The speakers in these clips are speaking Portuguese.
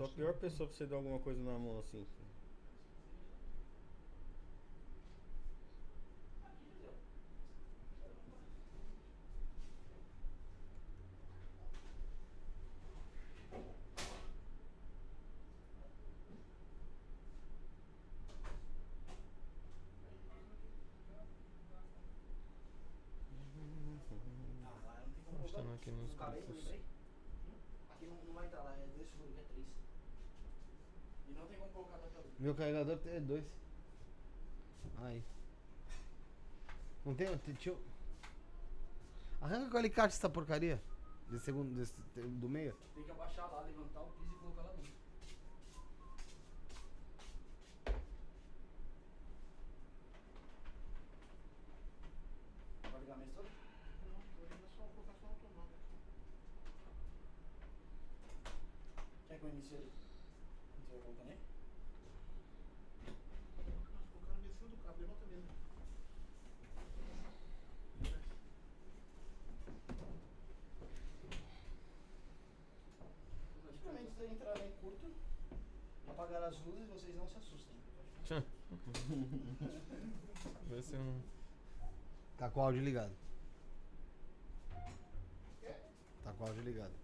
sou a pior pessoa pra você dar alguma coisa na mão assim. Ah, lá não tem como Mostrando colocar. aqui nos Não cabe aí, grupos. lembrei? Aqui não, não vai estar lá, é dois furos, é três. E não tem como colocar na outra. Meu carregador tem dois. Aí. Não tem? eu... Arranca com o alicate essa porcaria. Desse segundo, desse, do meio. Tem que abaixar lá, levantar o piso e colocar lá dentro. Vai ligar a mesa toda? Não, vou ligar só, vou colocar só uma tomada. Quer que eu inicie ele? Você vai colocar nele? Nossa, colocar na mesa em cima do cabo, levanta mesmo. Praticamente se entrar em curto, as luzes, vocês não se assustem. Vai ser um. Tá com o áudio ligado. Tá com o áudio ligado.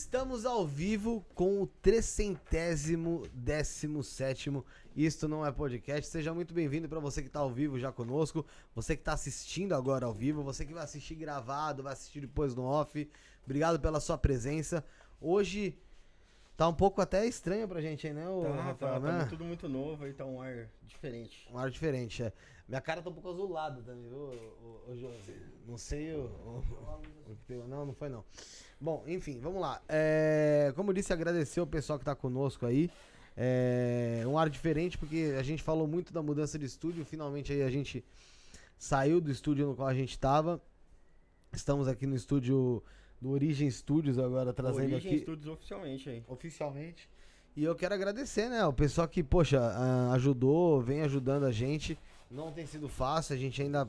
Estamos ao vivo com o trecentésimo décimo sétimo Isto Não É Podcast. Seja muito bem-vindo para você que tá ao vivo já conosco, você que tá assistindo agora ao vivo, você que vai assistir gravado, vai assistir depois no off. Obrigado pela sua presença. Hoje tá um pouco até estranho pra gente aí, né, ô Tá, Rafael, tá, né? tá tudo muito novo aí, tá um ar diferente. Um ar diferente, é. Minha cara tá um pouco azulada também, viu, ô, ô, ô Josi? Não sei o, o- o que tem- Não, não foi não. Bom, enfim, vamos lá. É, como eu disse, agradecer o pessoal que tá conosco aí. É, um ar diferente, porque a gente falou muito da mudança de estúdio. Finalmente aí a gente saiu do estúdio no qual a gente tava. Estamos aqui no estúdio do Origem Studios agora, trazendo Origem aqui Studios oficialmente aí. oficialmente. E eu quero agradecer, né? O pessoal que, poxa, ajudou, vem ajudando a gente. Não tem sido fácil, a gente ainda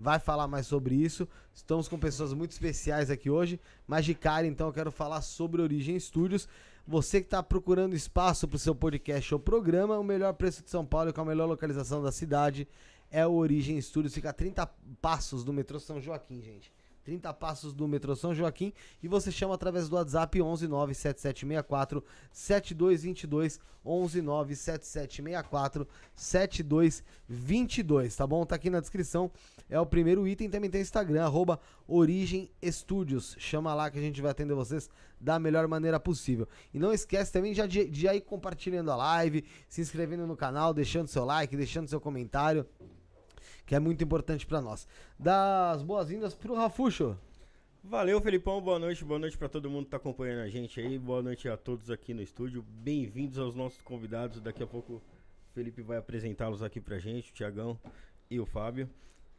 vai falar mais sobre isso. Estamos com pessoas muito especiais aqui hoje. Mas de cara, então, eu quero falar sobre Origem Studios. Você que está procurando espaço para o seu podcast ou programa, o melhor preço de São Paulo e com a melhor localização da cidade é o Origem Studios. Fica a 30 passos do metrô São Joaquim, gente. 30 passos do metrô São Joaquim e você chama através do WhatsApp 11 97764 7222 11 97764 7222, tá bom? Tá aqui na descrição. É o primeiro item, também tem Instagram, arroba Origem Studios. Chama lá que a gente vai atender vocês da melhor maneira possível. E não esquece também já de, de ir compartilhando a live, se inscrevendo no canal, deixando seu like, deixando seu comentário, que é muito importante pra nós. Das boas-vindas pro Rafuxo. Valeu, Felipão. Boa noite, boa noite pra todo mundo que tá acompanhando a gente aí. Boa noite a todos aqui no estúdio. Bem-vindos aos nossos convidados. Daqui a pouco o Felipe vai apresentá-los aqui pra gente, o Tiagão e o Fábio.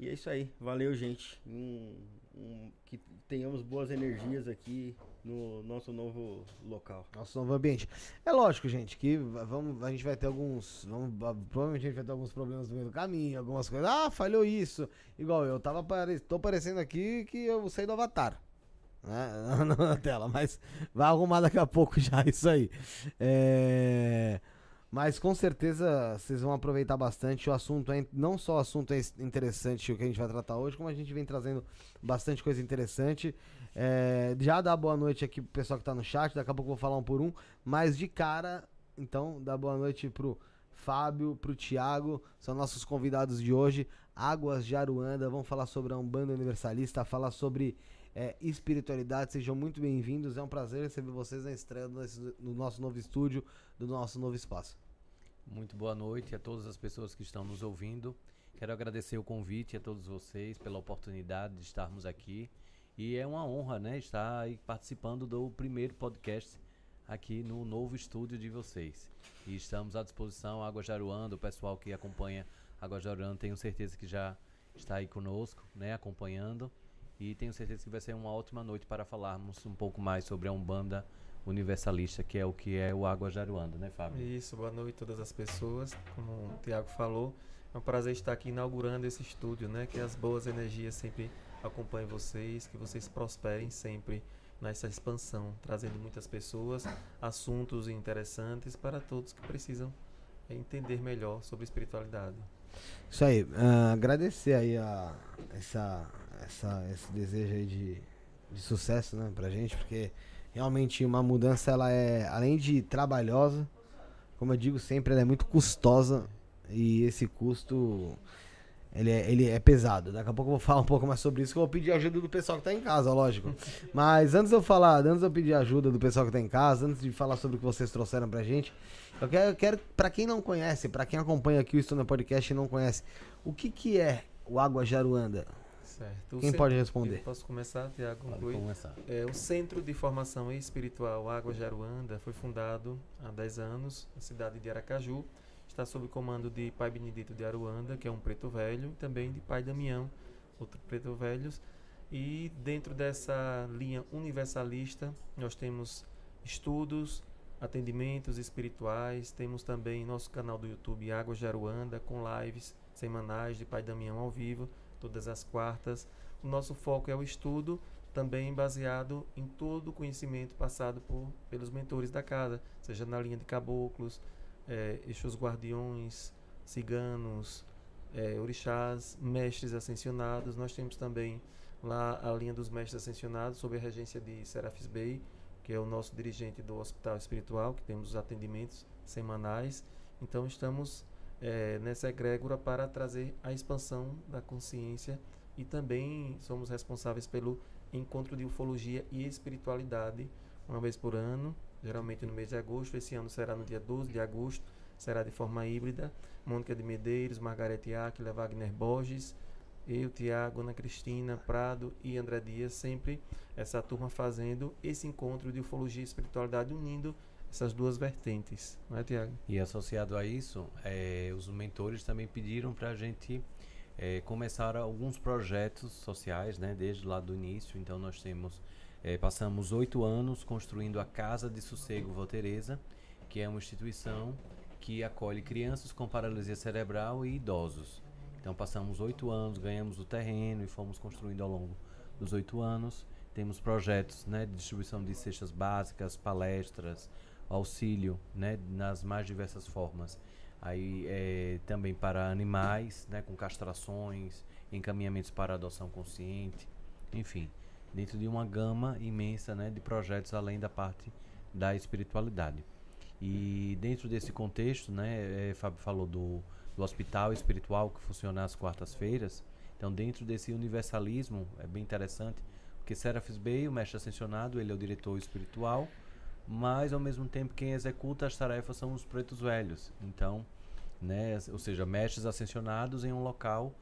E é isso aí. Valeu, gente. Um- um- que tenhamos boas energias aqui no nosso novo local. Nosso novo ambiente. É lógico, gente, que va- vamos, a gente vai ter alguns. Vamos, va- provavelmente a gente vai ter alguns problemas no meio do caminho, algumas coisas. Ah, falhou isso. Igual eu, tava tô parecendo aqui que eu saí do Avatar. Né? Na tela, mas vai arrumar daqui a pouco já isso aí. É, Mas com certeza vocês vão aproveitar bastante. O assunto é não só o assunto é interessante o que a gente vai tratar hoje, como a gente vem trazendo bastante coisa interessante. É, já dá boa noite aqui pro pessoal que tá no chat, daqui a pouco eu vou falar um por um. Mas de cara, então, dá boa noite pro Fábio, pro Thiago, são nossos convidados de hoje. Águas de Aruanda, vamos falar sobre a Umbanda Universalista, falar sobre é, espiritualidade. Sejam muito bem-vindos, é um prazer receber vocês na estreia do nosso- no nosso novo estúdio, do nosso novo espaço. Muito boa noite a todas as pessoas que estão nos ouvindo. Quero agradecer o convite a todos vocês pela oportunidade de estarmos aqui. E é uma honra, né, estar participando do primeiro podcast aqui no novo estúdio de vocês. E estamos à disposição, Água Jaruanda, o pessoal que acompanha Água Jaruanda, tenho certeza que já está aí conosco, né, acompanhando. E tenho certeza que vai ser uma ótima noite para falarmos um pouco mais sobre a Umbanda Universalista, que é o que é o Água Jaruanda, né, Fábio? Isso, boa noite a todas as pessoas. Como o Tiago falou, é um prazer estar aqui inaugurando esse estúdio, né? Que as boas energias sempre acompanhem vocês, que vocês prosperem sempre nessa expansão, trazendo muitas pessoas, assuntos interessantes para todos que precisam entender melhor sobre espiritualidade. Isso aí, ah, agradecer aí a, essa, essa, esse desejo aí de, de sucesso, né, pra gente, porque realmente uma mudança, ela é, além de trabalhosa, como eu digo sempre, ela é muito custosa e esse custo, ele é, ele é pesado. Daqui a pouco eu vou falar um pouco mais sobre isso, que eu vou pedir ajuda do pessoal que tá em casa, lógico. Mas antes de eu falar, antes de eu pedir ajuda do pessoal que tá em casa, antes de falar sobre o que vocês trouxeram pra gente, eu quero, eu quero para quem não conhece, pra quem acompanha aqui o Estúdio Podcast e não conhece, o que que é o Água Jaruanda? Certo. O Quem centro- pode responder? Posso começar, Tiago? Pode começar. É, o Centro de Formação Espiritual Água Jaruanda foi fundado há 10 anos na cidade de Aracaju. Está sob comando de Pai Benedito de Aruanda, que é um preto velho, e também de Pai Damião, outro preto velho. E dentro dessa linha universalista, nós temos estudos, atendimentos espirituais, temos também nosso canal do YouTube Água Jaruanda, com lives semanais de Pai Damião ao vivo, todas as quartas. O nosso foco é o estudo, também baseado em todo o conhecimento passado por, pelos mentores da casa, seja na linha de caboclos, eh, Exus guardiões, ciganos, eh, orixás, mestres ascensionados. Nós temos também lá a linha dos mestres ascensionados, sob a regência de Serafis Bey, que é o nosso dirigente do Hospital Espiritual, que temos os atendimentos semanais. Então estamos eh, nessa egrégora para trazer a expansão da consciência e também somos responsáveis pelo encontro de ufologia e espiritualidade, uma vez por ano, geralmente no mês de agosto. Esse ano será no dia 12 de agosto, será de forma híbrida. Mônica de Medeiros, Margarete Áquila, Wagner Borges, eu, Tiago, Ana Cristina, Prado e André Dias, sempre essa turma fazendo esse encontro de ufologia e espiritualidade, unindo essas duas vertentes, não é, Tiago? E associado a isso, eh, os mentores também pediram para a gente eh, começar alguns projetos sociais, né, desde lá do início. Então nós temos, eh, passamos oito anos construindo a Casa de Sossego Vó que é uma instituição que acolhe crianças com paralisia cerebral e idosos. Então passamos oito anos, ganhamos o terreno e fomos construindo ao longo dos oito anos. Temos projetos né, de distribuição de cestas básicas, palestras, auxílio né, nas mais diversas formas. Aí eh, também para animais, né, com castrações, encaminhamentos para adoção consciente, enfim, dentro de uma gama imensa né, de projetos além da parte da espiritualidade. E dentro desse contexto, né, eh, Fábio falou do, do hospital espiritual que funciona às quartas-feiras. Então, dentro desse universalismo, é bem interessante, porque Serafis Bey, o mestre ascensionado, ele é o diretor espiritual, mas ao mesmo tempo quem executa as tarefas são os pretos velhos. Então, né, ou seja, mestres ascensionados em um local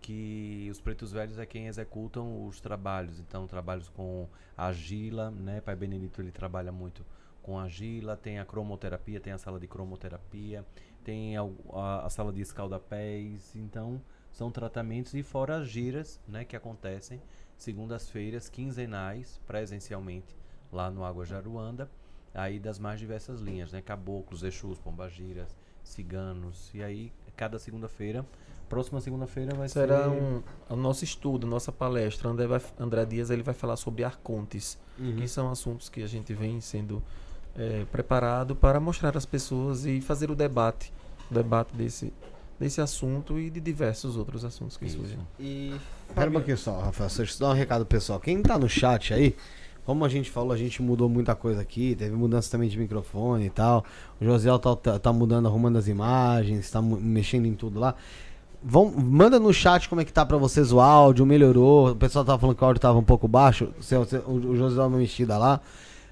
que os pretos velhos é quem executam os trabalhos. Então, trabalhos com argila, né? Pai Benedito ele trabalha muito com argila, tem a cromoterapia, tem a sala de cromoterapia, tem a, a, a sala de escaldapés. Então, são tratamentos e fora as giras, né, que acontecem segundas-feiras quinzenais presencialmente lá no Água Jaruanda, aí das mais diversas linhas, né, caboclos, exus, pombagiras, ciganos, e aí cada segunda-feira, próxima segunda-feira vai Será ser um, o nosso estudo, nossa palestra. André, vai, André Dias ele vai falar sobre arcontes, Uhum. que são assuntos que a gente vem sendo eh, preparado para mostrar às pessoas e fazer o debate, o debate desse, desse assunto e de diversos outros assuntos que Isso. surgem. E Pera um pouquinho só, Rafael. Deixa eu dar um recado pessoal. Quem tá no chat aí, como a gente falou, a gente mudou muita coisa aqui. Teve mudança também de microfone e tal. O Josiel tá, tá, tá mudando, arrumando as imagens, tá mexendo em tudo lá. Vão, manda no chat como é que tá pra vocês o áudio, melhorou. O pessoal tava falando que o áudio tava um pouco baixo. O, José dá uma mexida lá.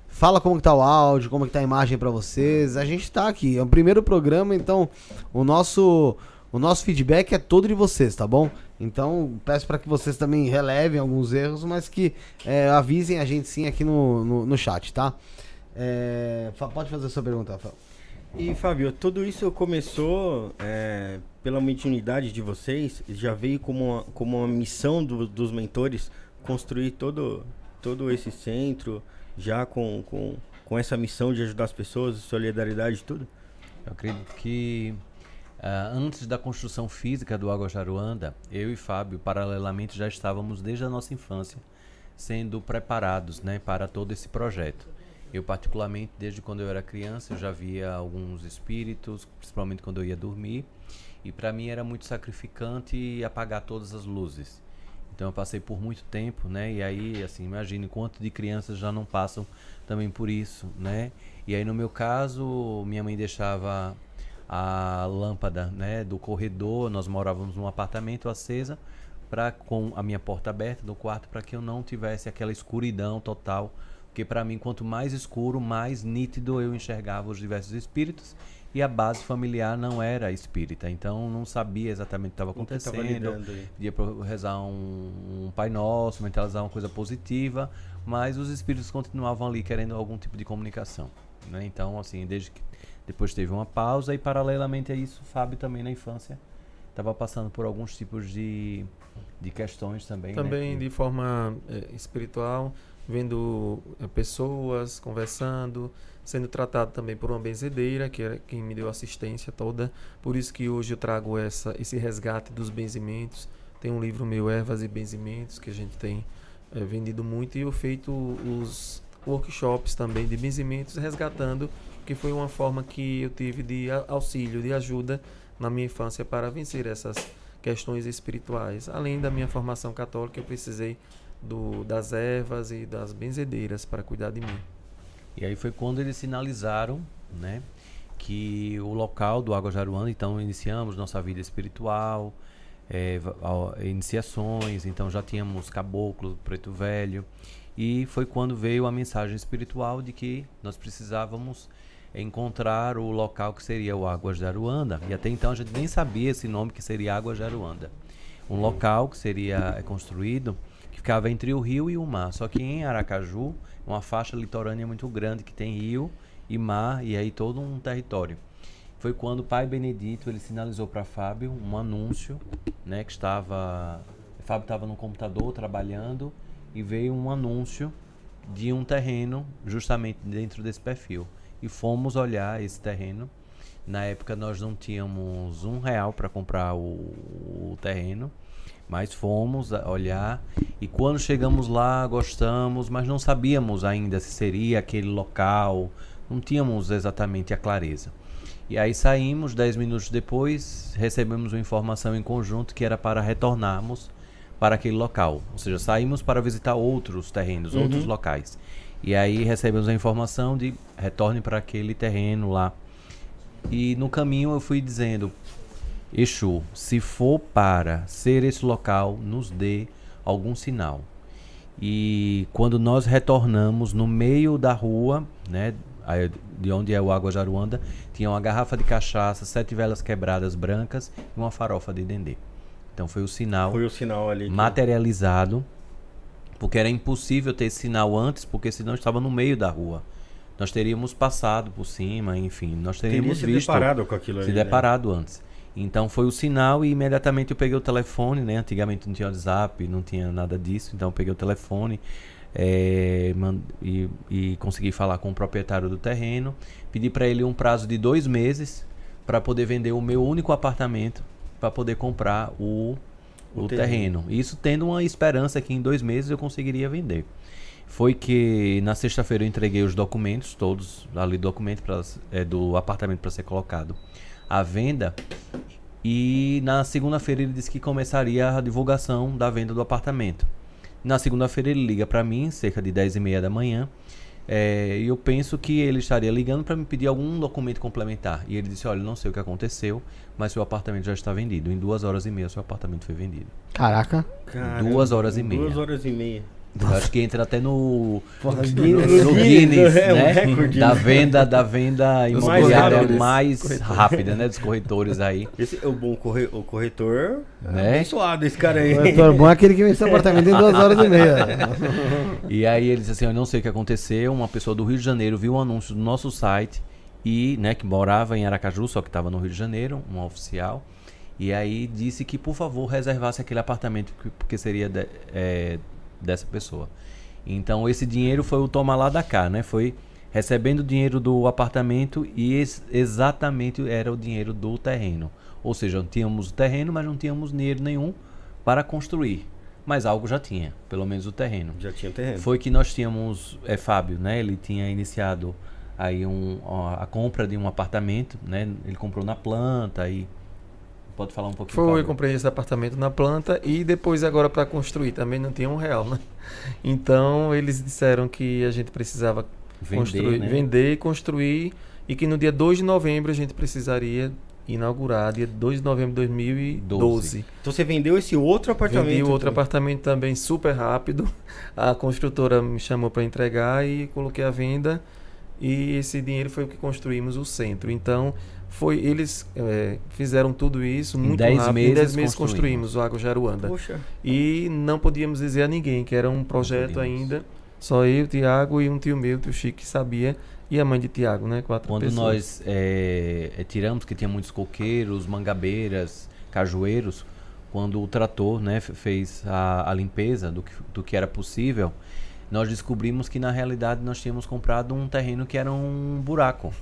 Fala como que tá o áudio, como que tá a imagem pra vocês. A gente tá aqui. É o primeiro programa, então o nosso o nosso feedback é todo de vocês, tá bom? Então peço pra que vocês também relevem alguns erros, mas que é, avisem a gente sim aqui no, no, no chat, tá? É, pode fazer a sua pergunta, Rafael. E Fábio, tudo isso começou é, pela mediunidade de vocês, já veio como uma, como uma missão do- dos mentores construir todo, todo esse centro, já com, com, com essa missão de ajudar as pessoas, solidariedade e tudo? Eu acredito que ah, antes da construção física do Água Jaruanda, eu e Fábio, paralelamente, já estávamos desde a nossa infância sendo preparados né, para todo esse projeto. Eu, particularmente, desde quando eu era criança, eu já via alguns espíritos, principalmente quando eu ia dormir, e para mim era muito sacrificante apagar todas as luzes. Então eu passei por muito tempo, né? E aí, assim, imagine quanto de crianças já não passam também por isso, né? E aí no meu caso, minha mãe deixava a lâmpada, né, do corredor, nós morávamos num apartamento acesa, para com a minha porta aberta do quarto para que eu não tivesse aquela escuridão total, porque para mim quanto mais escuro, mais nítido eu enxergava os diversos espíritos. E a base familiar não era espírita, então não sabia exatamente o que estava acontecendo para rezar um, um Pai Nosso, mentalizar uma coisa positiva, mas os espíritos continuavam ali querendo algum tipo de comunicação. Né? Então, assim, desde que depois teve uma pausa e paralelamente a isso, o Fábio também na infância estava passando por alguns tipos de, de questões também. né? Também Que- de forma eh, espiritual, vendo eh, pessoas, conversando, sendo tratado também por uma benzedeira, que era quem me deu assistência toda. Por isso que hoje eu trago essa, esse resgate dos benzimentos. Tem um livro meu, Ervas e Benzimentos, que a gente tem eh, vendido muito, e eu feito os workshops também de benzimentos, resgatando, que foi uma forma que eu tive de auxílio, de ajuda na minha infância para vencer essas questões espirituais. Além da minha formação católica, eu precisei do, das ervas e das benzedeiras para cuidar de mim. E aí foi quando eles sinalizaram, né, que o local do Água Jaruanda, então iniciamos nossa vida espiritual, ao- iniciações, então já tínhamos caboclo, preto velho. E foi quando veio a mensagem espiritual de que nós precisávamos encontrar o local que seria o Águas de Aruanda. E até então a gente nem sabia esse nome que seria Águas de Aruanda. Um local que seria eh, construído que ficava entre o rio e o mar. Só que em Aracaju, uma faixa litorânea muito grande que tem rio e mar e aí todo um território. Foi quando o pai Benedito ele sinalizou para Fábio um anúncio, né, que estava Fábio estava no computador trabalhando e veio um anúncio de um terreno justamente dentro desse perfil. E fomos olhar esse terreno. Na época nós não tínhamos um real para comprar o, o terreno, mas fomos olhar e quando chegamos lá gostamos, mas não sabíamos ainda se seria aquele local, não tínhamos exatamente a clareza. E aí saímos, 10 minutos depois, recebemos uma informação em conjunto que era para retornarmos para aquele local. Ou seja, saímos para visitar outros terrenos, outros locais. E aí recebemos a informação de retorne para aquele terreno lá. E no caminho eu fui dizendo, Exu, se for para ser esse local, nos dê algum sinal. E quando nós retornamos no meio da rua, né, de onde é o Água Jaruanda, tinha uma garrafa de cachaça, sete velas quebradas brancas e uma farofa de dendê. Então foi o sinal Foi o sinal ali. que- materializado, porque era impossível ter esse sinal antes, porque senão estava no meio da rua. Nós teríamos passado por cima, enfim, nós Teria teríamos se visto deparado com aquilo ali. se né? deparado antes. Então foi o sinal e imediatamente eu peguei o telefone, né? Antigamente não tinha WhatsApp, não tinha nada disso, então eu peguei o telefone man- e, e consegui falar com o proprietário do terreno. Pedi para ele um prazo de dois meses para poder vender o meu único apartamento para poder comprar o, O o terreno. terreno. Isso tendo uma esperança que em dois meses eu conseguiria vender. Foi que na sexta-feira eu entreguei os documentos, todos ali documento pra, é, do apartamento para ser colocado à venda. E na segunda-feira ele disse que começaria a divulgação da venda do apartamento. Na segunda-feira ele liga para mim, cerca de 10 e meia da manhã. É, E eu penso que ele estaria ligando para me pedir algum documento complementar. E ele disse: Olha, não sei o que aconteceu, mas seu apartamento já está vendido. Em duas horas e meia, seu apartamento foi vendido. Caraca. Caramba, Duas horas e meia. Duas horas e meia. Acho que entra até no, Porra, no Guinness, Guinness, é né? Da venda, da venda imobiliária corretores. mais rápida, né? Dos corretores aí. Esse é o bom corre- o corretor. Né? Abençoado esse cara aí. O corretor bom é aquele que vende seu apartamento em duas horas e meia. E aí ele disse assim, eu não sei o que aconteceu, uma pessoa do Rio de Janeiro viu um anúncio do nosso site e, né, que morava em Aracaju, só que estava no Rio de Janeiro, um oficial, e aí disse que por favor reservasse aquele apartamento que- porque seria de- é, dessa pessoa. Então esse dinheiro foi o toma lá da cá, né? Foi recebendo o dinheiro do apartamento e ex- exatamente era o dinheiro do terreno. Ou seja, tínhamos o terreno, mas não tínhamos dinheiro nenhum para construir. Mas algo já tinha, pelo menos o terreno. Já tinha terreno. Foi que nós tínhamos, é Fábio, né? Ele tinha iniciado aí um, ó, a compra de um apartamento, né? Ele comprou na planta e pode falar um pouquinho. Foi, eu comprei esse apartamento na planta e depois agora para construir também não tinha um real, né? Então eles disseram que a gente precisava Vender, construir, né? vender, construir e que no dia 2 de novembro a gente precisaria inaugurar, dia 2 de novembro de 2012. Então você vendeu esse outro apartamento. Vendi o outro então. apartamento também super rápido. A construtora me chamou para entregar e coloquei a venda. E esse dinheiro foi o que construímos o centro. Então, foi eles eh, fizeram tudo isso Em muito 10 rápido. em meses 10 meses construímos. o Água Jaruanda. Poxa. E não podíamos dizer a ninguém que era um projeto ainda. Só eu, Tiago e um tio meu, tio Chico, que sabia. E a mãe de Tiago, né? Quatro Quando pessoas. nós é, é, tiramos, que tinha muitos coqueiros, mangabeiras, cajueiros, quando o trator né, fe- fez a, a limpeza do que, do que era possível, nós descobrimos que na realidade nós tínhamos comprado um terreno que era um buraco,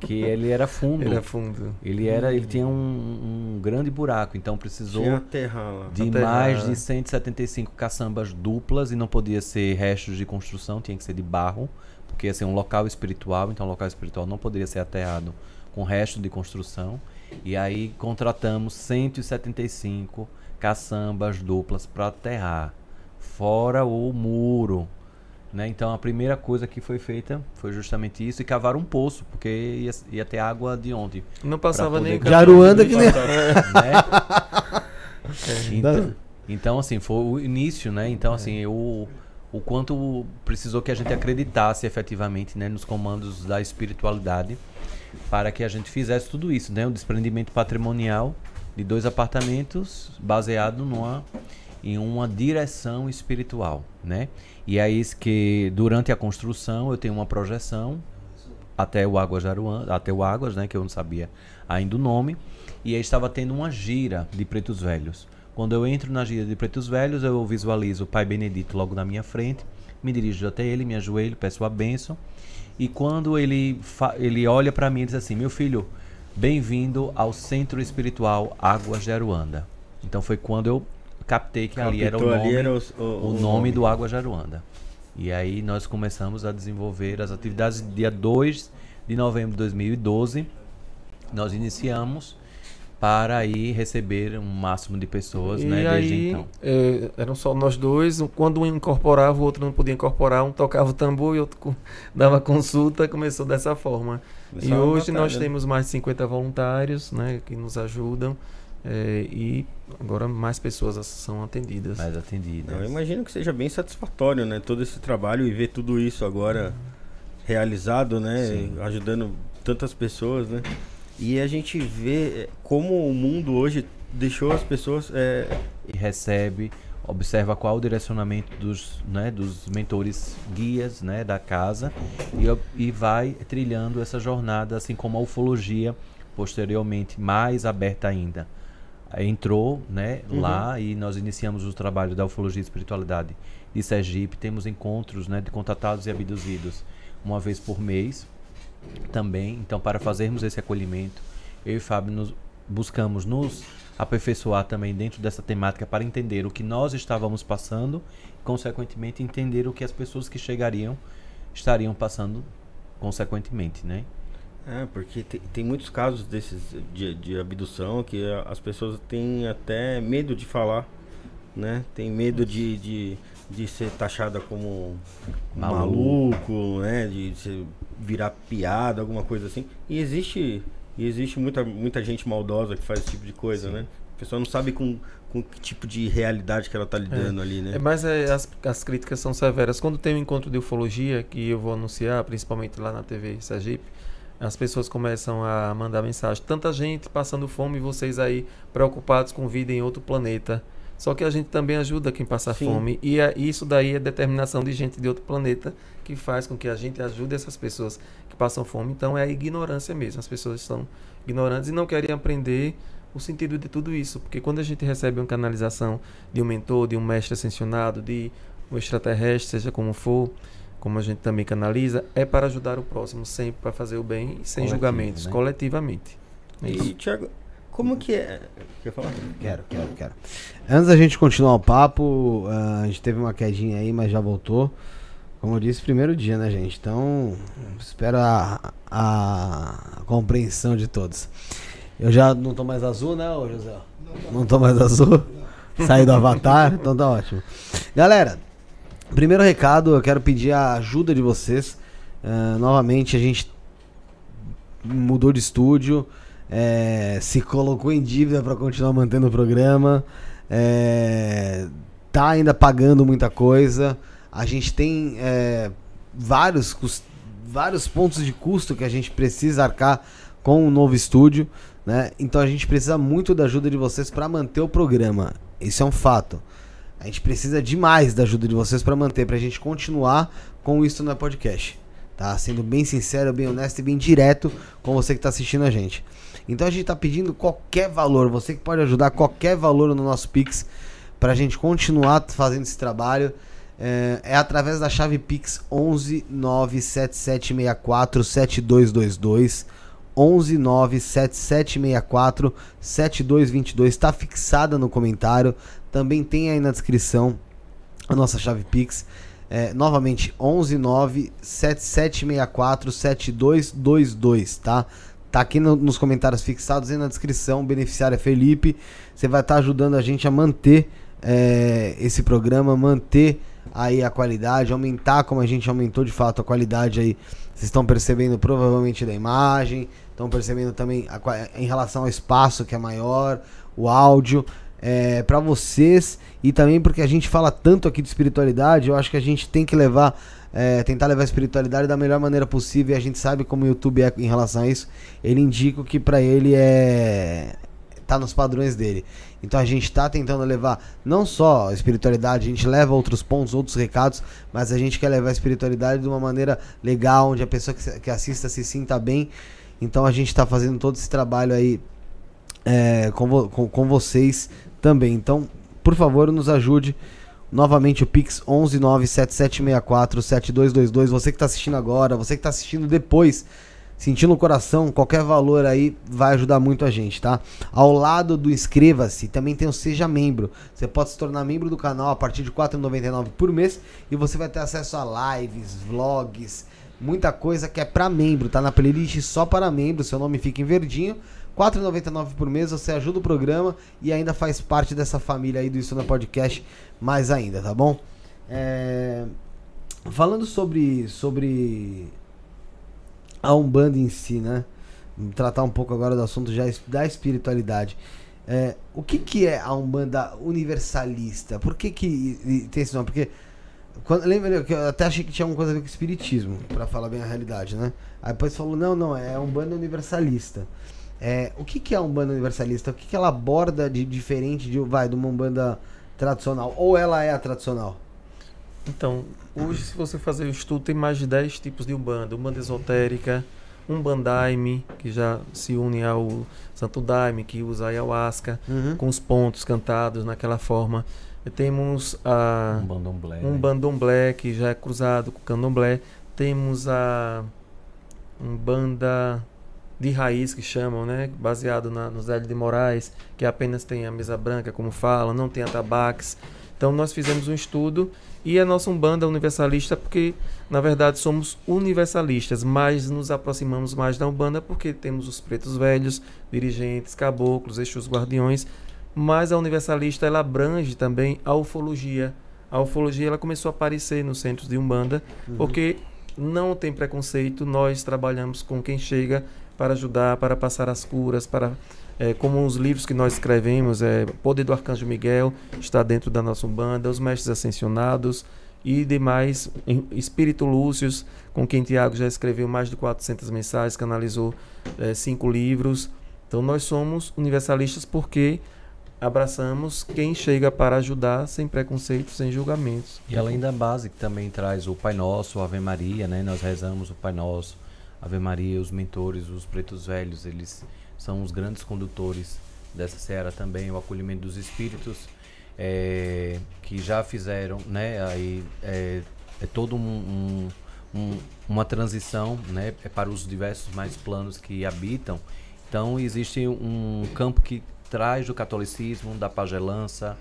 que ele era fundo. Ele é fundo. Ele era, ele tinha um, um grande buraco, então precisou terra de Até mais de 175 caçambas duplas e não podia ser restos de construção, tinha que ser de barro, porque ia ser um local espiritual, então o local espiritual não poderia ser aterrado com resto de construção. E aí contratamos 175 caçambas duplas para aterrar, fora o muro. Né? Então a primeira coisa que foi feita foi justamente isso e cavar um poço, porque ia, ia ter água de onde? Não passava nem. De Aruanda que nem. né? Então, então, assim, foi o início, né? Então, assim, eu, o quanto precisou que a gente acreditasse efetivamente né, nos comandos da espiritualidade para que a gente fizesse tudo isso, né? O desprendimento patrimonial de dois apartamentos baseado numa, em uma direção espiritual, né? E é isso que durante a construção eu tenho uma projeção até o Águas Jaruan, até o Águas, né, que eu não sabia ainda o nome, e aí estava tendo uma gira de pretos velhos. Quando eu entro na gira de pretos velhos, eu visualizo o Pai Benedito logo na minha frente, me dirijo até ele, me ajoelho, peço a bênção, e quando ele ele olha para mim e diz assim: "Meu filho, bem-vindo ao Centro Espiritual Águas de Aruanda". Então foi quando eu captei que ali era o nome, ali era os- o, o nome do Água Jaruanda. E aí nós começamos a desenvolver as atividades dia 2 de novembro de 2012. Nós iniciamos para aí receber um máximo de pessoas, E né, desde aí, então. é, eram só nós dois. Quando um incorporava, o outro não podia incorporar. Um tocava o tambor e outro dava consulta. Começou dessa forma. E Começava a hoje nós batalha, né? temos mais de 50 voluntários né, que nos ajudam. É, e agora mais pessoas são atendidas. Mais atendidas. Eu imagino que seja bem satisfatório, né? Todo esse trabalho e ver tudo isso agora realizado, né? Sim. Ajudando tantas pessoas, né? E a gente vê eh, como o mundo hoje deixou as pessoas. eh, e recebe, observa qual o direcionamento dos, né, dos mentores guias né, da casa e, e vai trilhando essa jornada, assim como a ufologia, posteriormente mais aberta ainda. Entrou né, Uhum. lá e nós iniciamos o trabalho da ufologia e espiritualidade de Sergipe. Temos encontros né, de contatados e abduzidos uma vez por mês também. Então, para fazermos esse acolhimento, eu e Fábio nos buscamos nos aperfeiçoar também dentro dessa temática para entender o que nós estávamos passando, consequentemente entender o que as pessoas que chegariam estariam passando consequentemente, né? É, porque tem, tem muitos casos desses de, de abdução que as pessoas têm até medo de falar, né? Tem medo de, de, de ser taxada como Maluco. maluco, né? De se virar piada, alguma coisa assim. E existe, e existe muita, muita gente maldosa que faz esse tipo de coisa, né? A pessoa não sabe com, com que tipo de realidade que ela tá lidando ali, né? É, mas é, as, as críticas são severas. Quando tem um encontro de ufologia, que eu vou anunciar, principalmente lá na TV Sergipe, as pessoas começam a mandar mensagem. Tanta gente passando fome e vocês aí preocupados com vida em outro planeta. Só que a gente também ajuda quem passa Sim. fome. E é- isso daí é determinação de gente de outro planeta que faz com que a gente ajude essas pessoas que passam fome. Então é a ignorância mesmo. As pessoas são ignorantes e não querem aprender o sentido de tudo isso. Porque quando a gente recebe uma canalização de um mentor, de um mestre ascensionado, de um extraterrestre, seja como for, como a gente também canaliza, é para ajudar o próximo, sempre para fazer o bem, e sem Coletivo, julgamentos, né? coletivamente. É E, isso. Thiago, como que é. Quer falar? Quero, quero, quero. Antes da gente continuar o papo, ah, a gente teve uma quedinha aí, mas já voltou. Como eu disse, primeiro dia, né, gente? Então, espero a, a compreensão de todos. Eu já não tô mais azul, né, ô José? Não tô mais azul? Saí do avatar, então tá ótimo. Galera, primeiro recado, eu quero pedir a ajuda de vocês. Ah, novamente, a gente mudou de estúdio, é, se colocou em dívida para continuar mantendo o programa, é, tá ainda pagando muita coisa. A gente tem é, vários, vários pontos de custo que a gente precisa arcar com o novo estúdio, né? Então a gente precisa muito da ajuda de vocês para manter o programa. Isso é um fato. A gente precisa demais da ajuda de vocês para manter, pra gente continuar com isso no podcast. Tá? Sendo bem sincero, bem honesto e bem direto com você que tá assistindo a gente. Então a gente tá pedindo qualquer valor, você que pode ajudar qualquer valor no nosso Pix pra gente continuar fazendo esse trabalho. É, é através da chave Pix 11 97764 7222 11 97764 7222 está fixada no comentário. Também tem aí na descrição a nossa chave Pix. É, novamente, 11 97764 7222, tá? Tá aqui no- nos comentários fixados e na descrição. Beneficiário é Felipe. Você vai estar ajudando a gente a manter é, esse programa, manter aí a qualidade, aumentar como a gente aumentou de fato a qualidade aí. Vocês estão percebendo provavelmente da imagem, estão percebendo também a em relação ao espaço que é maior, o áudio. É, para vocês e também porque a gente fala tanto aqui de espiritualidade, eu acho que a gente tem que levar, é, tentar levar a espiritualidade da melhor maneira possível. E a gente sabe como o YouTube é em relação a isso. Ele indica que para ele é tá nos padrões dele. Então a gente tá tentando levar não só a espiritualidade, a gente leva outros pontos, outros recados, mas a gente quer levar a espiritualidade de uma maneira legal, onde a pessoa que, assista se sinta bem. Então a gente tá fazendo todo esse trabalho aí é, com, vo- com, com vocês também. Então, por favor, nos ajude. Novamente o Pix 11977647222. Você que está assistindo agora, você que está assistindo depois, sentindo no coração, qualquer valor aí vai ajudar muito a gente, tá? Ao lado do inscreva-se, também tem o seja membro. Você pode se tornar membro do canal a partir de R$ 4,99 por mês e você vai ter acesso a lives, vlogs, muita coisa que é para membro, tá na playlist só para membro, seu nome fica em verdinho. R$ 4,99 por mês, você ajuda o programa e ainda faz parte dessa família aí do Isso na Podcast mais ainda, tá bom? É, Falando sobre, sobre a Umbanda em si, né? Vamos Tratar um pouco agora do assunto já da espiritualidade. É, o que, que é a Umbanda universalista? Por que, que tem esse nome? Porque quando, lembra que eu até achei que tinha alguma coisa a ver com espiritismo, pra falar bem a realidade, né? Aí depois falou, não, não, é a Umbanda universalista. É, o que, que é a Umbanda universalista? O que, que ela aborda de diferente de, vai, de uma Umbanda tradicional? Ou ela é a tradicional? Então, hoje, se você fazer o estudo, tem mais de 10 tipos de Umbanda. Umbanda esotérica, Umbandaime, que já se une ao Santo Daime, que usa a ayahuasca, Uhum. com os pontos cantados naquela forma. E temos a Um bandomblé. um né? bandomblé, que já é cruzado com candomblé. Temos a Umbanda de raiz, que chamam, né? Baseado na, no Zélio de Moraes, que apenas tem a mesa branca, como falam, não tem atabaques. Então, nós fizemos um estudo e a nossa Umbanda universalista, porque na verdade somos universalistas, mas nos aproximamos mais da Umbanda porque temos os pretos velhos, dirigentes, caboclos, exus guardiões, mas a universalista ela abrange também a ufologia. A ufologia ela começou a aparecer nos centros de Umbanda, Uhum. porque não tem preconceito, nós trabalhamos com quem chega para ajudar, para passar as curas, para é, como os livros que nós escrevemos, é, Poder do Arcanjo Miguel está dentro da nossa Umbanda, os Mestres Ascensionados e demais em- Espírito Lúcius, com quem Tiago já escreveu mais de 400 mensagens, canalizou é, cinco livros. Então nós somos universalistas porque abraçamos quem chega para ajudar sem preconceitos, sem julgamentos. E além da base, que também traz o Pai Nosso, o Ave Maria, né? Nós rezamos o Pai Nosso, Ave Maria, os mentores, os pretos velhos, eles são os grandes condutores dessa seara também, o acolhimento dos espíritos eh, que já fizeram, né? Aí é, é todo um, um- um- uma transição, né? É para os diversos mais planos que habitam. Então existe um campo que traz do catolicismo, da pagelança,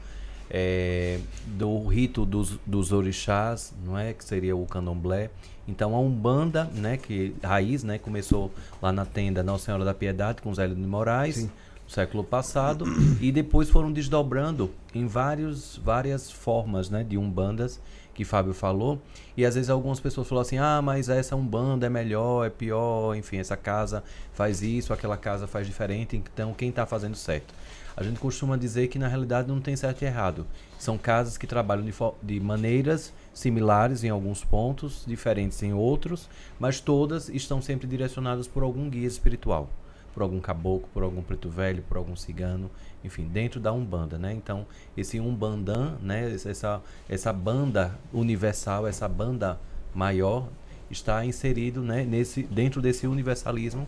é, do rito dos, dos orixás, não é, que seria o candomblé. Então a umbanda, né, que raiz, né, começou lá na tenda Nossa Senhora da Piedade com Zélio de Moraes, Sim. no século passado, e depois foram desdobrando em vários, várias formas, né, de umbandas que Fábio falou. E às vezes algumas pessoas falam assim: "Ah, mas essa umbanda é melhor, é pior, enfim, essa casa faz isso, aquela casa faz diferente, então quem está fazendo certo?" A gente costuma dizer que na realidade não tem certo e errado. São casas que trabalham de, de maneiras similares em alguns pontos, diferentes em outros, mas todas estão sempre direcionadas por algum guia espiritual, por algum caboclo, por algum preto velho, por algum cigano, enfim, dentro da Umbanda, né? Então, esse Umbandã, né, essa- essa banda universal, essa banda maior está inserido, né, nesse dentro desse universalismo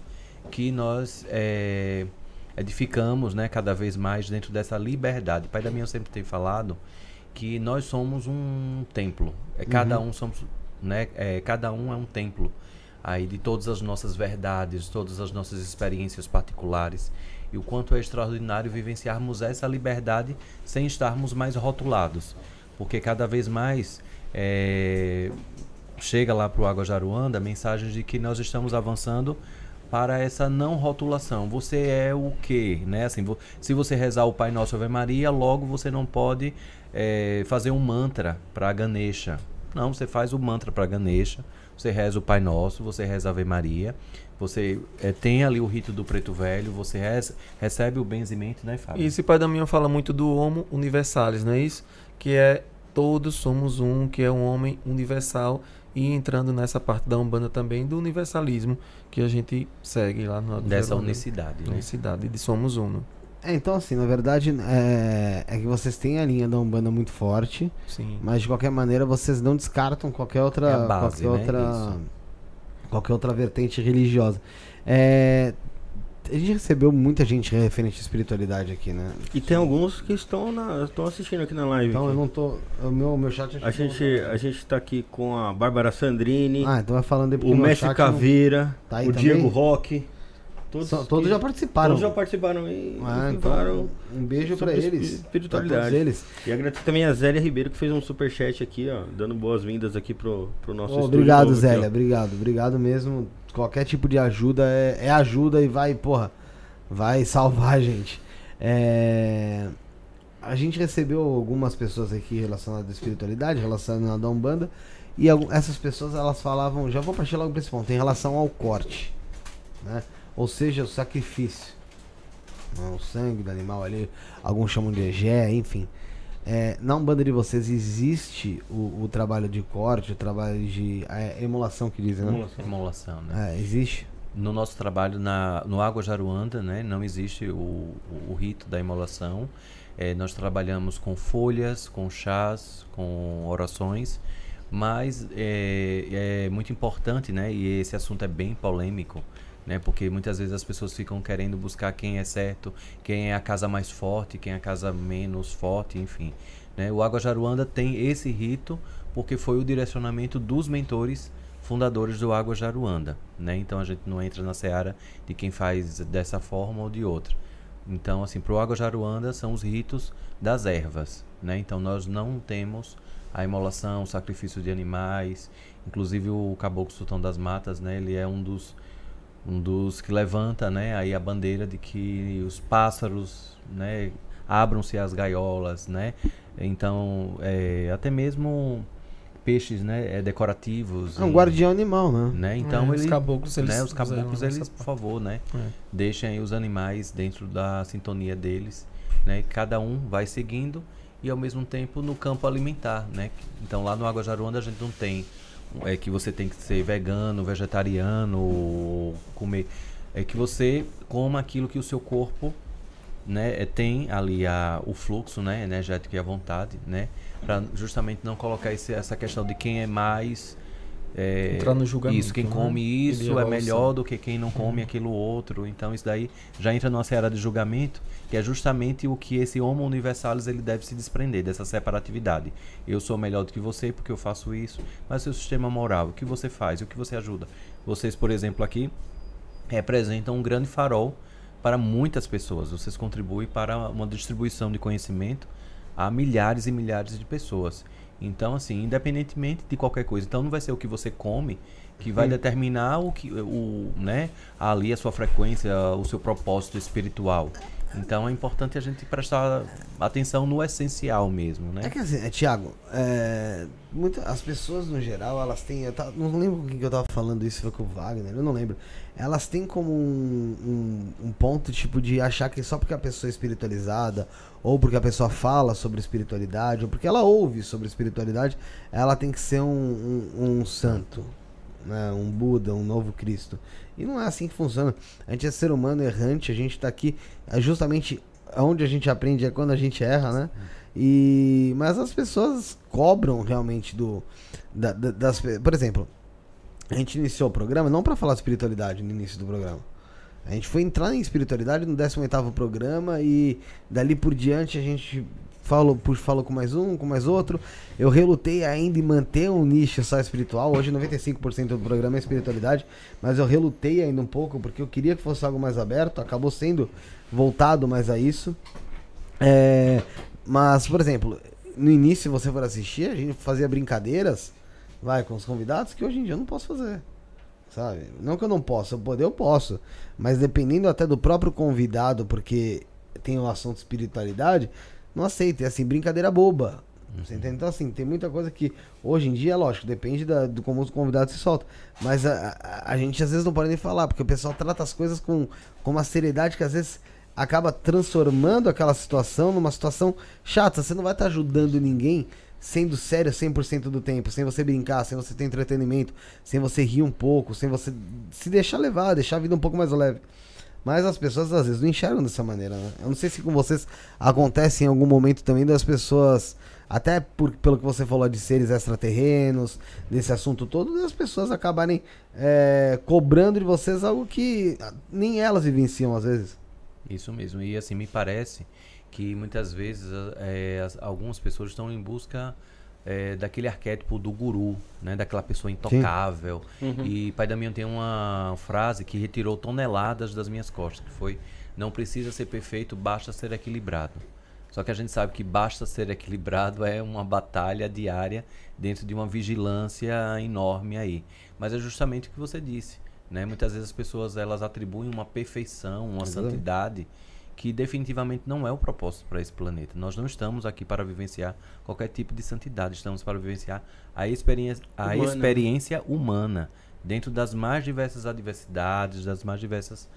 que nós eh, edificamos, né, cada vez mais dentro dessa liberdade. Pai Damião sempre tem falado que nós somos um templo. É cada um somos, né, é, cada um é um templo aí de todas as nossas verdades, todas as nossas experiências particulares. E o quanto é extraordinário vivenciarmos essa liberdade sem estarmos mais rotulados. Porque cada vez mais é, chega lá para o Água Jaruanda mensagens de que nós estamos avançando para essa não rotulação. Você é o quê? Né? Assim, se você rezar o Pai Nosso Ave Maria, logo você não pode eh, fazer um mantra para Ganesha. Não, você faz o mantra para Ganesha, você reza o Pai Nosso, você reza a Ave Maria, você eh, tem ali o rito do preto velho, você reza- recebe o benzimento, né, Fábio? E esse Pai Damião fala muito do Homo Universalis, não é isso? Que é todos somos um, que é um homem universal. E entrando nessa parte da Umbanda também, do universalismo, que a gente segue lá no Dessa unicidade, né? Unicidade de somos uno. É, então assim, na verdade, é, é que vocês têm a linha da Umbanda muito forte, Sim. mas de qualquer maneira vocês não descartam qualquer outra, É base, qualquer né? outra, Isso. qualquer outra vertente religiosa. É, a gente recebeu muita gente referente à espiritualidade aqui, né? E tem alguns que estão, na, estão assistindo aqui na live. Então aqui. eu não tô, o meu, meu chat A gente, a gente tá aqui com a Bárbara Sandrini, Ah, então vai falando porque o Mestre chat não- Caveira, Tá aí o também? Diego Roque. Todos, São- todos que- já participaram. Todos já participaram e Ah, então, um beijo pra sobre eles. espi- Pra espiritualidade. todos eles. E agradecer também a Zélia Ribeiro que fez um superchat aqui, ó, dando boas-vindas aqui pro, pro nosso estúdio obrigado, novo aqui. Zélia. Obrigado, obrigado mesmo. Qualquer tipo de ajuda é, é ajuda e vai, porra, vai salvar a gente. É, A gente recebeu algumas pessoas aqui relacionadas à espiritualidade, relacionadas à Umbanda. E essas pessoas elas falavam, já vou partir logo pra esse ponto, em relação ao corte. Né? Ou seja, o sacrifício. Né? O sangue do animal ali, alguns chamam de egé, enfim. É, na Umbanda de vocês existe o, o trabalho de corte, o trabalho de é, emulação que dizem, né? Emulação. Emolação, né? É, existe. No nosso trabalho na, no Água Jaruanda, né, não existe o, o, o rito da imolação. Eh, nós trabalhamos com folhas, com chás, com orações, mas é, é muito importante, né, e esse assunto é bem polêmico, né, porque muitas vezes as pessoas ficam querendo buscar quem é certo, quem é a casa mais forte, quem é a casa menos forte, enfim. Né. O Água Jaruanda tem esse rito porque foi o direcionamento dos mentores fundadores do Água Jaruanda, né? Então a gente não entra na seara de quem faz dessa forma ou de outra. Então, assim, pro Água Jaruanda são os ritos das ervas, né? Então nós não temos a imolação, o sacrifício de animais, inclusive o Caboclo Sultão das Matas, né? Ele é um dos um dos que levanta, né, aí a bandeira de que os pássaros, né, abram-se as gaiolas, né? Então, é, até mesmo peixes, né, é, decorativos. É um e- guardião animal, né? né? Então É, ele, os caboclos, eles né, os caboclos, eles, por favor, né, É. deixem aí os animais dentro da sintonia deles, né? Cada um vai seguindo e ao mesmo tempo no campo alimentar, né? Então lá no Água Jaruanda a gente não tem é que você tem que ser vegano, vegetariano, comer é que você coma aquilo que o seu corpo né, é, tem ali a, o fluxo né, energético e a vontade, né? Para justamente não colocar esse, essa questão de quem é mais. É, Entrar no julgamento, Isso, quem né? come isso é melhor do que quem não come aquilo outro. Então isso daí já entra numa seara de julgamento, que é justamente o que esse Homo Universalis ele deve se desprender, dessa separatividade. Eu sou melhor do que você porque eu faço isso, mas seu sistema moral, o que você faz, o que você ajuda. Vocês, por exemplo, aqui representam um grande farol para muitas pessoas. Vocês contribuem para uma distribuição de conhecimento a milhares e milhares de pessoas. Então, assim, independentemente de qualquer coisa. Então, não vai ser o que você come que vai determinar o que, o, né, ali a sua frequência, o seu propósito espiritual. Então, é importante a gente prestar atenção no essencial mesmo, né? É que assim, é, Thiago, é, as pessoas no geral, elas têm. Tava- não lembro com quem que eu tava falando isso, foi com o Wagner, eu não lembro. Elas têm como um, um, um ponto tipo de achar que só porque a pessoa é espiritualizada, ou porque a pessoa fala sobre espiritualidade, ou porque ela ouve sobre espiritualidade, ela tem que ser um, um, um santo, né? um Buda, um novo Cristo. E não é assim que funciona. A gente é ser humano errante, a gente tá aqui é justamente onde a gente aprende é quando a gente erra, né? E mas as pessoas cobram realmente do da- da- das por exemplo, a gente iniciou o programa não para falar de espiritualidade no início do programa. A gente foi entrar em espiritualidade no 18º programa e dali por diante a gente falou, pu- falou com mais um, com mais outro. Eu relutei ainda em manter um nicho só espiritual. Hoje 95% do programa é espiritualidade, mas eu relutei ainda um pouco porque eu queria que fosse algo mais aberto, acabou sendo voltado mais a isso. É, mas, por exemplo, no início, se você for assistir, a gente fazia brincadeiras, vai, com os convidados, que hoje em dia eu não posso fazer. Sabe? Não que eu não possa, eu poder eu posso. Mas dependendo até do próprio convidado, porque tem o assunto espiritualidade, não aceito. É assim, brincadeira boba. Você entende? Então, assim, tem muita coisa que hoje em dia, lógico, depende da, do como os convidados se soltam. Mas a, a, a gente às vezes não pode nem falar, porque o pessoal trata as coisas com, com uma seriedade que às vezes acaba transformando aquela situação numa situação chata. Você não vai estar ajudando ninguém sendo sério 100% do tempo, sem você brincar, sem você ter entretenimento, sem você rir um pouco, sem você se deixar levar, deixar a vida um pouco mais leve. Mas as pessoas às vezes não enxergam dessa maneira, né? Eu não sei se com vocês acontece em algum momento também das pessoas, até por, pelo que você falou de seres extraterrenos, desse assunto todo, das pessoas acabarem é, cobrando de vocês algo que nem elas vivenciam às vezes. Isso mesmo. E assim, me parece que muitas vezes as- algumas pessoas estão em busca eh, daquele arquétipo do guru, né? Daquela pessoa intocável. E Pai Damião tem uma frase que retirou toneladas das minhas costas, que foi não precisa ser perfeito, basta ser equilibrado. Só que a gente sabe que basta ser equilibrado é uma batalha diária dentro de uma vigilância enorme aí. Mas é justamente o que você disse, né? Muitas vezes as pessoas elas atribuem uma perfeição, uma Exatamente. santidade que definitivamente não é o propósito para esse planeta. Nós não estamos aqui para vivenciar qualquer tipo de santidade, estamos para vivenciar a experiência, a Humana, experiência humana dentro das mais diversas adversidades, das mais diversas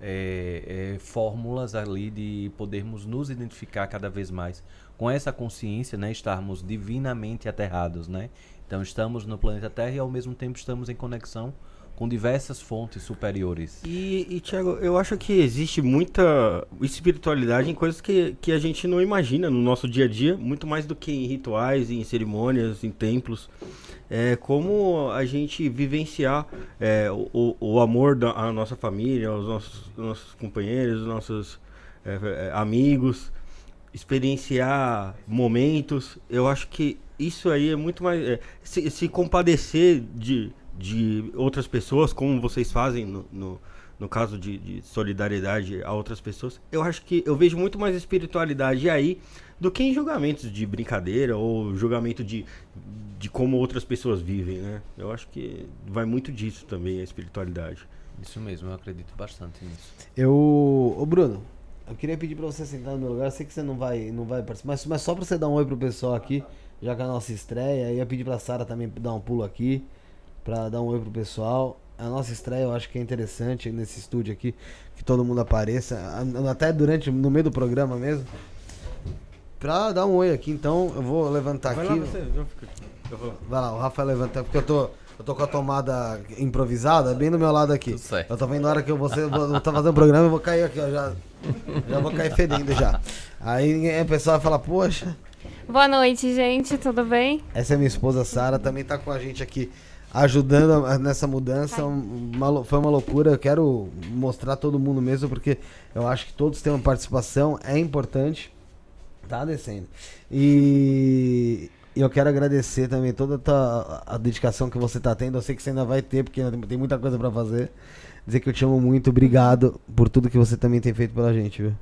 eh, eh, fórmulas ali de podermos nos identificar cada vez mais com essa consciência, né, estarmos divinamente aterrados, né? Então estamos no planeta Terra e ao mesmo tempo estamos em conexão com diversas fontes superiores. E, e Thiago, eu acho que existe muita espiritualidade em coisas que, que a gente não imagina no nosso dia a dia, muito mais do que em rituais, em cerimônias, em templos. É como a gente vivenciar é, o, o amor da a nossa família, os nossos, nossos companheiros, os nossos é, é, amigos, experienciar momentos. Eu acho que isso aí é muito mais. é, se, se compadecer de, de outras pessoas, como vocês fazem no, no, no caso de, de solidariedade a outras pessoas, eu acho que eu vejo muito mais espiritualidade aí do que em julgamentos de brincadeira ou julgamento de, de como outras pessoas vivem, né? Eu acho que vai muito disso também a espiritualidade. Isso mesmo, eu acredito bastante nisso. Eu. Ô Bruno, eu queria pedir pra você sentar no meu lugar. Eu sei que você não vai, não vai participar, mas, mas só pra você dar um oi pro pessoal aqui, já que é a nossa estreia. Eu ia pedir pra Sara também dar um pulo aqui, pra dar um oi pro pessoal. A nossa estreia eu acho que é interessante nesse estúdio aqui, que todo mundo apareça, até durante, no meio do programa mesmo. Pra dar um oi aqui, então eu vou levantar Vai aqui. lá você, eu fico aqui. Eu vou. Vai lá, o Rafael levanta, porque eu tô, eu tô com a tomada improvisada bem do meu lado aqui. Tudo certo. Eu tô vendo a hora que eu vou, ser- vou, vou tá fazendo o programa, eu vou cair aqui, ó, já, já vou cair fedendo já. Aí o pessoal vai falar, poxa, Boa noite, gente, tudo bem? essa é minha esposa Sara, também tá com a gente aqui ajudando a- nessa mudança. um- uma foi uma loucura, eu quero mostrar todo mundo mesmo, porque eu acho que todos têm uma participação, é importante. Tá descendo. E eu quero agradecer também toda a, tua- a dedicação que você tá tendo. Eu sei que você ainda vai ter, porque ainda tem- muita coisa pra fazer. Dizer que eu te amo muito, obrigado por tudo que você também tem feito pela gente, viu?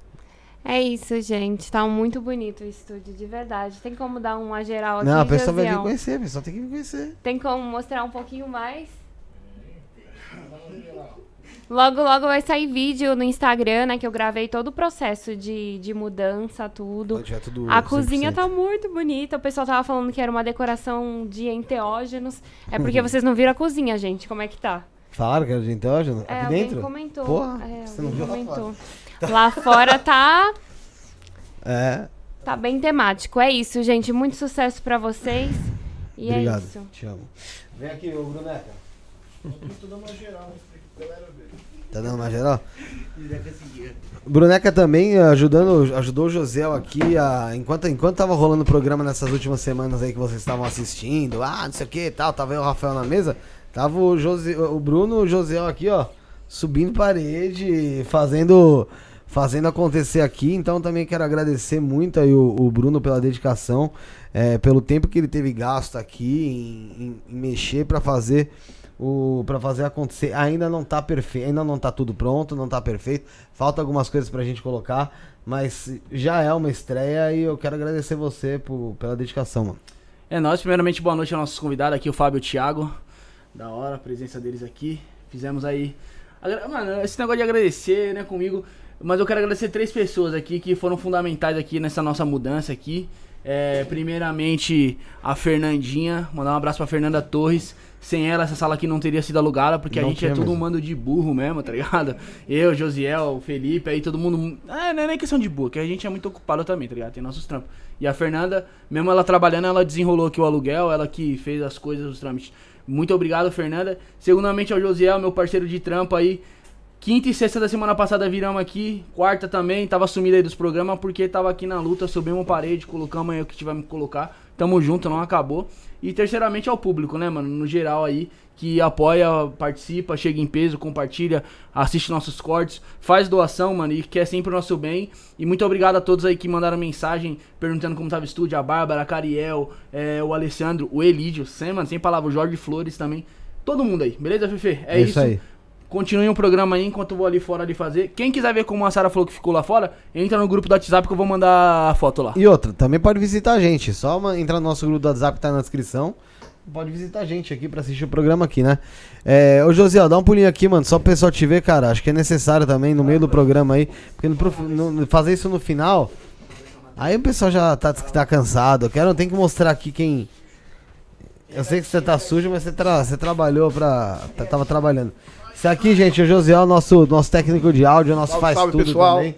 É isso, gente. Tá muito bonito o estúdio, de verdade. Tem como dar uma geral aqui, Não, a pessoa vai vir conhecer, a pessoa tem que vir conhecer. Tem como mostrar um pouquinho mais? Logo, logo vai sair vídeo no Instagram, né? Que eu gravei todo o processo de, de mudança, tudo. Tiver tudo A cozinha 100%. tá muito bonita. O pessoal tava falando que era uma decoração de enteógenos. É porque vocês não viram a cozinha, gente. Como é que tá? Falaram que era de enteógeno? É, Aqui alguém dentro? comentou. Porra, é, você não viu comentou. Lá fora tá, É, tá bem temático. É isso, gente. Muito sucesso pra vocês. E obrigado. é isso. Te amo. Vem aqui, ô Bruneca. Tô dando uma geral, pra galera ver. Tá dando uma geral? Bruneca também eh, ajudando, ajudou o José aqui a, enquanto, enquanto tava rolando o programa nessas últimas semanas aí que vocês estavam assistindo, ah, não sei o que e tal, tava eu e o Rafael na mesa, tava o, José, o Bruno e o José aqui, ó, subindo parede, fazendo, fazendo acontecer aqui, então também quero agradecer muito aí o, o Bruno pela dedicação, eh, pelo tempo que ele teve gasto aqui em, em- em mexer pra fazer o para fazer acontecer. Ainda não tá perfeito, ainda não tá tudo pronto, não tá perfeito. Falta algumas coisas pra gente colocar, mas já é uma estreia e eu quero agradecer você por, pela dedicação, mano. É nóis, primeiramente boa noite aos nossos convidados aqui, o Fábio e o Thiago. Da hora a presença deles aqui. Fizemos aí. Mano, esse negócio de agradecer, né, comigo. Mas eu quero agradecer três pessoas aqui que foram fundamentais aqui nessa nossa mudança aqui. É, primeiramente, a Fernandinha. Mandar um abraço pra Fernanda Torres. Sem ela, essa sala aqui não teria sido alugada, porque Não a gente é tudo um mando de burro mesmo, tá ligado? Eu, Josiel, Felipe, aí todo mundo. É, não é nem questão de burro, que a gente é muito ocupado também, tá ligado? Tem nossos trampos. E a Fernanda, mesmo ela trabalhando, ela desenrolou aqui o aluguel, ela que fez as coisas, os trâmites. Muito obrigado, Fernanda. Segundamente ao Josiel, meu parceiro de trampo aí. Quinta e sexta da semana passada viramos aqui. Quarta também, tava sumido aí dos programas porque tava aqui na luta, subimos parede, colocamos aí o que tivemos que colocar. Tamo junto, não acabou. E terceiramente ao público, né, mano? No geral aí, que apoia, participa, chega em peso, compartilha, assiste nossos cortes, faz doação, mano, e quer sempre o nosso bem. E muito obrigado a todos aí que mandaram mensagem perguntando como tava o estúdio, a Bárbara, a Cariel, é, o Alessandro, o Elídio, sem, mano, sem palavra, o Jorge Flores também. Todo mundo aí, beleza, Fefe? É, É isso. isso aí. Continuem o programa aí enquanto eu vou ali fora ali fazer. Quem quiser ver como a Sara falou que ficou lá fora, entra no grupo do WhatsApp que eu vou mandar a foto lá. E outra, também pode visitar a gente. Só uma- entrar no nosso grupo do WhatsApp que tá na descrição. Pode visitar a gente aqui pra assistir o programa aqui, né? É, ô Josiel, dá um pulinho aqui, mano, só pro pessoal te ver, cara. Acho que é necessário também no meio do programa aí. Porque no, no- fazer isso no final. Aí o pessoal já tá, tá cansado. Eu quero, tem que mostrar aqui quem. Eu sei que você tá sujo, mas você, tra- você trabalhou pra. tá- Tava trabalhando. Isso aqui, gente, é o Josiel, nosso, nosso técnico de áudio, nosso Salve, faz salve, tudo pessoal. também.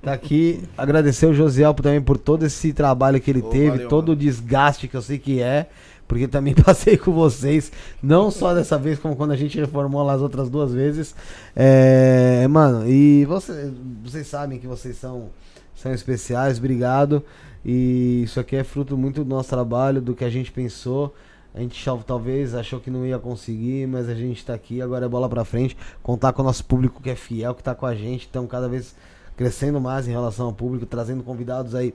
Tá aqui, agradecer o Josiel também por todo esse trabalho que ele Ô, teve, valeu, todo o desgaste que eu sei que é, porque também passei com vocês, não só dessa vez, como quando a gente reformou lá as outras duas vezes. É, mano, e você, vocês sabem que vocês são, são especiais, obrigado. E isso aqui é fruto muito do nosso trabalho, do que a gente pensou. A gente tal- talvez achou que não ia conseguir, mas a gente tá aqui, agora é bola pra frente. Contar com o nosso público que é fiel, que tá com a gente. Então, cada vez crescendo mais em relação ao público, trazendo convidados aí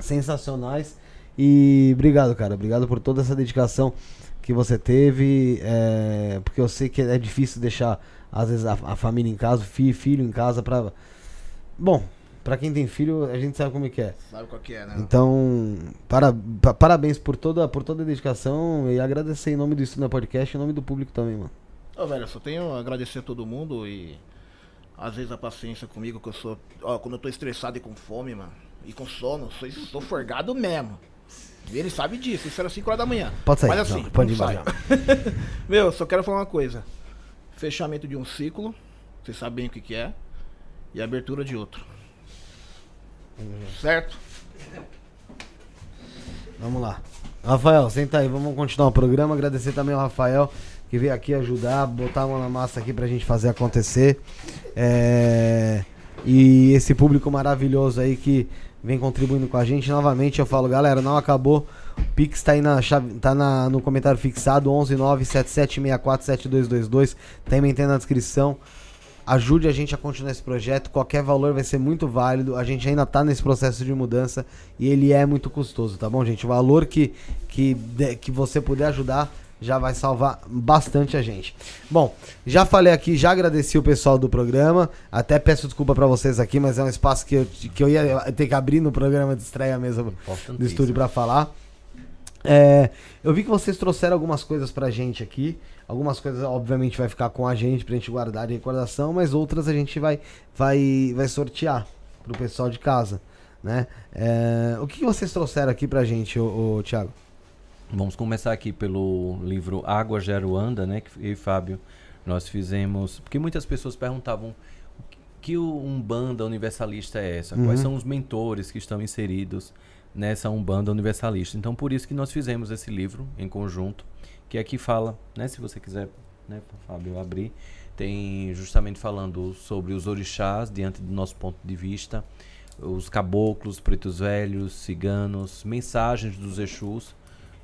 sensacionais. E obrigado, cara. Obrigado por toda essa dedicação que você teve. é, porque eu sei que é difícil deixar, às vezes, a, a família em casa, filho, filho em casa pra. Bom, pra quem tem filho, a gente sabe como é que é. Sabe qual que é, né? Então, para, pa- parabéns por toda, por toda a dedicação e agradecer em nome do Estúdio Podcast e em nome do público também, mano. Ô, velho, eu só tenho a agradecer a todo mundo e às vezes a paciência comigo, que eu sou. Ó, quando eu tô estressado e com fome, mano, e com sono, sou, sou forgado mesmo. Ele sabe disso, isso era 5 horas da manhã. Pode sair, Mas assim, não, pode ir não embora. sai. Meu, eu só quero falar uma coisa. Fechamento de um ciclo, vocês sabem o que, que é, e abertura de outro. Certo? Vamos lá. Rafael, senta aí, vamos continuar o programa. Agradecer também ao Rafael que veio aqui ajudar, botar a mão na massa aqui pra gente fazer acontecer. É, E esse público maravilhoso aí que vem contribuindo com a gente. Novamente eu falo, galera, não acabou. O Pix tá aí na chave, tá na, no comentário fixado 11977647222. Também tem na descrição. Ajude a gente a continuar esse projeto. Qualquer valor vai ser muito válido. A gente ainda tá nesse processo de mudança e ele é muito custoso, tá bom, gente? O valor que, que, que você puder ajudar já vai salvar bastante a gente. Bom, já falei aqui, já agradeci o pessoal do programa. Até peço desculpa pra vocês aqui, mas é um espaço que eu, que eu ia ter que abrir no programa de estreia mesmo do estúdio pra falar. É, eu vi que vocês trouxeram algumas coisas pra gente aqui. Algumas coisas, obviamente, vai ficar com a gente pra gente guardar de recordação, mas outras a gente vai, vai, vai sortear pro pessoal de casa, né? É, o que que vocês trouxeram aqui pra gente, ô, ô, Thiago? Vamos começar aqui pelo livro Água Geruanda, né? Que eu e Fábio nós fizemos. Porque muitas pessoas perguntavam o que o Umbanda Universalista é essa? Quais Uhum. são os mentores que estão inseridos nessa Umbanda Universalista? Então, por isso que nós fizemos esse livro em conjunto, que aqui fala, né? Se você quiser, né, Fábio, abrir, tem justamente falando sobre os orixás diante do nosso ponto de vista, os caboclos, pretos velhos, ciganos, mensagens dos Exus,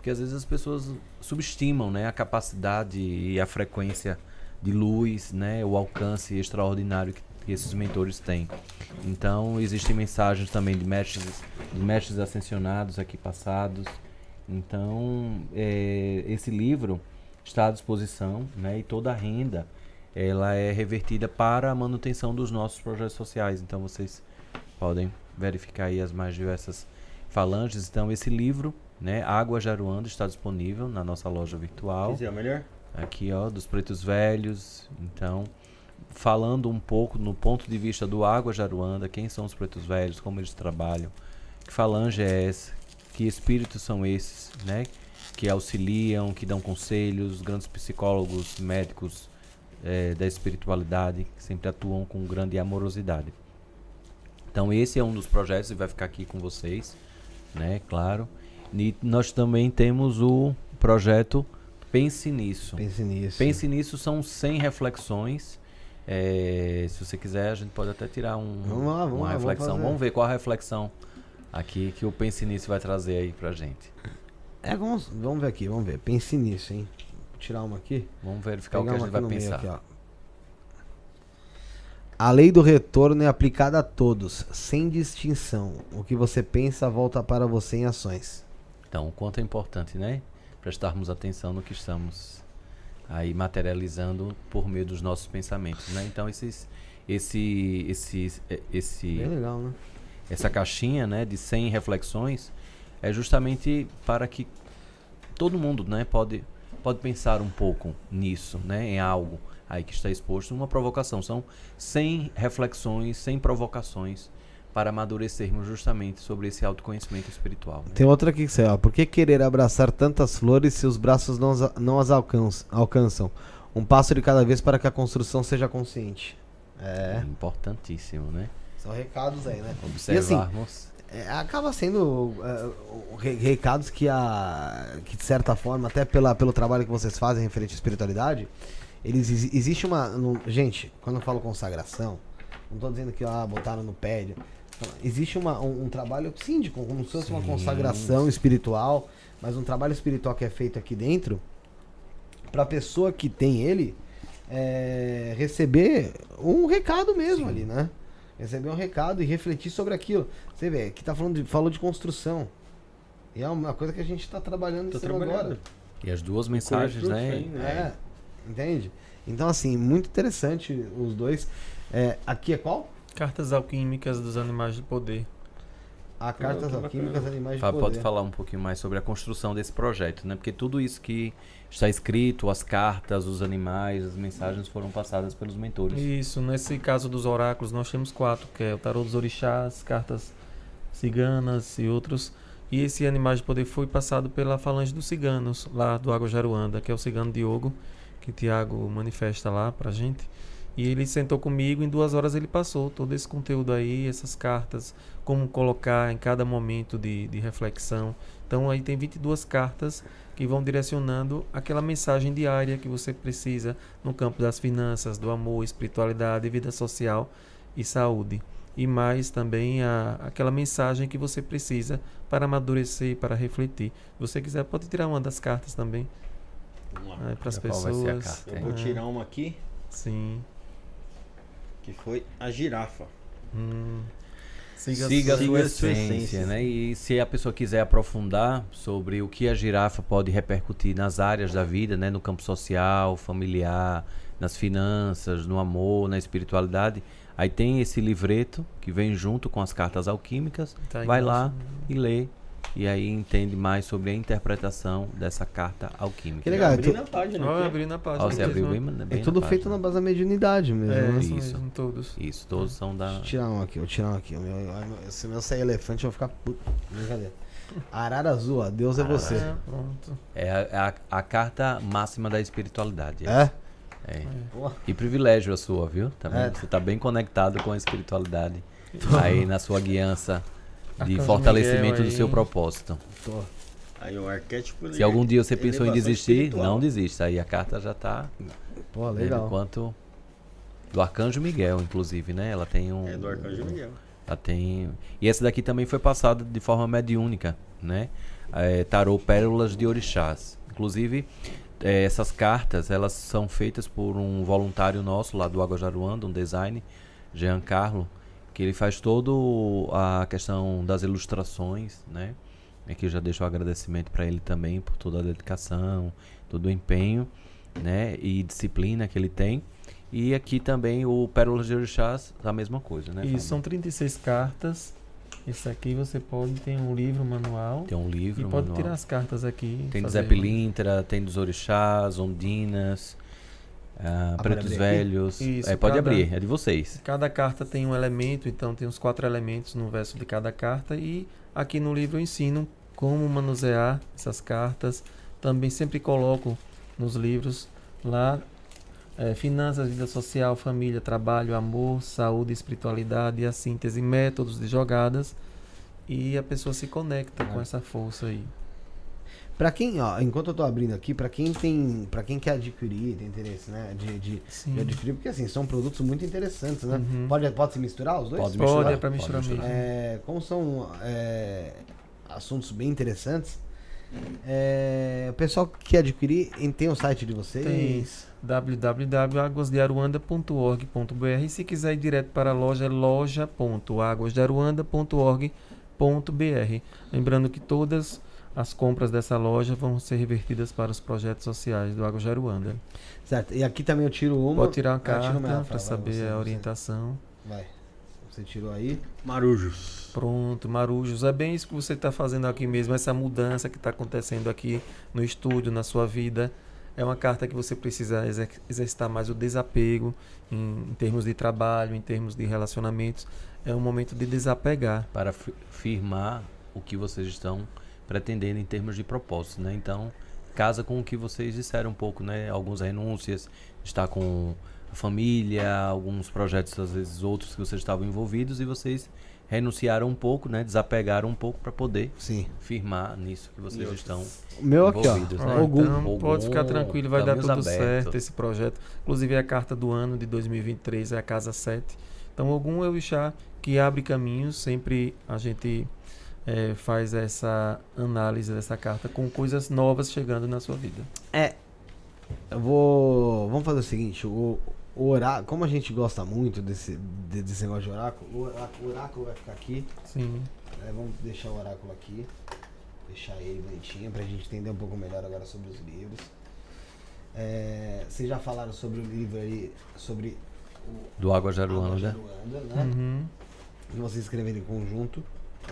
porque às vezes as pessoas subestimam né, a capacidade e a frequência de luz, né, o alcance extraordinário que, que esses mentores têm. Então, existem mensagens também de mestres, de mestres ascensionados aqui passados. Então, é, esse livro está à disposição né, e toda a renda ela é revertida para a manutenção dos nossos projetos sociais. Então, vocês podem verificar aí as mais diversas falanges. Então, esse livro, né, Água Jaruanda, está disponível na nossa loja virtual. Quiser melhor? Aqui, ó, dos pretos velhos. Então, falando um pouco no ponto de vista do Água Jaruanda, quem são os pretos velhos, como eles trabalham, que falange é essa, que espíritos são esses, né? Que auxiliam, que dão conselhos, grandes psicólogos, médicos eh, da espiritualidade, que sempre atuam com grande amorosidade. Então esse é um dos projetos e vai ficar aqui com vocês, né? Claro. E nós também temos o projeto Pense Nisso. Pense nisso. Pense Nisso são 100 reflexões. É, se você quiser, a gente pode até tirar um, Vamos lá, vamos uma lá, vamos reflexão. fazer. Vamos, ver qual a reflexão aqui que o Pense Nisso vai trazer aí pra gente. É, vamos, vamos ver aqui, vamos ver. Pense nisso, hein? Vou tirar uma aqui. Vamos verificar o que a gente vai pensar. aqui. A lei do retorno é aplicada a todos, sem distinção. O que você pensa volta para você em ações. Então, o quanto é importante, né? Prestarmos atenção no que estamos aí materializando por meio dos nossos pensamentos, né? Então, esses, esse, esse, eh, esse, Bem legal, né? essa caixinha, né, de 100 reflexões é justamente para que todo mundo, né, pode pode pensar um pouco nisso, né, em algo aí que está exposto, uma provocação. São 100 reflexões, 100 provocações para amadurecermos justamente sobre esse autoconhecimento espiritual. né? Tem outra aqui que você, ó. Por que querer abraçar tantas flores se os braços não, as- não as alcançam? Um passo de cada vez para que a construção seja consciente. É. Importantíssimo, né? São recados aí, né? Observarmos. É, acaba sendo é, re- recados que, a, que, de certa forma, até pela, pelo trabalho que vocês fazem referente à espiritualidade, eles, exi- existe uma. no- gente, quando eu falo consagração, não tô dizendo que ah, botaram no pé. Existe uma, um, um trabalho síndico, como se fosse uma Sim. consagração espiritual, mas um trabalho espiritual que é feito aqui dentro, pra pessoa que tem ele, é, receber um recado mesmo ali, né? Receber um recado e refletir sobre aquilo. Você vê, que tá falando de, falou de construção. E é uma coisa que a gente tá trabalhando Tô em cima trabalhando. agora. E as duas mensagens, né? aí, É, entende? Então, assim, muito interessante os dois. É, aqui é qual? Cartas alquímicas dos animais de poder. A Cartas que Alquímicas bacana. Animais de Fábio Poder. pode falar um pouquinho mais sobre a construção desse projeto, né? Porque tudo isso que está escrito, as cartas, os animais, as mensagens foram passadas pelos mentores. Isso, nesse caso dos oráculos, nós temos quatro, que é o tarô dos orixás, cartas ciganas e outros. E esse animal de poder foi passado pela falange dos ciganos, lá do Água Jaruanda, que é o cigano Diogo, que Tiago manifesta lá pra gente. E ele sentou comigo, em duas horas ele passou todo esse conteúdo aí, essas cartas, como colocar em cada momento de, de reflexão. Então aí tem 22 cartas que vão direcionando aquela mensagem diária que você precisa no campo das finanças, do amor, espiritualidade, vida social e saúde. E mais também a, aquela mensagem que você precisa para amadurecer, para refletir. Se você quiser, pode tirar uma das cartas também Vamos lá. para as pessoas. carta, Eu vou É, tirar uma aqui, Sim. Que foi a girafa. Hum. Siga, Siga a sua- sua a sua essência, essência. né? E se a pessoa quiser aprofundar sobre o que a girafa pode repercutir nas áreas da vida, né? No campo social, familiar, nas finanças, no amor, na espiritualidade, aí tem esse livreto que vem junto com as cartas alquímicas. Tá Vai no- lá e lê. E aí entende mais sobre a interpretação dessa carta alquímica. Que legal, é, Abri tu- na página. Aqui. abri na página. Você abriu bem, né? bem é tudo na feito na base da mediunidade mesmo. É, né? isso mesmo, todos. Isso, todos são da. Deixa eu tirar um aqui, vou tirar um aqui. Meu- se o meu sair elefante, eu vou ficar puto. Brincadeira. Arara azul, ó. Deus é você. Ah, pronto. É a, a- a carta máxima da espiritualidade. É? É. Pô. E privilégio a sua, viu? Tá? É. Você tá bem conectado com a espiritualidade. Aí na sua guiança de fortalecimento Miguel do seu propósito. Tô. Aí o arquétipo. Se algum dia você pensou em desistir, espiritual. não desista. Aí a carta já tá Pô, legal. quanto do Arcanjo Miguel, inclusive, né? Ela tem um É do Arcanjo Miguel. Ela tem. E essa daqui também foi passada de forma mediúnica, né? É, tarô Pérolas de Orixás. Inclusive, é, essas cartas, elas são feitas por um voluntário nosso lá do Água Jaruanda, um design, Jean Carlo, que ele faz todo a questão das ilustrações, né? Aqui eu já deixo o agradecimento para ele também por toda a dedicação, todo o empenho, né? E disciplina que ele tem. E aqui também o Pérolas de Orixás, a mesma coisa, né? Isso, são 36 cartas. Esse aqui você pode, tem um livro, manual. Tem um livro, e pode manual. tirar as cartas aqui. Tem do Zé Pilintra, tem dos Orixás, Ondinas, ah, Ah, Pretos? Velhos. Isso, é, pode cada- abrir, é de vocês. Cada carta tem um elemento, então tem os quatro elementos no verso de cada carta. E aqui no livro eu ensino como manusear essas cartas. Também sempre coloco nos livros lá é, finanças, vida social, família, trabalho, amor, saúde, espiritualidade, a síntese, métodos de jogadas e a pessoa se conecta com essa força aí. Pra quem, ó, enquanto eu tô abrindo aqui, pra quem tem, para quem quer adquirir, tem interesse, né, de, de, de adquirir, porque assim, são produtos muito interessantes, né? Uhum. Pode, pode se misturar os dois? Pode Pode, misturar, é pra pode misturar mesmo. É, como são é, assuntos bem interessantes, é, o pessoal que quer adquirir, em- tem o site de vocês? Tem www.aguasdearuanda.org.br e se quiser ir direto para a loja é loja.aguasdearuanda.org.br. Lembrando que todas as compras dessa loja vão ser revertidas para os projetos sociais do Águas de Aruanda. Certo, e aqui também eu tiro uma. Pode tirar uma Ah, carta para saber você, a você. orientação. Vai. Você tirou aí. Marujos. Pronto, Marujos. É bem isso que você está fazendo aqui mesmo, essa mudança que está acontecendo aqui no estúdio, na sua vida. É uma carta que você precisa exer- exercitar mais o desapego em, em termos de trabalho, em termos de relacionamentos. É um momento de desapegar. para fi- firmar o que vocês estão pretendendo em termos de propósito, né? Então, casa com o que vocês disseram um pouco, né? Algumas renúncias, estar com a família, alguns projetos, às vezes outros que vocês estavam envolvidos e vocês renunciaram um pouco, né? Desapegaram um pouco para poder Sim. firmar nisso que vocês estão O meu aqui, ó. né? Ogum. Então, Ogum, pode ficar tranquilo, vai dar caminhos tudo abertos. certo esse projeto. Inclusive, é a carta do ano de 2023 é a Casa 7. Então, algum é o Ixá que abre caminhos. Sempre a gente eh, faz essa análise dessa carta com coisas novas chegando na sua vida. É. Eu vou. Vamos fazer o seguinte, o, o oráculo. Como a gente gosta muito desse, de- desse negócio de oráculo, o oráculo, oráculo vai ficar aqui. Sim. né, vamos deixar o oráculo aqui. Deixar ele bonitinho pra gente entender um pouco melhor agora sobre os livros. É, vocês já falaram sobre o livro aí, sobre o do Água Água Jaruanda. Jaruanda, né? Uhum. Que vocês escreveram em conjunto.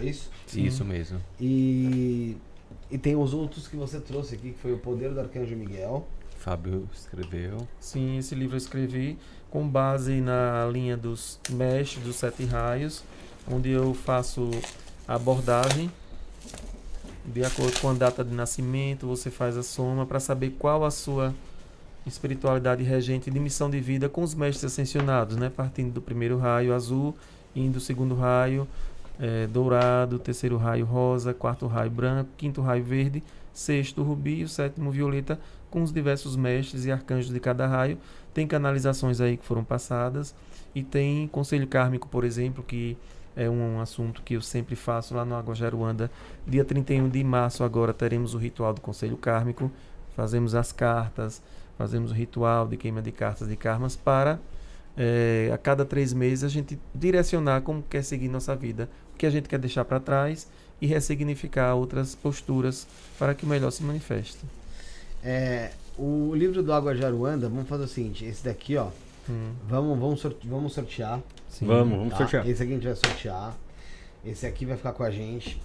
É isso? Sim. Isso mesmo. E, e tem os outros que você trouxe aqui, que foi o Poder do Arcanjo Miguel. Fábio escreveu. Sim, esse livro eu escrevi com base na linha dos mestres dos sete raios, onde eu faço a abordagem de acordo com a data de nascimento, você faz a soma para saber qual a sua espiritualidade regente de missão de vida com os mestres ascensionados, né? Partindo do primeiro raio azul, indo do segundo raio eh, dourado, terceiro raio rosa, quarto raio branco, quinto raio verde, sexto rubi e o sétimo violeta, com os diversos mestres e arcanjos de cada raio. Tem canalizações aí que foram passadas e tem conselho kármico, por exemplo, que é um assunto que eu sempre faço lá no Água Jaruanda. Dia 31 de março agora teremos o ritual do conselho kármico, fazemos as cartas, fazemos o ritual de queima de cartas de karmas para eh, a cada três meses a gente direcionar como quer seguir nossa vida, que a gente quer deixar para trás e ressignificar outras posturas para que o melhor se manifeste. É, o livro do Água Jaruanda, vamos fazer o seguinte, esse daqui, ó, Hum, vamos, vamos, sorte- vamos sortear. sim. Vamos, vamos tá? sortear. Esse aqui a gente vai sortear. Esse aqui vai ficar com a gente.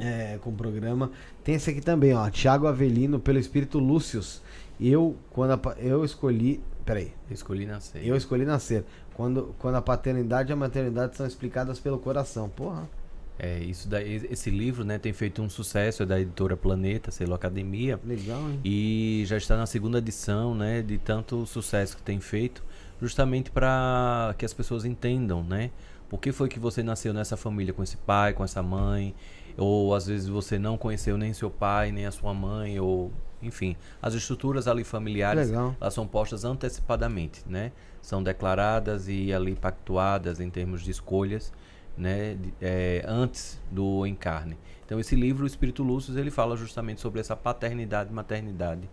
é, com o programa. Tem esse aqui também, ó. Tiago Avelino, pelo Espírito Lúcius. Eu, quando a eu escolhi. Peraí. Eu escolhi nascer. Eu escolhi nascer. Quando, quando a paternidade e a maternidade são explicadas pelo coração. Porra. É, isso daí, esse livro, né, tem feito um sucesso, é da editora Planeta, selo Academia, Legal, hein? e já está na segunda edição, né, de tanto sucesso que tem feito, justamente para que as pessoas entendam, né, por que foi que você nasceu nessa família com esse pai, com essa mãe, ou às vezes você não conheceu nem seu pai, nem a sua mãe, ou enfim, as estruturas ali familiares Legal. elas são postas antecipadamente, né? São declaradas e ali pactuadas em termos de escolhas, né? é, antes do encarne. Então esse livro, o Espírito Lúcio, ele fala justamente sobre essa paternidade e maternidade,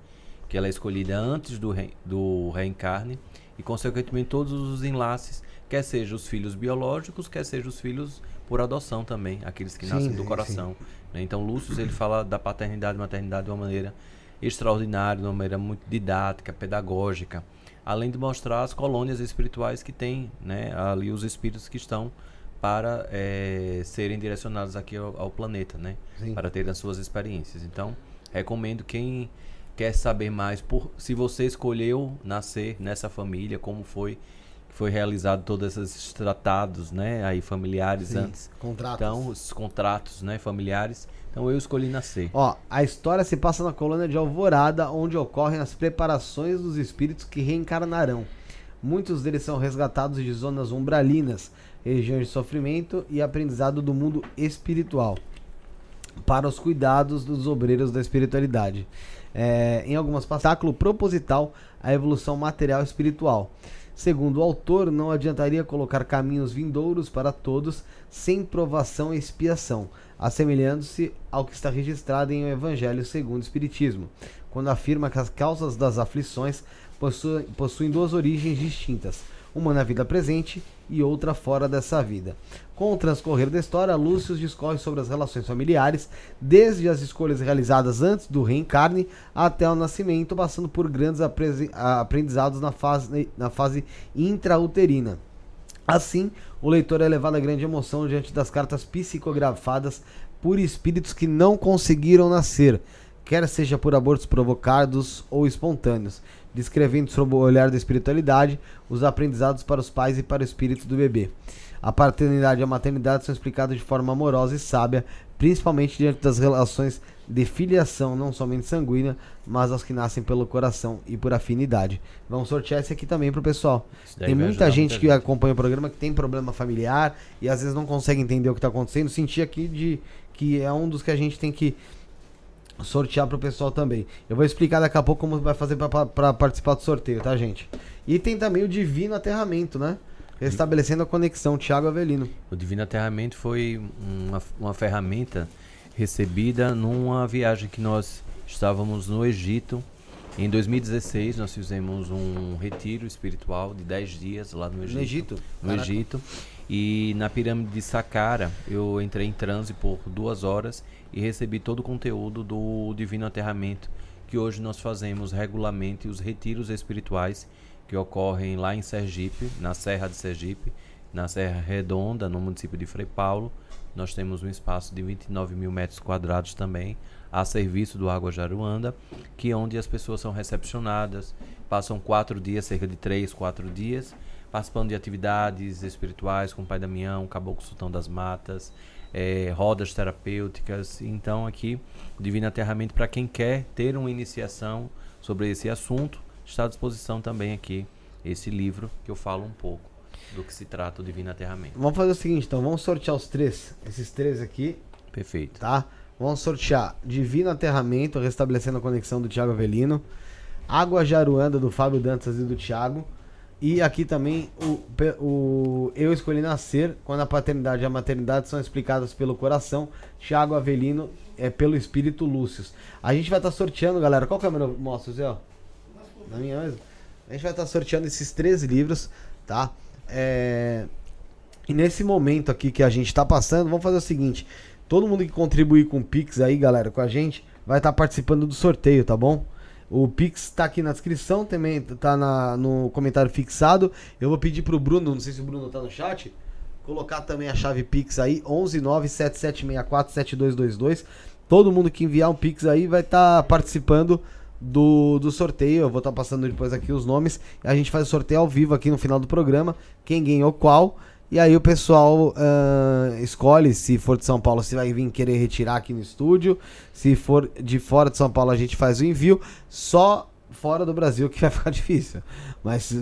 que ela é escolhida antes do, re, do reencarne e consequentemente todos os enlaces, quer sejam os filhos biológicos, quer sejam os filhos por adoção também, aqueles que Sim, nascem do coração. né? Então Lúcio ele fala da paternidade e maternidade de uma maneira extraordinária, de uma maneira muito didática, pedagógica, além de mostrar as colônias espirituais que tem, né, ali os espíritos que estão para eh, serem direcionados aqui ao, ao planeta, né, Sim. para terem as suas experiências. Então, recomendo quem quer saber mais por se você escolheu nascer nessa família, como foi que foi realizado todos esses tratados, né, aí familiares Sim. antes Contratos. então, os contratos né, familiares, Então eu escolhi nascer. Ó, a história se passa na colônia de Alvorada, onde ocorrem as preparações dos espíritos que reencarnarão. Muitos deles são resgatados de zonas umbralinas, regiões de sofrimento e aprendizado do mundo espiritual, para os cuidados dos obreiros da espiritualidade. É, em algumas passáculo proposital a evolução material e espiritual. Segundo o autor, não adiantaria colocar caminhos vindouros para todos sem provação e expiação, assemelhando-se ao que está registrado em O Evangelho segundo o Espiritismo, quando afirma que as causas das aflições possuem, possuem duas origens distintas, uma na vida presente e outra fora dessa vida. Com o transcorrer da história, Lúcio discorre sobre as relações familiares, desde as escolhas realizadas antes do reencarne até o nascimento, passando por grandes aprendizados na fase, na fase intrauterina. Assim, o leitor é levado a grande emoção diante das cartas psicografadas por espíritos que não conseguiram nascer, quer seja por abortos provocados ou espontâneos, descrevendo sob o olhar da espiritualidade os aprendizados para os pais e para o espírito do bebê. A paternidade e a maternidade são explicadas de forma amorosa e sábia, principalmente diante das relações de filiação, não somente sanguínea, mas as que nascem pelo coração e por afinidade. Vamos sortear esse aqui também pro pessoal. Tem muita gente muita que acompanha o programa que tem problema familiar e às vezes não consegue entender o que está acontecendo. Senti aqui de que é um dos que a gente tem que sortear pro pessoal também. Eu vou explicar daqui a pouco como vai fazer para participar do sorteio, tá, gente? E tem também o Divino Aterramento, né? Restabelecendo a conexão, Thiago Avelino. O Divino Aterramento foi uma, uma ferramenta recebida numa viagem que nós estávamos no Egito. Em 2016, nós fizemos um retiro espiritual de 10 dias lá no Egito. No Egito. no Caraca. Egito. E na pirâmide de Saqqara, eu entrei em transe por duas horas e recebi todo o conteúdo do Divino Aterramento, que hoje nós fazemos regularmente os retiros espirituais que ocorrem lá em Sergipe, na Serra de Sergipe, na Serra Redonda, no município de Frei Paulo. Nós temos um espaço de 29 mil metros quadrados também, a serviço do Água Jaruanda, que é onde as pessoas são recepcionadas, passam quatro dias, cerca de três, quatro dias, participando de atividades espirituais com o Pai Damião, Caboclo Sultão das Matas, eh, rodas terapêuticas. Então aqui, Divino Aterramento, para quem quer ter uma iniciação sobre esse assunto, está à disposição também aqui esse livro que eu falo um pouco do que se trata o Divino Aterramento. Vamos fazer o seguinte, então, vamos sortear os três, esses três aqui, Perfeito. tá? Vamos sortear Divino Aterramento, restabelecendo a conexão do Thiago Avelino, Água Jaruanda do Fábio Dantas e do Thiago. E aqui também o, o Eu Escolhi Nascer, quando a paternidade e a maternidade são explicadas pelo coração, Thiago Avelino é pelo espírito Lúcio. A gente vai estar sorteando, galera. Qual câmera eu mostro, Zé? Na minha mesmo? A gente vai estar sorteando esses três livros, tá? É... E nesse momento aqui que a gente tá passando, vamos fazer o seguinte: todo mundo que contribuir com o Pix aí, galera, com a gente, vai estar participando do sorteio, tá bom? O Pix tá aqui na descrição, também tá na, no comentário fixado. Eu vou pedir pro Bruno, não sei se o Bruno tá no chat, colocar também a chave Pix aí, 11977647222. Todo mundo que enviar um Pix aí vai estar participando do, do sorteio. Eu vou estar passando depois aqui os nomes. A gente faz o sorteio ao vivo aqui no final do programa. Quem ganhou qual. E aí o pessoal ah, escolhe se for de São Paulo, se vai vir querer retirar aqui no estúdio. Se for de fora de São Paulo, a gente faz o envio. Só fora do Brasil que vai ficar difícil. Mas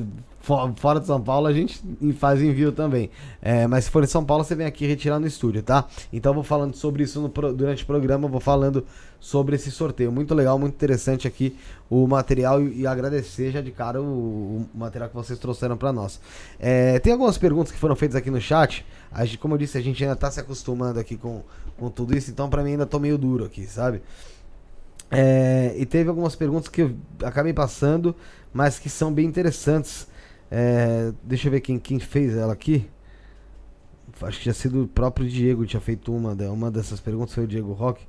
fora de São Paulo a gente faz envio também. É, mas se for em São Paulo, você vem aqui retirar no estúdio, tá? Então eu vou falando sobre isso no durante o programa, vou falando sobre esse sorteio. Muito legal, muito interessante aqui o material e, e agradecer já de cara o, o material que vocês trouxeram para nós. É, tem algumas perguntas que foram feitas aqui no chat. A gente, como eu disse, a gente ainda tá se acostumando aqui com, com tudo isso, então para mim ainda tô meio duro aqui, sabe? É, e teve algumas perguntas que eu acabei passando, mas que são bem interessantes. É, deixa eu ver quem, quem fez ela aqui. Acho que tinha sido o próprio Diego tinha feito uma, uma dessas perguntas, foi o Diego Roque.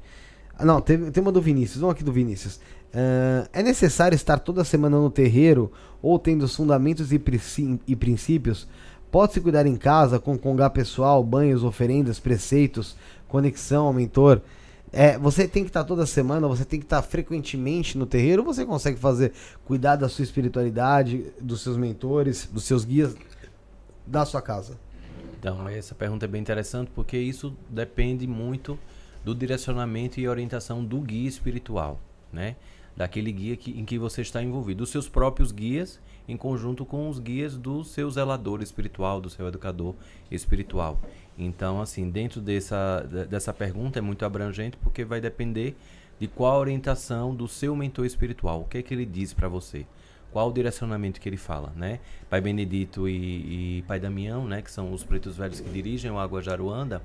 Ah, não, teve, tem uma do Vinícius, vamos aqui do Vinícius. É, é necessário estar toda semana no terreiro ou tendo os fundamentos e, e princípios? Pode-se cuidar em casa com congá pessoal, banhos, oferendas, preceitos, conexão ao mentor? É, você tem que estar toda semana, você tem que estar frequentemente no terreiro, você consegue fazer cuidar da sua espiritualidade, dos seus mentores, dos seus guias da sua casa? Então, essa pergunta é bem interessante porque isso depende muito do direcionamento e orientação do guia espiritual, né? Daquele guia que, em que você está envolvido, dos seus próprios guias, em conjunto com os guias do seu zelador espiritual, do seu educador espiritual. Então, assim, dentro dessa, de- dessa pergunta é muito abrangente porque vai depender de qual a orientação do seu mentor espiritual, o que é que ele diz para você, qual o direcionamento que ele fala, né? Pai Benedito e, e Pai Damião, né, que são os pretos velhos que dirigem o Água Jaruanda,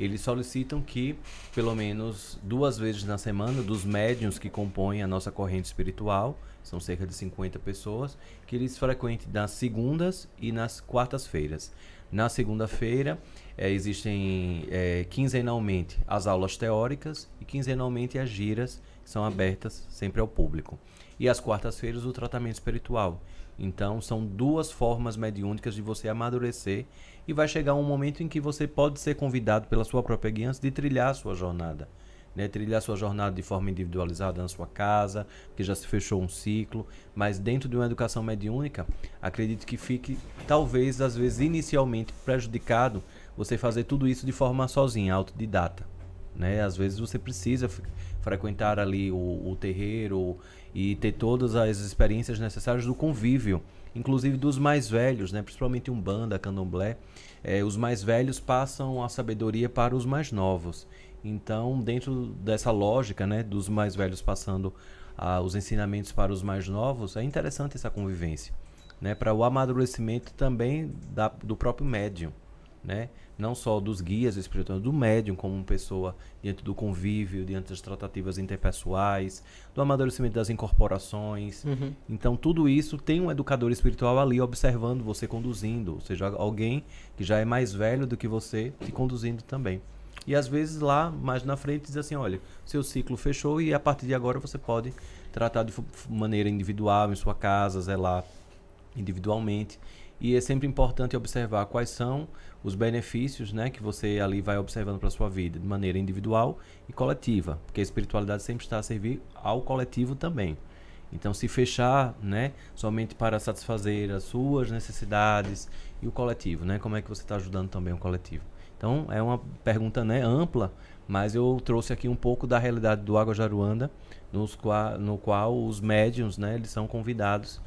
eles solicitam que, pelo menos duas vezes na semana, dos médiuns que compõem a nossa corrente espiritual, são cerca de 50 pessoas, que eles frequentem nas segundas e nas quartas-feiras. Na segunda-feira, eh, existem eh, quinzenalmente as aulas teóricas e quinzenalmente as giras, que são abertas sempre ao público. E às quartas-feiras, o tratamento espiritual. Então, são duas formas mediúnicas de você amadurecer e vai chegar um momento em que você pode ser convidado pela sua própria guiança de trilhar a sua jornada. Né? Trilhar sua jornada de forma individualizada na sua casa, que já se fechou um ciclo, mas dentro de uma educação mediúnica, acredito que fique, talvez, às vezes, inicialmente prejudicado você fazer tudo isso de forma sozinha, autodidata. Né? Às vezes você precisa frequentar ali o, o terreiro e ter todas as experiências necessárias do convívio, inclusive dos mais velhos, né? principalmente Umbanda, Candomblé. Eh, os mais velhos passam a sabedoria para os mais novos. Então, dentro dessa lógica né, dos mais velhos passando os ensinamentos para os mais novos, é interessante essa convivência. Né, para o amadurecimento também da, do próprio médium né? Não só dos guias espirituais, do médium como pessoa diante do convívio, diante das tratativas interpessoais, do amadurecimento das incorporações. Então tudo isso tem um educador espiritual ali observando você conduzindo, ou seja, alguém que já é mais velho do que você te conduzindo também. E às vezes lá, mais na frente, diz assim, olha, seu ciclo fechou e a partir de agora você pode tratar de maneira individual em sua casa, zelar individualmente. E é sempre importante observar quais são os benefícios né, que você ali vai observando para a sua vida, de maneira individual e coletiva, porque a espiritualidade sempre está a servir ao coletivo também. Então, se fechar né, somente para satisfazer as suas necessidades e o coletivo, né, como é que você está ajudando também o coletivo? Então, é uma pergunta né, ampla, mas eu trouxe aqui um pouco da realidade do Água Jaruanda, nos qua, no qual os médiums né, eles são convidados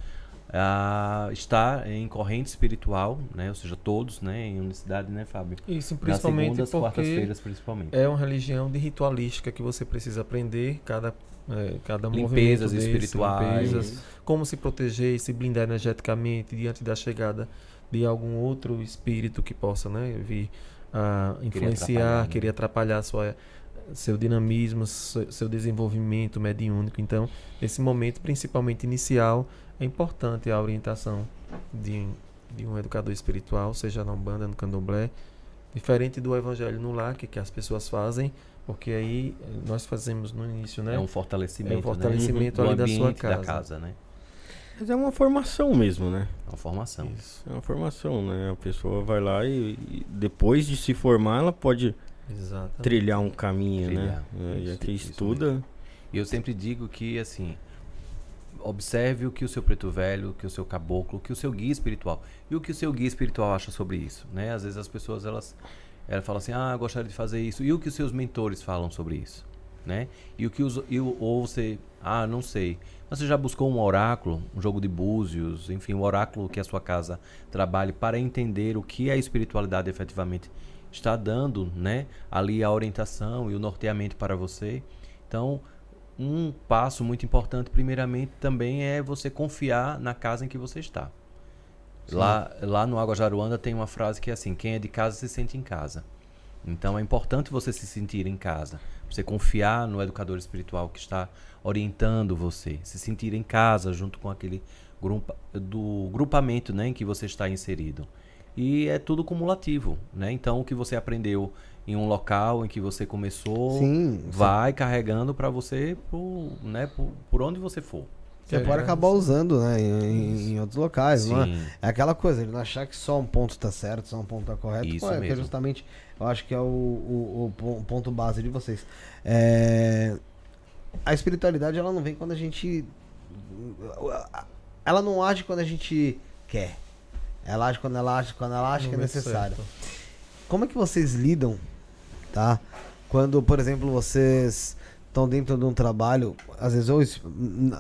a estar em corrente espiritual, né? Ou seja, todos, né? Em unicidade, né, Fábio? Isso, principalmente segundas, porque quartas-feiras, principalmente. é uma religião de ritualística que você precisa aprender cada, é, cada Limpezas desse, espirituais. limpezas, como se proteger e se blindar energeticamente diante da chegada de algum outro espírito que possa né, vir a influenciar, atrapalhar, né? querer atrapalhar sua, seu dinamismo, seu, seu desenvolvimento mediúnico. Então, esse momento, principalmente inicial, é importante a orientação de, de um educador espiritual, seja na Umbanda, no Candomblé, diferente do Evangelho no lar, que, que as pessoas fazem, porque aí eh, nós fazemos no início, né? É um fortalecimento, É um fortalecimento né? ali da sua casa. da casa, né? Mas é uma formação mesmo, né? É uma formação. Isso. É uma formação, né? A pessoa vai lá e, e depois de se formar, ela pode Exatamente. trilhar um caminho, Trilhar. né? É, Já Isso, que isso estuda. E eu sempre digo que, assim, observe o que o seu preto velho, o que o seu caboclo, o que o seu guia espiritual e o que o seu guia espiritual acha sobre isso, né? Às vezes as pessoas, elas, elas falam assim, ah, gostaria de fazer isso. E o que os seus mentores falam sobre isso, né? E o que os... E ou você, ah, não sei. Mas Você já buscou um oráculo, um jogo de búzios, enfim, um oráculo que a sua casa trabalhe para entender o que a espiritualidade efetivamente está dando, né? Ali a orientação e o norteamento para você. Então, um passo muito importante, primeiramente, também é você confiar na casa em que você está. Lá, lá no Água Jaruanda tem uma frase que é assim: quem é de casa se sente em casa. Então é importante você se sentir em casa, você confiar no educador espiritual que está orientando você, se sentir em casa junto com aquele grupa, do grupamento né, em que você está inserido. E é tudo cumulativo, né? Então o que você aprendeu em um local em que você começou, Sim, vai carregando para você por, né, por, por onde você for. Você pode acabar usando, né? Em, em outros locais, não é? Sim. É aquela coisa, ele não achar que só um ponto tá certo, só um ponto tá correto. Isso é que é mesmo. justamente, eu acho que é o, o, o pon- ponto base de vocês. É, a espiritualidade, ela não vem quando a gente. Ela não age quando a gente quer. Ela age quando ela age, quando ela acha que é necessário. certo. Como é que vocês lidam, tá? quando, por exemplo, vocês estão dentro de um trabalho, às vezes, ou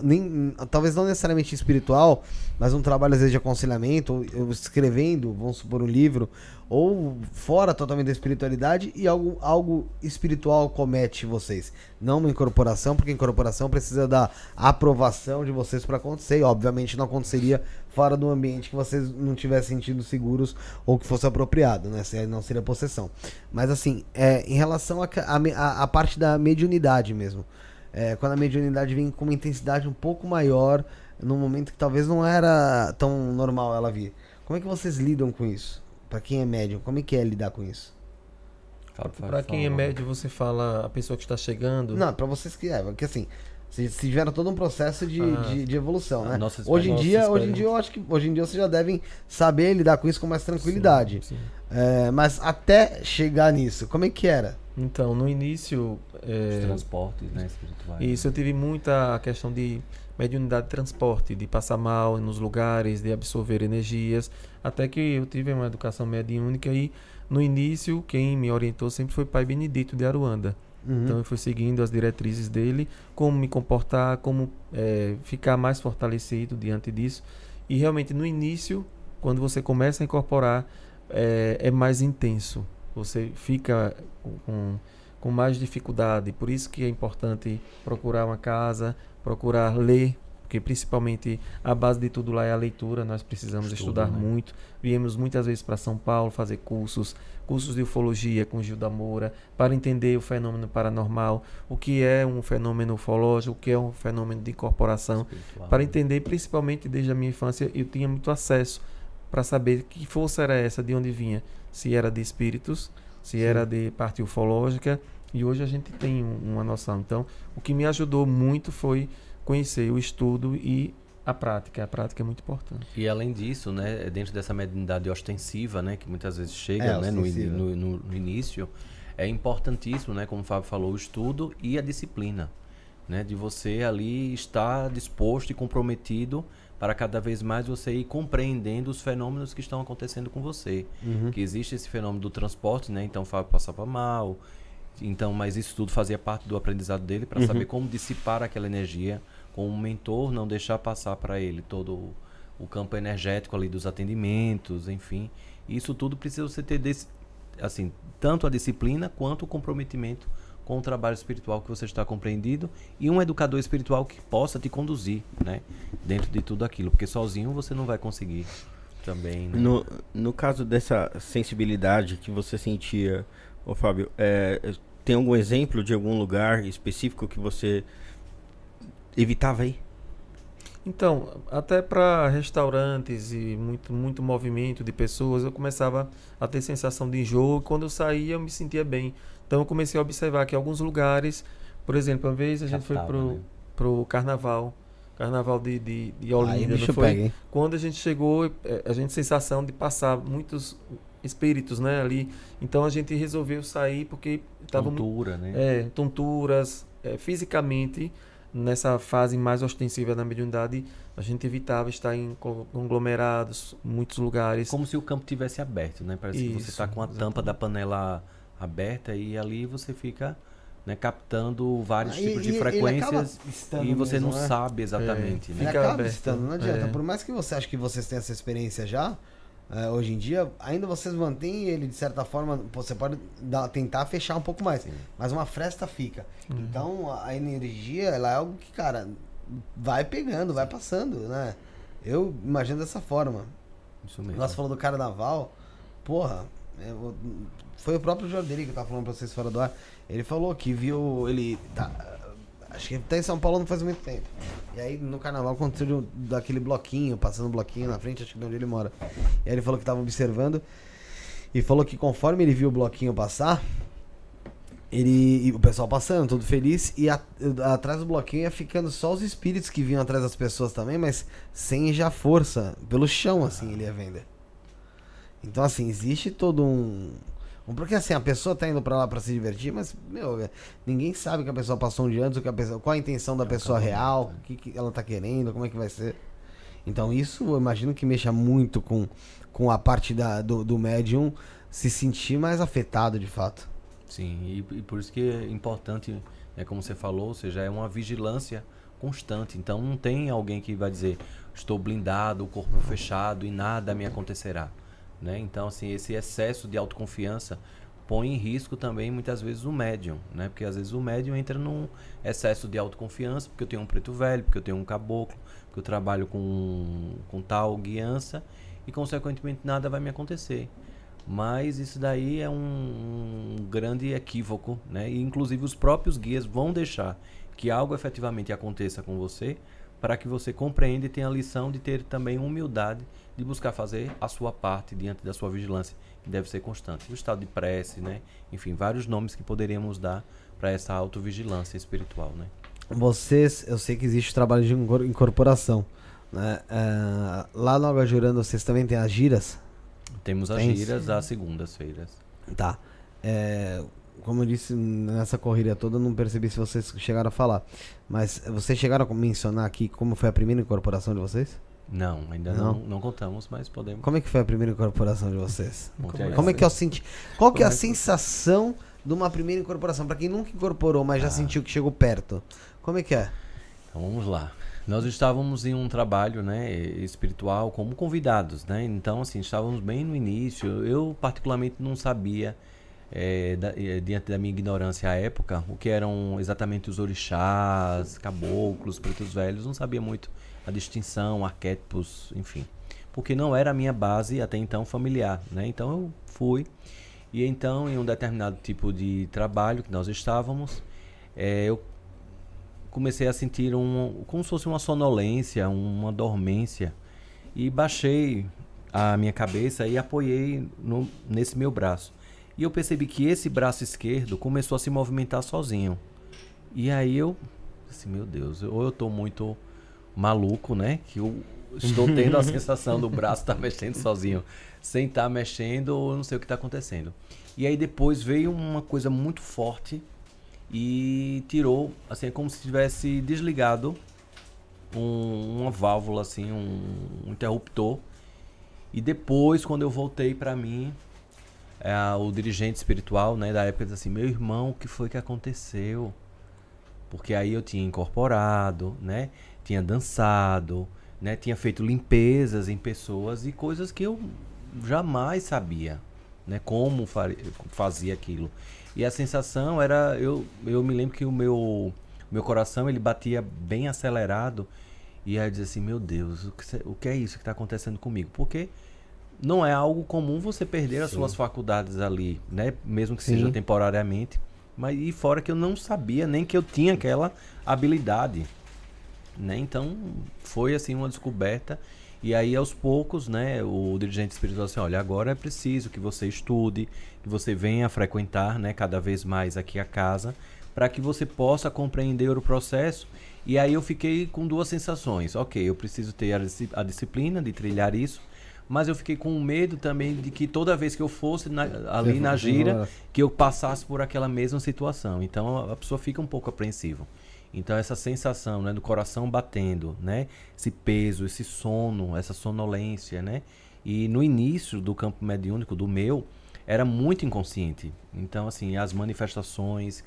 nem, talvez não necessariamente espiritual, mas um trabalho, às vezes, de aconselhamento, ou, escrevendo, vamos supor, um livro, ou fora totalmente da espiritualidade e algo, algo espiritual comete vocês. Não uma incorporação, porque incorporação precisa da aprovação de vocês para acontecer, e obviamente não aconteceria fora do ambiente que vocês não tivessem sentido seguros ou que fosse apropriado, né? Se- Não seria possessão. Mas assim, é, em relação à a, me- a, a parte da mediunidade mesmo, é, quando a mediunidade vem com uma intensidade um pouco maior, num momento que talvez não era tão normal ela vir. Como é que vocês lidam com isso? Pra quem é médium, como é que é lidar com isso? Para quem é médio, você fala a pessoa que está chegando. Não, pra vocês que é, porque assim, vocês tiveram todo um processo de, Ah. de, de evolução, né? Nossa Hoje em dia, hoje em dia eu acho que hoje em dia vocês já devem saber lidar com isso com mais tranquilidade. Sim, sim. É, mas até chegar nisso, como é que era? Então, no início, Os é, transportes, né, espirituais. isso eu tive muita questão de mediunidade de transporte, de passar mal nos lugares, de absorver energias, até que eu tive uma educação mediúnica e no início quem me orientou sempre foi o pai Benedito de Aruanda. Uhum. Então eu fui seguindo as diretrizes dele, como me comportar, como eh, ficar mais fortalecido diante disso. E realmente no início, quando você começa a incorporar, eh, é mais intenso. Você fica com, com mais dificuldade. Por isso que é importante procurar uma casa, procurar ler, porque principalmente a base de tudo lá é a leitura. Nós precisamos Estudo, estudar né? muito. Viemos muitas vezes para São Paulo fazer cursos, cursos de ufologia com Gil da Moura, para entender o fenômeno paranormal, o que é um fenômeno ufológico, o que é um fenômeno de incorporação, espiritual, para né? entender, principalmente desde a minha infância, eu tinha muito acesso para saber que força era essa, de onde vinha, se era de espíritos, se era de parte ufológica, e hoje a gente tem um- uma noção. Então, o que me ajudou muito foi conhecer o estudo e a prática. A prática é muito importante. E além disso, né, dentro dessa mediunidade ostensiva, né, que muitas vezes chega, É, né, no, no- no início, é importantíssimo, né, como o Fábio falou, o estudo e a disciplina, né, de você ali estar disposto e comprometido para cada vez mais você ir compreendendo os fenômenos que estão acontecendo com você. Uhum. Que existe esse fenômeno do transporte, né, então o Fábio passava mal, então, mas isso tudo fazia parte do aprendizado dele para Uhum. saber como dissipar aquela energia com o mentor, não deixar passar para ele todo o, o campo energético ali dos atendimentos, enfim. Isso tudo precisa você ter desse, assim, tanto a disciplina quanto o comprometimento com o trabalho espiritual que você está compreendido e um educador espiritual que possa te conduzir, né, dentro de tudo aquilo, porque sozinho você não vai conseguir também, né? No, no caso dessa sensibilidade que você sentia, ô Fábio, é, tem algum exemplo de algum lugar específico que você evitava aí? Então, até para restaurantes e muito, muito movimento de pessoas, eu começava a ter sensação de enjoo. Quando eu saía, eu me sentia bem. Então, eu comecei a observar que alguns lugares, por exemplo, uma vez a gente foi pro, né? pro carnaval, carnaval de, de, de Aí Olinda, não foi? pega? Quando a gente chegou, eh, a gente sensação de passar muitos espíritos, né, ali. Então a gente resolveu sair porque muito Tontura, né? é, tonturas, é, fisicamente, nessa fase mais ostensiva da mediunidade, a gente evitava estar em co- conglomerados, muitos lugares. Como se o campo tivesse aberto, né? Parece que você Isso, está com a tampa da panela aberta e ali você fica né, captando vários Ah, tipos e- de ele frequências e você mesmo, não né? sabe exatamente, Ele né? Fica acaba aberto. estando, não adianta. É. Por mais que você ache que vocês tenham essa experiência já, é, hoje em dia, ainda vocês mantêm ele, de certa forma, você pode dar- tentar fechar um pouco mais. Sim. Mas uma fresta fica. Uhum. Então, a, a energia, ela é algo que, cara, vai pegando, vai passando, né? Eu imagino dessa forma. Isso mesmo. Nós falou do carnaval, porra, é, o- foi o próprio Jordani que tava falando pra vocês fora do ar. Ele falou que viu ele. Tá, acho que tá em São Paulo não faz muito tempo. E aí no carnaval aconteceu daquele bloquinho, passando um bloquinho na frente, acho que de onde ele mora. E aí ele falou que tava observando. E falou que conforme ele viu o bloquinho passar, ele. o pessoal passando, todo feliz, e a- atrás do bloquinho ia ficando só os espíritos que vinham atrás das pessoas também, mas sem já força. Pelo chão, assim, ele ia vendo. Então, assim, existe todo um. Porque assim, a pessoa tá indo pra lá pra se divertir, mas, meu, ninguém sabe que a pessoa passou um dia antes, que a pessoa, qual a intenção da É pessoa real, o que, que ela tá querendo, como é que vai ser. Então, isso eu imagino que mexa muito com, com a parte da, do, do médium se sentir mais afetado de fato. Sim, e, e por isso que é importante, né, como você falou, ou seja, é uma vigilância constante. Então não tem alguém que vai dizer estou blindado, o corpo fechado e nada me acontecerá. Né? Então, assim, esse excesso de autoconfiança põe em risco também muitas vezes o médium, né? Porque às vezes o médium entra num excesso de autoconfiança, porque eu tenho um preto velho, porque eu tenho um caboclo, porque eu trabalho com, com tal guiança e consequentemente nada vai me acontecer. Mas isso daí é um, um grande equívoco, né? E inclusive os próprios guias vão deixar que algo efetivamente aconteça com você para que você compreenda e tenha a lição de ter também humildade de buscar fazer a sua parte diante da sua vigilância, que deve ser constante. O estado de prece, né? Enfim, vários nomes que poderíamos dar para essa autovigilância espiritual, né? Vocês, eu sei que existe o trabalho de incor- incorporação. Né? É, lá no Água Jurando, vocês também têm as giras? Temos as Tem, giras às segundas-feiras. Tá. É, como eu disse, nessa corrida toda, eu não percebi se vocês chegaram a falar. Mas vocês chegaram a mencionar aqui como foi a primeira incorporação de vocês? Não, ainda Não? não, não contamos, mas podemos. Como é que foi a primeira incorporação de vocês? aí. Como é que eu senti? Qual que é a sensação de uma primeira incorporação? Pra quem nunca incorporou, mas já sentiu que chegou perto. Como é que é? Então vamos lá. Nós estávamos em um trabalho, né, espiritual como convidados, né? Então assim estávamos bem no início. Eu particularmente não sabia, eh, da- eh, diante da minha ignorância à época, o que eram exatamente os orixás, caboclos, pretos velhos. Não sabia muito a distinção, arquétipos, enfim, porque não era a minha base até então familiar, né? Então eu fui e então em um determinado tipo de trabalho que nós estávamos, eh, eu comecei a sentir um, como se fosse uma sonolência, uma dormência. E baixei a minha cabeça e apoiei no- nesse meu braço. E eu percebi que esse braço esquerdo começou a se movimentar sozinho. E aí eu, assim, meu Deus, ou eu tô muito maluco, né? Que eu estou tendo a sensação do braço estar mexendo sozinho, sem estar mexendo, ou não sei o que está acontecendo. E aí depois veio uma coisa muito forte e tirou, assim, é como se tivesse desligado um- uma válvula, assim, um, um interruptor. E depois, quando eu voltei para mim, é, o dirigente espiritual, né, da época disse assim: "Meu irmão, o que foi que aconteceu?" Porque aí eu tinha incorporado, né, tinha dançado, né, tinha feito limpezas em pessoas e coisas que eu jamais sabia, né, como fazia aquilo. E a sensação era, eu, eu me lembro que o meu, meu coração ele batia bem acelerado e aí eu dizia assim, meu Deus, o que, o que é isso que está acontecendo comigo? Porque não é algo comum você perder as suas faculdades ali, né? Mesmo que seja Sim. temporariamente. Mas e fora que eu não sabia nem que eu tinha aquela habilidade, né? Então foi assim uma descoberta e aí aos poucos, né, o dirigente espiritual assim, olha, agora é preciso que você estude, que você venha frequentar, né, cada vez mais aqui a casa, para que você possa compreender o processo. E aí eu fiquei com duas sensações. OK, eu preciso ter a, disci- a disciplina de trilhar isso, mas eu fiquei com medo também de que toda vez que eu fosse na- ali na gira, que eu passasse por aquela mesma situação. Então a- a pessoa fica um pouco apreensiva. Então essa sensação, né, do coração batendo, né, esse peso, esse sono, essa sonolência, né? E no início do campo mediúnico do meu era muito inconsciente. Então assim, as manifestações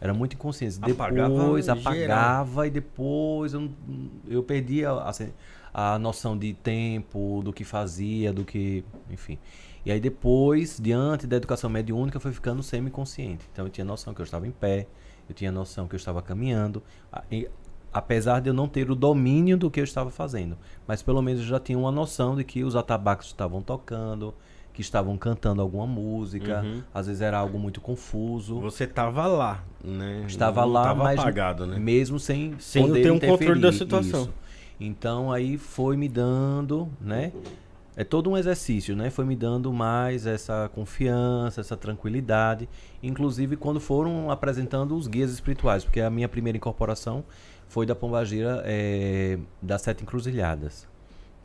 eram muito inconscientes. Apagava Depois apagava e depois eu, eu perdi a, a, sen- a noção de tempo, do que fazia, do que, enfim. E aí depois, diante da educação mediúnica, eu fui ficando semi-consciente. Então eu tinha noção que eu estava em pé, eu tinha noção que eu estava caminhando, e- apesar de eu não ter o domínio do que eu estava fazendo. Mas pelo menos eu já tinha uma noção de que os atabaques estavam tocando, que estavam cantando alguma música, Uhum. às vezes era algo muito confuso. Você tava lá, né? Estava Não lá, tava mas apagado, né? mesmo sem, Sem poder ter um controle da situação. isso. Então aí foi me dando, né? É todo um exercício, né? Foi me dando mais essa confiança, essa tranquilidade, inclusive quando foram apresentando os guias espirituais, porque a minha primeira incorporação foi da Pombagira é, das Sete Encruzilhadas.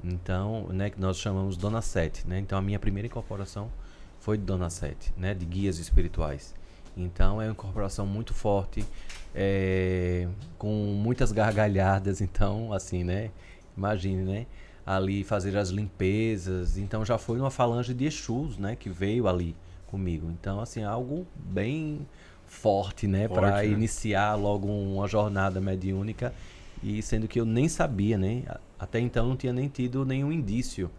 Então, né, que nós chamamos Dona Sete, né? Então a minha primeira incorporação foi de Dona Sete, né, de guias espirituais. Então é uma incorporação muito forte, é, com muitas gargalhadas, então assim, né? Imagine, né? Ali fazer as limpezas, então já foi uma falange de Exus, né? Que veio ali comigo. Então, assim, algo bem forte, né? Para né? iniciar logo uma jornada mediúnica. E sendo que eu nem sabia, né? Até então não tinha nem tido nenhum indício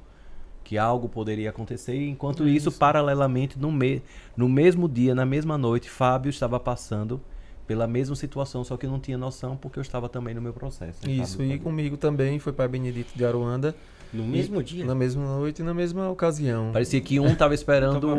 que algo poderia acontecer. Enquanto isso, paralelamente, no, me no mesmo dia, na mesma noite, Fábio estava passando pela mesma situação, só que eu não tinha noção porque eu estava também no meu processo. né, Isso, Fábio? e comigo também foi Pai Benedito de Aruanda. No E- mesmo dia? Na mesma noite e na mesma ocasião. Parecia que um estava esperando o.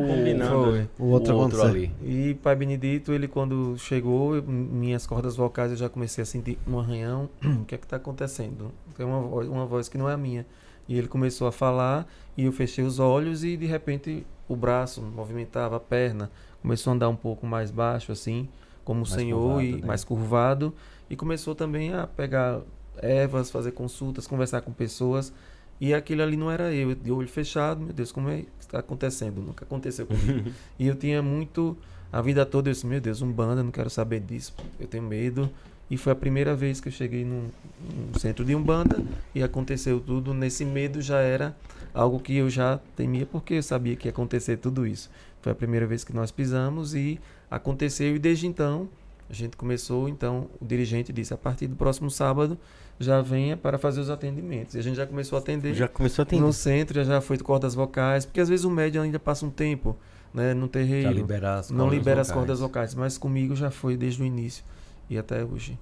O outro, o outro ali. E Pai Benedito, ele quando chegou, eu- minhas cordas vocais eu já comecei a sentir um arranhão. o que é que tá acontecendo? Tem uma voz, uma voz que não é a minha. E ele começou a falar e eu fechei os olhos e de repente o braço movimentava a perna, começou a andar um pouco mais baixo assim, como o Mais Senhor curvado, e né? mais curvado e começou também a pegar ervas, fazer consultas, conversar com pessoas. E aquilo ali não era eu, de olho fechado, meu Deus, como é que está acontecendo? Nunca aconteceu comigo. E eu tinha muito. A vida toda eu disse, meu Deus, um banda, não quero saber disso, eu tenho medo. E foi a primeira vez que eu cheguei num, num centro de Umbanda e aconteceu tudo. Nesse medo já era algo que eu já temia, porque eu sabia que ia acontecer tudo isso. Foi a primeira vez que nós pisamos e aconteceu. E desde então, a gente começou. Então, o dirigente disse: a partir do próximo sábado, já venha para fazer os atendimentos. E a gente já começou a atender Já começou a atender. no centro, já foi cordas vocais, porque às vezes o médium ainda passa um tempo né, no Já terreiro. liberar as Não libera as vocais. cordas vocais, mas comigo já foi desde o início e até hoje.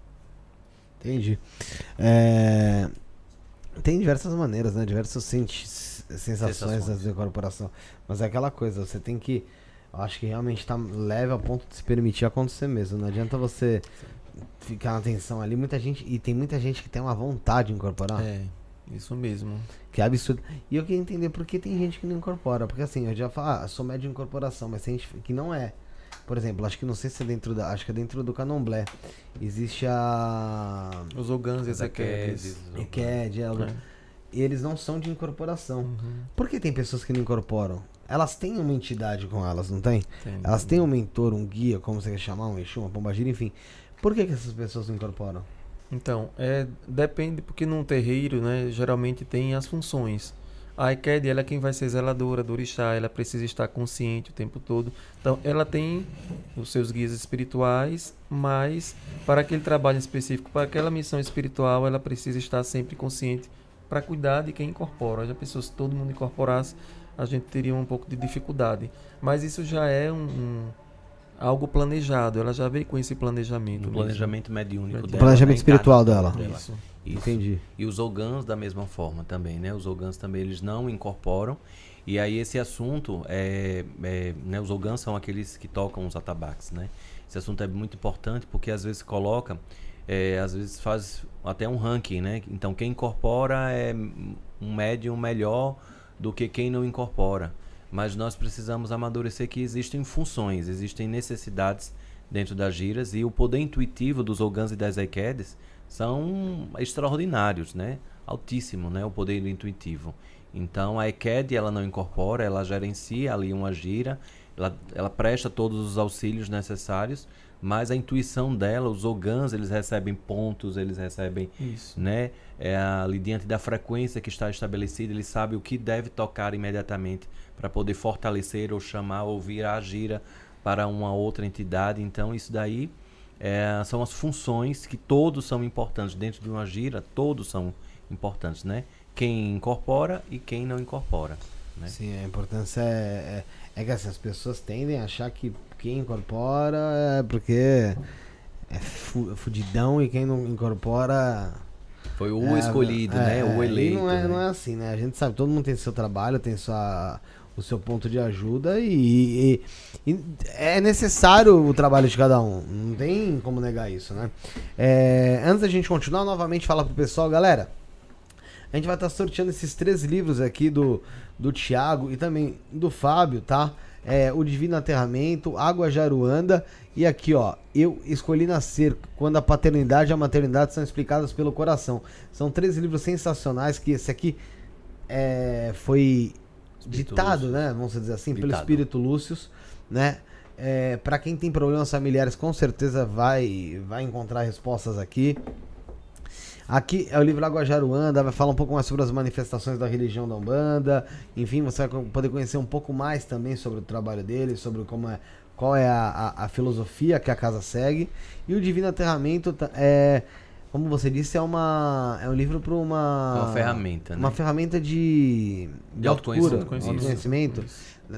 Entendi. É, Tem diversas maneiras, né? Diversas sensações Sensações. da incorporação. Mas é aquela coisa, você tem que. Eu acho que realmente tá leve a ponto de se permitir acontecer mesmo. Não adianta você ficar na atenção ali. Muita gente. E tem muita gente que tem uma vontade de incorporar. É, isso mesmo. Que é absurdo. E eu queria entender por que tem gente que não incorpora. Porque assim, eu já falo, ah, sou médio de incorporação, mas tem gente que não é. Por exemplo, acho que não sei se é dentro da. Acho que é dentro do candomblé. Existe a. Os. Ezequieles, os EQED, ela- É. e eles não são de incorporação. Uhum, Por que tem pessoas que não incorporam? Elas têm uma entidade com elas, não tem? tem. Elas têm um mentor, um guia, como você quer chamar, um Exu, uma pombagira, enfim. Por que, que essas pessoas não incorporam? Então, é, depende, porque num terreiro, né, geralmente tem as funções. A ICAD, ela é quem vai ser zeladora do orixá, ela precisa estar consciente o tempo todo. Então, ela tem os seus guias espirituais, mas para aquele trabalho específico, para aquela missão espiritual, ela precisa estar sempre consciente para cuidar de quem incorpora. Já pensou se todo mundo incorporasse, a gente teria um pouco de dificuldade. Mas isso já é um, um- algo planejado, ela já veio com esse planejamento. Mesmo. planejamento mediúnico O dela. O planejamento né, espiritual dela. dela. Isso. Isso. Entendi. E os ogãs da mesma forma também, né? Os ogãs também eles não incorporam. E aí esse assunto é, é, né? Os ogãs são aqueles que tocam os atabaques, né? Esse assunto é muito importante porque às vezes coloca, é, às vezes faz até um ranking, né? Então quem incorpora é um médium melhor do que quem não incorpora. Mas nós precisamos amadurecer que existem funções, existem necessidades dentro das giras e o poder intuitivo dos ogãs e das equedes são extraordinários, né? Altíssimo, né? O poder intuitivo. Então a EQED ela não incorpora, ela gerencia ali uma gira, ela, ela presta todos os auxílios necessários, mas a intuição dela, os ogãs, eles recebem pontos, eles recebem, Isso. né? É ali diante da frequência que está estabelecida, ele sabe o que deve tocar imediatamente para poder fortalecer ou chamar ou virar a gira para uma outra entidade. Então isso daí é, são as funções que todos são importantes dentro de uma gira, todos são importantes, né? Quem incorpora e quem não incorpora. Né? Sim, a importância é, é, é que assim, as pessoas tendem a achar que quem incorpora é porque é fu- fudidão e quem não incorpora. Foi o é, escolhido, é, né? O e eleito. Não é, né? não é assim, né? A gente sabe, todo mundo tem seu trabalho, tem sua, o seu ponto de ajuda e, e- e é necessário o trabalho de cada um. Não tem como negar isso, né? É, antes da gente continuar, novamente falar pro pessoal, galera. A gente vai estar sorteando esses três livros aqui do, do Tiago e também do Fábio, tá? É, o Divino Aterramento, Água Jaruanda e aqui, ó, Eu Escolhi Nascer, quando a paternidade e a maternidade são explicadas pelo coração. São três livros sensacionais que esse aqui é, foi Espírito ditado, Lúcio. né? Vamos dizer assim, pelo Ditado. Espírito Lúcius, né? É, para quem tem problemas familiares, com certeza vai, vai encontrar respostas aqui. Aqui é o livro Água Jaruanda, vai falar um pouco mais sobre as manifestações da religião da Umbanda. Enfim, você vai poder conhecer um pouco mais também sobre o trabalho dele, sobre como é, qual é a, a- a filosofia que a casa segue. E o Divino Aterramento é, como você disse, é uma é um livro para uma uma ferramenta, né? uma ferramenta de De autocura, autoconhecimento. autoconhecimento.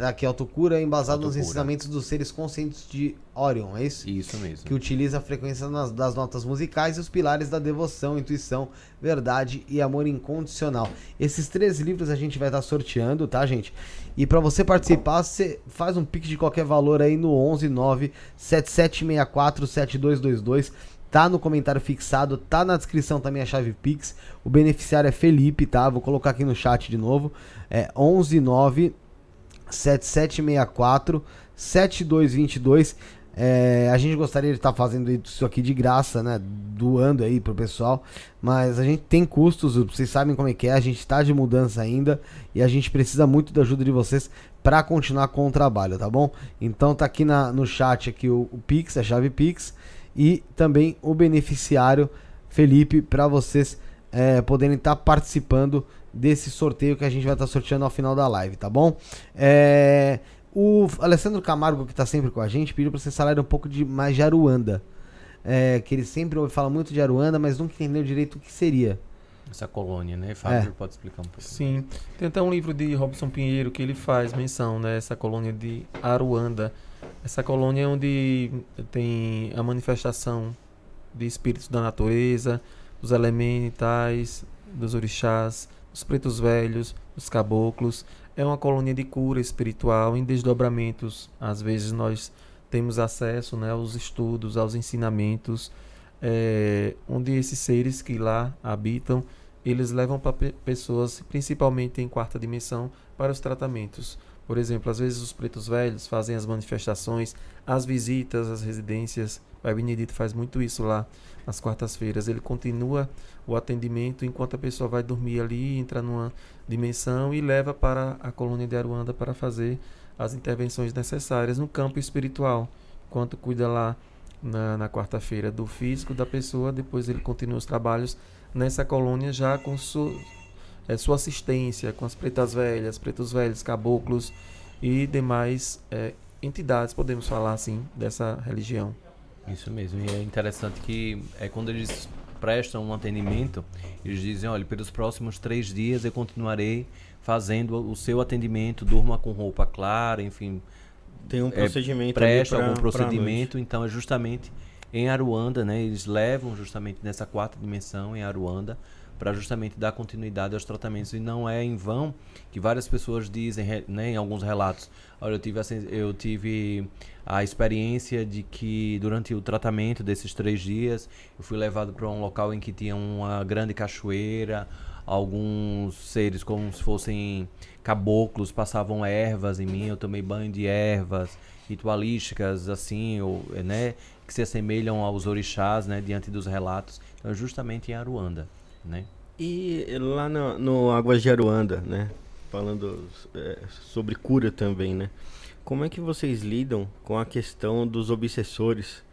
Aqui autocura é embasado nos Autocura. ensinamentos dos seres conscientes de Orion, é isso? Isso mesmo. que utiliza a frequência nas- das notas musicais e os pilares da devoção, intuição, verdade e amor incondicional. Esses três livros a gente vai estar sorteando, tá, gente? E pra você participar, você faz um pix de qualquer valor aí no 11 9 7764 7222. Tá no comentário fixado, tá na descrição também a chave Pix. O beneficiário é Felipe, tá? Vou colocar aqui no chat de novo. É 11 9 7764 7222. É, a gente gostaria de estar fazendo isso aqui de graça, né? Doando aí pro pessoal. Mas a gente tem custos, vocês sabem como é que é. A gente está de mudança ainda. E a gente precisa muito da ajuda de vocês para continuar com o trabalho, tá bom? Então tá aqui na- no chat aqui o, o Pix, a chave Pix. E também o beneficiário Felipe para vocês é, poderem estar participando desse sorteio que a gente vai estar sorteando ao final da live, tá bom? É, o Alessandro Camargo, que tá sempre com a gente, pediu para vocês falarem um pouco de mais de Aruanda. É, que ele sempre ouve falar muito de Aruanda, mas nunca entendeu direito o que seria. Essa colônia, né? Fábio É. pode explicar um pouco. Sim. Tem até um livro de Robson Pinheiro que ele faz menção, né? Essa colônia de Aruanda. Essa colônia é onde tem a manifestação de espíritos da natureza, dos elementais, dos orixás, dos pretos velhos, dos caboclos. É uma colônia de cura espiritual em desdobramentos. Às vezes nós temos acesso né, aos estudos, aos ensinamentos, é, onde esses seres que lá habitam eles levam para pessoas, principalmente em quarta dimensão, para os tratamentos. Por exemplo, às vezes os pretos velhos fazem as manifestações, as visitas às residências. Pai Benedito faz muito isso lá nas quartas-feiras. Ele continua o atendimento enquanto a pessoa vai dormir ali, entra numa dimensão e leva para a colônia de Aruanda para fazer as intervenções necessárias no campo espiritual. Enquanto cuida lá na, na quarta-feira do físico da pessoa, depois ele continua os trabalhos nessa colônia já com su, é, sua assistência, com as pretas velhas, pretos velhos, caboclos e demais é, entidades, podemos falar assim, dessa religião. Isso mesmo. E é interessante que é quando eles prestam um atendimento, eles dizem, olha, pelos próximos três dias eu continuarei fazendo o seu atendimento, durma com roupa clara, enfim, Tem um É, procedimento ali presta pra- algum procedimento, então é justamente em Aruanda, né? Eles levam justamente nessa quarta dimensão em Aruanda para justamente dar continuidade aos tratamentos e não é em vão que várias pessoas dizem, né, em alguns relatos, olha, eu tive eu tive a experiência de que durante o tratamento desses três dias eu fui levado para um local em que tinha uma grande cachoeira, alguns seres como se fossem caboclos passavam ervas em mim, eu tomei banho de ervas ritualísticas assim, ou, né, que se assemelham aos orixás, né, diante dos relatos. Então, justamente em Aruanda, né? E lá no, no de Aruanda, né? Falando é, sobre cura também, né? Como é que vocês lidam com a questão dos obsessores,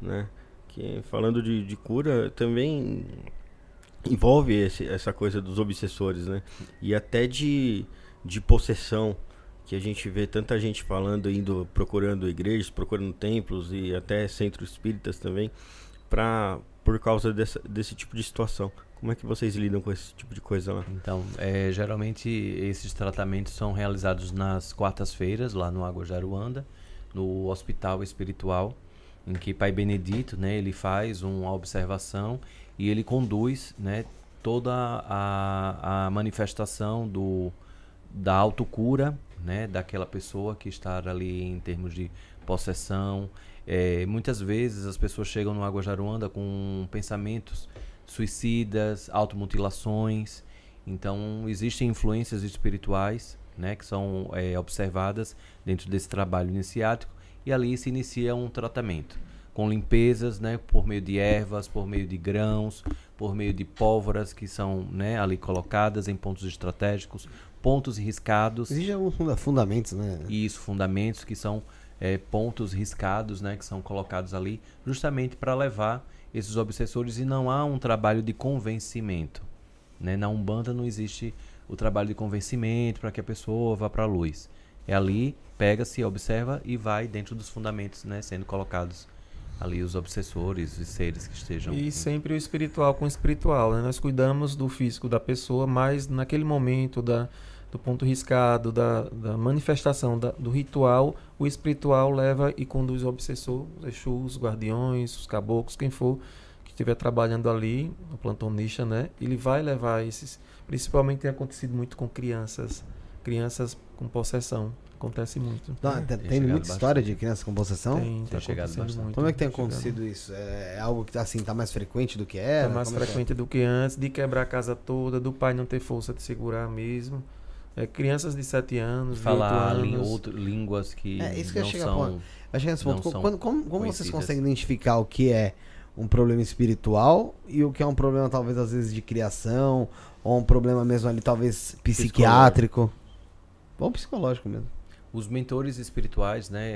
né? Que falando de, de cura também envolve esse- essa coisa dos obsessores, né? E até de, de possessão, que a gente vê tanta gente falando, indo procurando igrejas, procurando templos e até centros espíritas também, pra, por causa dessa, desse tipo de situação. Como é que vocês lidam com esse tipo de coisa lá? Então, é, geralmente esses tratamentos são realizados nas quartas-feiras, lá no Água de Aruanda, no Hospital Espiritual, em que Pai Benedito, né, ele faz uma observação e ele conduz, né, toda a, a manifestação do, da autocura, né, daquela pessoa que está ali em termos de possessão. É, muitas vezes as pessoas chegam no Água de Aruanda com pensamentos suicidas, automutilações. Então, existem influências espirituais né, que são é, observadas dentro desse trabalho iniciático e ali se inicia um tratamento com limpezas né, por meio de ervas, por meio de grãos, por meio de pólvoras que são né, ali colocadas em pontos estratégicos, pontos riscados. Existem alguns funda- fundamentos, né? Isso, fundamentos que são é, pontos riscados, né, que são colocados ali, justamente para levar esses obsessores e não há um trabalho de convencimento. Né? Na Umbanda não existe o trabalho de convencimento para que a pessoa vá para a luz. É ali, pega-se, observa e vai dentro dos fundamentos, né, sendo colocados ali os obsessores e seres que estejam. E sempre o espiritual com o espiritual, né? Nós cuidamos do físico da pessoa, mas naquele momento da, do ponto riscado, da, da manifestação da, do ritual, o espiritual leva e conduz o obsessor, os Exus, os guardiões, os caboclos, quem for que estiver trabalhando ali, o plantonista, né? Ele vai levar esses. Principalmente tem acontecido muito com crianças, crianças com possessão. Acontece muito. Não, tem, Tem tem chegado muita história de criança com possessão? Tem, tá chegado acontecendo bastante. muito. Como é que tem chegando. acontecido isso? É algo que assim tá mais frequente do que era? É mais Como é é? frequente do que antes, de quebrar a casa toda, do pai não ter força de segurar mesmo. É, crianças de 7 anos, falar 8 lí- anos. outro- línguas que É, isso que eu não chegar, são chegar nesse ponto. não Co- são Quando- como como vocês conseguem identificar o que é um problema espiritual e o que é um problema, talvez, às vezes, de criação, ou um problema mesmo ali, talvez, psiquiátrico? Ou psicológico mesmo. Os mentores espirituais, né,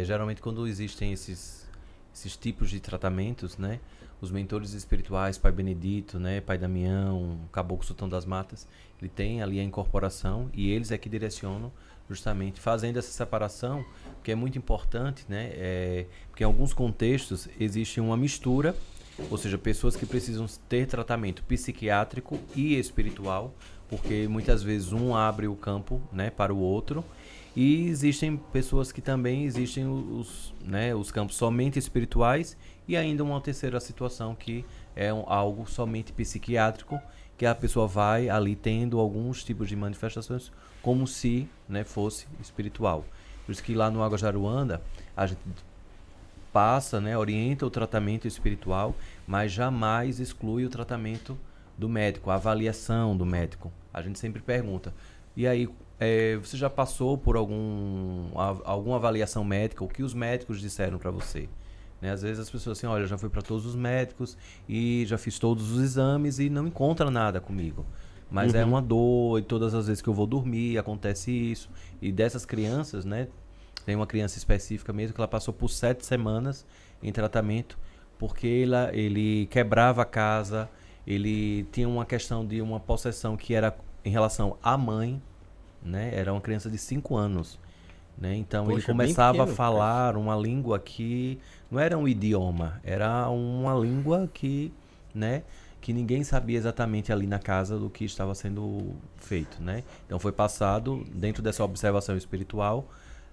é, geralmente quando existem esses, esses tipos de tratamentos, né, os mentores espirituais, Pai Benedito, né, Pai Damião, Caboclo Sultão das Matas, ele tem ali a incorporação e eles é que direcionam justamente fazendo essa separação, que é muito importante, né, é, porque em alguns contextos existe uma mistura, ou seja, pessoas que precisam ter tratamento psiquiátrico e espiritual, porque muitas vezes um abre o campo, né, para o outro, e existem pessoas que também existem os, né, os campos somente espirituais e ainda uma terceira situação que é um- algo somente psiquiátrico, que a pessoa vai ali tendo alguns tipos de manifestações como se né, fosse espiritual. Por isso que lá no Água Jaruanda a gente passa, né, orienta o tratamento espiritual, mas jamais exclui o tratamento do médico, a avaliação do médico. A gente sempre pergunta, e aí, eh, você já passou por algum, a- alguma avaliação médica? O que os médicos disseram para você? Né, Às vezes as pessoas assim, olha, já fui para todos os médicos e já fiz todos os exames e não encontra nada comigo. Mas é uma dor e todas as vezes que eu vou dormir acontece isso. E dessas crianças, né? Tem uma criança específica mesmo que ela passou por sete semanas em tratamento porque ela, ele quebrava a casa, ele tinha uma questão de uma possessão que era em relação à mãe, né? Era uma criança de 5 anos, né? Então ele Poxa, bem começava pequeno, a falar uma língua que não era um idioma, era uma língua que, né? Que ninguém sabia exatamente ali na casa do que estava sendo feito, né? Então foi passado dentro dessa observação espiritual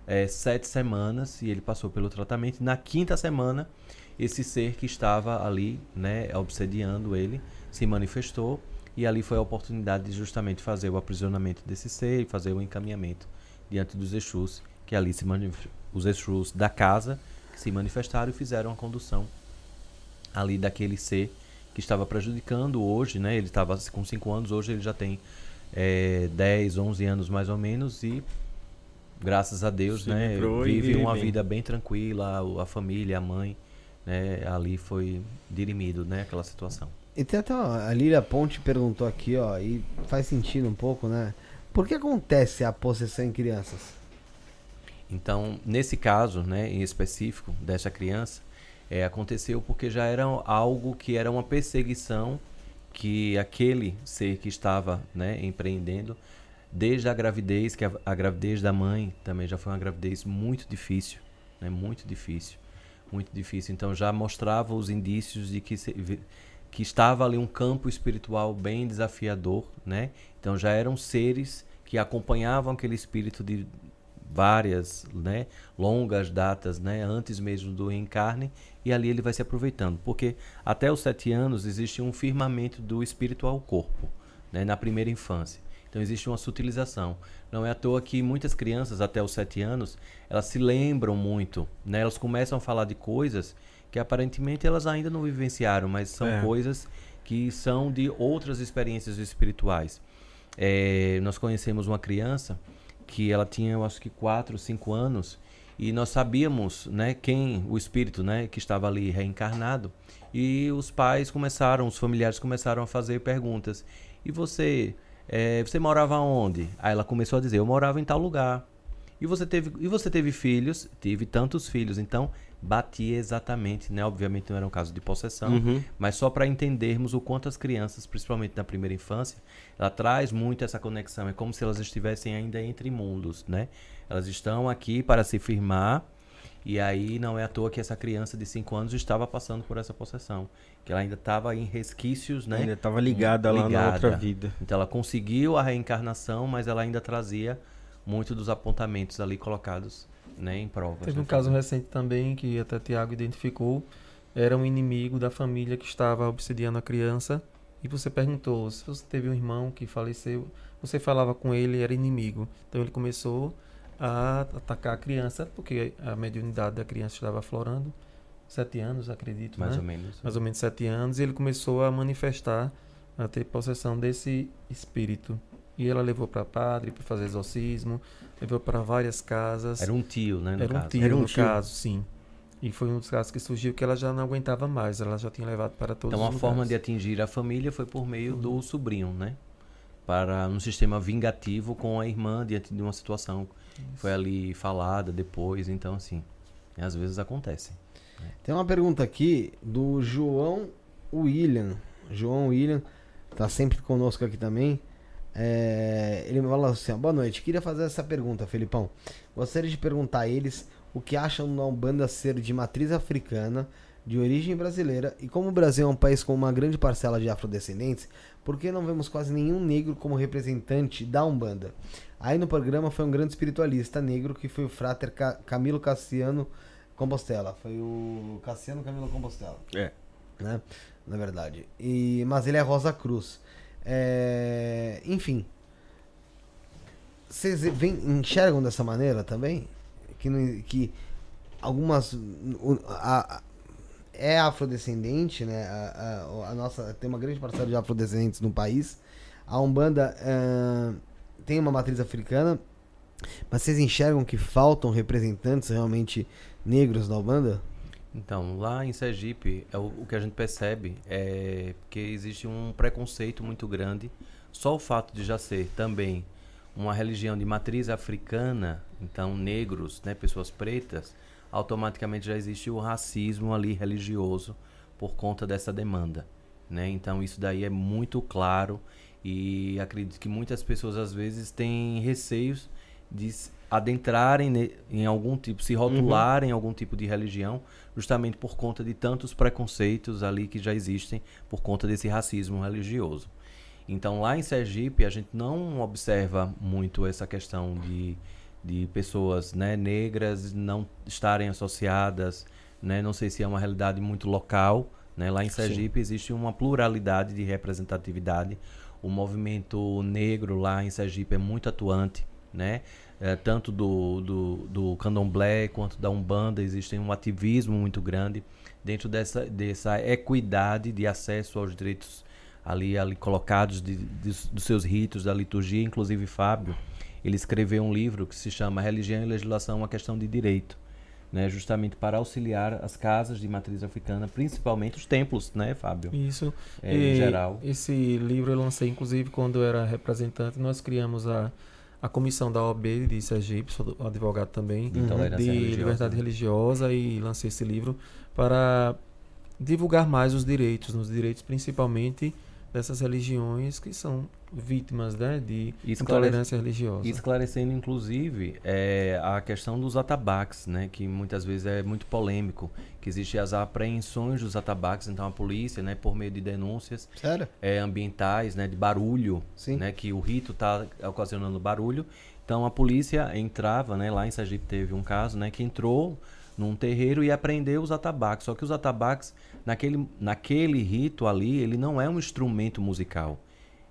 é, sete semanas e ele passou pelo tratamento. Na quinta semana, esse ser que estava ali, né, obsediando ele, se manifestou e ali foi a oportunidade de justamente fazer o aprisionamento desse ser e fazer o encaminhamento diante dos Exus, que ali se manif- os Exus da casa se manifestaram e fizeram a condução ali daquele ser que estava prejudicando hoje, né? Ele estava com 5 anos, hoje ele já tem é, 10, 11 anos mais ou menos e graças a Deus, Se né, vive vive uma vida bem tranquila, a família, a mãe, né, ali foi dirimido, né, aquela situação. E tem até a Lília Ponte perguntou aqui, ó, e faz sentido um pouco, né? Por que acontece a possessão em crianças? Então, nesse caso, né, em específico dessa criança, é, aconteceu porque já era algo que era uma perseguição que aquele ser que estava, né, empreendendo desde a gravidez, que a, a gravidez da mãe também já foi uma gravidez muito difícil, né, muito difícil, muito difícil. Então já mostrava os indícios de que se- que estava ali um campo espiritual bem desafiador, né? Então já eram seres que acompanhavam aquele espírito de várias, né, longas datas, né, antes mesmo do reencarne, e ali ele vai se aproveitando, porque até os sete anos existe um firmamento do espírito ao corpo, né, na primeira infância. Então existe uma sutilização. Não é à toa que muitas crianças até os sete anos elas se lembram muito, né? Elas começam a falar de coisas que aparentemente elas ainda não vivenciaram, mas são É. coisas que são de outras experiências espirituais. É, nós conhecemos uma criança que ela tinha, eu acho que 4, 5 anos, e nós sabíamos, né, quem o espírito, né, que estava ali reencarnado, e os pais começaram, os familiares começaram a fazer perguntas. E você, é, você morava onde? Aí ela começou a dizer, eu morava em tal lugar. E você teve, e você teve filhos, teve tantos filhos, então batia exatamente, né? Obviamente não era um caso de possessão, Uhum. mas só para entendermos o quanto as crianças, principalmente na primeira infância, ela traz muito essa conexão. É como se elas estivessem ainda entre mundos, né? Elas estão aqui para se firmar e aí não é à toa que essa criança de 5 anos estava passando por essa possessão, que ela ainda estava em resquícios, né? Ainda tava ligada lá na Ligada. outra vida. Então ela conseguiu a reencarnação, mas ela ainda trazia muito dos apontamentos ali colocados, né, em provas. Teve né? um caso recente também que até Tiago identificou. Era um inimigo da família que estava obsediando a criança. E você perguntou se você teve um irmão que faleceu. Você falava com ele, era inimigo. Então ele começou a atacar a criança, porque a mediunidade da criança estava aflorando. Sete anos, acredito, mais né? ou menos. mais ou menos sete anos, e ele começou a manifestar, a ter possessão desse espírito. E ela levou para padre para fazer exorcismo, levou para várias casas. Era um tio, né, no Era um caso. tio, Era um no tio. caso, sim. E foi um dos casos que surgiu que ela já não aguentava mais, ela já tinha levado para todos Então a os forma de atingir a família foi por meio Uhum. do sobrinho, né? Para um sistema vingativo com a irmã diante de uma situação que foi ali falada depois, então assim, às vezes acontece. Tem uma pergunta aqui do João William. João William tá sempre conosco aqui também. É, ele me falou assim: ó, boa noite. Queria fazer essa pergunta, Felipão. Gostaria de perguntar a eles o que acham da Umbanda ser de matriz africana, de origem brasileira, e como o Brasil é um país com uma grande parcela de afrodescendentes, por que não vemos quase nenhum negro como representante da Umbanda? Aí no programa foi um grande espiritualista negro que foi o frater Ca- Camilo Cassiano Compostela. Foi o Cassiano Camilo Compostela. É. Né? Na verdade. E, mas ele é Rosa Cruz. É, enfim. Vocês veem- enxergam dessa maneira também? Que, que algumas. a- a- é afrodescendente, né? A, a- nossa, tem uma grande parcela de afrodescendentes no país. A Umbanda ah, tem uma matriz africana. Mas vocês enxergam que faltam representantes realmente negros na Umbanda? Então, lá em Sergipe, é o, o que a gente percebe é que existe um preconceito muito grande. Só o fato de já ser também uma religião de matriz africana, então negros, né, pessoas pretas, automaticamente já existe o racismo ali religioso por conta dessa demanda, né? Então isso daí é muito claro e acredito que muitas pessoas às vezes têm receios de se adentrarem em algum tipo, se rotularem em algum tipo de religião, justamente por conta de tantos preconceitos ali que já existem por conta desse racismo religioso. Então lá em Sergipe a gente não observa muito essa questão de, de pessoas né, negras não estarem associadas, né, não sei se é uma realidade muito local. Né, lá em Sergipe existe uma pluralidade de representatividade. O movimento negro lá em Sergipe é muito atuante, né? É, tanto do, do, do candomblé quanto da umbanda existe um ativismo muito grande dentro dessa, dessa equidade de acesso aos direitos ali, ali colocados de, de- dos seus ritos da liturgia inclusive Fábio ele escreveu um livro que se chama Religião e Legislação uma questão de direito né justamente para auxiliar as casas de matriz africana principalmente os templos né Fábio Isso. É, em geral Esse livro eu lancei, inclusive, quando eu era representante. Nós criamos a, a comissão da OB de Sergipe, sou do- advogado também, De liberdade religiosa, e lancei esse livro para divulgar mais os direitos, nos direitos principalmente dessas religiões que são vítimas né, de intolerância religiosa. E esclarecendo, inclusive, é, a questão dos atabaques, né, que muitas vezes é muito polêmico, que existem as apreensões dos atabaques, então a polícia, né, por meio de denúncias Sério? é, ambientais, né, de barulho, Sim. né, que o rito está ocasionando barulho, então a polícia entrava, né, lá em Sergipe teve um caso, né, que entrou num terreiro e apreendeu os atabaques, só que os atabaques, naquele, naquele rito ali, ele não é um instrumento musical,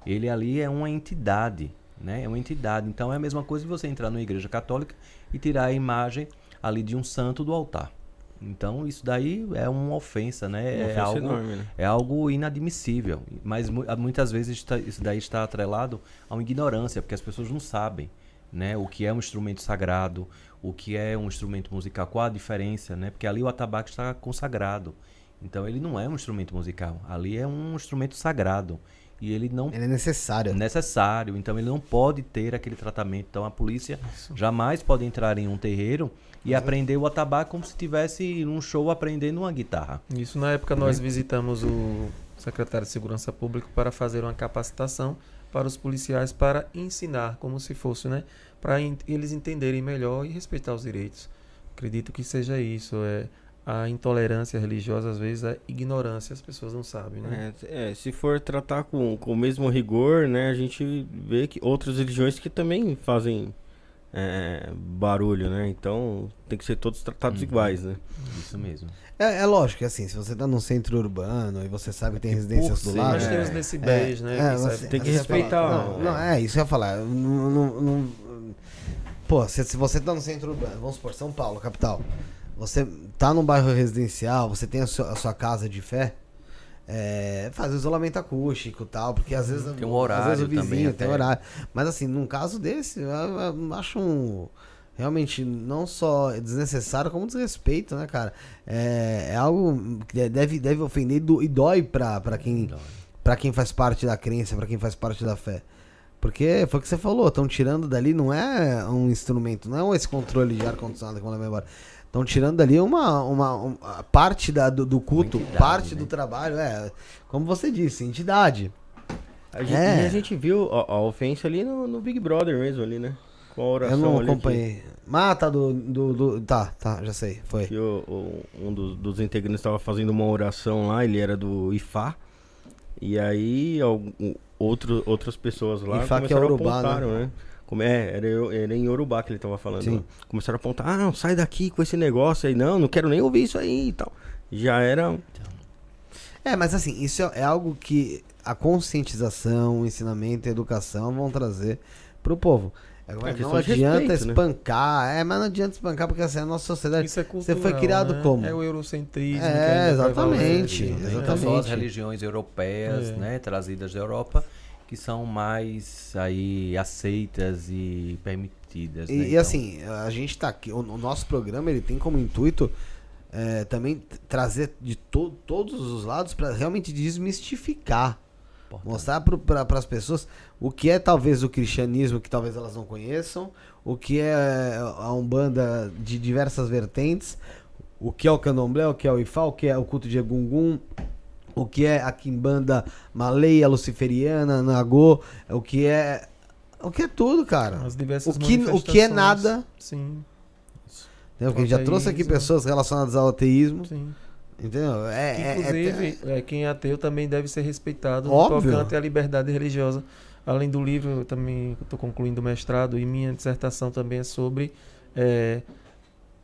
ele ali é uma entidade, né? É uma entidade. Então é a mesma coisa de você entrar numa igreja católica e tirar a imagem ali de um santo do altar. Então isso daí é uma ofensa, né? Uma é ofensa algo enorme, né? é algo inadmissível. Mas mu- muitas vezes está- isso daí está atrelado a uma ignorância, porque as pessoas não sabem, né? O que é um instrumento sagrado, o que é um instrumento musical, qual a diferença, né? Porque ali o atabaque está consagrado. Então ele não é um instrumento musical, ali é um instrumento sagrado. e ele não Ele é necessário. necessário, então ele não pode ter aquele tratamento. Então a polícia jamais pode entrar em um terreiro e aprender o atabaque como se estivesse num show aprendendo uma guitarra. Isso na época nós visitamos o secretário de Segurança Pública para fazer uma capacitação para os policiais para ensinar como se fosse, né, para eles entenderem melhor e respeitar os direitos. Acredito que seja isso, é a intolerância religiosa às vezes a ignorância, as pessoas não sabem, né? É, é, se for tratar com, com o mesmo rigor, né, a gente vê que outras religiões que também fazem é, barulho, né? Então tem que ser todos tratados Uhum. iguais, né? Isso mesmo. É, é lógico que assim, se você tá num centro urbano e você sabe que tem residências do lado. Nós é, temos decibéis, né? é, que você- tem que respeitar, não, né? não, é, isso que eu ia falar. Não, não- não- pô, se, se você tá no centro urbano, vamos supor, São Paulo, capital. Você tá num bairro residencial, você tem a sua, a sua casa de fé. É, faz o isolamento acústico e tal, porque às vezes, Tem um às horário vezes o vizinho também tem até. horário. Mas assim, num caso desse, eu, eu acho um. Realmente, não só desnecessário, como desrespeito, né, cara? É, é algo que deve, deve ofender e do- e dói pra, pra quem Pra quem faz parte da crença, pra quem faz parte da fé. Porque foi o que você falou, estão tirando dali, não é um instrumento, não é esse controle de ar-condicionado que levar embora. Estão tirando dali uma, uma, uma parte da, do, do culto, entidade, parte né? do trabalho, é, como você disse, entidade. A gente, É. A gente viu a, a ofensa ali no, no Big Brother mesmo, ali, né? Com a Eu oração não ali acompanhei. Ah, tá, do, do, do- Tá, tá, já sei, foi. que o, o- um dos, dos integrantes estava fazendo uma oração lá, ele era do Ifá. E aí algum- outro, outras pessoas lá Ifá que é Urubá, apontar, né? Como é, era, era em Yorubá que ele tava falando. Sim. né? Começaram a apontar, ah, não, sai daqui com esse negócio aí, não, não quero nem ouvir isso aí e tal. Já era. É, mas assim, isso é, é algo que a conscientização, o ensinamento e a educação vão trazer pro povo. É, É não adianta respeito, né? espancar, é, mas não adianta espancar porque assim, a nossa sociedade. Isso é Você cultural, foi criado né? como? É o eurocentrismo. É, exatamente, né? Então, exatamente. as religiões europeias, É. né, trazidas da Europa, que são mais aí aceitas e permitidas. E, né? Então, assim, a gente tá aqui, o, o nosso programa ele tem como intuito é, também trazer de to, todos os lados para realmente desmistificar. importante. Mostrar para as pessoas o que é talvez o cristianismo que talvez elas não conheçam, o que é a Umbanda de diversas vertentes, o que é o candomblé, o que é o ifá, o que é o culto de Egungun, o que é a quimbanda maleia, luciferiana, nagô, o que é... O que é tudo, cara. As diversas O que, o que é nada... Sim, Entendeu? Porque a gente já trouxe aqui Ateísmo. pessoas relacionadas ao ateísmo. sim. Entendeu? É, é- é- Inclusive, é, quem é ateu também deve ser respeitado Óbvio. no tocante à liberdade religiosa. Além do livro, eu também estou concluindo o mestrado e minha dissertação também é sobre é,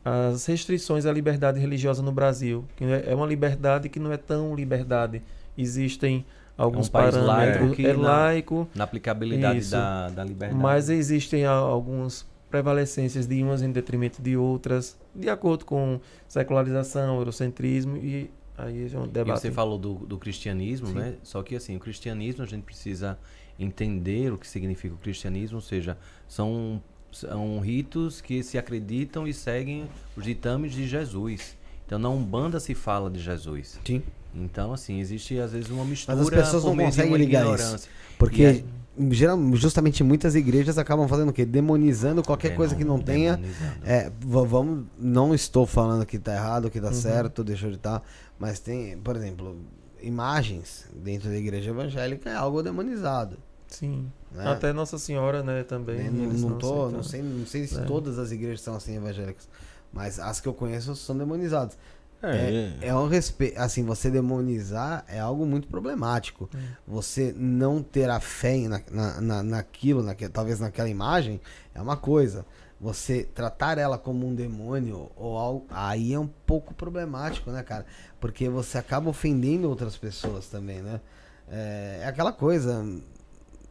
as restrições à liberdade religiosa no Brasil. Que é é uma liberdade que não é tão liberdade. Existem alguns país parâmetros. laico é na- laico, Na aplicabilidade Isso. da, da liberdade. mas existem algumas prevalecências de umas em detrimento de outras, de acordo com secularização, eurocentrismo e aí é um E debate. você falou do, do cristianismo, Sim. né? Só que assim, o cristianismo a gente precisa entender o que significa o cristianismo, ou seja, são, são ritos que se acreditam e seguem os ditames de Jesus. Então na Umbanda se fala de Jesus. Sim. Então, assim, existe às vezes uma mistura Mas as pessoas não conseguem ligar ignorância. isso. Porque aí- geral, justamente muitas igrejas acabam fazendo o quê? Demonizando qualquer coisa que não tenha. É, vamos, não estou falando que tá errado, que tá Uhum. certo, deixou de estar, mas tem, por exemplo, imagens dentro da igreja evangélica é algo demonizado. Sim. Né? Até Nossa Senhora, né, também. Né? Não, eles não, tô, não, sei, não sei se É. todas as igrejas são assim evangélicas, mas as que eu conheço são demonizadas. É, É, é um respeito. Assim, você demonizar é algo muito problemático. Hum. Você não ter a fé na, na, na- naquilo, naque, talvez naquela imagem, é uma coisa. Você tratar ela como um demônio ou algo, aí é um pouco problemático, né, cara? Porque você acaba ofendendo outras pessoas também, né? É, é aquela coisa.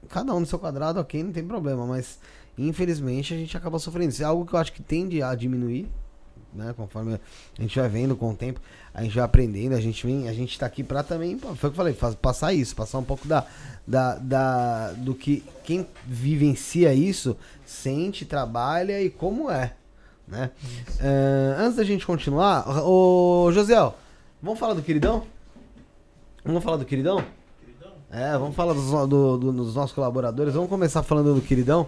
Cada um no seu quadrado, ok, não tem problema, mas infelizmente a gente acaba sofrendo. Isso é algo que eu acho que tende a diminuir né? Conforme a gente vai vendo com o tempo, a gente vai aprendendo, a gente vem, a gente tá aqui pra também, foi o que eu falei, passar isso, passar um pouco da, da, da do que quem vivencia isso sente, trabalha e como é, né? Eh, antes da gente continuar, ô Josiel, vamos falar do queridão? Vamos falar do queridão? É, vamos falar dos, do- do- dos nossos colaboradores. Vamos começar falando do queridão.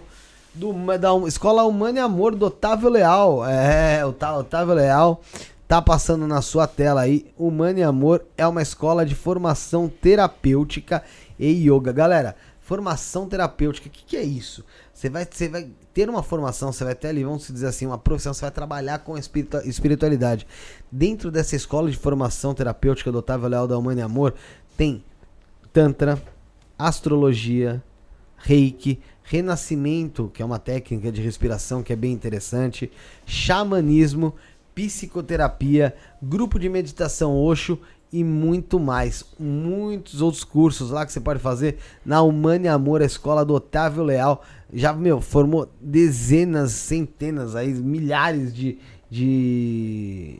Do, da Escola Humana e Amor do Otávio Leal. É, o Otávio Leal tá passando na sua tela aí. Humana e Amor é uma escola de formação terapêutica e yoga. Galera, formação terapêutica, o que, que é isso? Você vai, vai ter uma formação, você vai ter ali, vamos dizer assim, uma profissão, você vai trabalhar com espiritua- espiritualidade. Dentro dessa escola de formação terapêutica do Otávio Leal da Humana e Amor, tem Tantra, astrologia, reiki, renascimento, que é uma técnica de respiração que é bem interessante, xamanismo, psicoterapia, grupo de meditação Osho e muito mais. Muitos outros cursos lá que você pode fazer na Humane Amor, a escola do Otávio Leal. Já, meu, formou dezenas, centenas, aí, milhares de, de,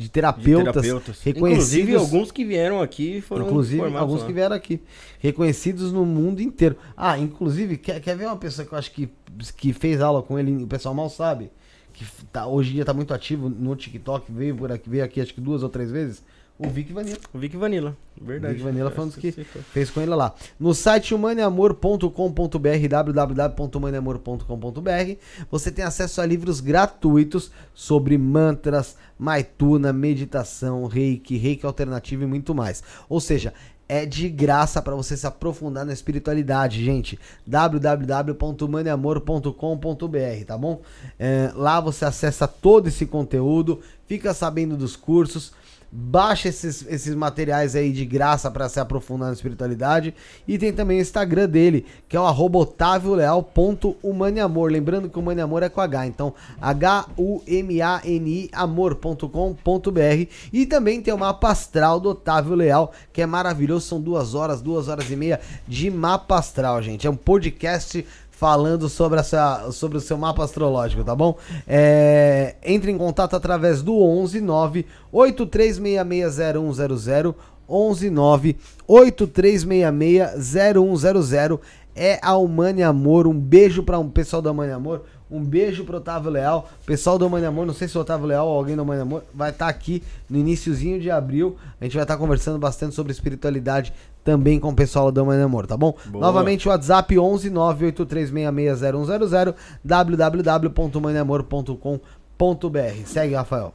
de De terapeutas, terapeutas. reconhecidos. Inclusive, alguns que vieram aqui foram Inclusive, alguns lá. que vieram aqui. Reconhecidos no mundo inteiro. Ah, inclusive, quer, quer ver uma pessoa que eu acho que, que fez aula com ele, o pessoal mal sabe? Que tá, hoje em dia tá muito ativo no TikTok, veio por aqui, veio aqui acho que duas ou três vezes. O Vic Vanilla. O Vic Vanilla, verdade. Vic Vanilla foi um dos que fez com ele lá. No site humaneamor.com.br, www.humaneamor.com.br, você tem acesso a livros gratuitos sobre mantras, maituna, meditação, reiki, reiki alternativo e muito mais. Ou seja, é de graça para você se aprofundar na espiritualidade, gente. www.humaneamor.com.br, tá bom? É, lá você acessa todo esse conteúdo, fica sabendo dos cursos, baixa esses, esses materiais aí de graça para se aprofundar na espiritualidade. E tem também o Instagram dele, que é o arroba otavioleal.humaneamor. Lembrando que o Humaneamor é com H, então H-U-M-A-N-I amor.com.br. E também tem o mapa astral do Otávio Leal, que é maravilhoso. São duas horas, duas horas e meia de mapa astral, gente. É um podcast falando sobre, essa, sobre o seu mapa astrológico, tá bom? É, entre em contato através do 11 9 83660100 11 9 83660100 é a Humane Amor. Um beijo para um pessoal da Humane Amor. Um beijo pro Otávio Leal. Pessoal do Humane Amor, não sei se o Otávio Leal ou alguém do Humane Amor vai estar aqui no iniciozinho de abril. A gente vai estar conversando bastante sobre espiritualidade também com o pessoal do Humane Amor, tá bom? Boa. Novamente o WhatsApp 11 983660100 www.humaneamor.com.br. Segue, Rafael.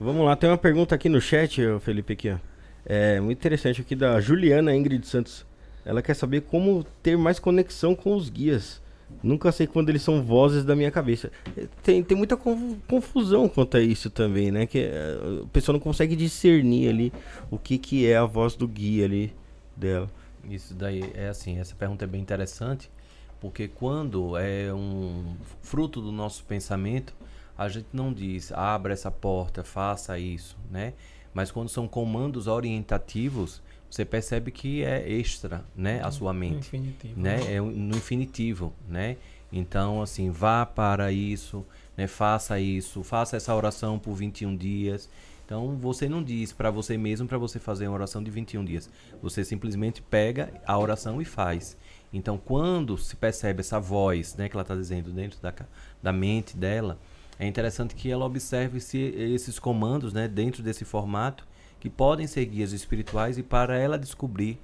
Vamos lá, tem uma pergunta aqui no chat, Felipe, aqui, ó. É muito interessante aqui da Juliana Ingrid Santos. Ela quer saber como ter mais conexão com os guias. Nunca sei quando eles são vozes da minha cabeça. Tem, tem muita confu- confusão quanto a isso também, né? Que é, o pessoal não consegue discernir ali o que, que é a voz do guia ali dela. Isso daí é assim, essa pergunta é bem interessante, porque quando é um fruto do nosso pensamento, a gente não diz abra essa porta, faça isso, né? Mas quando são comandos orientativos, você percebe que é extra, né, a sua mente Infinitivo. né? É um- no infinitivo, né? Então, assim, vá para isso, né? Faça isso, faça essa oração por 21 dias. Então, você não diz para você mesmo para você fazer uma oração de 21 dias. Você simplesmente pega a oração e faz. Então, quando se percebe essa voz, né, que ela está dizendo dentro da, da mente dela, é interessante que ela observe se esses comandos, né, dentro desse formato, que podem ser guias espirituais e para ela descobrir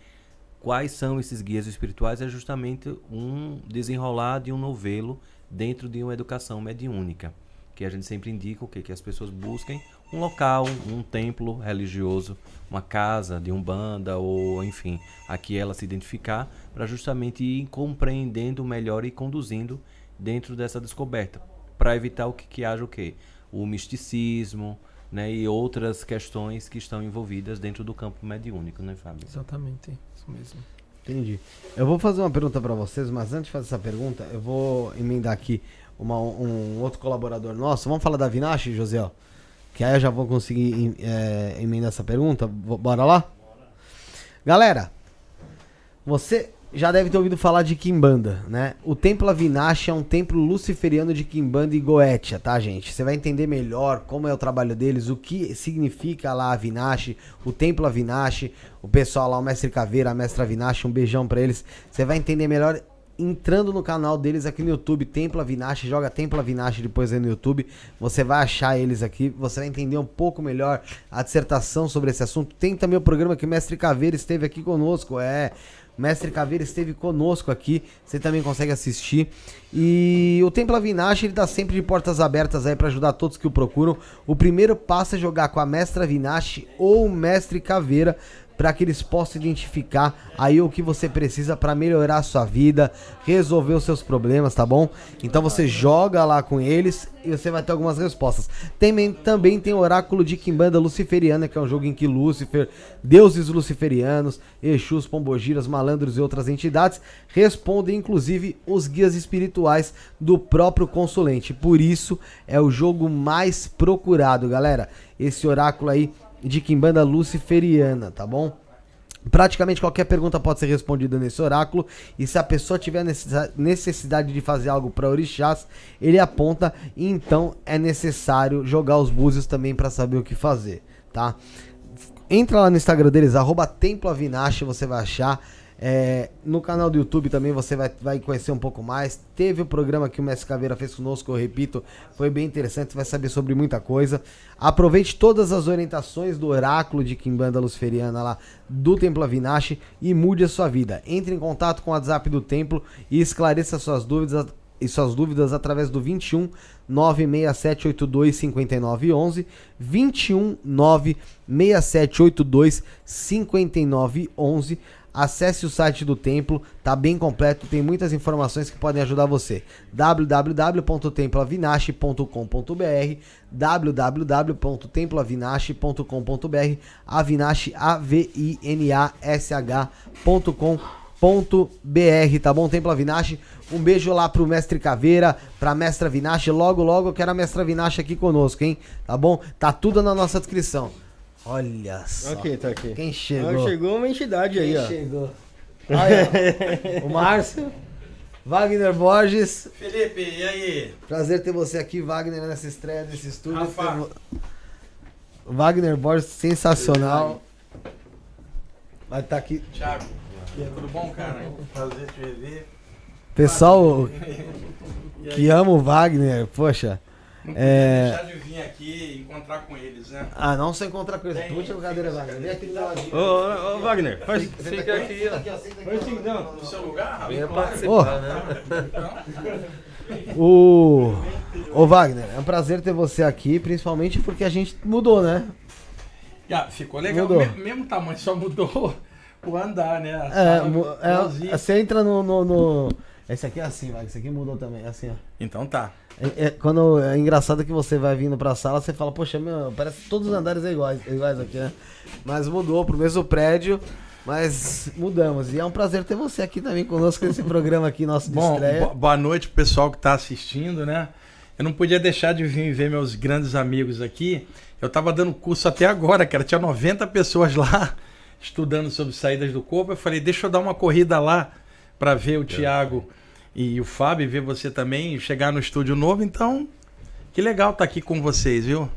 quais são esses guias espirituais é justamente um desenrolar de um novelo dentro de uma educação mediúnica, que a gente sempre indica o quê? Que as pessoas busquem um local, um templo religioso, uma casa de umbanda ou enfim, aqui ela se identificar para justamente ir compreendendo melhor e conduzindo dentro dessa descoberta, para evitar o que, que haja o quê? O misticismo, né, e outras questões que estão envolvidas dentro do campo mediúnico, né, Fábio? Exatamente, isso mesmo. Entendi. Eu vou fazer uma pergunta pra vocês, mas antes de fazer essa pergunta, eu vou emendar aqui uma- um outro colaborador nosso. Vamos falar da Vinache, Josiel? Que aí eu já vou conseguir é, emendar essa pergunta. Bo- Bora lá? Galera, você já deve ter ouvido falar de Kimbanda, né? O Templo Avinashi é um templo luciferiano de Kimbanda e Goetia, tá, gente? Você vai entender melhor como é o trabalho deles, o que significa lá Avinashi, o Templo Avinashi, o pessoal lá, o Mestre Caveira, a Mestra Avinashi, um beijão pra eles. Você vai entender melhor entrando no canal deles aqui no YouTube, Templo Avinashi, joga Templo Avinashi depois aí no YouTube, você vai achar eles aqui, você vai entender um pouco melhor a dissertação sobre esse assunto. Tem também o programa que o Mestre Caveira esteve aqui conosco, é Mestre Caveira esteve conosco aqui. Você também consegue assistir. E o Templo Avinash, ele tá sempre de portas abertas aí para ajudar todos que o procuram. O primeiro passo é jogar com a Mestra Avinash ou o Mestre Caveira para que eles possam identificar aí o que você precisa para melhorar a sua vida, resolver os seus problemas, tá bom? Então você joga lá com eles e você vai ter algumas respostas. Tem, também tem o Oráculo de Kimbanda Luciferiana, que é um jogo em que Lúcifer, deuses luciferianos, Exus, Pombogiras, malandros e outras entidades respondem inclusive os guias espirituais do próprio consulente. Por isso é o jogo mais procurado, galera. Esse oráculo aí de Kimbanda Luciferiana, tá bom? Praticamente qualquer pergunta pode ser respondida nesse oráculo. E se a pessoa tiver necessidade de fazer algo para orixás, ele aponta. E então é necessário jogar os búzios também para saber o que fazer, tá? Entra lá no Instagram deles, arroba Templo Avinash, você vai achar. É, no canal do YouTube também você vai, vai conhecer um pouco mais. Teve o programa que o Mestre Caveira fez conosco, eu repito, foi bem interessante, você vai saber sobre muita coisa. Aproveite todas as orientações do oráculo de Kimbanda Luciferiana lá do Templo Avinashi e mude a sua vida. Entre em contato com o WhatsApp do templo e esclareça suas dúvidas e suas dúvidas através do 21 96782 5911 21 96782 5911 Acesse o site do templo, tá bem completo, tem muitas informações que podem ajudar você. www.temploavinash.com.br www.temploavinash.com.br Avinash A V I N A S H.com.br, tá bom? Templo Avinash. Um beijo lá pro mestre Caveira, pra mestra Vinash. Logo, logo eu quero a mestra Vinash aqui conosco, hein? Tá bom? Tá tudo na nossa descrição. Olha só. Ok, tá aqui. Quem chegou? Ah, chegou uma entidade aí, Quem ó. chegou? Olha, o Márcio, Wagner Borges. Felipe, e aí? Prazer ter você aqui, Wagner, nessa estreia desse estúdio. Rafa. Wagner Borges, sensacional. Vai estar aqui. Thiago, tudo bom, cara? Prazer te rever. Pessoal que ama o Wagner, poxa. Não É. deixar de vir aqui e encontrar com eles, né? Ah, não se encontrar com ele. Puxa a cadeira, Wagner. Vem aqui do meu ladinho. Ô, ô, ô, Wagner, faz. Fica aqui, ó. Aqui, ó, senta aqui, ó. assim, não. No seu lugar? Venha Ô. participar, né? O. Ô Wagner, é um prazer ter você aqui, principalmente porque a gente mudou, né? Já, ficou legal. Mudou. Me- mesmo tamanho, só mudou o andar, né? É, é, você entra no, no, no- Esse aqui é assim, Wagner. Esse aqui mudou também, é assim, ó. Então tá. É, é- quando, é engraçado que você vai vindo pra sala, você fala, poxa, meu, parece que todos os andares é iguais, iguais aqui, né? Mas mudou pro mesmo prédio, mas mudamos. E é um prazer ter você aqui também conosco nesse programa aqui, nosso de Bom, estreia. bo- boa noite pro pessoal que tá assistindo, né? Eu não podia deixar de vir ver meus grandes amigos aqui. Eu tava dando curso até agora, cara. Tinha 90 pessoas lá estudando sobre saídas do corpo. Eu falei, deixa eu dar uma corrida lá para ver o Thiago e o Fábio, ver você também, chegar no estúdio novo. Então, que legal estar aqui com vocês, viu?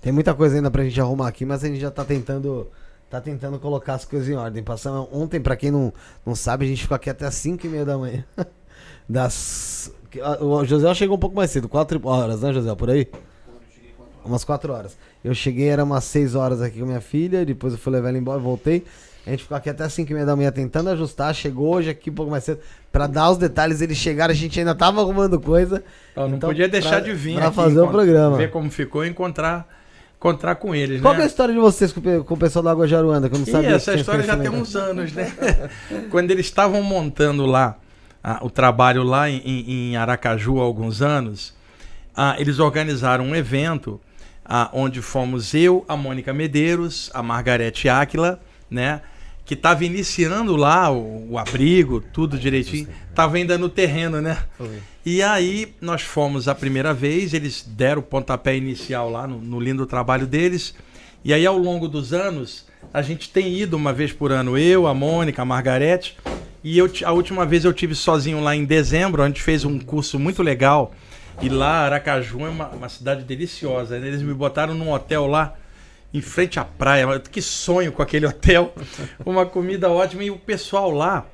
Tem muita coisa ainda pra gente arrumar aqui, mas a gente já tá tentando. Tá tentando colocar as coisas em ordem. Passamos ontem, pra quem não, não sabe, a gente ficou aqui até as 5 e meia da manhã. Das. O José chegou um pouco mais cedo, 4 horas, né, José? Por aí? Umas 4 horas. Eu cheguei, era umas 6 horas aqui com minha filha, depois eu fui levar ela embora, voltei. A gente ficou aqui até as 5 e meia da manhã tentando ajustar. Chegou hoje aqui um pouco mais cedo. Pra dar os detalhes, eles chegaram, a gente ainda tava arrumando coisa. Então, não Então, podia deixar pra- de vir pra aqui fazer o programa. Ver como ficou e encontrar, encontrar com eles, Qual né? que é a história de vocês com com o pessoal da Água Jaruanda? Que eu não E sabia essa história já tem uns anos, né? Quando eles estavam montando lá ah, o trabalho lá em, em- Aracaju há alguns anos, ah, eles organizaram um evento ah, onde fomos eu, a Mônica Medeiros, a Margarete Áquila, né? Que estava iniciando lá o, o abrigo, tudo direitinho. Tava ainda no terreno, né? E aí nós fomos a primeira vez, eles deram o pontapé inicial lá no, no lindo trabalho deles. E aí ao longo dos anos, a gente tem ido uma vez por ano, eu, a Mônica, a Margarete. E eu, a última vez eu tive sozinho lá em dezembro, a gente fez um curso muito legal. E lá, Aracaju é uma, uma cidade deliciosa. né? Eles me botaram num hotel lá, em frente à praia. Que sonho com aquele hotel. Uma comida ótima. E o pessoal lá,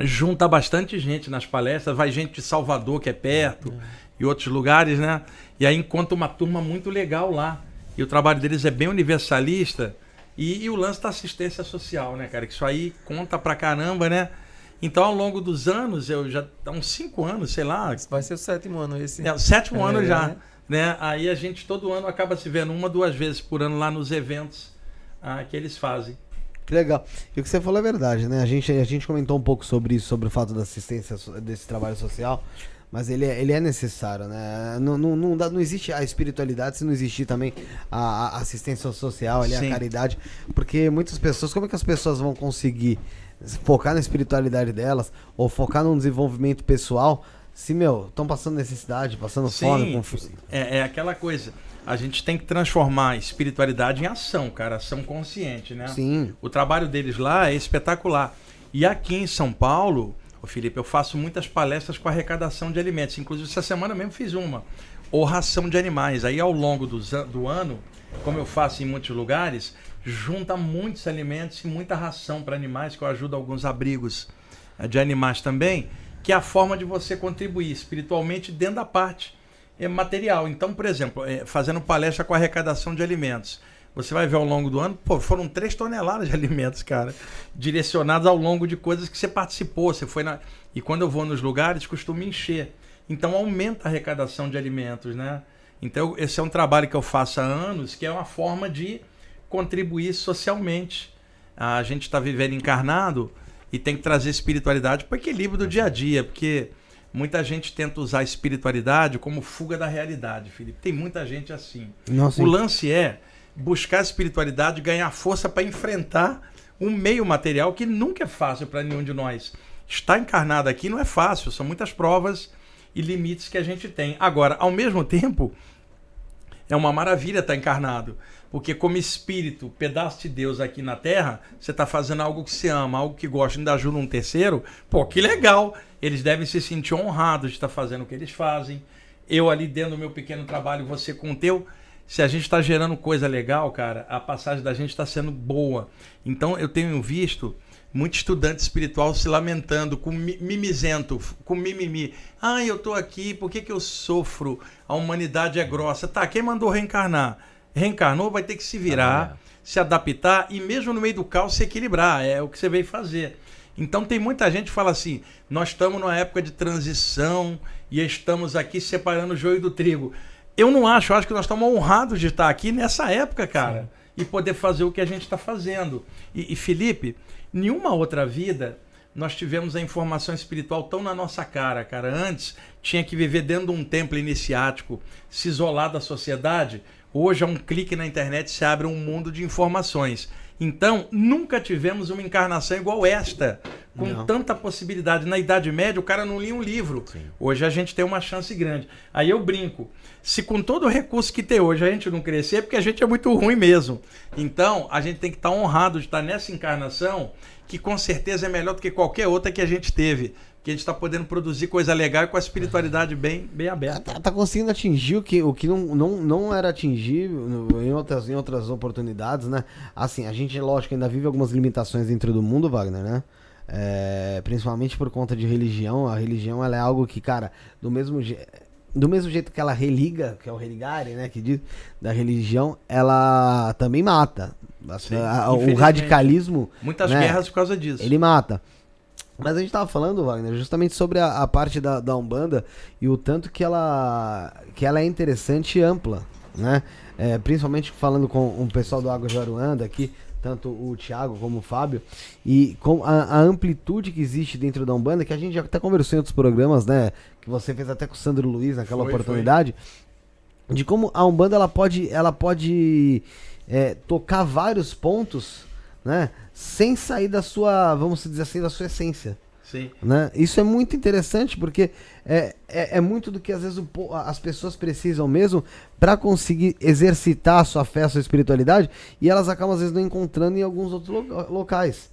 junta bastante gente nas palestras, vai gente de Salvador, que é perto, e outros lugares, né? E aí encontra uma turma muito legal lá. E o trabalho deles é bem universalista, E, e o lance da assistência social, né, cara? Que isso aí conta pra caramba, né? Então, ao longo dos anos, eu já há uns cinco anos, sei lá, Vai ser o sétimo ano esse. é, o sétimo É, ano já, né? Né? Aí a gente todo ano acaba se vendo uma, duas vezes por ano lá nos eventos ah, que eles fazem. Que legal. E o que você falou é verdade, né? A gente, a gente comentou um pouco sobre isso, sobre o fato da assistência, desse trabalho social, mas ele é, ele é necessário, né? Não, não, não, dá- não existe a espiritualidade se não existir também a, a assistência social, ali, a caridade. Porque muitas pessoas, como é que as pessoas vão conseguir focar na espiritualidade delas ou focar num desenvolvimento pessoal se, meu, estão passando necessidade, passando fome, Sim, com fi- é, é aquela coisa. A gente tem que transformar a espiritualidade em ação, cara, ação consciente, né? Sim. O trabalho deles lá é espetacular. E aqui em São Paulo, ô Felipe, eu faço muitas palestras com arrecadação de alimentos. Inclusive, essa semana mesmo fiz uma. Ou ração de animais. Aí, ao longo an- do ano, como eu faço em muitos lugares, junta muitos alimentos e muita ração para animais, que eu ajudo alguns abrigos eh, de animais também, que é a forma de você contribuir espiritualmente dentro da parte eh, material. Então, por exemplo, eh, fazendo palestra com arrecadação de alimentos. Você vai ver ao longo do ano, pô, foram 3 toneladas de alimentos, cara, direcionados ao longo de coisas que você participou, você foi na... E quando eu vou nos lugares, costuma encher. Então aumenta a arrecadação de alimentos, né? Então esse é um trabalho que eu faço há anos, que é uma forma de contribuir socialmente. A gente está vivendo encarnado e tem que trazer espiritualidade para o equilíbrio do dia a dia, porque muita gente tenta usar a espiritualidade como fuga da realidade, Felipe. Tem muita gente assim. Nossa, O lance é buscar a espiritualidade, ganhar força para enfrentar um meio material que nunca é fácil para nenhum de nós. Estar encarnado aqui não é fácil, são muitas provas e limites que a gente tem. Agora, ao mesmo tempo, é uma maravilha estar encarnado, porque como espírito, pedaço de Deus aqui na Terra, você está fazendo algo que você ama, algo que gosta, ainda ajuda um terceiro, pô, que legal! Eles devem se sentir honrados de estar fazendo o que eles fazem. Eu ali dentro do meu pequeno trabalho, você com o teu. Se a gente está gerando coisa legal, cara, a passagem da gente está sendo boa. Então eu tenho visto muito estudante espiritual se lamentando, com mi- mimizento, com mimimi. Ah, eu tô aqui, por que, que eu sofro? A humanidade é grossa. Tá, quem mandou reencarnar? Reencarnou, vai ter que se virar, se adaptar e mesmo no meio do caos se equilibrar. É o que você veio fazer. Então tem muita gente que fala assim: nós estamos numa época de transição e estamos aqui separando o joio do trigo. Eu não acho, eu acho que nós estamos honrados de estar aqui nessa época, cara, e poder fazer o que a gente está fazendo. E, e, Felipe, nenhuma outra vida nós tivemos a informação espiritual tão na nossa cara, cara. Antes tinha que viver dentro de um templo iniciático, se isolar da sociedade. Hoje, a um clique na internet, se abre um mundo de informações. Então, nunca tivemos uma encarnação igual esta, com Não. tanta possibilidade. Na Idade Média, o cara não lia um livro. Hoje a gente tem uma chance grande. Aí eu brinco. Se com todo o recurso que tem hoje a gente não crescer, é porque a gente é muito ruim mesmo. Então, a gente tem que estar honrado de estar nessa encarnação, que com certeza é melhor do que qualquer outra que a gente teve. Que a gente está podendo produzir coisa legal e com a espiritualidade bem, bem aberta. Tá, tá conseguindo atingir o que, o que não, não, não era atingível em outras, em outras oportunidades, né? Assim, a gente, lógico, ainda vive algumas limitações dentro do mundo, Wagner, né? É, principalmente por conta de religião. A religião ela é algo que, cara, do mesmo jeito. Do mesmo jeito que ela religa, que é o religare, né? Que diz, da religião, ela também mata. Sim, a- o radicalismo Muitas né? guerras por causa disso. ele mata. Mas a gente tava falando, Wagner, justamente sobre a, a parte da, da Umbanda e o tanto que ela, que ela é interessante e ampla, né? É, principalmente falando com o pessoal do Água de Aruanda aqui, tanto o Thiago como o Fábio, e com a, a amplitude que existe dentro da Umbanda, que a gente já até conversou em outros programas, né? Que você fez até com o Sandro Luiz naquela Foi, oportunidade, de como a Umbanda ela pode, ela pode é, tocar vários pontos, né? Sem sair da sua, vamos dizer assim, da sua essência. Sim. Né? Isso é muito interessante porque é, é, é muito do que às vezes o as pessoas precisam mesmo para conseguir exercitar a sua fé, a sua espiritualidade e elas acabam às vezes não encontrando em alguns outros lo- locais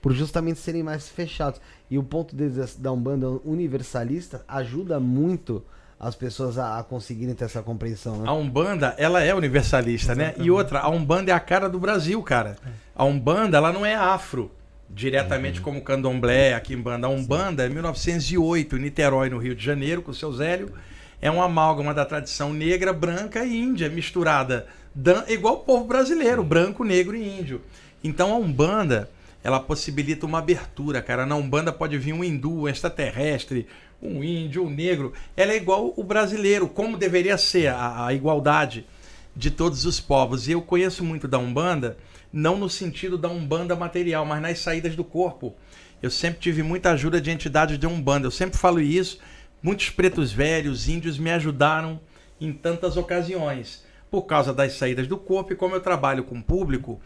por justamente serem mais fechados. E o ponto deles da Umbanda universalista ajuda muito as pessoas a, a conseguirem ter essa compreensão. Né? A Umbanda, ela é universalista, né? E outra, a Umbanda é a cara do Brasil, cara. A Umbanda, ela não é afro, diretamente como o Candomblé, aqui em Banda. A Umbanda é 1908, em Niterói, no Rio de Janeiro, com o seu Zélio. é uma amálgama da tradição negra, branca e índia misturada. Dan- igual o povo brasileiro, branco, negro e índio. Então a Umbanda, ela possibilita uma abertura, cara. Na Umbanda pode vir um hindu, um extraterrestre, um índio, um negro. Ela é igual o brasileiro, como deveria ser a, a igualdade de todos os povos. E eu conheço muito da Umbanda, não no sentido da Umbanda material, mas nas saídas do corpo. Eu sempre tive muita ajuda de entidades de Umbanda. Eu sempre falo isso. Muitos pretos velhos, índios me ajudaram em tantas ocasiões. Por causa das saídas do corpo e como eu trabalho com o público,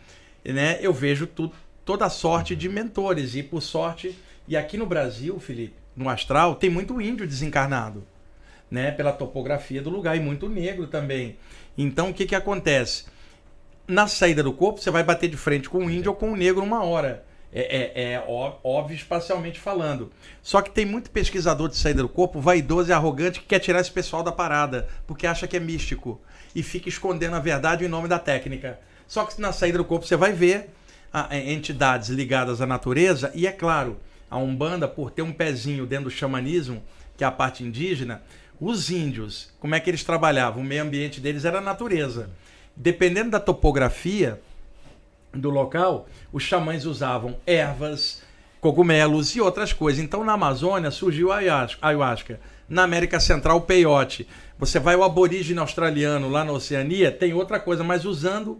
né, eu vejo tu, toda sorte de mentores. E por sorte, e aqui no Brasil, Felipe, no astral, tem muito índio desencarnado né, pela topografia do lugar e muito negro também. Então o que que acontece? Na saída do corpo você vai bater de frente com o índio ou com o negro uma hora. É, é- é óbvio espacialmente falando. Só que tem muito pesquisador de saída do corpo vaidoso e arrogante que quer tirar esse pessoal da parada, porque acha que é místico e fica escondendo a verdade em nome da técnica. Só que na saída do corpo você vai ver ah, é, entidades ligadas à natureza e é claro, a Umbanda por ter um pezinho dentro do xamanismo, que é a parte indígena, os índios, como é que eles trabalhavam? O meio ambiente deles era a natureza. Dependendo da topografia do local, os xamãs usavam ervas, cogumelos e outras coisas. Então, na Amazônia surgiu a ayahuasca-. Na América Central, o peiote. Você vai ao aborígene australiano lá na Oceania, tem outra coisa, mas usando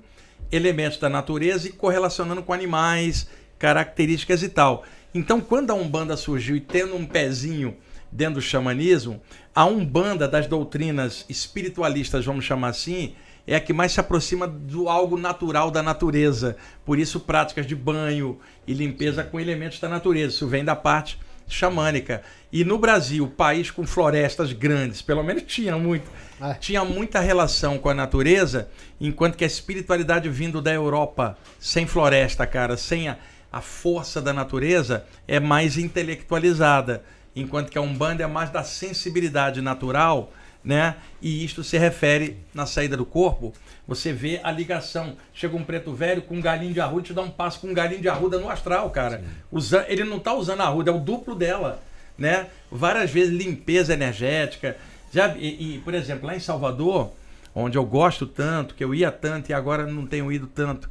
elementos da natureza e correlacionando com animais, características e tal. Então, quando a Umbanda surgiu e tendo um pezinho dentro do xamanismo, a Umbanda das doutrinas espiritualistas, vamos chamar assim, é a que mais se aproxima do algo natural da natureza. Por isso, práticas de banho e limpeza com elementos da natureza. Isso vem da parte xamânica. E no Brasil, país com florestas grandes, pelo menos tinha muito, É. tinha muita relação com a natureza, enquanto que a espiritualidade vindo da Europa, sem floresta, cara, sem a, a força da natureza, é mais intelectualizada, enquanto que a Umbanda é mais da sensibilidade natural, né? E isto se refere na saída do corpo, você vê a ligação. Chega um preto velho com um galinho de arruda, te dá um passo com um galinho de arruda no astral, cara. Usa, ele não tá usando a arruda, é o duplo dela, né? Várias vezes limpeza energética. Já, e, e, por exemplo, lá em Salvador, onde eu gosto tanto, que eu ia tanto e agora não tenho ido tanto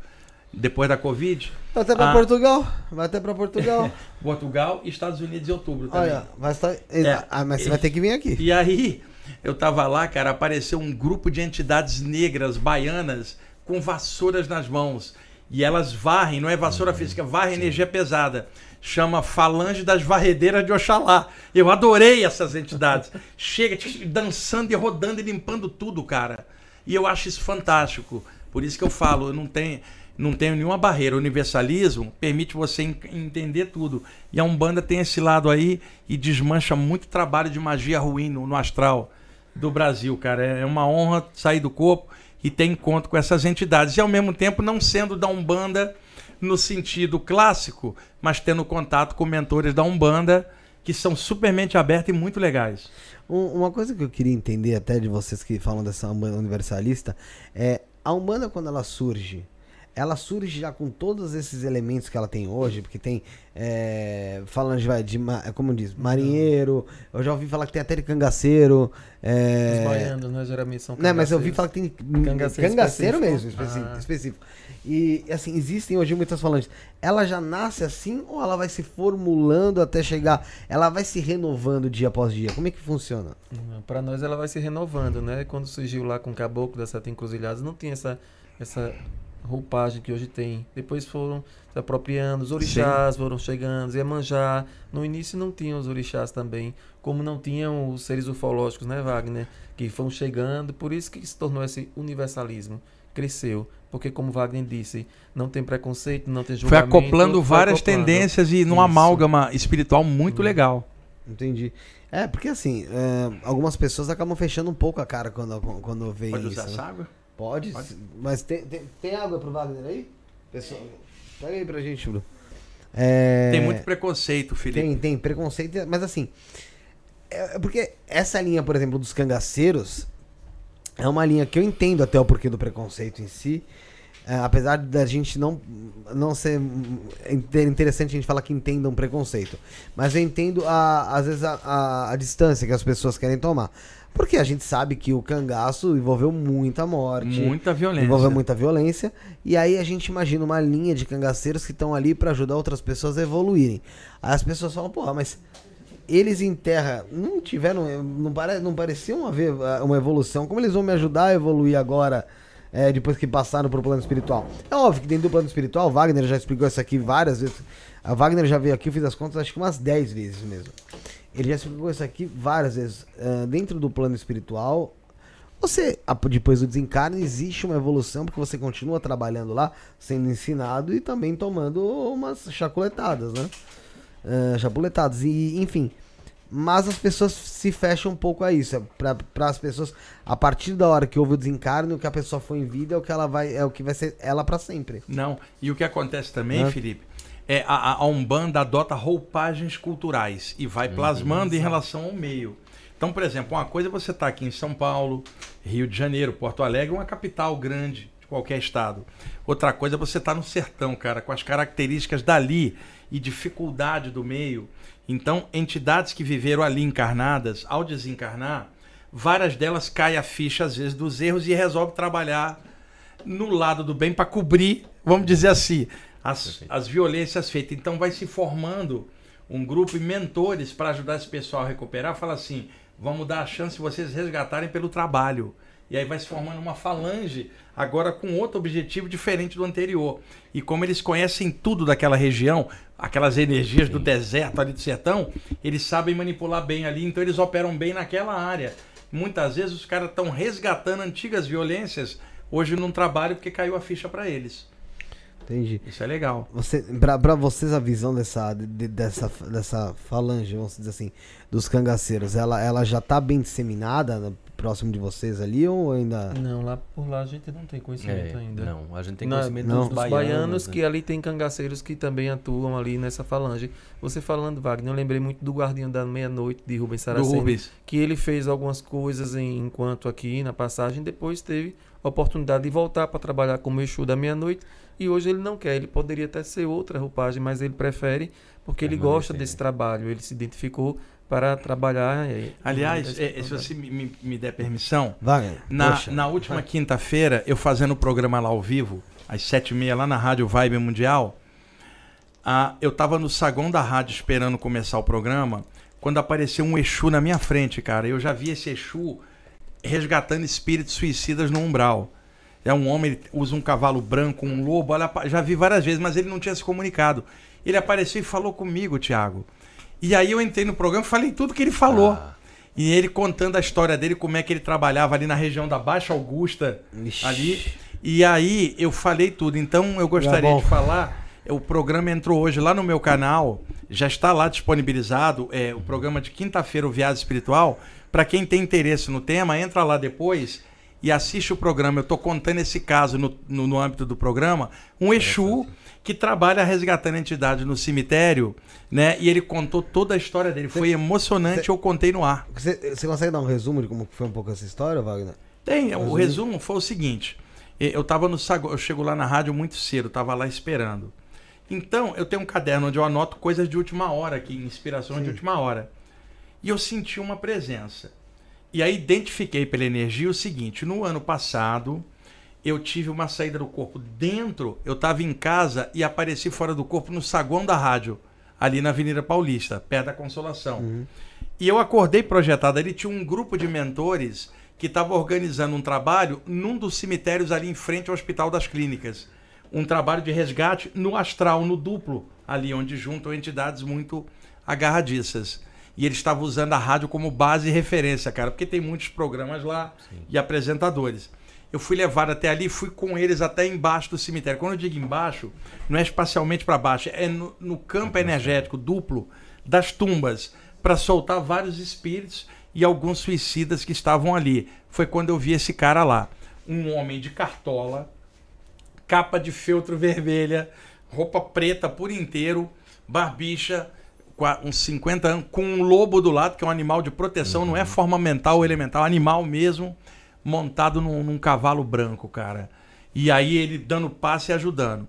depois da Covid, Vai até pra Ah. Portugal. Vai até pra Portugal. Portugal e Estados Unidos em outubro também. Olha, estar. É. Ah, mas você vai ter que vir aqui. E aí, eu tava lá, cara, apareceu um grupo de entidades negras, baianas, com vassouras nas mãos. E elas varrem, não é vassoura física, varrem energia pesada. Chama Falange das Varredeiras de Oxalá. Eu adorei essas entidades. Chega dançando e rodando e limpando tudo, cara. E eu acho isso fantástico. Por isso que eu falo, eu não tenho, não tenho nenhuma barreira. O universalismo permite você en- entender tudo. E a Umbanda tem esse lado aí e desmancha muito trabalho de magia ruim no, no astral do Brasil, cara. É uma honra sair do corpo e ter encontro com essas entidades. E ao mesmo tempo não sendo da Umbanda no sentido clássico, mas tendo contato com mentores da Umbanda que são supermente abertos e muito legais. Um- uma coisa que eu queria entender até de vocês que falam dessa Umbanda universalista é a Umbanda quando ela surge, ela surge já com todos esses elementos que ela tem hoje, porque tem é, falando de, vai, de ma- como diz, marinheiro, eu já ouvi falar que tem até de cangaceiro, é, Os baianos, né, geralmente são Né, mas eu ouvi cangaceiros. falar que tem Cangaceiro cangaceiro, mesmo, específico, Ah. específico. E assim, existem hoje muitas falantes. Ela já nasce assim ou ela vai se formulando até chegar? Ela vai se renovando dia após dia? Como é que funciona? Para nós ela vai se renovando, né? Quando surgiu lá com o Caboclo das Sete Encruzilhadas, não tinha essa, essa roupagem que hoje tem. Depois foram se apropriando, os orixás foram chegando, Iemanjá. No início não tinham os orixás também, como não tinham os seres ufológicos, né, Wagner? Que foram chegando, por isso que se tornou esse universalismo. Cresceu, porque como Wagner disse, não tem preconceito, não tem Foi julgamento. acoplando foi várias acoplando. tendências e num Isso. amálgama espiritual muito Hum. legal. Entendi. É, porque assim, é, algumas pessoas acabam fechando um pouco a cara quando, quando veem Pode isso. usar né? essa água? Pode, Pode. mas tem, tem, tem água pro Wagner aí? Pessoal, pega aí pra gente, Bruno. É, Tem muito preconceito, Felipe. Tem, tem preconceito, mas assim. É é porque essa linha, por exemplo, dos cangaceiros é uma linha que eu entendo até o porquê do preconceito em si. é, apesar da gente não, não ser inter- interessante a gente falar que entenda um preconceito. Mas eu entendo, a, às vezes, a, a, a distância que as pessoas querem tomar. Porque a gente sabe que o cangaço envolveu muita morte. Muita violência. Envolveu muita violência. E aí a gente imagina uma linha de cangaceiros que estão ali pra ajudar outras pessoas a evoluírem. Aí as pessoas falam, porra, mas eles em terra não tiveram. Não, pare, não pareciam haver ah, uma evolução. Como eles vão me ajudar a evoluir agora? é, depois que passaram pro plano espiritual. É óbvio que dentro do plano espiritual, o Wagner já explicou isso aqui várias vezes. A Wagner já veio aqui, eu fiz as contas, acho que umas 10 vezes mesmo. Ele já explicou isso aqui várias vezes. Ah, dentro do plano espiritual, você, depois do desencarne, existe uma evolução, porque você continua trabalhando lá, sendo ensinado e também tomando umas chaculetadas, né? Ah, chapuletadas, e enfim. Mas as pessoas se fecham um pouco a isso. Para as pessoas, a partir da hora que houve o desencarne, o que a pessoa foi em vida é o que ela vai, é o que vai ser ela para sempre. Não. E o que acontece também? Felipe, é a, a- Umbanda adota roupagens culturais e vai plasmando em relação ao meio. Então, por exemplo, uma coisa é você estar aqui em São Paulo, Rio de Janeiro, Porto Alegre, uma capital grande de qualquer estado. Outra coisa é você estar no sertão, cara, com as características dali e dificuldade do meio. Então, entidades que viveram ali encarnadas, ao desencarnar, várias delas caem a ficha, às vezes, dos erros e resolve trabalhar no lado do bem para cobrir, vamos dizer assim, as, as violências feitas. Então vai se formando um grupo e mentores para ajudar esse pessoal a recuperar. Fala assim, vamos dar a chance de vocês resgatarem pelo trabalho. E aí vai se formando uma falange, agora com outro objetivo diferente do anterior. E como eles conhecem tudo daquela região, aquelas energias do deserto ali do sertão, eles sabem manipular bem ali, então eles operam bem naquela área. Muitas vezes os caras estão resgatando antigas violências hoje num trabalho porque caiu a ficha para eles. Entendi. Isso é legal. Você, pra, pra vocês, a visão dessa, de- dessa, dessa falange, vamos dizer assim, dos cangaceiros, ela, ela já tá bem disseminada no- próximo de vocês ali ou ainda. Não, lá por lá a gente não tem conhecimento É, ainda. não, a gente tem Na- conhecimento não. dos Dos baianos, baianos, né? que ali tem cangaceiros que também atuam ali nessa falange. Você falando, Wagner, eu lembrei muito do Guardião da Meia-Noite de Rubens Saraceni. Rubens. que ele fez algumas coisas em- enquanto aqui na passagem, depois teve a oportunidade de voltar para trabalhar como Exu da meia-noite e hoje ele não quer. Ele poderia até ser outra roupagem, mas ele prefere porque ele gosta desse trabalho. Ele se identificou para trabalhar. eh, Aliás, é, se você me, me- der permissão, Wagner, na, poxa. na última quinta-feira, eu fazendo o programa lá ao vivo, às sete e meia, lá na Rádio Vibe Mundial, ah, eu tava no saguão da rádio esperando começar o programa, quando apareceu um Exu na minha frente, cara. Eu já vi esse Exu resgatando espíritos suicidas no umbral. É um homem, ele usa um cavalo branco, um lobo, olha, já vi várias vezes, mas ele não tinha se comunicado. Ele apareceu e falou comigo, Thiago. E aí eu entrei no programa e falei tudo que ele falou. Ah. E ele contando a história dele, como é que ele trabalhava ali na região da Baixa Augusta, Ixi. ali. E aí eu falei tudo. Então eu gostaria bom. de falar. O programa entrou hoje lá no meu canal, já está lá disponibilizado. É o programa de quinta-feira, o Viagem Espiritual. Para quem tem interesse no tema, entra lá depois e assiste o programa. Eu estou contando esse caso no, no, no âmbito do programa. Um Exu que trabalha resgatando entidade no cemitério, né? E ele contou toda a história dele. Foi emocionante, eu contei no ar. Você, consegue dar um resumo de como foi um pouco essa história, Wagner? Tem, o resumo foi o seguinte. Eu tava no eu chego lá na rádio muito cedo, tava lá esperando. Então, eu tenho um caderno onde eu anoto coisas de última hora aqui, inspirações de última hora. E eu senti uma presença. E aí identifiquei pela energia o seguinte, no ano passado, eu tive uma saída do corpo dentro, eu estava em casa e apareci fora do corpo no saguão da rádio, ali na Avenida Paulista, perto da Consolação. E eu acordei projetado ali, tinha um grupo de mentores que estava organizando um trabalho num dos cemitérios ali em frente ao Hospital das Clínicas. Um trabalho de resgate no astral, no duplo, ali onde juntam entidades muito agarradiças. E eles estavam usando a rádio como base e referência, cara, porque tem muitos programas lá e apresentadores. Eu fui levado até ali, fui com eles até embaixo do cemitério. Quando eu digo embaixo, não é espacialmente para baixo, é no, no campo energético duplo das tumbas, para soltar vários espíritos e alguns suicidas que estavam ali. Foi quando eu vi esse cara lá. Um homem de cartola, capa de feltro vermelha, roupa preta por inteiro, barbicha, uns 50 anos, com um lobo do lado, que é um animal de proteção, não é forma mental ou elemental, animal mesmo, montado num, num cavalo branco, cara. E aí ele dando passe e ajudando.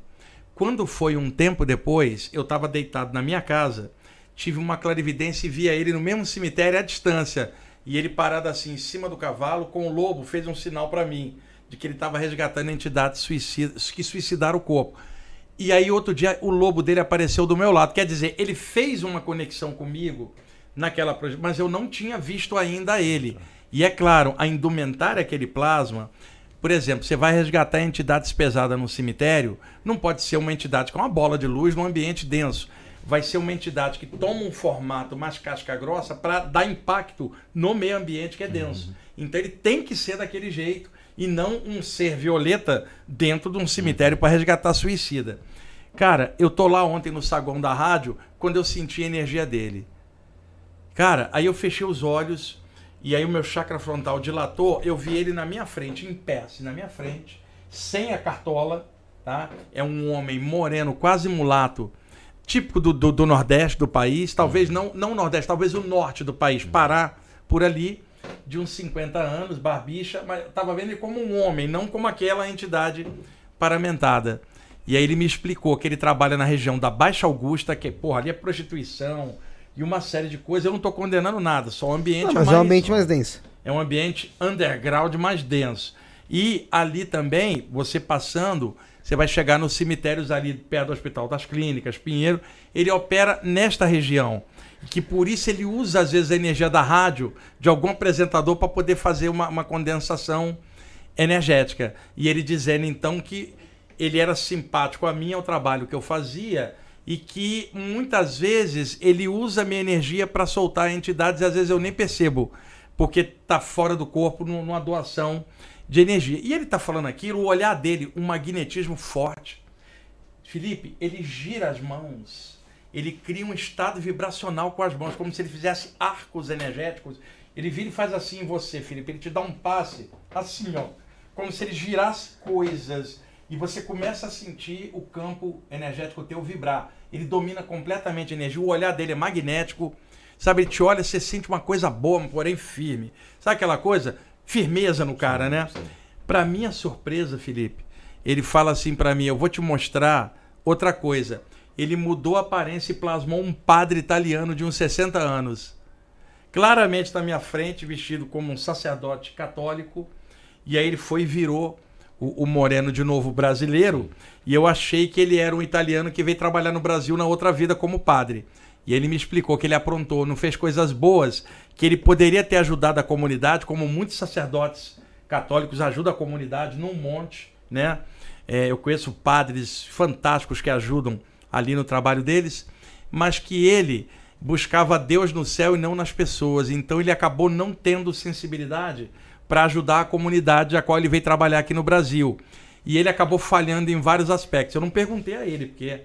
Quando foi um tempo depois, eu estava deitado na minha casa, tive uma clarividência e via ele no mesmo cemitério à distância. E ele parado assim em cima do cavalo, com o lobo, fez um sinal para mim de que ele estava resgatando entidades suicidas, que suicidaram o corpo. E aí outro dia o lobo dele apareceu do meu lado. Quer dizer, ele fez uma conexão comigo naquela projeção, mas eu não tinha visto ainda ele. E é claro, a indumentária aquele plasma, por exemplo, você vai resgatar entidades pesadas no cemitério, não pode ser uma entidade com uma bola de luz num ambiente denso. Vai ser uma entidade que toma um formato mais casca grossa para dar impacto no meio ambiente que é denso. Então ele tem que ser daquele jeito e não um ser violeta dentro de um cemitério para resgatar suicida. Cara, eu tô lá ontem no saguão da rádio quando eu senti a energia dele. Cara, aí eu fechei os olhos e aí o meu chakra frontal dilatou, eu vi ele na minha frente, em pé, assim, na minha frente, sem a cartola, tá? É um homem moreno, quase mulato, típico do, do, do Nordeste do país, talvez não, não o Nordeste, talvez o Norte do país, Pará, por ali, de uns 50 anos, barbicha, mas tava vendo ele como um homem, não como aquela entidade paramentada. E aí ele me explicou que ele trabalha na região da Baixa Augusta, que, porra, ali é prostituição e uma série de coisas. Eu não tô condenando nada, só o ambiente Não, mas mais... é um ambiente mais denso. É um ambiente underground mais denso. E ali também, você passando, você vai chegar nos cemitérios ali perto do Hospital das Clínicas, Pinheiro. Ele opera nesta região. Que por isso ele usa, às vezes, a energia da rádio de algum apresentador para poder fazer uma, uma condensação energética. E ele dizendo, então, que ele era simpático a mim, ao trabalho que eu fazia, e que muitas vezes ele usa minha energia para soltar entidades e às vezes eu nem percebo, porque está fora do corpo num- numa doação de energia. E ele está falando aquilo, o olhar dele, um magnetismo forte. Felipe, ele gira as mãos, ele cria um estado vibracional com as mãos, como se ele fizesse arcos energéticos. Ele vira e faz assim em você, Felipe, ele te dá um passe, assim, ó, como se ele girasse coisas e você começa a sentir o campo energético teu vibrar. Ele domina completamente a energia, o olhar dele é magnético, sabe? Ele te olha, você sente uma coisa boa, porém firme. Sabe aquela coisa? Firmeza no cara, né? Para minha surpresa, Felipe, ele fala assim para mim: eu vou te mostrar outra coisa. Ele mudou a aparência e plasmou um padre italiano de uns 60 anos. Claramente na minha frente, vestido como um sacerdote católico. E aí ele foi e virou o, o Moreno de novo brasileiro. E eu achei que ele era um italiano que veio trabalhar no Brasil na outra vida como padre. E ele me explicou que ele aprontou, não fez coisas boas, que ele poderia ter ajudado a comunidade, como muitos sacerdotes católicos ajudam a comunidade num monte, né? É, eu conheço padres fantásticos que ajudam ali no trabalho deles, mas que ele buscava Deus no céu e não nas pessoas. Então ele acabou não tendo sensibilidade para ajudar a comunidade a qual ele veio trabalhar aqui no Brasil. E ele acabou falhando em vários aspectos. Eu não perguntei a ele, porque.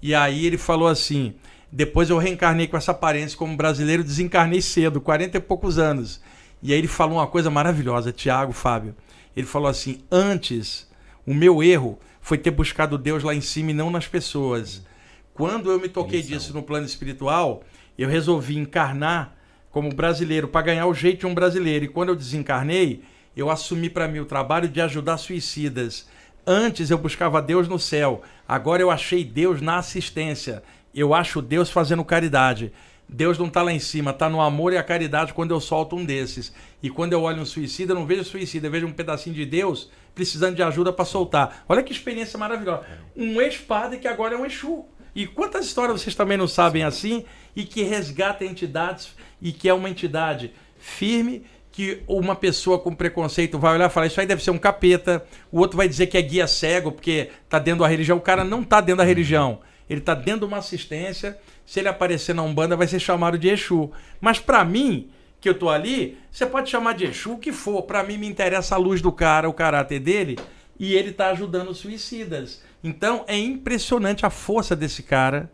E aí ele falou assim: depois eu reencarnei com essa aparência como brasileiro, desencarnei cedo, 40 e poucos anos. E aí ele falou uma coisa maravilhosa, Tiago, Fábio. Ele falou assim: antes, o meu erro foi ter buscado Deus lá em cima e não nas pessoas. Quando eu me toquei disso no plano espiritual, eu resolvi encarnar como brasileiro para ganhar o jeito de um brasileiro. E quando eu desencarnei, eu assumi para mim o trabalho de ajudar suicidas. Antes eu buscava Deus no céu, agora eu achei Deus na assistência. Eu acho Deus fazendo caridade. Deus não está lá em cima, está no amor e a caridade quando eu solto um desses. E quando eu olho um suicida, eu não vejo suicida, eu vejo um pedacinho de Deus precisando de ajuda para soltar. Olha que experiência maravilhosa. Um ex-padre que agora é um Exu. E quantas histórias vocês também não sabem assim e que resgata entidades e que é uma entidade firme que uma pessoa com preconceito vai olhar e falar isso aí deve ser um capeta, o outro vai dizer que é guia cego porque tá dentro da religião, o cara não tá dentro da religião, ele tá dentro de uma assistência, se ele aparecer na Umbanda vai ser chamado de Exu. Mas para mim, que eu tô ali, você pode chamar de Exu o que for, para mim me interessa a luz do cara, o caráter dele, e ele tá ajudando suicidas. Então é impressionante a força desse cara.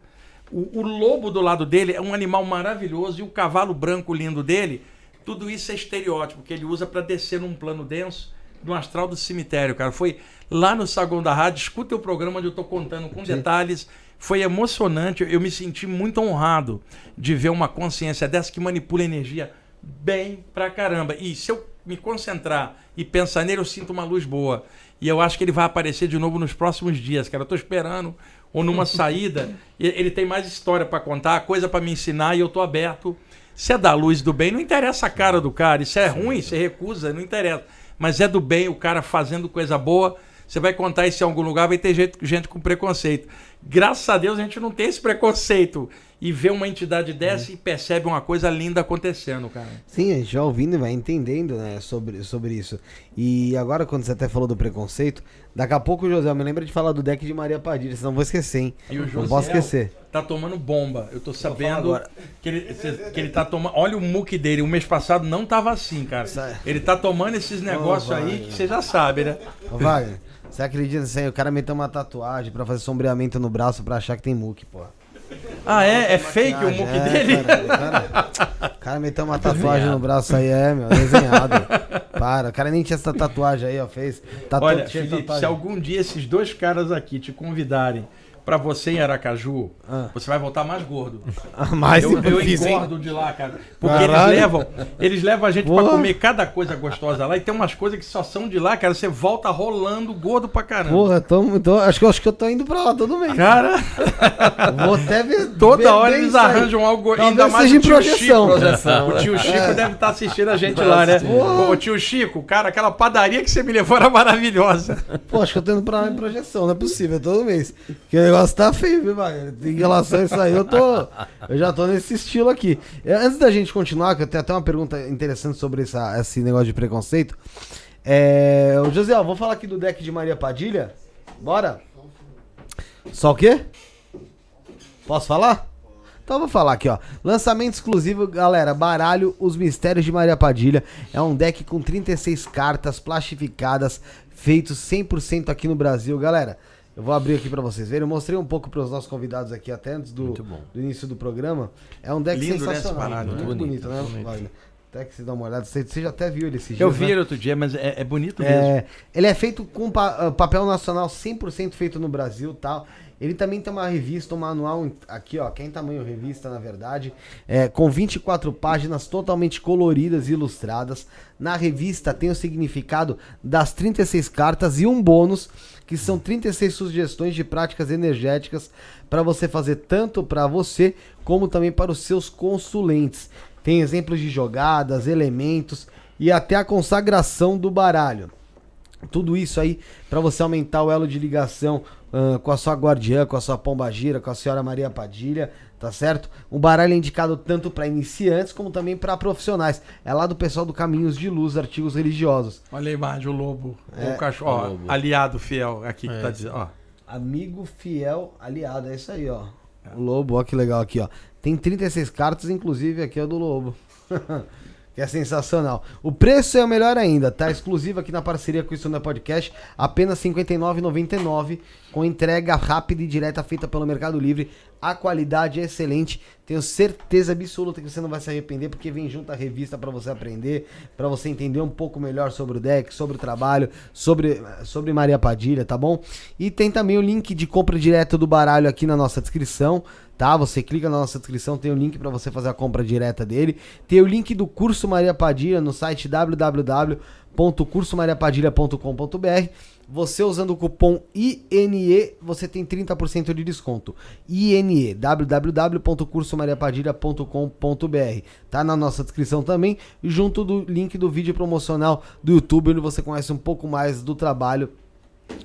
O, o lobo do lado dele é um animal maravilhoso e o cavalo branco lindo dele, tudo isso é estereótipo que ele usa para descer num plano denso do astral do cemitério, cara. Foi lá no saguão da rádio, escuta o programa onde eu tô contando com detalhes. Foi emocionante, eu me senti muito honrado de ver uma consciência dessa que manipula energia bem pra caramba. E se eu me concentrar e pensar nele, eu sinto uma luz boa. E eu acho que ele vai aparecer de novo nos próximos dias, cara. Eu tô esperando. Ou numa saída. Ele tem mais história pra contar, coisa pra me ensinar e eu tô aberto. Se é da luz do bem, não interessa a cara do cara. Se é ruim, você recusa, não interessa. Mas é do bem, o cara fazendo coisa boa. Você vai contar isso em algum lugar, vai ter gente, gente com preconceito. Graças a Deus a gente não tem esse preconceito. E vê uma entidade dessa e percebe uma coisa linda acontecendo, cara. Sim, a gente já ouvindo e vai entendendo, né, sobre, sobre isso. E agora, quando você até falou do preconceito, daqui a pouco, José, me lembra de falar do deck de Maria Padilha, senão eu vou esquecer, hein? E o Não Josiel posso esquecer. Tá tomando bomba. Eu tô sabendo agora. que ele, que ele tá tomando. Olha o muque dele. O mês passado não tava assim, cara. Sai. Ele tá tomando esses negócios aí vai. que você já sabe, né? Ô, Wagner, você acredita aí? O cara meteu uma tatuagem pra fazer sombreamento no braço pra achar que tem muque, pô. Ah, é? É fake o muque É, dele? Cara, o cara, cara meteu uma tatuagem no braço aí, é, meu, desenhado. Para, o cara nem tinha essa tatuagem aí, ó, fez. Tatu, Olha, Felipe, tatuagem. se algum dia esses dois caras aqui te convidarem pra você em Aracaju, Ah. você vai voltar mais gordo. Mas eu eu engordo de lá, cara. Porque Caralho. eles levam, eles levam a gente pra Porra. comer cada coisa gostosa lá e tem umas coisas que só são de lá, cara. Você volta rolando gordo pra caramba. Porra, tô, tô- acho, que, acho que eu tô indo pra lá todo mês. Cara, Vou até ver. toda ver hora eles arranjam algo Talvez ainda mais seja o tio projeção. Chico. O tio Chico deve estar assistindo a gente lá, né? Porra. Ô, tio Chico, cara, aquela padaria que você me levou era maravilhosa. Pô, acho que eu tô indo pra lá em projeção, não é possível, é todo mês. Porque o negócio tá feio, viu, Wagner? Em relação a isso aí, eu tô. Eu já tô nesse estilo aqui. É, Antes da gente continuar, que eu tenho até uma pergunta interessante sobre essa, esse negócio de preconceito. É. Ô, José, vou falar aqui do deck de Maria Padilha. Bora? Só o quê? Posso falar? Então vou falar aqui, ó. Lançamento exclusivo, galera. Baralho Os Mistérios de Maria Padilha. É um deck com 36 cartas plastificadas, feitos 100% aqui no Brasil. Galera, eu vou abrir aqui pra vocês verem. Eu mostrei um pouco pros nossos convidados aqui até antes do, Muito do início do programa. É um deck Lindo, né, sensacional. baralho, muito né? bonito, né, Bonito. Wagner? Até que você dá uma olhada. Você, você já até viu ele esse Eu vi ele outro dia, mas é, é bonito mesmo. é, ele é feito com pa- ah, papel nacional 100% feito no Brasil tal. Ele também tem uma revista, um manual aqui, ó, que é em tamanho revista, na verdade, é, com 24 páginas totalmente coloridas e ilustradas. Na revista tem o significado das 36 cartas e um bônus, que são 36 sugestões de práticas energéticas para você fazer tanto para você como também para os seus consulentes. Tem exemplos de jogadas, elementos e até a consagração do baralho. Tudo isso aí para você aumentar o elo de ligação ah, com a sua guardiã, com a sua pombagira, com a senhora Maria Padilha, tá certo? Um baralho é indicado tanto para iniciantes como também para profissionais. É lá do pessoal do Caminhos de Luz, artigos religiosos. Olha a imagem, o lobo. É. o cachorro. Ó, Lobo. aliado fiel aqui que É, tá sim. dizendo. Ó. Amigo fiel aliado, é isso aí, ó. O lobo, ó que legal aqui, ó. Tem 36 cartas, inclusive aqui é do lobo. que é sensacional. O preço é o melhor ainda, tá? Exclusivo aqui na parceria com o Estúdio Podcast, apenas R$ 59,99, com entrega rápida e direta feita pelo Mercado Livre. A qualidade é excelente. Tenho certeza absoluta que você não vai se arrepender, porque vem junto a revista para você aprender, para você entender um pouco melhor sobre o deck, sobre o trabalho, sobre, sobre Maria Padilha, tá bom? E tem também o link de compra direto do baralho aqui na nossa descrição, tá? Você clica na nossa descrição, tem o link para você fazer a compra direta dele. Tem o link do curso Maria Padilha no site www.cursomariapadilha.com.br. Você usando o cupom INE, você tem 30% de desconto. INE, www.cursomariapadilha.com.br. Tá na nossa descrição também, junto do link do vídeo promocional do YouTube, onde você conhece um pouco mais do trabalho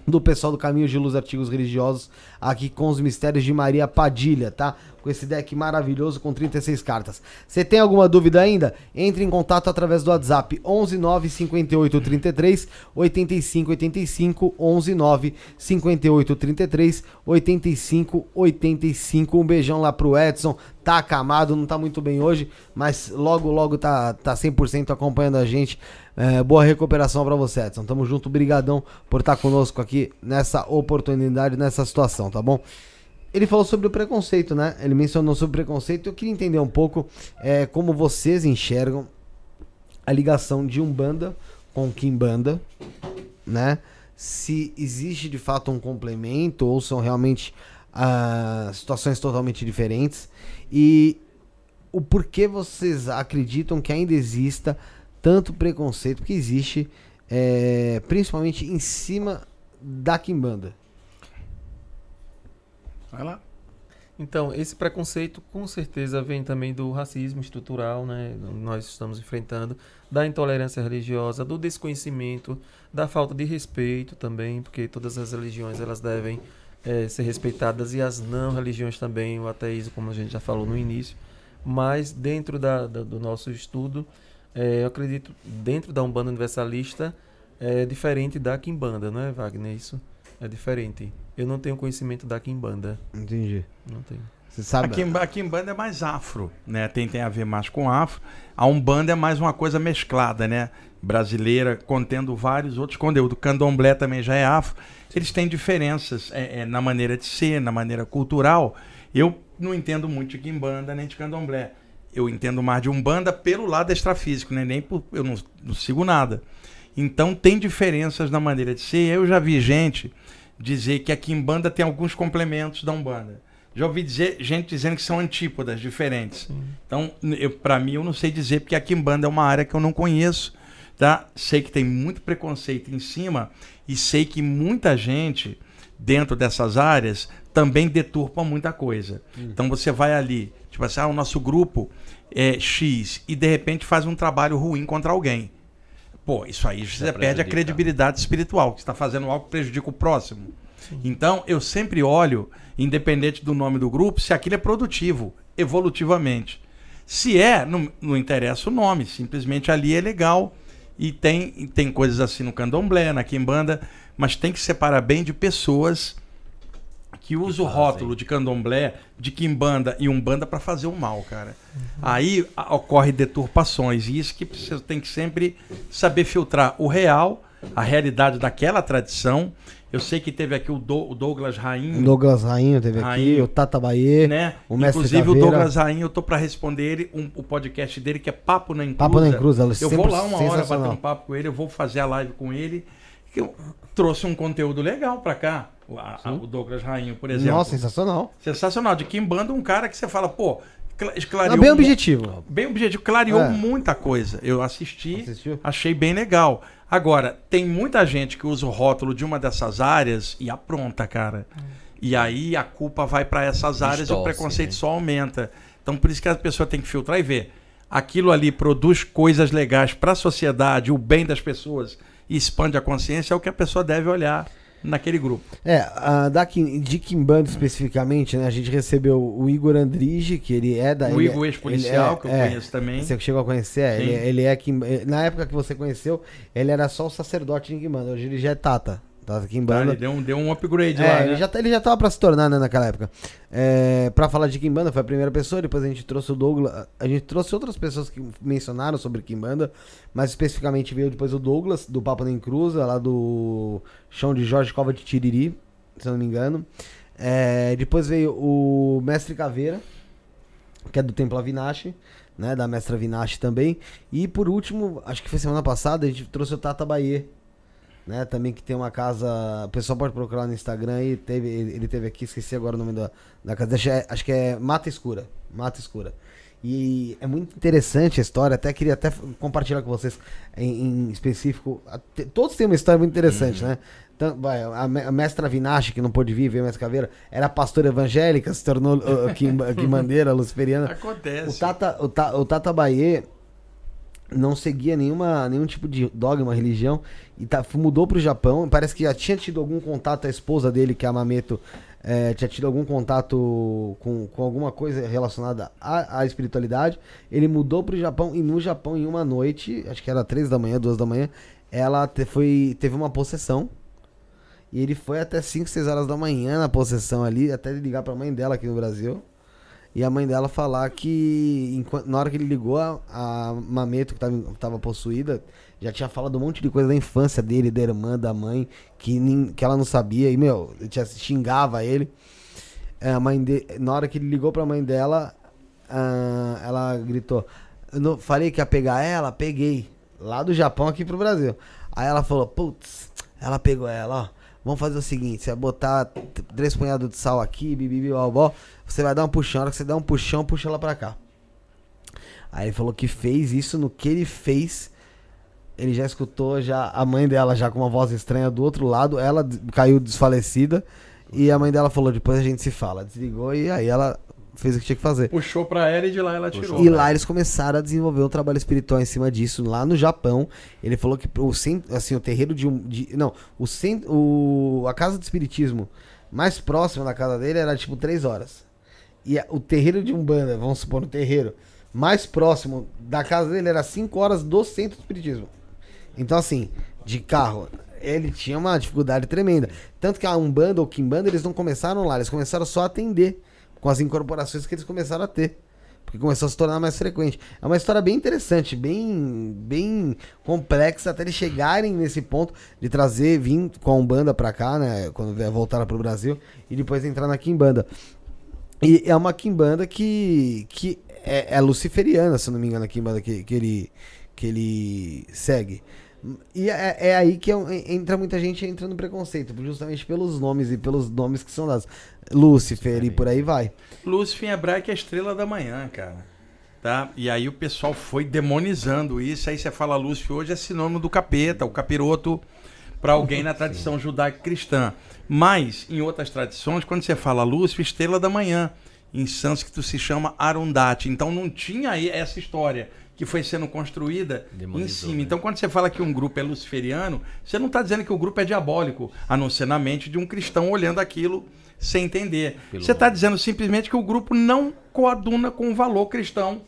do pessoal do Caminho de Luz Artigos Religiosos, aqui com os mistérios de Maria Padilha, tá? Com esse deck maravilhoso com 36 cartas. Você tem alguma dúvida ainda? Entre em contato através do WhatsApp 11 9 58 33 85 85 11 9 58 33 85 85. Um beijão lá pro Edson. Tá acamado, não tá muito bem hoje, mas logo logo tá tá 100% acompanhando a gente. É, boa recuperação pra você, Edson. Tamo junto, brigadão por estar conosco aqui nessa oportunidade, nessa situação, tá bom? Ele falou sobre o preconceito, né? Ele mencionou sobre o preconceito. Eu queria entender um pouco é, como vocês enxergam a ligação de Umbanda com Kimbanda, né? Se existe de fato um complemento ou são realmente ah, situações totalmente diferentes e o porquê vocês acreditam que ainda exista tanto preconceito que existe, é, principalmente em cima da Kimbanda? Vai lá. Então, esse preconceito com certeza vem também do racismo estrutural, né? Nós estamos enfrentando, da intolerância religiosa, do desconhecimento, da falta de respeito também, porque todas as religiões elas devem eh, ser respeitadas e as não religiões também, o ateísmo, como a gente já falou no início. Mas dentro da, da- do nosso estudo, eh, eu acredito, dentro da Umbanda Universalista, é diferente da Kimbanda, não é, Wagner? Isso é diferente. Eu não tenho conhecimento da Kimbanda. Entendi. Não tenho. Você sabe? A Kimba- a Kimbanda é mais afro, né? Tem, tem a ver mais com afro. A Umbanda é mais uma coisa mesclada, né? Brasileira, contendo vários outros conteúdos. O Candomblé também já é afro. Eles têm diferenças é, é, na maneira de ser, na maneira cultural. Eu não entendo muito de Kimbanda nem de Candomblé. Eu entendo mais de Umbanda pelo lado extrafísico, né? Nem por, eu não, não sigo nada. Então tem diferenças na maneira de ser. Eu já vi gente dizer que a Kimbanda tem alguns complementos da Umbanda. Já ouvi dizer, gente dizendo que são antípodas diferentes. Então, para mim, eu não sei dizer, porque a Kimbanda é uma área que eu não conheço. Tá? Sei que tem muito preconceito em cima e sei que muita gente dentro dessas áreas também deturpa muita coisa. Então você vai ali, tipo assim, ah, o nosso grupo é X e de repente faz um trabalho ruim contra alguém. Pô, isso aí você perde a prejudica. credibilidade espiritual, que está fazendo algo que prejudica o próximo. Então, eu sempre olho, independente do nome do grupo, se aquilo é produtivo, evolutivamente. Se é, não, não interessa o nome, simplesmente ali é legal. E tem, tem coisas assim no candomblé, na quimbanda, mas tem que separar bem de pessoas que usam o fazem. rótulo de candomblé, de quimbanda e umbanda para fazer o mal, cara. Aí a- ocorre deturpações e isso que você tem que sempre saber filtrar o real, a realidade daquela tradição. Eu sei que teve aqui o, Do- o Douglas O Rainho, Douglas Rainho teve aqui, Rainho. o Tata Bahia, né? o Mestre Inclusive o Caveira. Douglas Rainho, eu tô para responder ele um- o podcast dele que é Papo na Encruza. Papo na Encruza, ela Eu vou lá uma hora bater um papo com ele, eu vou fazer a live com ele. Que eu trouxe um conteúdo legal para cá. O, a- a- o Douglas Rainho, por exemplo. Nossa, sensacional. Sensacional. De Kimbanda, um cara que você fala, pô, cla- esclareou. Bem mu- objetivo. Bem objetivo, clareou É. muita coisa. Eu assisti, Assistiu? achei bem legal. Agora, tem muita gente que usa o rótulo de uma dessas áreas e apronta, cara. E aí a culpa vai para essas áreas e o Distorce, preconceito né? só aumenta. Então por isso que a pessoa tem que filtrar e ver. Aquilo ali produz coisas legais para a sociedade, o bem das pessoas e expande a consciência, é o que a pessoa deve olhar naquele grupo. É, a, da, Kim- de Kimbanda especificamente, né? A gente recebeu o Igor Andrige, que ele é da. o ele Igor é- ex-policial, ele que eu é- conheço também. Você chegou a conhecer? É, ele, ele é Kim- eh, Na época que você conheceu, ele era só o sacerdote de Kimbanda. Hoje ele já é Tata. Tata Tá, Kimbanda. ele deu um, deu um upgrade É, lá, ele, né? já, tá- ele já tava pra se tornar, né, naquela época. É, pra falar de Kimbanda, foi a primeira pessoa, depois a gente trouxe o Douglas. A gente trouxe outras pessoas que mencionaram sobre Kimbanda, mas especificamente veio depois o Douglas, do Papo Nem Cruza, lá do chão de Jorge Cova de Tiriri, se eu não me engano. É, depois veio o Mestre Caveira, que é do Templo Avinashi, né, da Mestra Avinashi também. E por último, acho que foi semana passada, a gente trouxe o Tata Bahia né? Também que tem uma casa. O pessoal pode procurar no Instagram e teve, ele teve aqui, esqueci agora o nome da, da casa. Acho, que é- que Mata Escura. Mata Escura. E é muito interessante a história, até queria até compartilhar com vocês em, em específico. Todos têm uma história muito interessante, né? Então, vai, a, me- a mestra Vinache, que não pôde vir, veio a mestra Caveira, era pastora evangélica, se tornou uh, quim- quimbandeira, luciferiana. Acontece. O Tata, o, Ta, o Tata Bahia não seguia nenhuma, nenhum tipo de dogma, religião, e tá, mudou pro Japão. Parece que já tinha tido algum contato, a esposa dele, que é a Mameto, eh, tinha tido algum contato com, com alguma coisa relacionada à, à espiritualidade. Ele mudou pro Japão, e no Japão, em uma noite, acho que era três da manhã, duas da manhã, ela te- foi, teve uma possessão. E ele foi até 5, 6 horas da manhã na possessão ali, até ligar pra mãe dela aqui no Brasil. E a mãe dela falar que enquanto- na hora que ele ligou, a, a Mameto, que tava, tava possuída, já tinha falado um monte de coisa da infância dele, da irmã, da mãe, que, nin- que ela não sabia. E, meu, tinha, xingava ele. É, a mãe de, na hora que ele ligou pra mãe dela, ah, ela gritou: Eu não falei que ia pegar ela? Peguei. Lá do Japão aqui pro Brasil. Aí ela falou: Putz, ela pegou ela, ó. Vamos fazer o seguinte: você vai botar três punhados de sal aqui, bibibi, bobó. Você vai dar um puxão. Na hora que você der um puxão, puxa ela pra cá. Aí ele falou que fez isso no que ele fez. ele já escutou já a mãe dela já com uma voz estranha do outro lado, ela caiu desfalecida e a mãe dela falou, depois a gente se fala. Desligou e aí ela fez o que tinha que fazer. Puxou pra ela e de lá ela tirou. E lá eles começaram a desenvolver um trabalho espiritual em cima disso. Lá no Japão, ele falou que o, cen- assim, o terreiro de um. de- não, o, cen- o a casa de espiritismo mais próxima da casa dele era tipo três horas. E a- o terreiro de Umbanda, vamos supor, no terreiro mais próximo da casa dele era cinco horas do centro de espiritismo. Então, assim, de carro, ele tinha uma dificuldade tremenda. Tanto que a Umbanda ou Kimbanda, eles não começaram lá, eles começaram só a atender com as incorporações que eles começaram a ter. Porque começou a se tornar mais frequente. É uma história bem interessante, bem, bem complexa, até eles chegarem nesse ponto de trazer, vir com a Umbanda pra cá, né? Quando voltaram pro Brasil, e depois entrar na Kimbanda. E é uma Kimbanda que, que é, é luciferiana, se não me engano, a Kimbanda que, que, ele, que ele segue. E é, é aí que é- entra muita gente entra no preconceito, justamente pelos nomes e pelos nomes que são dados. Lúcifer e por aí vai. Lúcifer em hebraico é estrela da manhã, cara. Tá? E aí o pessoal foi demonizando isso. Aí você fala Lúcifer hoje é sinônimo do capeta, o capiroto para alguém na tradição judaica cristã. Mas em outras tradições, quando você fala Lúcifer, estrela da manhã, em sânscrito se chama Arundhati. Então não tinha aí essa história que foi sendo construída em cima. né? Então quando você fala que um grupo é luciferiano, você não está dizendo que o grupo é diabólico, a não ser na mente de um cristão olhando aquilo sem entender. Pelo Você está dizendo simplesmente que o grupo não coaduna com o valor cristão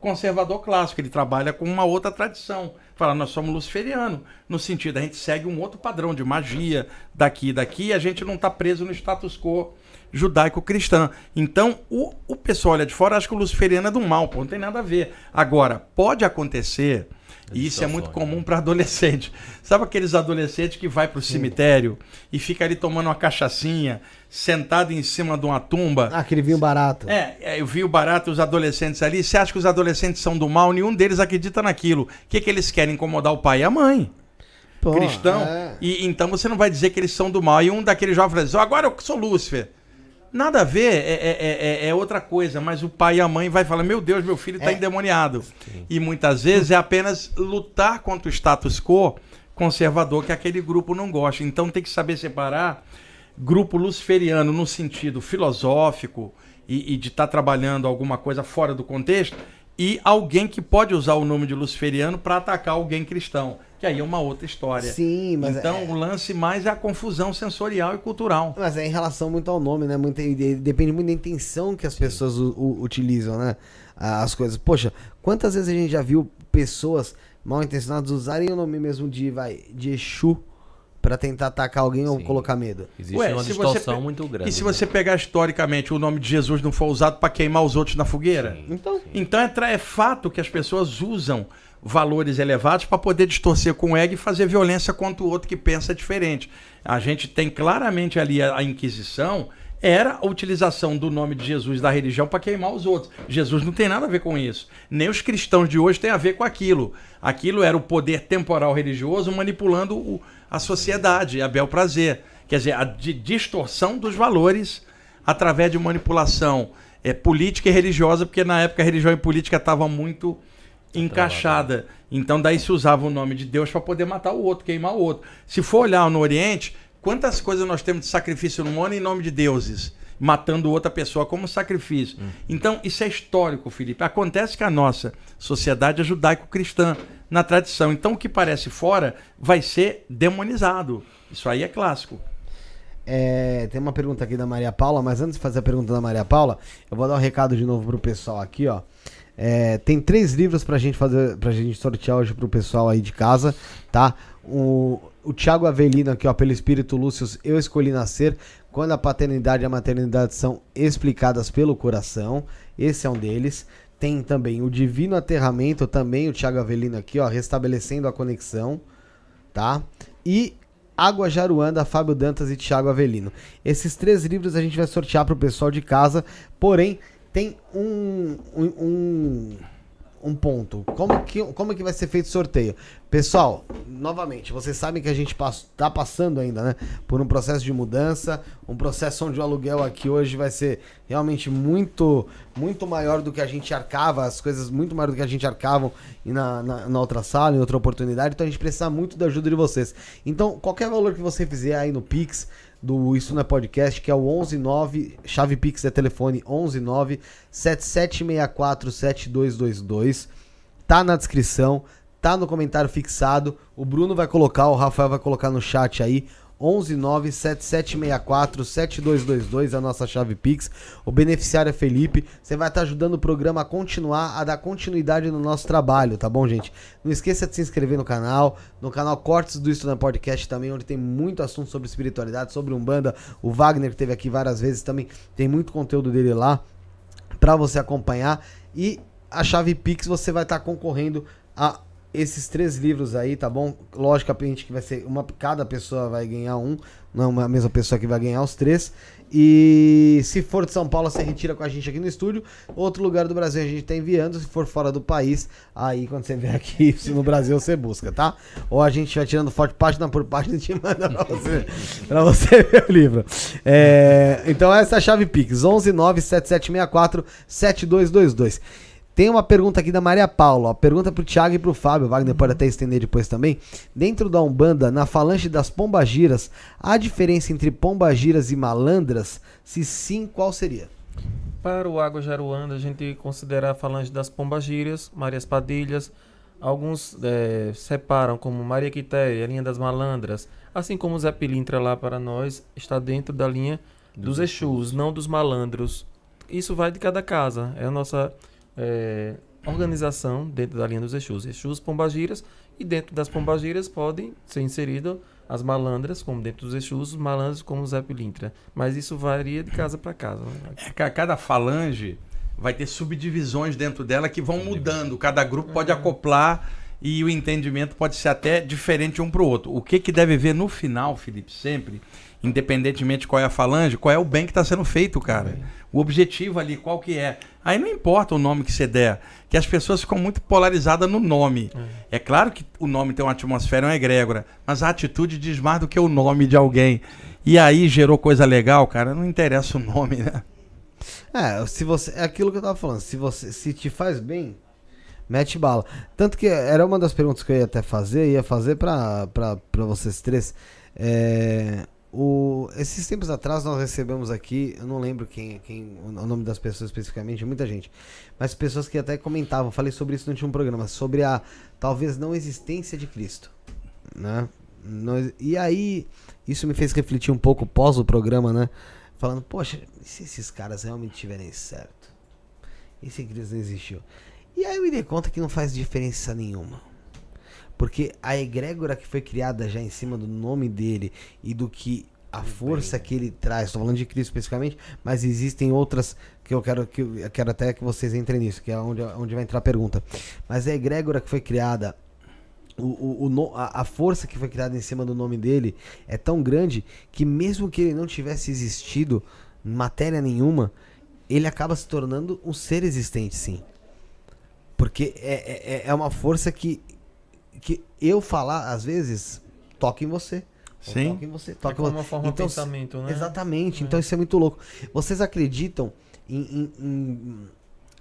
conservador clássico. Ele trabalha com uma outra tradição. Fala, nós somos luciferiano, no sentido, a gente segue um outro padrão de magia daqui e daqui, e a gente não está preso no status quo judaico-cristã. Então, o, o pessoal olha de fora, acha que o luciferiano é do mal, pô, não tem nada a ver. Agora, pode acontecer, e isso é muito comum para adolescente. Sabe aqueles adolescentes que vai para o cemitério e fica ali tomando uma cachaçinha, sentado em cima de uma tumba, Ah, aquele vinho barato. é, é, eu vi o barato os adolescentes ali. Você acha que os adolescentes são do mal? Nenhum deles acredita naquilo. O que, que eles querem? Incomodar o pai e a mãe. Pô, cristão. é. E então você não vai dizer que eles são do mal. E um daqueles jovens fala assim, agora eu sou Lúcifer. Nada a ver, é, é- é- é outra coisa, mas o pai e a mãe vai falar: Meu Deus, meu filho está É. endemoniado. E muitas vezes é apenas lutar contra o status quo conservador que aquele grupo não gosta. Então tem que saber separar grupo luciferiano no sentido filosófico e, e de estar trabalhando alguma coisa fora do contexto e alguém que pode usar o nome de luciferiano para atacar alguém cristão, que aí é uma outra história. Sim, mas então é, o lance mais é a confusão sensorial e cultural. mas é em relação muito ao nome, né? Muito, de- depende muito da intenção que as pessoas u- u- utilizam, né? As coisas. Poxa, quantas vezes a gente já viu pessoas mal intencionadas usarem o nome mesmo de, vai, de Exu pra tentar atacar alguém ou Sim. colocar medo? Existe Ué, uma se você distorção pe- muito grande. E se né? você pegar historicamente o nome de Jesus não for usado para queimar os outros na fogueira? Sim, Então, sim. Então é, é fato que as pessoas usam valores elevados para poder distorcer com o ego e fazer violência contra o outro que pensa diferente. A gente tem claramente ali a, a Inquisição era a utilização do nome de Jesus da religião para queimar os outros. Jesus não tem nada a ver com isso. Nem os cristãos de hoje têm a ver com aquilo. Aquilo era o poder temporal religioso manipulando o- a sociedade, a bel prazer. Quer dizer, a di- distorção dos valores através de manipulação é, política e religiosa, porque na época a religião e política estavam muito encaixada. Então daí se usava o nome de Deus para poder matar o outro, queimar o outro. Se for olhar no Oriente, quantas coisas nós temos de sacrifício no mundo em nome de deuses, matando outra pessoa como sacrifício. Então isso é histórico, Felipe. Acontece que a nossa sociedade é judaico-cristã na tradição. Então o que parece fora vai ser demonizado. Isso aí é clássico. É, tem uma pergunta aqui da Maria Paula, mas antes de fazer a pergunta da Maria Paula, eu vou dar um recado de novo pro pessoal aqui, ó. É, tem três livros pra gente fazer, pra gente sortear hoje pro pessoal aí de casa, tá? O, o Thiago Avelino aqui, ó, pelo Espírito Lúcio, Eu Escolhi Nascer, quando a paternidade e a maternidade são explicadas pelo coração, esse é um deles. Tem também o Divino Aterramento, também o Thiago Avelino aqui, ó, Restabelecendo a Conexão, tá? E Água Jaruanda, Fábio Dantas e Thiago Avelino. Esses três livros a gente vai sortear pro pessoal de casa, porém tem um, um, um, um ponto. Como que, como que vai ser feito o sorteio? Pessoal, novamente, vocês sabem que a gente pass- tá passando ainda, né? Por um processo de mudança, um processo onde o aluguel aqui hoje vai ser realmente muito, muito maior do que a gente arcava, as coisas muito maior do que a gente arcavam e na, na, na outra sala, em outra oportunidade. Então a gente precisa muito da ajuda de vocês. Então, qualquer valor que você fizer aí no Pix, do Isso Não é Podcast, que é o 119, chave Pix é telefone 119 7764 7222. Tá na descrição, tá no comentário fixado. O Bruno vai colocar, o Rafael vai colocar no chat aí. 119 7764 7222 a nossa chave Pix. O beneficiário é Felipe. Você vai estar ajudando o programa a continuar, a dar continuidade no nosso trabalho, tá bom, gente? Não esqueça de se inscrever no canal, no canal Cortes do na Podcast também, onde tem muito assunto sobre espiritualidade, sobre Umbanda. O Wagner que teve aqui várias vezes também tem muito conteúdo dele lá para você acompanhar e a chave Pix você vai estar concorrendo a esses três livros aí, tá bom? Logicamente que vai ser uma cada pessoa vai ganhar um, não é uma mesma pessoa que vai ganhar os três. E se for de São Paulo, você retira com a gente aqui no estúdio. Outro lugar do Brasil a gente tá enviando. Se for fora do país, aí quando você vier aqui no Brasil, você busca, tá? Ou a gente vai tirando foto página por página e te manda pra você, pra você ver o livro. É, então essa é a chave Pix: 11 97764 7222. Tem uma pergunta aqui da Maria Paula. ó. Pergunta pro Thiago e pro Fábio. O Wagner pode até estender depois também. Dentro da Umbanda, na falange das pombagiras, há diferença entre pombagiras e malandras? Se sim, qual seria? Para o Água Jaruanda, a gente considera a falange das Pombagírias, Marias Padilhas. Alguns eh, separam como Maria Quitéria, a linha das malandras. Assim como o Zé Pilintra lá para nós, está dentro da linha dos Exus, não dos malandros. Isso vai de cada casa. É a nossa eh, organização dentro da linha dos Exus. Exus, Pombagiras. E dentro das Pombagiras podem ser inseridas as malandras, como dentro dos Exus, os malandros como o Zé Pilintra. Mas isso varia de casa para casa. né? É, ca- cada falange vai ter subdivisões dentro dela que vão mudando. Cada grupo pode acoplar e o entendimento pode ser até diferente um para o outro. O que, que deve ver no final, Felipe, sempre, independentemente de qual é a falange, qual é o bem que está sendo feito, cara. O objetivo ali, qual que é. Aí não importa o nome que você der, que as pessoas ficam muito polarizadas no nome. É claro que o nome tem uma atmosfera, é uma egrégora, mas a atitude diz mais do que o nome de alguém. E aí gerou coisa legal, cara, não interessa o nome, né? É, se você. É aquilo que eu tava falando. Se você se te faz bem, mete bala. Tanto que era uma das perguntas que eu ia até fazer, ia fazer pra vocês três. É, o, esses tempos atrás nós recebemos aqui, eu não lembro quem, quem o nome das pessoas especificamente, muita gente, mas pessoas que até comentavam, falei sobre isso no último programa, sobre a talvez não existência de Cristo, né? E aí isso me fez refletir um pouco pós o programa, né? Falando, poxa, e se esses caras realmente tiverem certo? E se Cristo não existiu? E aí eu me dei conta que não faz diferença nenhuma. Porque a egrégora que foi criada já em cima do nome dele e do que a força que ele traz, estou falando de Cristo especificamente, mas existem outras que eu quero que eu quero até que vocês entrem nisso, que é onde, onde vai entrar a pergunta. Mas a egrégora que foi criada, o, o, o a força que foi criada em cima do nome dele é tão grande que mesmo que ele não tivesse existido em matéria nenhuma, ele acaba se tornando um ser existente, sim. Porque é, é, é uma força que, que eu falar, às vezes, toca em você. Sim. Toca em você. É Toca você. uma forma Então, de pensamento, né? Exatamente, É. então isso é muito louco. Vocês acreditam em. em- em-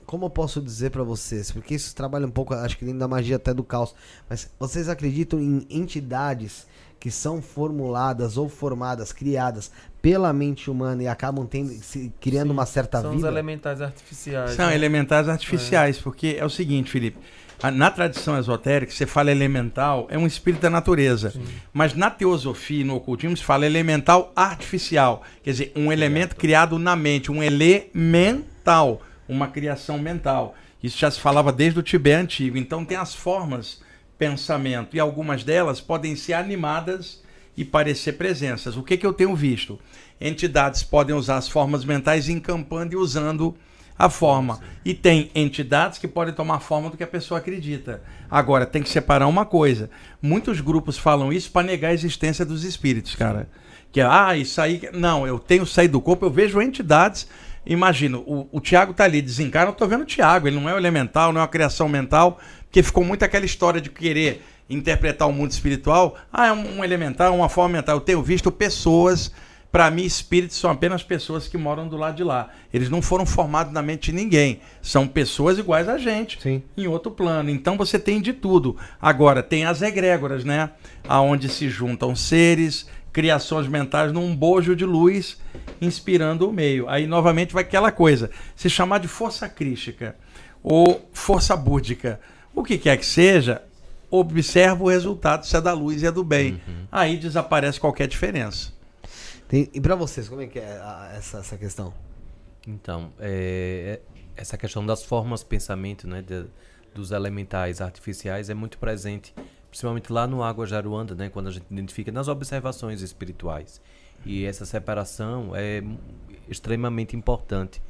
como eu posso dizer pra vocês? Porque isso trabalha um pouco, acho que dentro da magia até do caos. Mas vocês acreditam em entidades que são formuladas ou formadas, criadas pela mente humana e acabam tendo, se- criando Sim, uma certa São os vida? elementais artificiais. São né? elementares artificiais, porque é o seguinte, Felipe. A- Na tradição esotérica, você fala elemental, é um espírito da natureza. Mas na teosofia e no ocultismo, se fala elemental artificial. Quer dizer, um elemento criado na mente, um elemental, uma criação mental. Isso já se falava desde o Tibete antigo. Então tem as formas pensamento, e algumas delas podem ser animadas e parecer presenças. O que, que eu tenho visto? Entidades podem usar as formas mentais encampando e usando a forma. E tem entidades que podem tomar forma do que a pessoa acredita. Agora, tem que separar uma coisa. Muitos grupos falam isso para negar a existência dos espíritos, cara. Que, ah, isso aí. Não, eu tenho saído do corpo, eu vejo entidades. Imagino, o, o Tiago tá ali, desencarna, eu tô vendo o Tiago. Ele não é o elemental, não é uma criação mental, porque ficou muito aquela história de querer interpretar o mundo espiritual, ah, é um, um elementar, uma forma mental. Eu tenho visto pessoas, para mim, espíritos são apenas pessoas que moram do lado de lá. Eles não foram formados na mente de ninguém. São pessoas iguais a gente, Sim. em outro plano. Então você tem de tudo. Agora, tem as egrégoras, né? Aonde se juntam seres, criações mentais num bojo de luz, inspirando o meio. Aí, novamente, vai aquela coisa. Se chamar de força crística ou força búdica, o que quer que seja, observa o resultado, se é da luz e é do bem. Aí desaparece qualquer diferença. Tem- e pra vocês, como é que é a- essa, essa questão? Então, é, é- essa questão das formas de pensamento, né, de- dos elementais artificiais é muito presente, principalmente lá no Água Jaruanda, né, quando a gente identifica nas observações espirituais. E essa separação é extremamente importante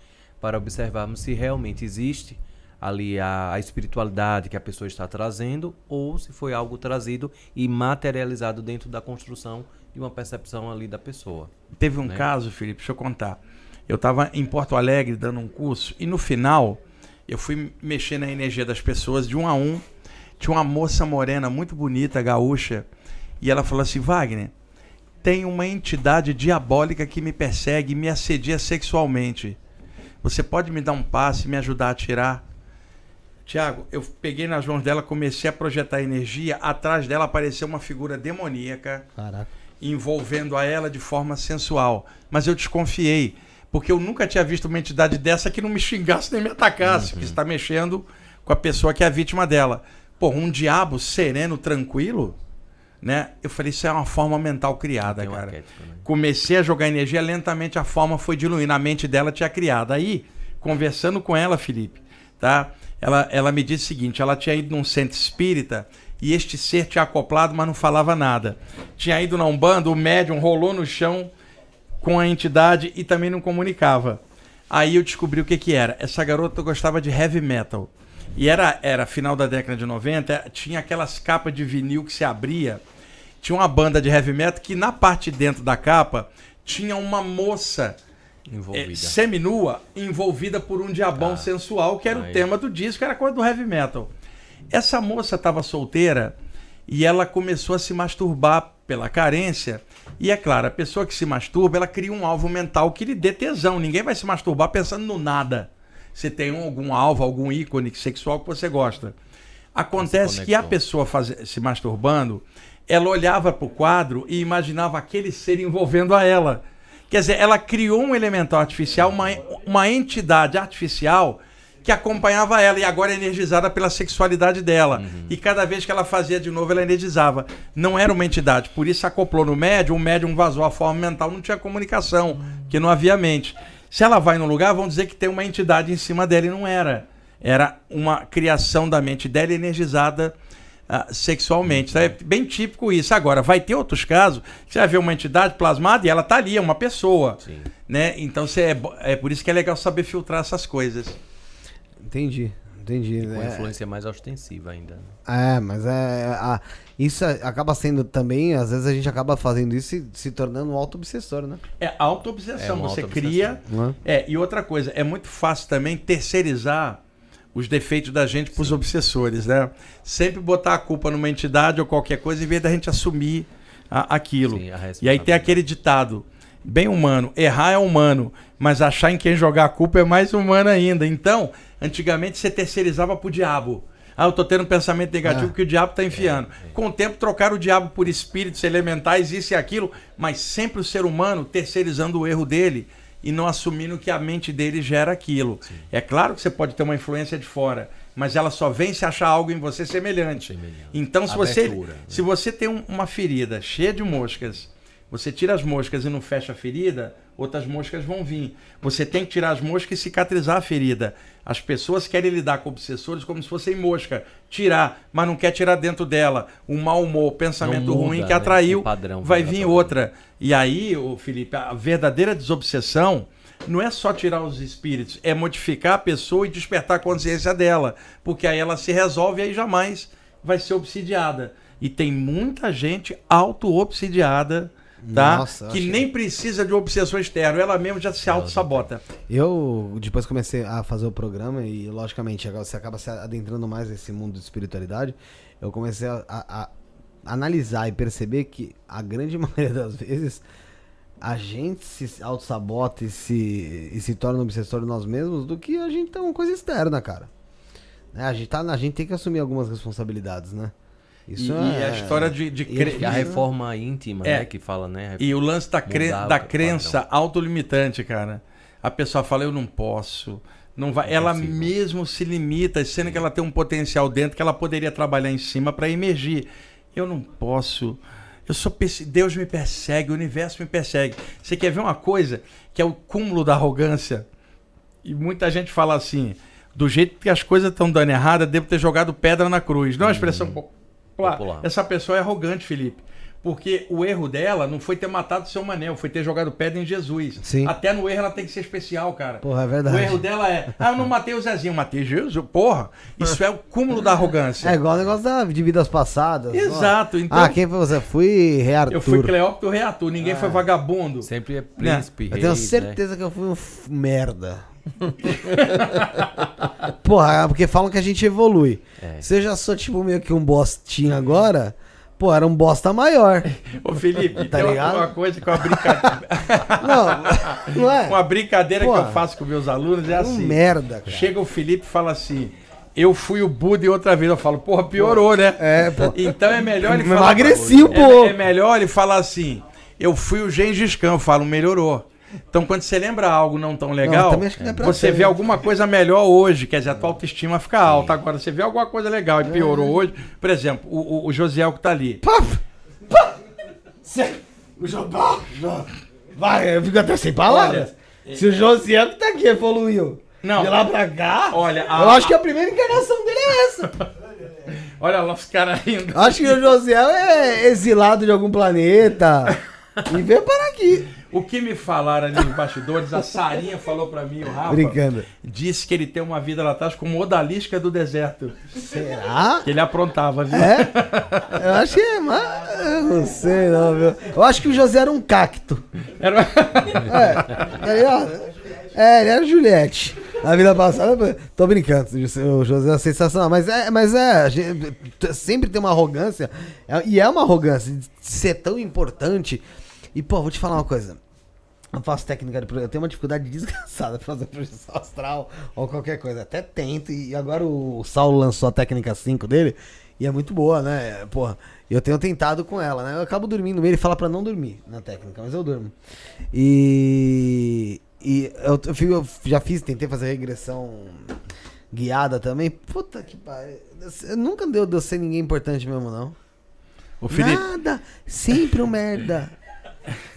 para observarmos se realmente existe ali a, a espiritualidade que a pessoa está trazendo ou se foi algo trazido e materializado dentro da construção de uma percepção ali da pessoa. Teve um Né? caso, Felipe, deixa eu contar. Eu estava em Porto Alegre dando um curso e no final eu fui mexer na energia das pessoas de um a um. Tinha uma moça morena muito bonita, gaúcha, e ela falou assim: Wagner, tem uma entidade diabólica que me persegue e me assedia sexualmente. Você pode me dar um passe e me ajudar a tirar? Tiago, eu peguei nas mãos dela, comecei a projetar energia. Atrás dela apareceu uma figura demoníaca Caraca. Envolvendo a ela de forma sensual. Mas eu desconfiei, porque eu nunca tinha visto uma entidade dessa que não me xingasse nem me atacasse, porque está mexendo com a pessoa que é a vítima dela. Pô, um diabo sereno, tranquilo, né? Eu falei, isso é uma forma mental criada, cara. né? Comecei a jogar energia, lentamente a forma foi diluindo, a mente dela tinha criado. Aí, conversando com ela, Felipe, tá? Ela, ela me disse o seguinte: ela tinha ido num centro espírita e este ser tinha acoplado, mas não falava nada. Tinha ido na Umbanda, o médium rolou no chão com a entidade e também não comunicava. Aí eu descobri o que que era. Essa garota gostava de heavy metal. E era, era final da década de 90, tinha aquelas capas de vinil que se abria. Tinha uma banda de heavy metal que na parte de dentro da capa tinha uma moça é, Envolvida. seminua envolvida por um diabão Ah. sensual, que era o Aí. tema do disco, era coisa do heavy metal. Essa moça estava solteira e ela começou a se masturbar pela carência. E é claro, a pessoa que se masturba, ela cria um alvo mental que lhe dê tesão. Ninguém vai se masturbar pensando no nada. Você tem um- algum alvo, algum ícone sexual que você gosta. Acontece que a pessoa faz- se masturbando, ela olhava para o quadro e imaginava aquele ser envolvendo a ela. Quer dizer, ela criou um elemental artificial, uma, uma entidade artificial que acompanhava ela e agora é energizada pela sexualidade dela. E cada vez que ela fazia de novo, ela energizava. Não era uma entidade, por isso acoplou no médium, o médium vazou a forma mental, não tinha comunicação, que não havia mente. Se ela vai num lugar, vão dizer que tem uma entidade em cima dela e não era. Era uma criação da mente dela energizada ah, sexualmente. Então, é bem típico isso. Agora, vai ter outros casos que você vai ver uma entidade plasmada e ela tá ali, é uma pessoa. Sim. Né? Então você é, é por isso que é legal saber filtrar essas coisas. Entendi. Entendi. Com É, influência mais ostensiva ainda. né? é, mas é. a- isso acaba sendo também, às vezes a gente acaba fazendo isso e se tornando um auto-obsessor, né? É auto-obsessão. É você auto-obsessão. cria. Não é? É, e outra coisa, é muito fácil também terceirizar os defeitos da gente para os obsessores, né? Sempre botar a culpa numa entidade ou qualquer coisa em vez da gente assumir a- aquilo. Sim, a E aí tem aquele ditado, bem humano, errar é humano, mas achar em quem jogar a culpa é mais humano ainda. Então, antigamente você terceirizava pro diabo. Ah, eu tô tendo um pensamento negativo Ah. que o diabo tá enfiando. Com o tempo trocaram o diabo por espíritos elementais, isso e aquilo, mas sempre o ser humano terceirizando o erro dele e não assumindo que a mente dele gera aquilo. É claro que você pode ter uma influência de fora, mas ela só vem se achar algo em você semelhante. Semelhante. Então, se você, Abertura, né? se você tem um- uma ferida cheia de moscas, você tira as moscas e não fecha a ferida, outras moscas vão vir. Você tem que tirar as moscas e cicatrizar a ferida. As pessoas querem lidar com obsessores como se fossem mosca. Tirar, mas não quer tirar dentro dela. O mau humor, o pensamento muda, ruim que né? atraiu, O padrão vai vir padrão. outra. E aí, ô Felipe, a verdadeira desobsessão não é só tirar os espíritos, é modificar a pessoa e despertar a consciência dela. Porque aí ela se resolve e aí jamais vai ser obsidiada. E tem muita gente auto-obsidiada tá? Nossa, que achei- nem precisa de um obsessor externo, ela mesma já se auto-sabota. Eu depois comecei a fazer o programa e, logicamente, agora você acaba se adentrando mais nesse mundo de espiritualidade. Eu comecei a, a- a analisar e perceber que a grande maioria das vezes a gente se auto-sabota e se, e se torna obsessor de nós mesmos do que a gente tem uma coisa externa, cara. Né, A, gente tá, a gente tem que assumir algumas responsabilidades, né? E, Isso e é... a história de, de e cre- E a reforma íntima, É. né, que fala, né? E o lance da, cre- da padrão. crença autolimitante, cara. A pessoa fala, eu não posso. Não vai. Ela mesmo se limita, sendo que ela tem um potencial dentro que ela poderia trabalhar em cima para emergir. Eu não posso. Eu sou Deus me persegue, o universo me persegue. Você quer ver uma coisa que é o cúmulo da arrogância? E muita gente fala assim: do jeito que as coisas estão dando errada, devo ter jogado pedra na cruz. Não é uma expressão popular. Popular. Essa pessoa é arrogante, Felipe. Porque o erro dela não foi ter matado seu Manel, foi ter jogado pedra em Jesus. Sim. Até no erro ela tem que ser especial, cara. Porra, é O verdade. erro dela é, ah, eu não matei o Zezinho, matei Jesus. Porra, isso é o cúmulo da arrogância. É igual o negócio da, de vidas passadas. Exato, então Ah, quem foi você? Fui Rei Arthur. eu fui Cleópatra Reator, ninguém Ah. foi vagabundo. Sempre é príncipe, Eu rei, tenho né? certeza que eu fui um f- merda. Porra, é porque falam que a gente evolui. É. Se eu já sou tipo meio que um bostinho agora, pô, era um bosta maior. Ô Felipe, Tá tem ligado? uma coisa que uma brincadeira, Não, não é? uma brincadeira que Pô, eu faço com meus alunos é Um assim. merda, cara. Chega o Felipe e fala assim: Eu fui o Buda e outra vez. Eu falo, porra, piorou, né? É, pô. Então é melhor ele falar. emagreci um pouco. É, é melhor ele falar assim: Eu fui o Gengis Khan. Eu falo, melhorou. Então, quando você lembra algo não tão legal, também acho que não é você tanto. vê alguma coisa melhor hoje, quer dizer, a tua autoestima fica alta. Agora, você vê alguma coisa legal e piorou hoje, por exemplo, o, o, o Josiel que tá ali. O Jobá. Vai, eu fico até sem palavras. Se o Josiel que tá aqui evoluiu Não. de lá pra cá, Olha, a- eu acho que a primeira encarnação dele é essa. Olha lá os caras rindo. Acho que o Josiel é exilado de algum planeta e veio parar aqui. O que me falaram ali nos bastidores, a Sarinha falou pra mim, o Rafa, Brincando. disse que ele tem uma vida lá atrás como odalisca do deserto. Será? Que ele aprontava, viu? É? Eu acho que é, mas eu não sei não, viu? Eu acho que o José era um cacto. Era... É? É, ele era Juliette. Na vida passada, tô brincando, o José é sensacional, mas é, mas é, sempre tem uma arrogância, é- e é uma arrogância de ser tão importante. E, pô, vou te falar uma coisa. Eu faço técnica de projeção, eu tenho uma dificuldade desgraçada pra fazer projeção astral ou qualquer coisa. Até tento, e agora o Saulo lançou a técnica 5 dele, e é muito boa, né? Porra, eu tenho tentado com ela, né? Eu acabo dormindo meio, ele fala pra não dormir na técnica, mas eu durmo. E. E eu, eu fico- eu já fiz, tentei fazer regressão guiada também. Puta que pariu. Nunca deu de ser ninguém importante mesmo, não. O Felipe, Nada, sempre um merda.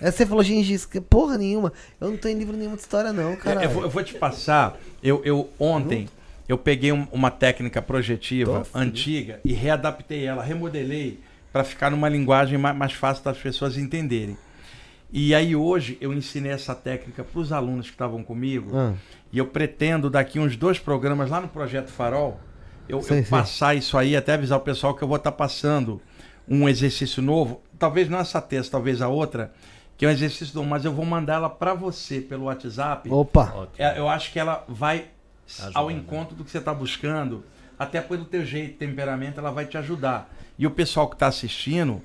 Aí você falou, Gengis, que porra nenhuma. Eu não tô em livro nenhum de história, não, cara. eu, vou, eu vou te passar. Eu, eu ontem eu peguei um- uma técnica projetiva Tô antiga e readaptei ela, remodelei para ficar numa linguagem mais, mais fácil das pessoas entenderem. E aí hoje eu ensinei essa técnica para os alunos que estavam comigo Ah, e eu pretendo daqui uns dois programas lá no Projeto Farol eu, eu Sei, sei. passar isso aí, até avisar o pessoal que eu vou estar passando um exercício novo, talvez não essa terça, talvez a outra, que é um exercício novo, mas eu vou mandar ela para você pelo WhatsApp. Opa. É, eu acho que ela vai Ajuda, ao né? encontro do que você está buscando, até pelo teu jeito, temperamento, ela vai te ajudar. E o pessoal que está assistindo,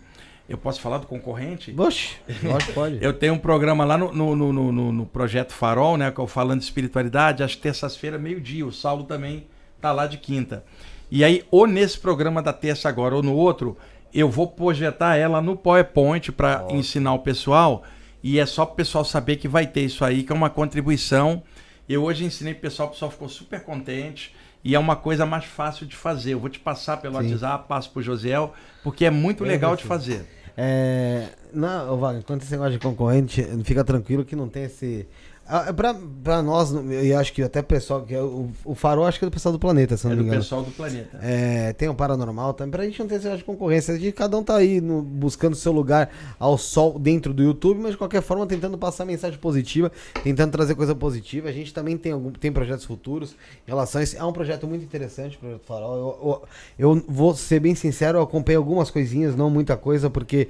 eu posso falar do concorrente? Oxe, lógico, pode. Eu tenho um programa lá no, no, no, no- no- no Projeto Farol, né? Que eu falando de espiritualidade, às terças-feiras, meio-dia. O Saulo também tá lá de quinta. E aí, ou nesse programa da terça agora, ou no outro, eu vou projetar ela no PowerPoint para ensinar o pessoal. E é só para o pessoal saber que vai ter isso aí, que é uma contribuição. Eu hoje ensinei pro pessoal, o pessoal ficou super contente. E é uma coisa mais fácil de fazer. Eu vou te passar pelo Sim. WhatsApp, passo pro Josiel, porque é muito Bem legal de fazer. É. Não, Wagner, quanto esse negócio de concorrente, fica tranquilo que não tem esse. Ah, Pra, pra nós, e acho que até o pessoal que é o, o farol, acho que é do pessoal do planeta, se É não do me engano. pessoal do planeta. É, tem o paranormal também, pra gente não ter negócio de concorrência. A gente, cada um tá aí no- buscando seu lugar ao sol dentro do YouTube, mas de qualquer forma tentando passar mensagem positiva, tentando trazer coisa positiva. A gente também tem, algum, tem projetos futuros em relação a isso. É um projeto muito interessante, o Projeto Farol. Eu, eu, eu vou ser bem sincero, eu acompanhei algumas coisinhas, não muita coisa, porque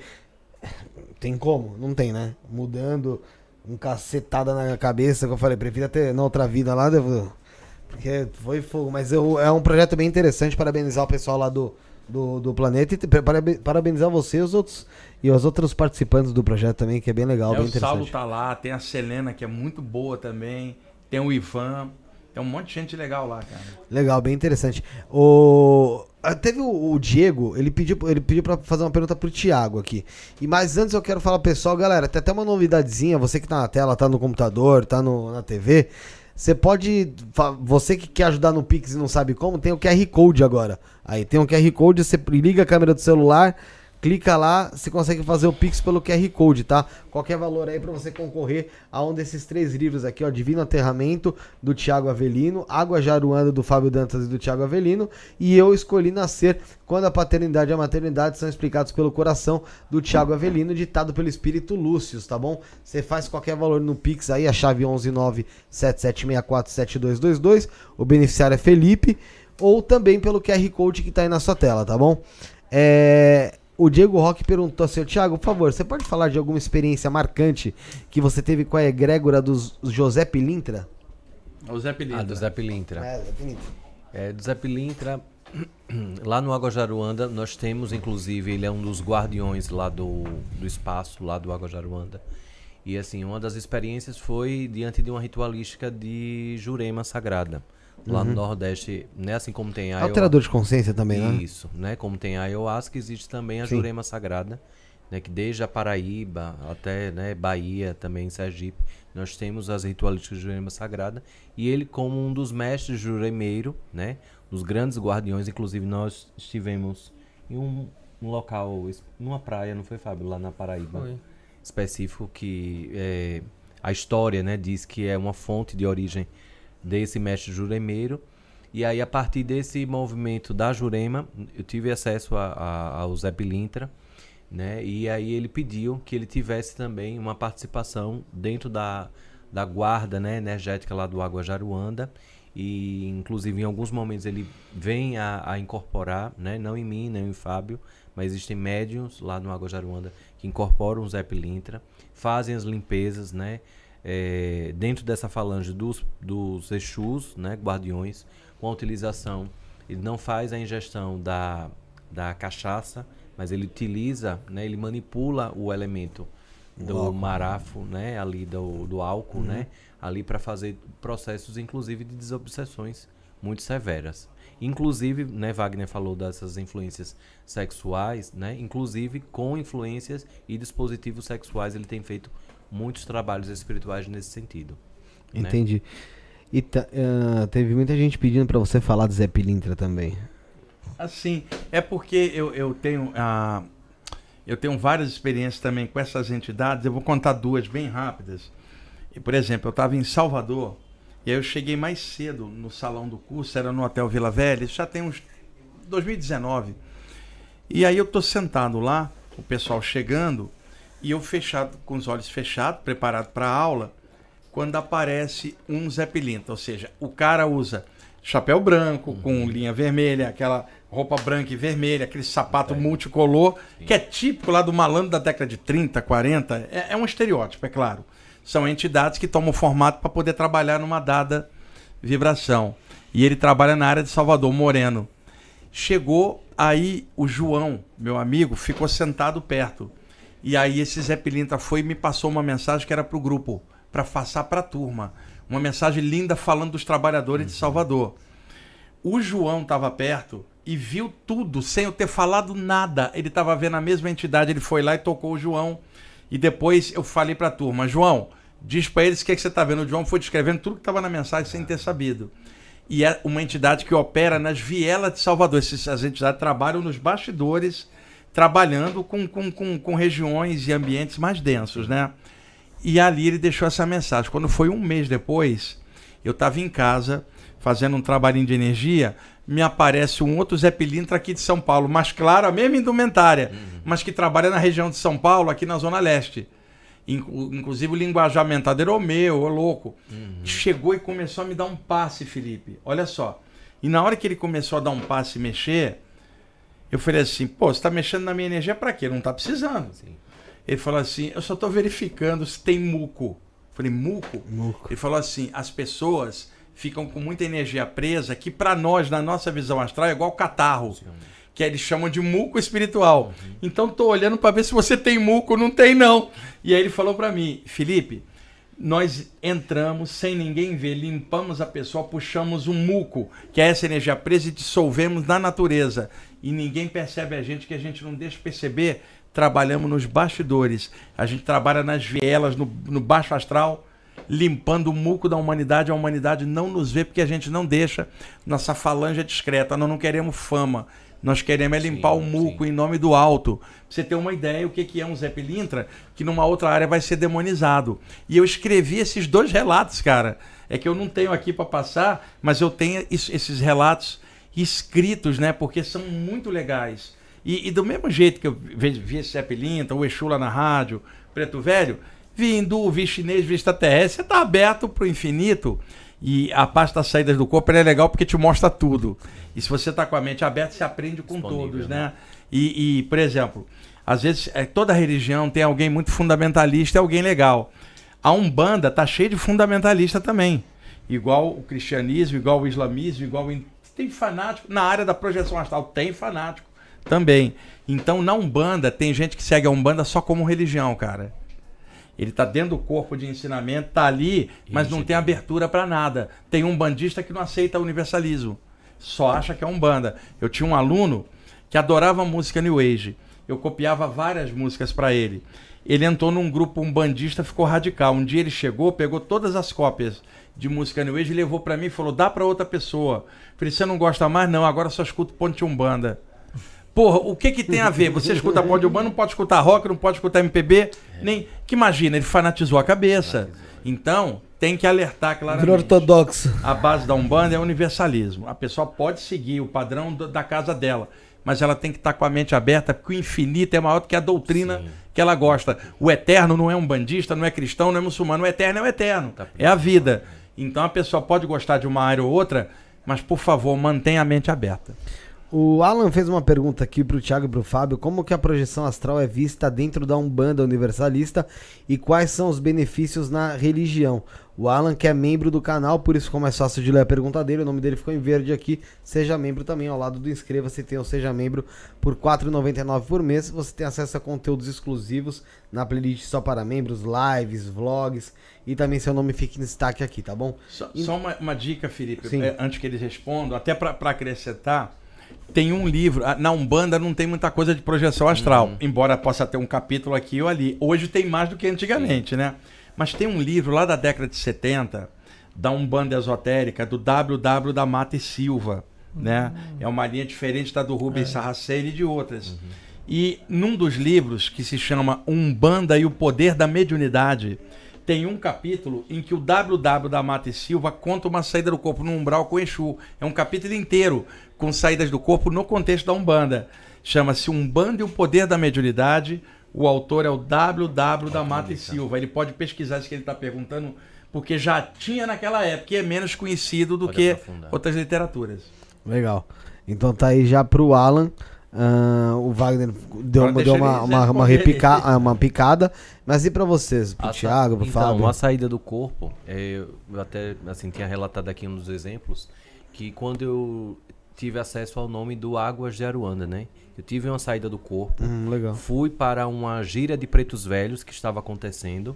Tem como? Não tem, né? Mudando um cacetada na cabeça, que eu falei, prefiro ter na outra vida lá, devo... porque foi fogo. Mas eu, é um projeto bem interessante, parabenizar o pessoal lá do, do, do planeta e parabenizar você e os outros e os outros participantes do projeto também, que é bem legal, É, bem o Saulo interessante. tá lá, tem a Selena, que é muito boa também. Tem o Ivan. Tem um monte de gente legal lá, cara. Legal, bem interessante. O teve o, o Diego, ele pediu, ele pediu para fazer uma pergunta pro Thiago aqui. E mas antes eu quero falar pessoal, galera, tem até uma novidadezinha, você que tá na tela, tá no computador, tá no, na TV, você pode, você que quer ajudar no Pix e não sabe como, tem o QR Code agora. Aí tem o QR Code, você liga a câmera do celular, clica lá, você consegue fazer o Pix pelo QR Code, tá? Qualquer valor aí pra você concorrer a um desses três livros aqui, ó, Divino Aterramento, do Tiago Avelino, Água Jaruanda, do Fábio Dantas e do Tiago Avelino, e Eu Escolhi Nascer, quando a paternidade e a maternidade são explicados pelo coração, do Tiago Avelino, ditado pelo Espírito Lúcius, tá bom? Você faz qualquer valor no Pix aí, a chave 11977647222, o beneficiário é Felipe, ou também pelo QR Code que tá aí na sua tela, tá bom? É, o Diego Roque perguntou assim, Thiago, por favor, você pode falar de alguma experiência marcante que você teve com a egrégora dos José Pilintra? O Zé Pilintra. Ah, do Zé Pilintra. É, Zé Pilintra. É, do Zé Pilintra, lá no Água Jaruanda, nós temos, inclusive, ele é um dos guardiões lá do, do espaço, lá do Água Jaruanda. E assim, uma das experiências foi diante de uma ritualística de Jurema Sagrada. Lá no Nordeste, né? Assim como tem a Alterador de consciência também, né? Isso, né? Como tem a ayahuasca, existe também a Sim. Jurema Sagrada, né? Que desde a Paraíba até né, Bahia, também Sergipe, nós temos as ritualísticas de Jurema Sagrada. E ele, como um dos mestres juremeiro, né? Dos grandes guardiões, inclusive nós estivemos em um, um local, numa praia, não foi, Fábio? Lá na Paraíba. Foi. Específico que é, a história, né? Diz que é uma fonte de origem desse mestre juremeiro. E aí, a partir desse movimento da Jurema, eu tive acesso ao Zé Pilintra, né? E aí ele pediu que ele tivesse também uma participação dentro da, da guarda né, energética lá do Água Jaruanda. E, inclusive, em alguns momentos ele vem a, a incorporar, né? Não em mim, nem em Fábio, mas existem médiums lá no Água Jaruanda que incorporam o Zé Pilintra, fazem as limpezas, né? É, dentro dessa falange dos, dos Exus, né, guardiões, com a utilização. Ele não faz a ingestão da, da cachaça, mas ele utiliza, né, ele manipula o elemento do marafo, né, ali do, do álcool, né, ali para fazer processos, inclusive, de desobsessões muito severas. Inclusive, né, Wagner falou dessas influências sexuais, né, inclusive com influências e dispositivos sexuais, ele tem feito muitos trabalhos espirituais nesse sentido. né? Entendi. E ta- ah, teve muita gente pedindo pra você falar do Zé Pilintra também. Assim, é porque eu, eu tenho ah, eu tenho várias experiências também com essas entidades. Eu vou contar duas bem rápidas. E, por exemplo, eu estava em Salvador e aí eu cheguei mais cedo no salão do curso, era no Hotel Vila Velha, isso já tem uns 2019. E aí eu tô sentado lá, o pessoal chegando, e eu fechado, com os olhos fechados, preparado para a aula, quando aparece um Zé Pilintra, ou seja, o cara usa chapéu branco com linha vermelha, aquela roupa branca e vermelha, aquele sapato multicolor, que é típico lá do malandro da década de 30, 40, é, é um estereótipo, é claro. São entidades que tomam formato para poder trabalhar numa dada vibração. E ele trabalha na área de Salvador, Moreno. Chegou aí o João, meu amigo, ficou sentado perto. E aí esse Zé Pilintra foi e me passou uma mensagem que era pro grupo, para passar para a turma. Uma mensagem linda falando dos trabalhadores de Salvador. O João estava perto e viu tudo sem eu ter falado nada. Ele estava vendo a mesma entidade, ele foi lá e tocou o João. E depois eu falei para a turma, João, diz para eles o que, é que você está vendo. O João foi descrevendo tudo que estava na mensagem sem ter sabido. E é uma entidade que opera nas vielas de Salvador. Esses, as entidades trabalham nos bastidores, trabalhando com, com, com, com regiões e ambientes mais densos, né? E ali ele deixou essa mensagem. Quando foi um mês depois, eu estava em casa fazendo um trabalhinho de energia, me aparece um outro Zé Pilintra aqui de São Paulo, mas claro, a mesma indumentária, mas que trabalha na região de São Paulo, aqui na Zona Leste. Inclu- Inclusive o linguajamento era o meu, ô louco. Chegou e começou a me dar um passe, Felipe. Olha só. E na hora que ele começou a dar um passe e mexer, eu falei assim, pô, você tá mexendo na minha energia pra quê? Não tá precisando. Sim. Ele falou assim: Eu só tô verificando se tem muco. Falei, muco? Muco. Ele falou assim: as pessoas ficam com muita energia presa, que para nós, na nossa visão astral, é igual catarro. Que eles chamam de muco espiritual. Então tô olhando para ver se você tem muco, não tem não. E aí ele falou para mim, Felipe, nós entramos sem ninguém ver, limpamos a pessoa, puxamos um muco, que é essa energia presa, e dissolvemos na natureza. E ninguém percebe a gente, que a gente não deixa perceber. Trabalhamos nos bastidores. A gente trabalha nas vielas, no, no baixo astral, limpando o muco da humanidade. A humanidade não nos vê porque a gente não deixa. Nossa falange é discreta. Nós não queremos fama. Nós queremos é limpar Sim, o muco sim. em nome do alto. Pra você ter uma ideia o que é um Zé Pilintra, que numa outra área vai ser demonizado. E eu escrevi esses dois relatos, cara. É que eu não tenho aqui para passar, mas eu tenho esses relatos escritos, né? Porque são muito legais. E, e do mesmo jeito que eu vi, esse Zé Pilintra, o Exu lá na rádio, Preto Velho, vi hindu, vi chinês, vi extraterrestre, você tá aberto pro infinito. E a parte das saídas do corpo é legal porque te mostra tudo. E se você tá com a mente aberta, você aprende com Disponível, todos, né? né? E, e, por exemplo, às vezes é, toda religião tem alguém muito fundamentalista e alguém legal. A Umbanda tá cheia de fundamentalista também. Igual o cristianismo, igual o islamismo, igual o... Tem fanático. Na área da projeção astral tem fanático também. Então na Umbanda tem gente que segue a Umbanda só como religião, cara. Ele tá dentro do corpo de ensinamento, tá ali, mas não tem abertura para nada. Tem um bandista que não aceita universalismo. Só acha que é um banda. Eu tinha um aluno que adorava música New Age. Eu copiava várias músicas para ele. Ele entrou num grupo um bandista, ficou radical. Um dia ele chegou, pegou todas as cópias de música New Age levou para mim e falou: "Dá para outra pessoa". Falei: "Você não gosta mais? Não, agora só escuto Ponte Umbanda". Porra, o que que tem a ver? Você escuta Ponte Urbana, não pode escutar rock, não pode escutar MPB, nem... Que imagina, ele fanatizou a cabeça. Então, tem que alertar claramente. ortodoxo. A base da Umbanda é o universalismo. A pessoa pode seguir o padrão do- da casa dela, mas ela tem que estar com a mente aberta, porque o infinito é maior do que a doutrina Sim. que ela gosta. O eterno não é um bandista, não é cristão, não é muçulmano. O eterno é o eterno. Tá É a vida. Então a pessoa pode gostar de uma área ou outra, mas por favor, mantenha a mente aberta. O Alan fez uma pergunta aqui pro Thiago e pro Fábio: como que a projeção astral é vista dentro da Umbanda Universalista e quais são os benefícios na religião? O Alan, que é membro do canal, por isso ficou mais fácil de ler a pergunta dele. O nome dele ficou em verde aqui. Seja membro também, ao lado do inscreva-se, tem o Seja Membro por R$ 4,99 por mês. Você tem acesso a conteúdos exclusivos na playlist só para membros, lives, vlogs e também seu nome fica em destaque aqui, tá bom? Só, só uma, uma dica, Felipe, Sim. é, antes que eles respondam, até para acrescentar, tem um livro. ah, Na Umbanda não tem muita coisa de projeção astral, embora possa ter um capítulo aqui ou ali. Hoje tem mais do que antigamente, né? Mas tem um livro lá da década de 70, da Umbanda Esotérica, do WW da Mata e Silva. Né? É uma linha diferente da do Rubens Sarraceni e de outras. E num dos livros, que se chama Umbanda e o Poder da Mediunidade, tem um capítulo em que o WW da Mata e Silva conta uma saída do corpo no umbral com Exu. É um capítulo inteiro com saídas do corpo no contexto da Umbanda. Chama-se Umbanda e o Poder da Mediunidade. O autor é o WW da Mata e Silva. Ele pode pesquisar isso que ele está perguntando, porque já tinha naquela época e é menos conhecido do Pode que aprofundar. outras literaturas. Legal. Então tá aí já pro Alan. Ah, o Wagner deu, deu uma, uma, uma, repica, ah, uma picada. Mas e pra vocês? Pro A Thiago, pro então, Fábio? a saída do corpo, é, eu até assim, tinha relatado aqui um dos exemplos, que quando eu tive acesso ao nome do Águas de Aruanda, né? Eu tive uma saída do corpo, Hum, legal. fui para uma gira de pretos velhos que estava acontecendo,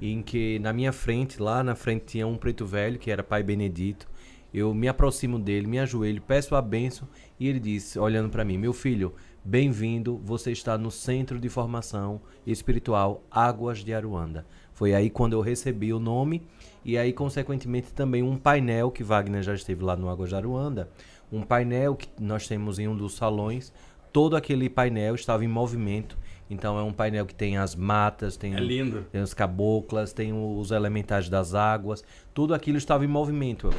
em que na minha frente, lá na frente tinha um preto velho, que era Pai Benedito. Eu me aproximo dele, me ajoelho, peço a benção e ele disse, olhando para mim, meu filho, bem-vindo, você está no Centro de Formação Espiritual Águas de Aruanda. Foi aí quando eu recebi o nome e aí, consequentemente, também um painel que Wagner já esteve lá no Águas de Aruanda, um painel que nós temos em um dos salões, todo aquele painel estava em movimento. Então é um painel que tem as matas, tem, É lindo. tem os caboclas, tem os elementares das águas, tudo aquilo estava em movimento.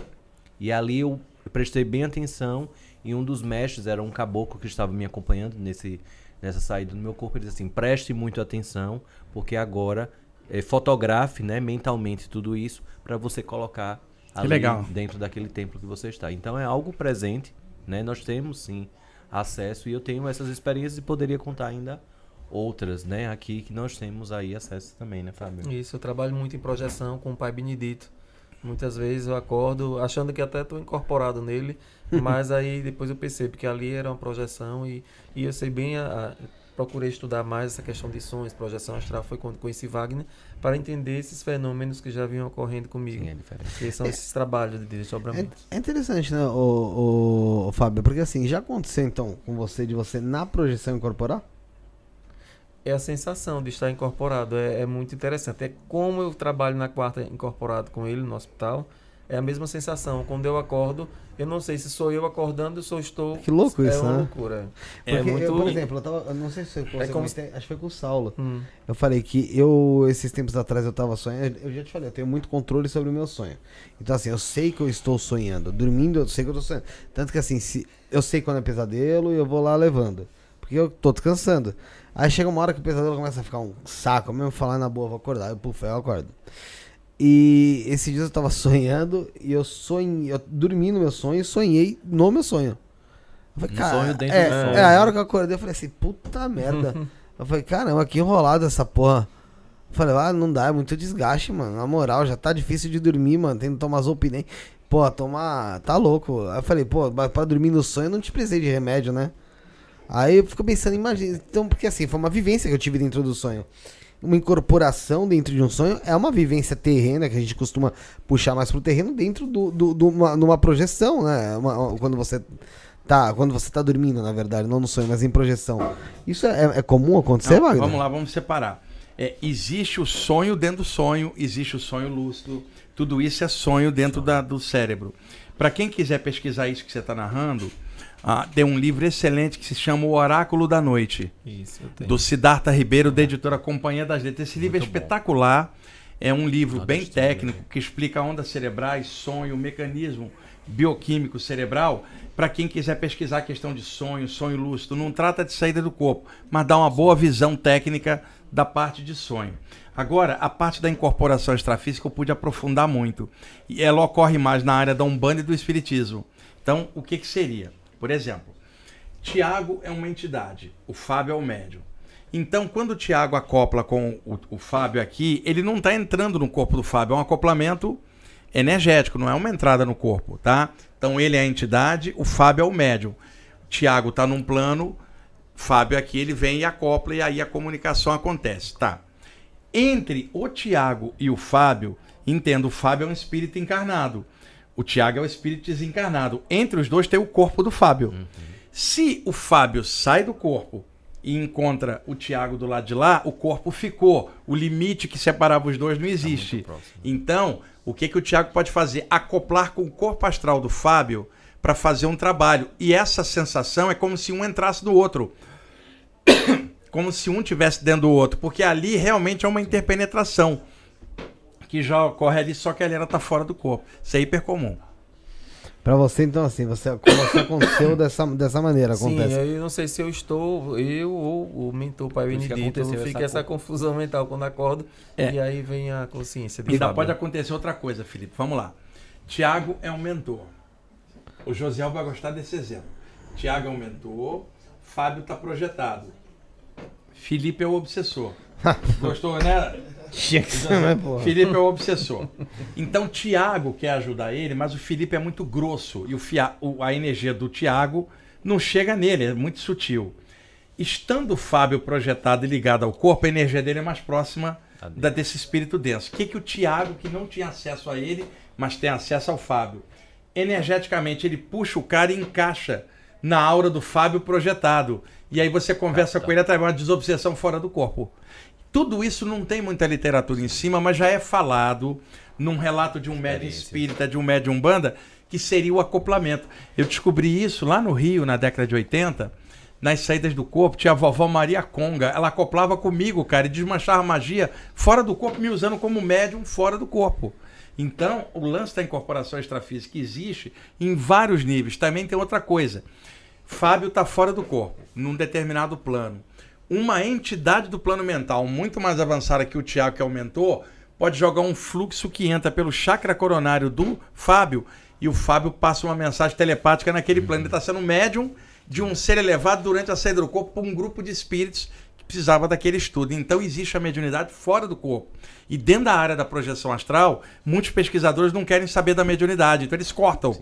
E ali eu prestei bem atenção e um dos mestres era um caboclo que estava me acompanhando nesse, nessa saída do meu corpo. Ele disse assim: preste muito atenção, porque agora eh, fotografe né, mentalmente tudo isso para você colocar ali legal. dentro daquele templo que você está. Então é algo presente, né? Nós temos sim acesso e eu tenho essas experiências e poderia contar ainda outras, né, aqui que nós temos aí acesso também, né, Fábio? Isso, eu trabalho muito em projeção com o Pai Benedito. Muitas vezes eu acordo achando que até estou incorporado nele, mas aí depois eu percebo que ali era uma projeção e, e eu sei bem, a, a- procurei estudar mais essa questão de sonhos, projeção astral, foi quando conheci Wagner, para entender esses fenômenos que já vinham ocorrendo comigo. Sim, é diferente. Que são esses trabalhos de É, desdobramento. é interessante, né, o, o, o Fábio? Porque assim, já aconteceu então com você de você na projeção incorporar? É a sensação de estar incorporado, é, é muito interessante. É como eu trabalho na quarta incorporado com ele no hospital, é a mesma sensação. Quando eu acordo, eu não sei se sou eu acordando ou se eu estou. Que louco é isso, uma né? loucura. Porque, é muito. eu, por exemplo, eu tava. Eu não sei se você É como acho que foi com o Saulo. Hum, Eu falei que eu, esses tempos atrás, eu tava sonhando. Eu já te falei, eu tenho muito controle sobre o meu sonho. Então, assim, eu sei que eu estou sonhando. Dormindo, eu sei que eu tô sonhando. Tanto que, assim, se eu sei quando é pesadelo e eu vou lá levando. Porque eu tô descansando. Aí chega uma hora que o pesadelo começa a ficar um saco. Mesmo falar na boa, vou acordar. Eu, puf, eu acordo. E esses dias eu tava sonhando e eu sonhei. Eu dormi no meu sonho e sonhei no meu sonho. Eu falei, cara, sonho dentro é, do sonho, É, a hora que eu acordei, eu falei assim, puta merda. eu falei, caramba, que enrolado essa porra. Eu falei, ah, não dá, é muito desgaste, mano. Na moral, já tá difícil de dormir, mano. Tem que tomar Zolpidem. Pô, tomar. Tá louco. Aí eu falei, pô, pra dormir no sonho eu não te precisei de remédio, né? Aí eu fico pensando, imagina. Então, porque assim, foi uma vivência que eu tive dentro do sonho. Uma incorporação dentro de um sonho é uma vivência terrena que a gente costuma puxar mais pro terreno dentro do, do, do uma, numa projeção, né? Uma- quando você tá, quando você tá dormindo, na verdade, não no sonho, mas em projeção. Isso é, é comum acontecer, Não, Wagner? vamos lá, vamos separar. É, existe o sonho dentro do sonho, existe o sonho lúcido. Tudo isso é sonho dentro da- do cérebro. Para quem quiser pesquisar isso que você está narrando, ah, tem um livro excelente que se chama O Oráculo da Noite, isso, eu tenho. do Siddhartha Ribeiro, da editora Companhia das Letras. Esse livro é Muito bom. espetacular. É um livro bem técnico que explica ondas cerebrais, sonho, mecanismo bioquímico cerebral. Para quem quiser pesquisar a questão de sonho, sonho lúcido, não trata de saída do corpo, mas dá uma boa visão técnica da parte de sonho. Agora, a parte da incorporação extrafísica eu pude aprofundar muito. E ela ocorre mais na área da Umbanda e do Espiritismo. Então, o que, que seria? Por exemplo, Tiago é uma entidade, o Fábio é o médium. Então, quando o Tiago acopla com o, o Fábio aqui, ele não está entrando no corpo do Fábio, é um acoplamento energético, não é uma entrada no corpo, tá? Então, ele é a entidade, o Fábio é o médium. Tiago está num plano, Fábio aqui, ele vem e acopla e aí a comunicação acontece, tá? Entre o Tiago e o Fábio, entendo, o Fábio é um espírito encarnado. O Tiago é o espírito desencarnado. Entre os dois tem o corpo do Fábio. Se o Fábio sai do corpo e encontra o Tiago do lado de lá, o corpo ficou. O limite que separava os dois não existe. Então, o que, que o Tiago pode fazer? Acoplar com o corpo astral do Fábio para fazer um trabalho. E essa sensação é como se um entrasse no outro. como se um tivesse dentro do outro. Porque ali realmente é uma interpenetração. Que já ocorre ali, só que ali ela está fora do corpo. Isso é hiper comum. Pra você, então, assim, você, você aconteceu dessa, dessa maneira, Sim, acontece. eu não sei se eu estou, eu ou o mentor Pai Benedito, aconteceu fica essa essa, confusão mental quando acordo. É. E aí vem a consciência de Ainda Fábio. pode acontecer outra coisa, Felipe. Vamos lá. Tiago é um mentor. O Josiel vai gostar desse exemplo. Tiago é um mentor, Fábio está projetado. Felipe é o obsessor. Gostou, né? Tinha que ser, né, porra? Felipe é o obsessor. Então, Tiago quer ajudar ele, mas o Felipe é muito grosso. E o fia- o- a energia do Tiago não chega nele, é muito sutil. Estando o Fábio projetado e ligado ao corpo, a energia dele é mais próxima da desse espírito denso. O que, que o Tiago, que não tinha acesso a ele, mas tem acesso ao Fábio, energeticamente ele puxa o cara e encaixa na aura do Fábio projetado. E aí você conversa com ele através de uma desobsessão fora do corpo. Tudo isso não tem muita literatura em cima, mas já é falado num relato de um médium espírita, de um médium banda, que seria o acoplamento. Eu descobri isso lá no Rio, na década de 80, nas saídas do corpo, tinha a vovó Maria Conga. Ela acoplava comigo, cara, e desmanchava magia fora do corpo, me usando como médium fora do corpo. Então, o lance da incorporação extrafísica existe em vários níveis. Também tem outra coisa. Fábio está fora do corpo, num determinado plano. Uma entidade do plano mental muito mais avançada que o Tiago, que é o mentor, pode jogar um fluxo que entra pelo chakra coronário do Fábio e o Fábio passa uma mensagem telepática naquele plano. Ele está sendo médium de um ser elevado durante a saída do corpo por um grupo de espíritos precisava daquele estudo. Então existe a mediunidade fora do corpo. E dentro da área da projeção astral, muitos pesquisadores não querem saber da mediunidade, então eles cortam.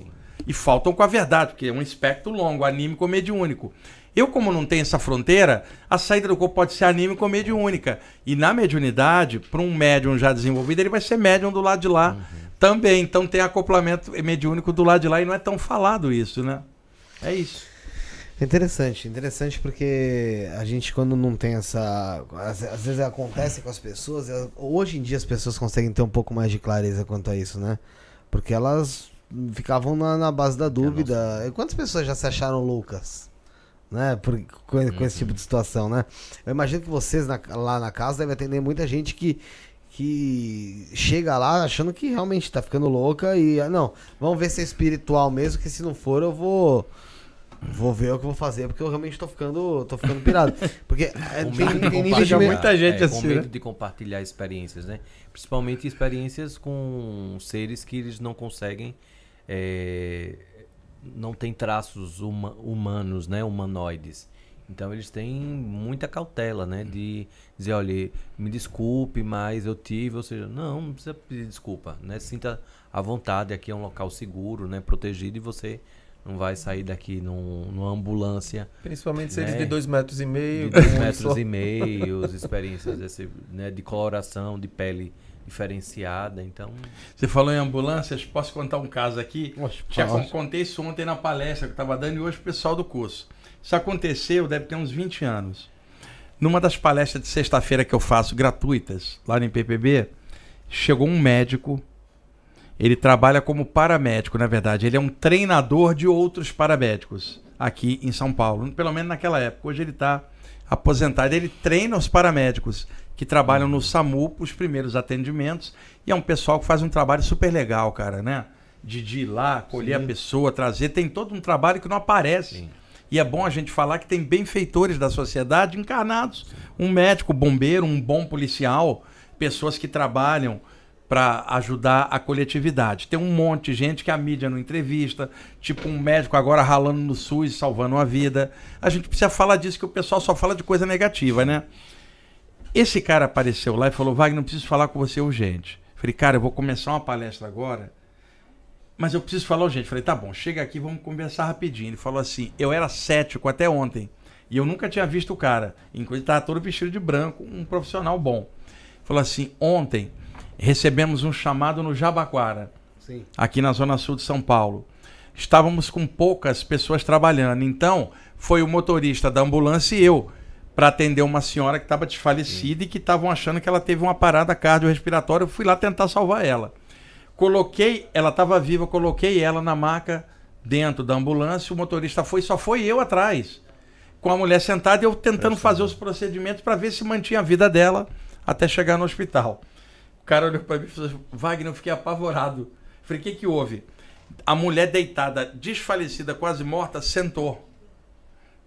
E faltam com a verdade, porque é um espectro longo, anímico ou mediúnico. Eu, como não tenho essa fronteira, a saída do corpo pode ser anímica ou mediúnica. E na mediunidade, para um médium já desenvolvido, ele vai ser médium do lado de lá também. Então tem acoplamento mediúnico do lado de lá e não é tão falado isso, né? É isso. Interessante, interessante porque a gente quando não tem essa. Às, às vezes acontece com as pessoas, elas- hoje em dia as pessoas conseguem ter um pouco mais de clareza quanto a isso, né? Porque elas ficavam na, na base da dúvida. E Quantas pessoas já se acharam loucas? Né? Por, com, com esse tipo de situação, né? Eu imagino que vocês na- lá na casa devem atender muita gente que, que chega lá achando que realmente tá ficando louca e. ah, Não, vamos ver se é espiritual mesmo, que se não for eu vou. Vou ver o que eu vou fazer, porque eu realmente tô ficando, tô ficando pirado. Porque é, Com tem, tem nível de muita gente é, com assim, medo né? de compartilhar experiências, né? Principalmente experiências com seres que eles não conseguem, é, não têm traços huma- humanos, né? Humanoides. Então eles têm muita cautela, né? De dizer, olha, me desculpe, mas eu tive, ou seja, não, não precisa pedir desculpa, né? Sinta à vontade, aqui é um local seguro, né? Protegido e você não vai sair daqui num, numa ambulância Principalmente seres Né? de dois metros e meio. de dois metros só- e meio, experiências desse, né, de coloração, de pele diferenciada, então Você falou em ambulâncias, posso contar um caso aqui? Oxe, Já contei isso ontem na palestra que eu estava dando e hoje o pessoal do curso. Isso aconteceu, deve ter uns 20 anos. Numa das palestras de sexta-feira que eu faço gratuitas, lá no IPPB, chegou um médico. Ele trabalha como paramédico, na verdade. Ele é um treinador de outros paramédicos aqui em São Paulo. Pelo menos naquela época. Hoje ele está aposentado. Ele treina os paramédicos que trabalham no SAMU para os primeiros atendimentos. E é um pessoal que faz um trabalho super legal, cara, né? De, de ir lá, acolher a pessoa, trazer. Tem todo um trabalho que não aparece. Sim. E é bom a gente falar que tem benfeitores da sociedade encarnados. Um médico, bombeiro, um bom policial, pessoas que trabalham para ajudar a coletividade. Tem um monte de gente que a mídia não entrevista, tipo um médico agora ralando no SUS, salvando uma vida. A gente precisa falar disso, que o pessoal só fala de coisa negativa, né? Esse cara apareceu lá e falou: Wagner, eu preciso falar com você urgente. Falei, cara, eu vou começar uma palestra agora, mas eu preciso falar urgente. Falei, tá bom, chega aqui, vamos conversar rapidinho. Ele falou assim: eu era cético até ontem e eu nunca tinha visto o cara. Inclusive, estava todo vestido de branco, um profissional bom. Falou assim: ontem recebemos um chamado no Jabaquara, Sim. aqui na Zona Sul de São Paulo. Estávamos com poucas pessoas trabalhando, então foi o motorista da ambulância e eu para atender uma senhora que estava desfalecida e que estavam achando que ela teve uma parada cardiorrespiratória. Eu fui lá tentar salvar ela. Coloquei, ela estava viva, coloquei ela na maca dentro da ambulância. O motorista foi, só foi eu atrás, com a mulher sentada e eu tentando fazer os procedimentos para ver se mantinha a vida dela até chegar no hospital. O cara olhou para mim e falou: Wagner, eu fiquei apavorado. Falei: o que, que houve? A mulher deitada, desfalecida, quase morta, sentou.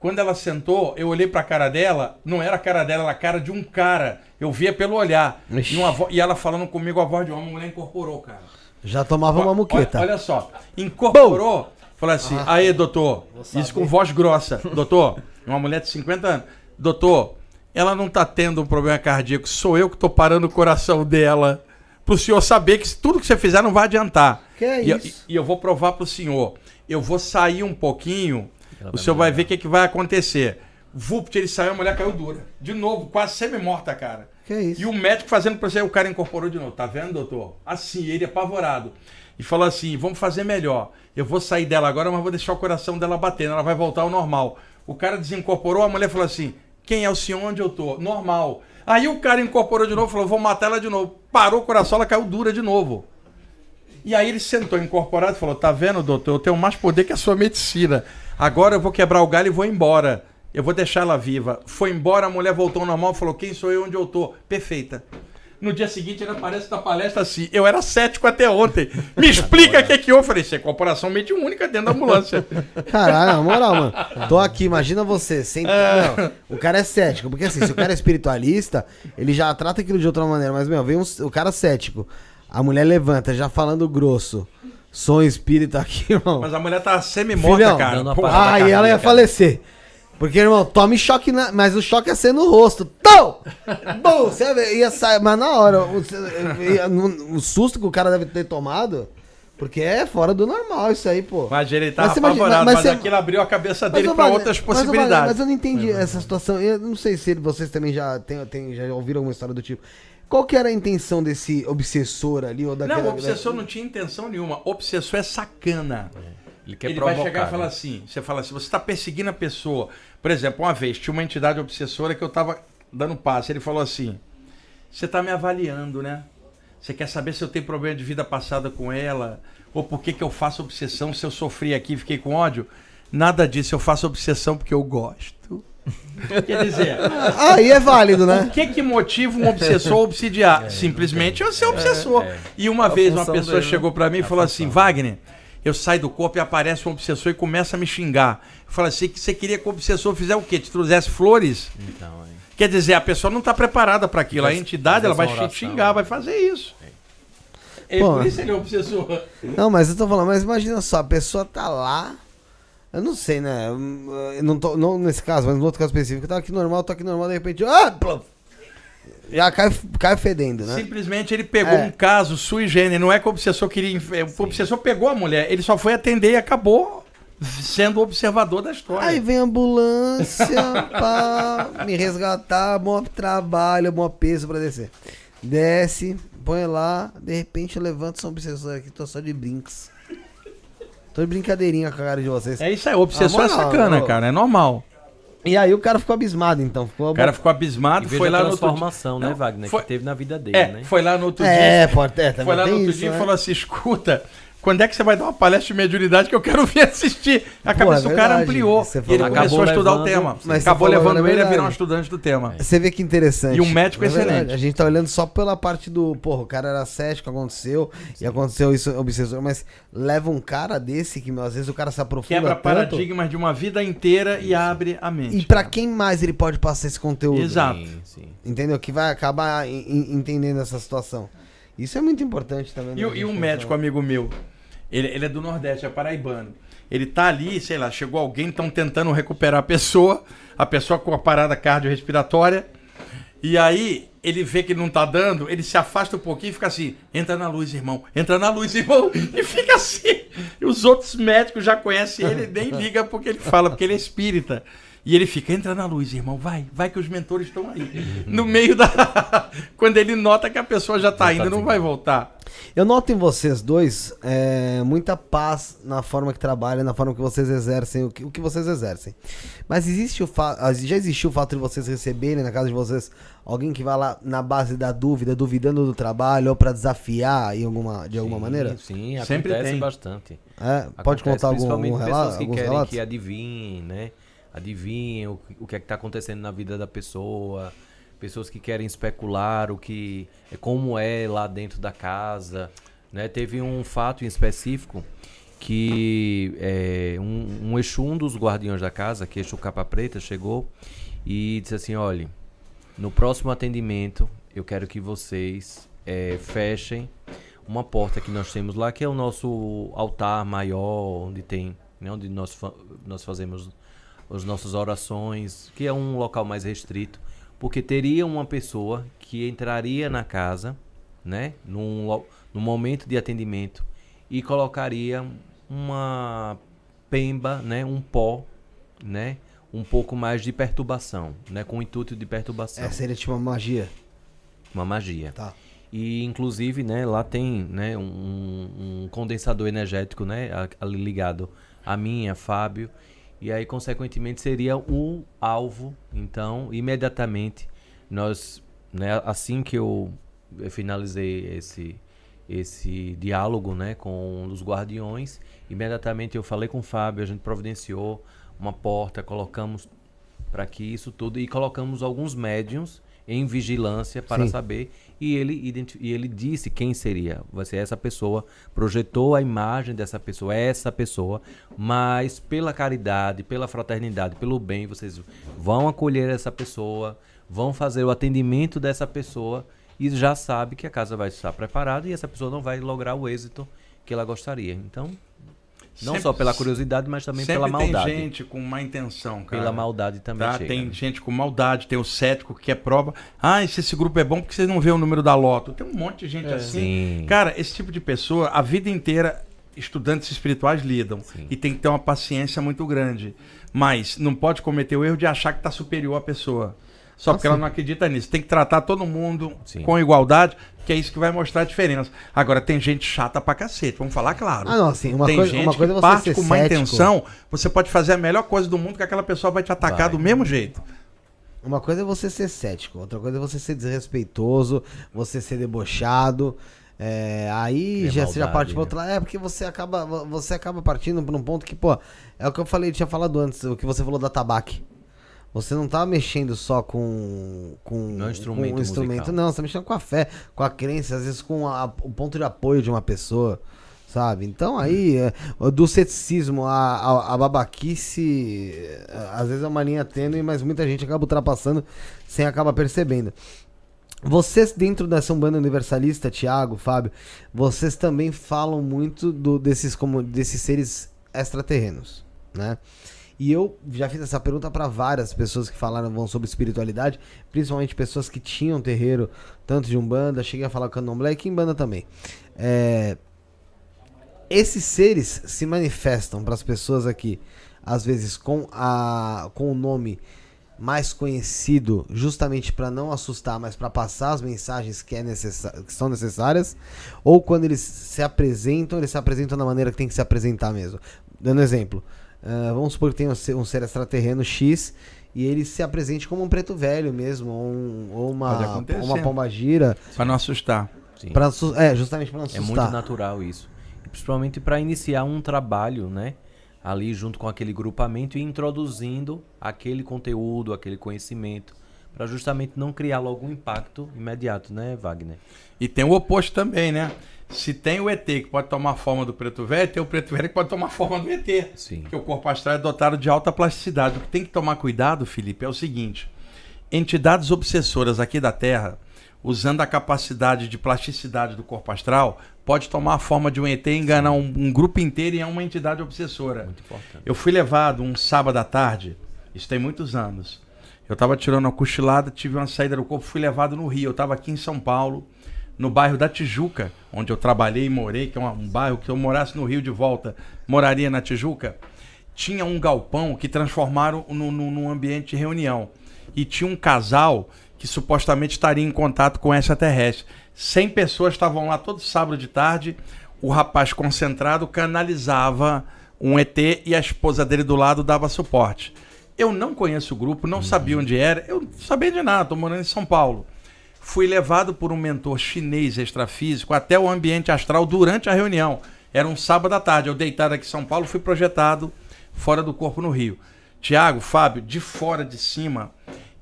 Quando ela sentou, eu olhei pra cara dela, não era a cara dela, era a cara de um cara. Eu via pelo olhar. Ixi. E, uma vo- e ela falando comigo, a voz de homem, a mulher incorporou, cara. Já tomava uma Olha- muqueta. Olha, só, incorporou. Falou assim, aí, doutor, isso com voz grossa. Doutor, uma mulher de 50 anos. Doutor, ela não tá tendo um problema cardíaco, sou eu que tô parando o coração dela. Pro senhor saber que tudo que você fizer não vai adiantar. Que é e, eu- isso? e eu vou provar pro senhor. Eu vou sair um pouquinho, o vai senhor vai ver o que, que vai acontecer. Vupt, ele saiu, a mulher caiu dura. De novo, quase semi-morta, cara. Que é isso? E o médico fazendo pra você, o cara incorporou de novo. Tá vendo, doutor? Assim, ele apavorado. E falou assim: vamos fazer melhor. Eu vou sair dela agora, mas vou deixar o coração dela batendo. Ela vai voltar ao normal. O cara desincorporou, a mulher falou assim: quem é o senhor onde eu tô? Normal. Aí o cara incorporou de novo, falou: vou matar ela de novo. Parou o coração, ela caiu dura de novo. E aí ele sentou incorporado e falou: Tá vendo, doutor? Eu tenho mais poder que a sua medicina. Agora eu vou quebrar o galho e vou embora. Eu vou deixar ela viva. Foi embora, a mulher voltou ao normal falou: Quem sou eu? Onde eu tô? Perfeita. No dia seguinte ele aparece na palestra assim: Eu era cético até ontem. Me explica o que, que eu falei: Isso é corporação mediúnica dentro da ambulância. Caralho, na moral, mano. Tô aqui, imagina você. Sem... Não, o cara é cético. Porque assim, se o cara é espiritualista, ele já trata aquilo de outra maneira. Mas, meu, vem um, o cara cético. A mulher levanta, já falando grosso. Sou um espírito aqui, irmão. Mas a mulher tá semi-morta, cara. Ah, e ela ia cardíaca. falecer. Porque, irmão, tome choque, na... mas o choque ia ser no rosto. Tão! Bom, você ia sair, mas na hora, o, ia- no- o susto que o cara deve ter tomado, porque é fora do normal isso aí, pô. Mas ele tava Mas apavorado, mas mas, você- aquilo abriu a cabeça Mas, dele ô, pra outras mas, Wagner, possibilidades. Mas eu não entendi essa situação. Eu não sei se vocês também já, tem, tem- já ouviram alguma história do tipo. Qual que era a intenção desse obsessor ali? Ou daquela, Não, o obsessor não tinha intenção nenhuma. Obsessor é sacana. Ele quer ele provocar. vai chegar e falar né? assim: você fala assim, você está perseguindo a pessoa. Por exemplo, uma vez tinha uma entidade obsessora que eu estava dando passe. Ele falou assim: Você está me avaliando, né? Você quer saber se eu tenho problema de vida passada com ela? Ou por que, que eu faço obsessão se eu sofri aqui e fiquei com ódio? Nada disso, eu faço obsessão porque eu gosto. Quer dizer, Aí é válido, o né? que que motiva um obsessor a obsidiar? Simplesmente eu ser obsessor. E uma vez uma função pessoa dele, chegou pra mim e falou assim: Wagner, eu saio do corpo e aparece um obsessor e começa a me xingar. Eu falei assim: que você queria que o obsessor fizesse o quê? Te trouxesse flores? Então, é. Quer dizer, a pessoa não tá preparada para aquilo. A Faz- entidade ela vai te oração, xingar, né? vai fazer isso. É Pô. por isso ele é obsessor. Não, mas eu tô falando, mas imagina só, a pessoa tá lá. Eu não sei, né? Eu não tô, não nesse caso, mas no outro caso específico. Eu tava aqui normal, tô aqui normal, de repente. Ah! plum! Já cai, cai fedendo, né? Simplesmente ele pegou É. um caso sui generis. Não é que o obsessor queria. O obsessor pegou a mulher. Ele só foi atender e acabou sendo observador da história. Aí vem a ambulância pra me resgatar, bom trabalho, bom peso pra descer. Desce, põe lá, de repente eu levanto, sou um obsessor aqui, tô só de brinks. Tô de brincadeirinha com a cara de vocês. É isso aí, o obsessor Ah, é sacana, ô. cara, é normal. E aí o cara ficou abismado, então. Ficou O cara ficou abismado, E foi lá no transformação, né, Não, Wagner, foi- que teve na vida dele, É, né? foi lá no outro É, dia. pode é, Foi lá no outro isso, dia e né? falou assim: escuta, quando é que você vai dar uma palestra de mediunidade que eu quero vir assistir? A Pô, cabeça é do cara verdade. ampliou. E ele começou a estudar o levando- tema. Mas Acabou falou, levando é ele a virar um estudante do tema. Você vê que interessante. E um médico É verdade, excelente. A gente tá olhando só pela parte do, porra, o cara era cético, aconteceu, e aconteceu isso, obsessor, mas leva um cara desse que, meu, às vezes o cara se aprofunda Quebra tanto. paradigmas de uma vida inteira e abre a mente. E pra quem mais ele pode passar esse conteúdo? Exato. Sim, sim. Entendeu? Que vai acabar en- en- entendendo essa situação. Isso é muito importante também. E, né, o- e um médico amigo meu, ele, ele é do Nordeste, é paraibano. Ele tá ali, sei lá, chegou alguém, estão tentando recuperar a pessoa, a pessoa com a parada cardiorrespiratória. E aí ele vê que não tá dando, ele se afasta um pouquinho e fica assim: entra na luz, irmão, entra na luz, irmão. E fica assim. E os outros médicos já conhecem ele, nem liga porque ele fala, porque ele é espírita. E ele fica, entra na luz, irmão, vai, vai que os mentores estão aí. No meio da. Quando ele nota que a pessoa já tá indo, não vai voltar. Eu noto em vocês dois é, muita paz na forma que trabalham, na forma que vocês exercem, o que, o que vocês exercem. Mas existe o fa- ah, já existiu o fato de vocês receberem na casa de vocês alguém que vai lá na base da dúvida, duvidando do trabalho ou pra desafiar em alguma, de alguma Sim, maneira? Sim, Sempre acontece tem. bastante. É, pode contar algum, principalmente algum pessoas relato? que Alguns querem relatos? que adivinhem, né? Adivinhem o, que- o que é que está acontecendo na vida da pessoa. Pessoas que querem especular o que é como é lá dentro da casa, né? Teve um fato em específico que é, um, um Exu, um dos guardiões da casa, que é Exu Capa Preta, chegou e disse assim, olhe, no próximo atendimento eu quero que vocês é, fechem uma porta que nós temos lá, que é o nosso altar maior, onde tem, né, onde nós, fa- nós fazemos as nossas orações, que é um local mais restrito, porque teria uma pessoa que entraria na casa, né, num, num momento de atendimento e colocaria uma pemba, né, um pó, né, um pouco mais de perturbação, né, com o intuito de perturbação, É, seria tipo uma magia. uma magia. Tá. E inclusive, né, lá tem, né, um, um condensador energético, né, ali ligado a mim, a Fábio, e aí consequentemente seria o alvo. Então, imediatamente nós, né, assim que eu finalizei esse esse diálogo, né, com os guardiões, imediatamente eu falei com o Fábio, a gente providenciou uma porta, colocamos para que isso tudo e colocamos alguns médiums em vigilância para Sim. saber e ele e ele disse quem seria. Vai ser essa pessoa projetou a imagem dessa pessoa essa pessoa mas pela caridade pela fraternidade pelo bem vocês vão acolher essa pessoa vão fazer o atendimento dessa pessoa e já sabe que a casa vai estar preparada e essa pessoa não vai lograr o êxito que ela gostaria. Então Não Sempre- só pela curiosidade, mas também pela maldade. tem gente com má intenção, cara. Pela maldade também Tá? chega, Tem né? gente com maldade, tem o cético que quer prova. Ah, se esse grupo é bom porque vocês não vê o número da loto. Tem um monte de gente É. assim. Sim. Cara, esse tipo de pessoa, a vida inteira, estudantes espirituais lidam. Sim. E tem que ter uma paciência muito grande. Mas não pode cometer o erro de achar que está superior à pessoa. Só porque ela não acredita nisso. Tem que tratar todo mundo Sim. com igualdade, que é isso que vai mostrar a diferença. Agora, tem gente chata pra cacete, vamos falar claro. Ah, não, assim, uma tem coisa, gente uma coisa é que você parte com má cético. intenção, você pode fazer a melhor coisa do mundo que aquela pessoa vai te atacar Vai. do mesmo jeito. Uma coisa é você ser cético, outra coisa é você ser desrespeitoso, você ser debochado. é, aí É já você já parte pra né? outra. É, porque você acaba, você acaba partindo pra um ponto que, pô, é o que eu falei, tinha falado antes, o que você falou da tabaque. Você não tá mexendo só com. com Não é um instrumento com um instrumento, musical. não. Você tá mexendo com a fé, com a crença, às vezes com a- o ponto de apoio de uma pessoa. Sabe? Então aí, é, do ceticismo à, à, à babaquice, é, às vezes é uma linha tênue, mas muita gente acaba ultrapassando sem acabar percebendo. Vocês, dentro dessa Umbanda Universalista, Thiago, Fábio, vocês também falam muito do- desses, como, desses seres extraterrenos, né? E eu já fiz essa pergunta para várias pessoas que falaram vão sobre espiritualidade, principalmente pessoas que tinham terreiro, tanto de Umbanda, cheguei a falar com Candomblé e Kimbanda também. É, esses seres se manifestam para as pessoas aqui, às vezes com, a, com o nome mais conhecido, justamente para não assustar, mas para passar as mensagens que, é que são necessárias, ou quando eles se apresentam, eles se apresentam da maneira que tem que se apresentar mesmo. Dando exemplo, ah, vamos supor que tem um ser, um ser extraterreno X e ele se apresente como um preto velho mesmo, ou, um- ou uma, uma pomba gira, Pra não assustar. Sim. pra, é, justamente para não É assustar. muito natural isso. E principalmente para iniciar um trabalho, né? Ali junto com aquele grupamento e introduzindo aquele conteúdo, aquele conhecimento, para justamente não criar logo um impacto imediato, né, Wagner? E tem o oposto também, né? Se tem o ET que pode tomar a forma do preto velho, tem o preto velho que pode tomar a forma do ET. Sim. Porque o corpo astral é dotado de alta plasticidade. O que tem que tomar cuidado, Felipe, é o seguinte: entidades obsessoras aqui da Terra, usando a capacidade de plasticidade do corpo astral, pode tomar a forma de um ET e enganar um, um grupo inteiro e é uma entidade obsessora. Muito importante. Eu fui levado um sábado à tarde, isso tem muitos anos. Eu estava tirando uma cochilada, tive uma saída do corpo, fui levado no Rio. Eu estava aqui em São Paulo, no bairro da Tijuca, onde eu trabalhei e morei, que é um bairro que eu morasse no Rio de volta, moraria na Tijuca. Tinha um galpão que transformaram num ambiente de reunião. E tinha um casal que supostamente estaria em contato com extraterrestre. 100 pessoas estavam lá todo sábado de tarde. O rapaz concentrado canalizava um ET e a esposa dele do lado dava suporte. Eu não conheço o grupo, não sabia onde era, eu não sabia de nada, estou morando em São Paulo. Fui levado por um mentor chinês extrafísico até o ambiente astral durante a reunião. Era um sábado à tarde, eu deitado aqui em São Paulo, fui projetado fora do corpo no Rio. Tiago, Fábio, de fora de cima,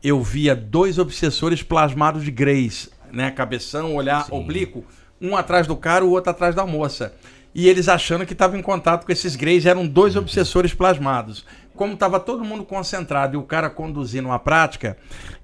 eu via dois obsessores plasmados de greys, né? Cabeção, olhar Sim. oblíquo, um atrás do cara, o outro atrás da moça. E eles achando que estavam em contato com esses greys, eram dois obsessores plasmados. Como estava todo mundo concentrado e o cara conduzindo uma prática,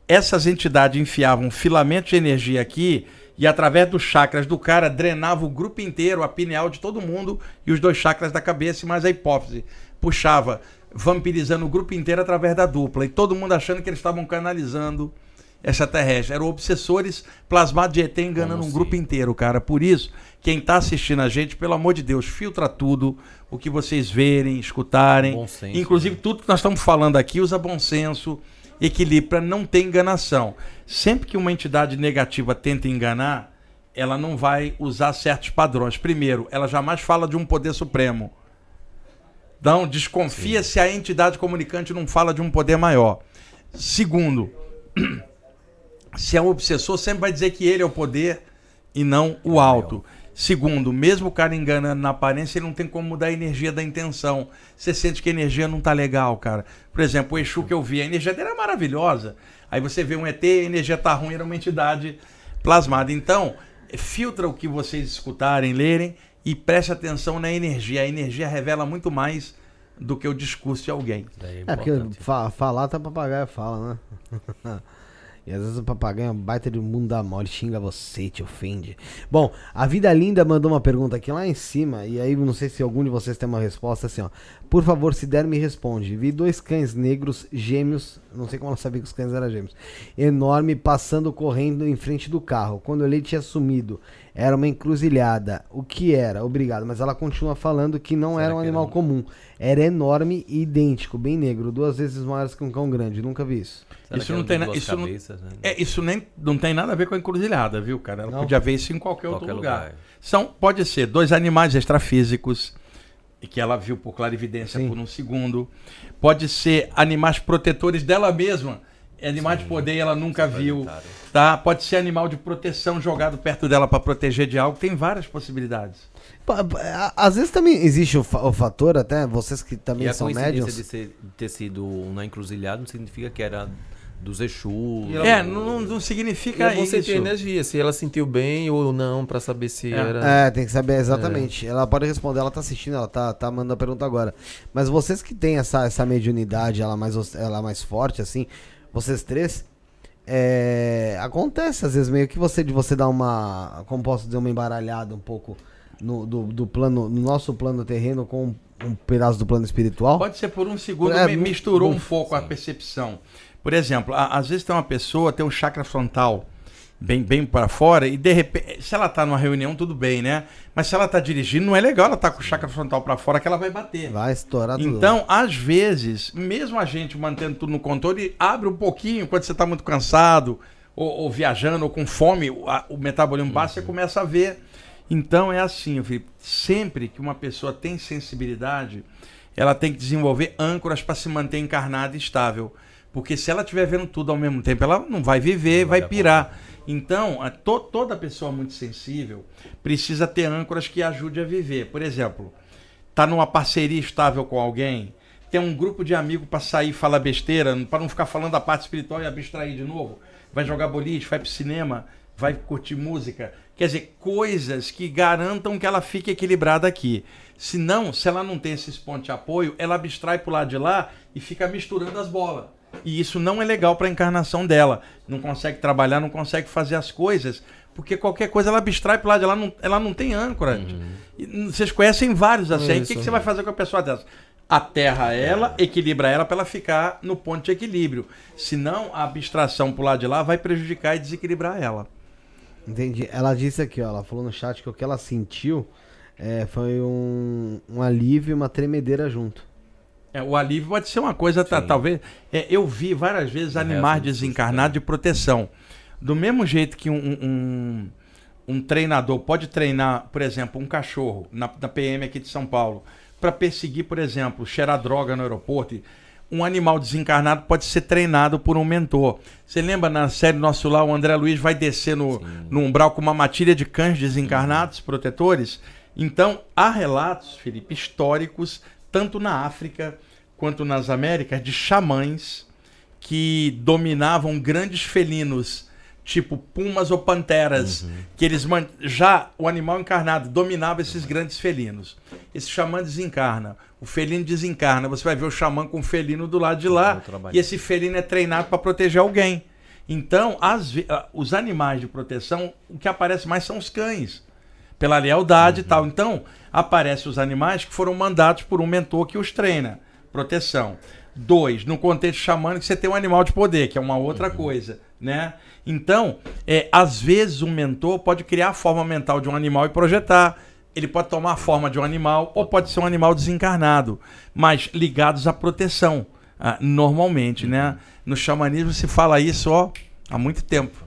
essas entidades enfiavam filamentos de energia aqui e através dos chakras do cara drenava o grupo inteiro, a pineal de todo mundo e os dois chakras da cabeça e mais a hipófise. Puxava, vampirizando o grupo inteiro através da dupla. E todo mundo achando que eles estavam canalizando extraterrestre. Eram obsessores plasmados de ET enganando Como um se- grupo inteiro, cara. Por isso, quem tá assistindo a gente, pelo amor de Deus, filtra tudo, o que vocês verem, escutarem. Senso, Inclusive, né? tudo que nós estamos falando aqui usa bom senso, equilíbrio, para não ter enganação. Sempre que uma entidade negativa tenta enganar, ela não vai usar certos padrões. Primeiro, ela jamais fala de um poder supremo. Então, desconfia se a entidade comunicante não fala de um poder maior. Segundo, se é um obsessor, sempre vai dizer que ele é o poder e não o alto. Segundo, mesmo o cara enganando na aparência, ele não tem como mudar a energia da intenção. Você sente que a energia não tá legal, cara. Por exemplo, o Exu que eu vi, a energia dele é maravilhosa. Aí você vê um ET, a energia tá ruim, era uma entidade plasmada. Então, filtra o que vocês escutarem, lerem e preste atenção na energia. A energia revela muito mais do que o discurso de alguém. É É, porque fa- falar tá papagaio fala, né? E às vezes o papagaio é um baita de mundo da mole, xinga você, te ofende. Bom, a Vida Linda mandou uma pergunta aqui lá em cima, e aí não sei se algum de vocês tem uma resposta assim, ó. Por favor, se der, me responde. Vi dois cães negros gêmeos, não sei como ela sabia que os cães eram gêmeos, enorme passando correndo em frente do carro. Quando eu olhei, tinha sumido. Era uma encruzilhada. O que era? Obrigado. Mas ela continua falando que não Será era um era animal um- comum. Era enorme e idêntico, bem negro, duas vezes maiores que um cão grande. Nunca vi isso. Será Isso não tem na- isso não- cabeças, né? É, isso nem, não tem nada a ver com a encruzilhada, viu, cara? Ela Não? podia ver isso em qualquer, outro Qualquer lugar. lugar. São, pode ser dois animais extrafísicos, e que ela viu por clarividência Sim. por um segundo. Pode ser animais protetores dela mesma. Animais de poder e ela nunca viu. Tá? Pode ser animal de proteção jogado perto dela para proteger de algo. Tem várias possibilidades. Às vezes também existe o, fa- o fator, até vocês que E também a são médiums. de, ser- de ter sido na encruzilhada não significa que era dos Exus. E ela- É, não, não E significa é bom você isso. ter energia, se ela sentiu bem ou não, pra saber se É. era. É, tem que saber exatamente. Ela pode responder, ela tá assistindo, ela tá, tá mandando a pergunta agora. Mas vocês que têm essa, essa mediunidade, ela mais, ela mais forte, assim, vocês três, é, acontece às vezes meio que você de você dar uma, como posso dizer, uma embaralhada um pouco no, do, do plano, no nosso plano terreno com um, pedaço do plano espiritual. Pode ser por um segundo, É, misturou um pouco a percepção. Por exemplo, a- às vezes tem uma pessoa, tem um chakra frontal bem, bem para fora, e de repente, se ela tá numa reunião, tudo bem, né? Mas se ela tá dirigindo, não é legal ela tá com o chakra frontal para fora, que ela vai bater. Vai estourar tudo. Então, às vezes, mesmo a gente mantendo tudo no controle, abre um pouquinho quando você está muito cansado, ou, ou viajando, ou com fome, o, a- o metabolismo baixa, você começa a ver. Então é assim, Felipe, sempre que uma pessoa tem sensibilidade, ela tem que desenvolver âncoras para se manter encarnada e estável. Porque se ela estiver vendo tudo ao mesmo tempo, ela não vai viver, Não vai pirar. Então, a to- toda pessoa muito sensível precisa ter âncoras que ajude a viver. Por exemplo, tá numa parceria estável com alguém, tem um grupo de amigos para sair e falar besteira, para não ficar falando da parte espiritual e abstrair de novo. Vai jogar boliche, vai pro cinema, vai curtir música. Quer dizer, coisas que garantam que ela fique equilibrada aqui. Se não, se ela não tem esses pontos de apoio, ela abstrai pro lado de lá e fica misturando as bolas. E isso não é legal para a encarnação dela. Não consegue trabalhar, não consegue fazer as coisas, porque qualquer coisa ela abstrai pro lado de lá, não, ela não tem âncora. E, hum, Vocês conhecem vários assim. Aí O que, que você vai fazer com a pessoa dessa? Aterra ela, equilibra ela para ela ficar no ponto de equilíbrio. Senão, a abstração pro lado de lá vai prejudicar e desequilibrar ela. Entendi. Ela disse aqui, ó, ela falou no chat que o que ela sentiu é, foi um, um alívio e uma tremedeira junto. É, o alívio pode ser uma coisa, tá, talvez. é, eu vi várias vezes animais desencarnados de proteção. Do mesmo jeito que um, um, um treinador pode treinar, por exemplo, um cachorro na, na PM aqui de São Paulo, para perseguir, por exemplo, cheirar droga no aeroporto. Um animal desencarnado pode ser treinado por um mentor. Você lembra na série Nosso Lar, o André Luiz vai descer no, no umbral com uma matilha de cães desencarnados, protetores? Então, há relatos, Felipe, históricos, tanto na África quanto nas Américas, de xamãs que dominavam grandes felinos, tipo pumas ou panteras, que eles man- já o animal encarnado dominava esses grandes felinos. Esse xamã desencarna, o felino desencarna, você vai ver o xamã com o felino do lado de lá, e esse felino é treinado para proteger alguém. Então, ah, os animais de proteção, o que aparece mais são os cães, pela lealdade e tal. Então, aparecem os animais que foram mandados por um mentor que os treina. Proteção. Dois, no contexto xamânico, você tem um animal de poder, que é uma outra coisa, né? Então, é, às vezes um mentor pode criar a forma mental de um animal e projetar. Ele pode tomar a forma de um animal ou pode ser um animal desencarnado, mas ligados à proteção, ah, normalmente, né? No xamanismo se fala isso, ó, há muito tempo.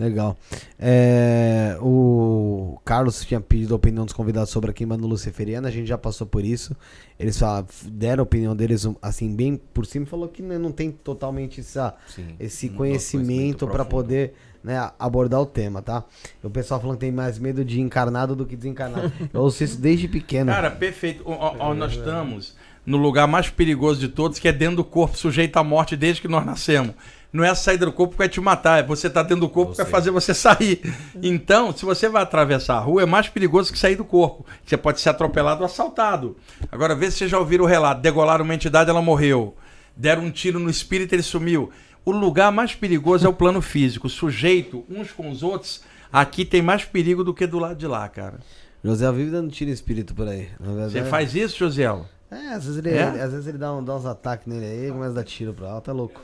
Legal. É, o Carlos tinha pedido a opinião dos convidados sobre a queima do Luciferiana, a gente já passou por isso. Eles falaram, deram a opinião deles assim, bem por cima, e falou que né, não tem totalmente essa, Sim. esse Um conhecimento para poder né, abordar o tema, tá? O pessoal falando que tem mais medo de encarnado do que desencarnado. Eu ouço isso desde pequeno. Cara, perfeito. Ó, ó, nós estamos no lugar mais perigoso de todos, que é dentro do corpo, sujeito à morte desde que nós nascemos. Não é a saída do corpo que vai te matar, é você estar dentro do corpo que vai fazer você sair. Então, se você vai atravessar a rua, é mais perigoso que sair do corpo. Você pode ser atropelado ou assaltado. Agora, vê se vocês já ouviram o relato. Degolaram uma entidade, ela morreu. Deram um tiro no espírito, ele sumiu. O lugar mais perigoso é o plano físico. O sujeito, uns com os outros, aqui tem mais perigo do que do lado de lá, cara. José vive dando tiro espírito por aí. Você faz isso, Josiel? É, às vezes ele, É? às vezes ele dá, um- dá uns ataques nele aí começa a dar tiro pra alto, é louco.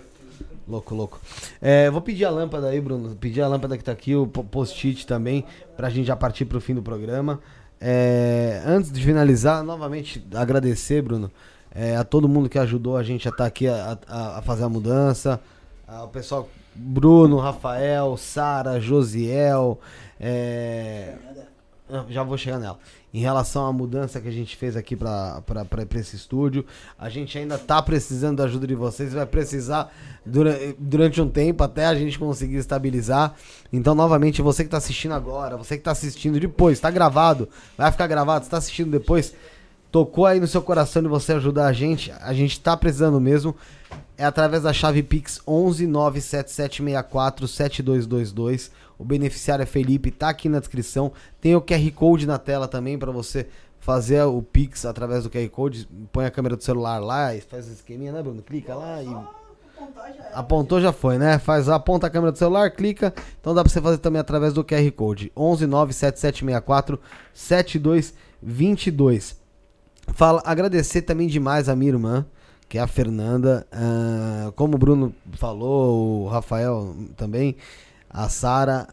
Louco, louco. É, vou pedir a lâmpada aí, Bruno. Pedir a lâmpada que tá aqui, o po- post-it também, pra gente já partir pro fim do programa. É, antes de finalizar, novamente agradecer, Bruno, é, a todo mundo que ajudou a gente a estar aqui a, a- a fazer a mudança. Ao pessoal, Bruno, Rafael, Sara, Josiel, é, ah, Já vou chegar nela. Em relação à mudança que a gente fez aqui para esse estúdio, a gente ainda tá precisando da ajuda de vocês, vai precisar dura- durante um tempo até a gente conseguir estabilizar. Então, novamente, você que tá assistindo agora, você que tá assistindo depois, tá gravado, vai ficar gravado, você tá assistindo depois, tocou aí no seu coração de você ajudar a gente, a gente tá precisando mesmo. É através da chave Pix 11 97764 7222. O beneficiário é Felipe, tá aqui na descrição. Tem o QR Code na tela também para você fazer o Pix através do QR Code. Põe a câmera do celular lá e faz o esqueminha, né, Bruno? Clica lá e. Apontou já foi, né? Faz aponta a câmera do celular, clica. Então dá pra você fazer também através do QR Code 11 97764 7222. Fala, agradecer também demais a minha irmã, que é a Fernanda. ah, como o Bruno falou, o Rafael também, a Sara.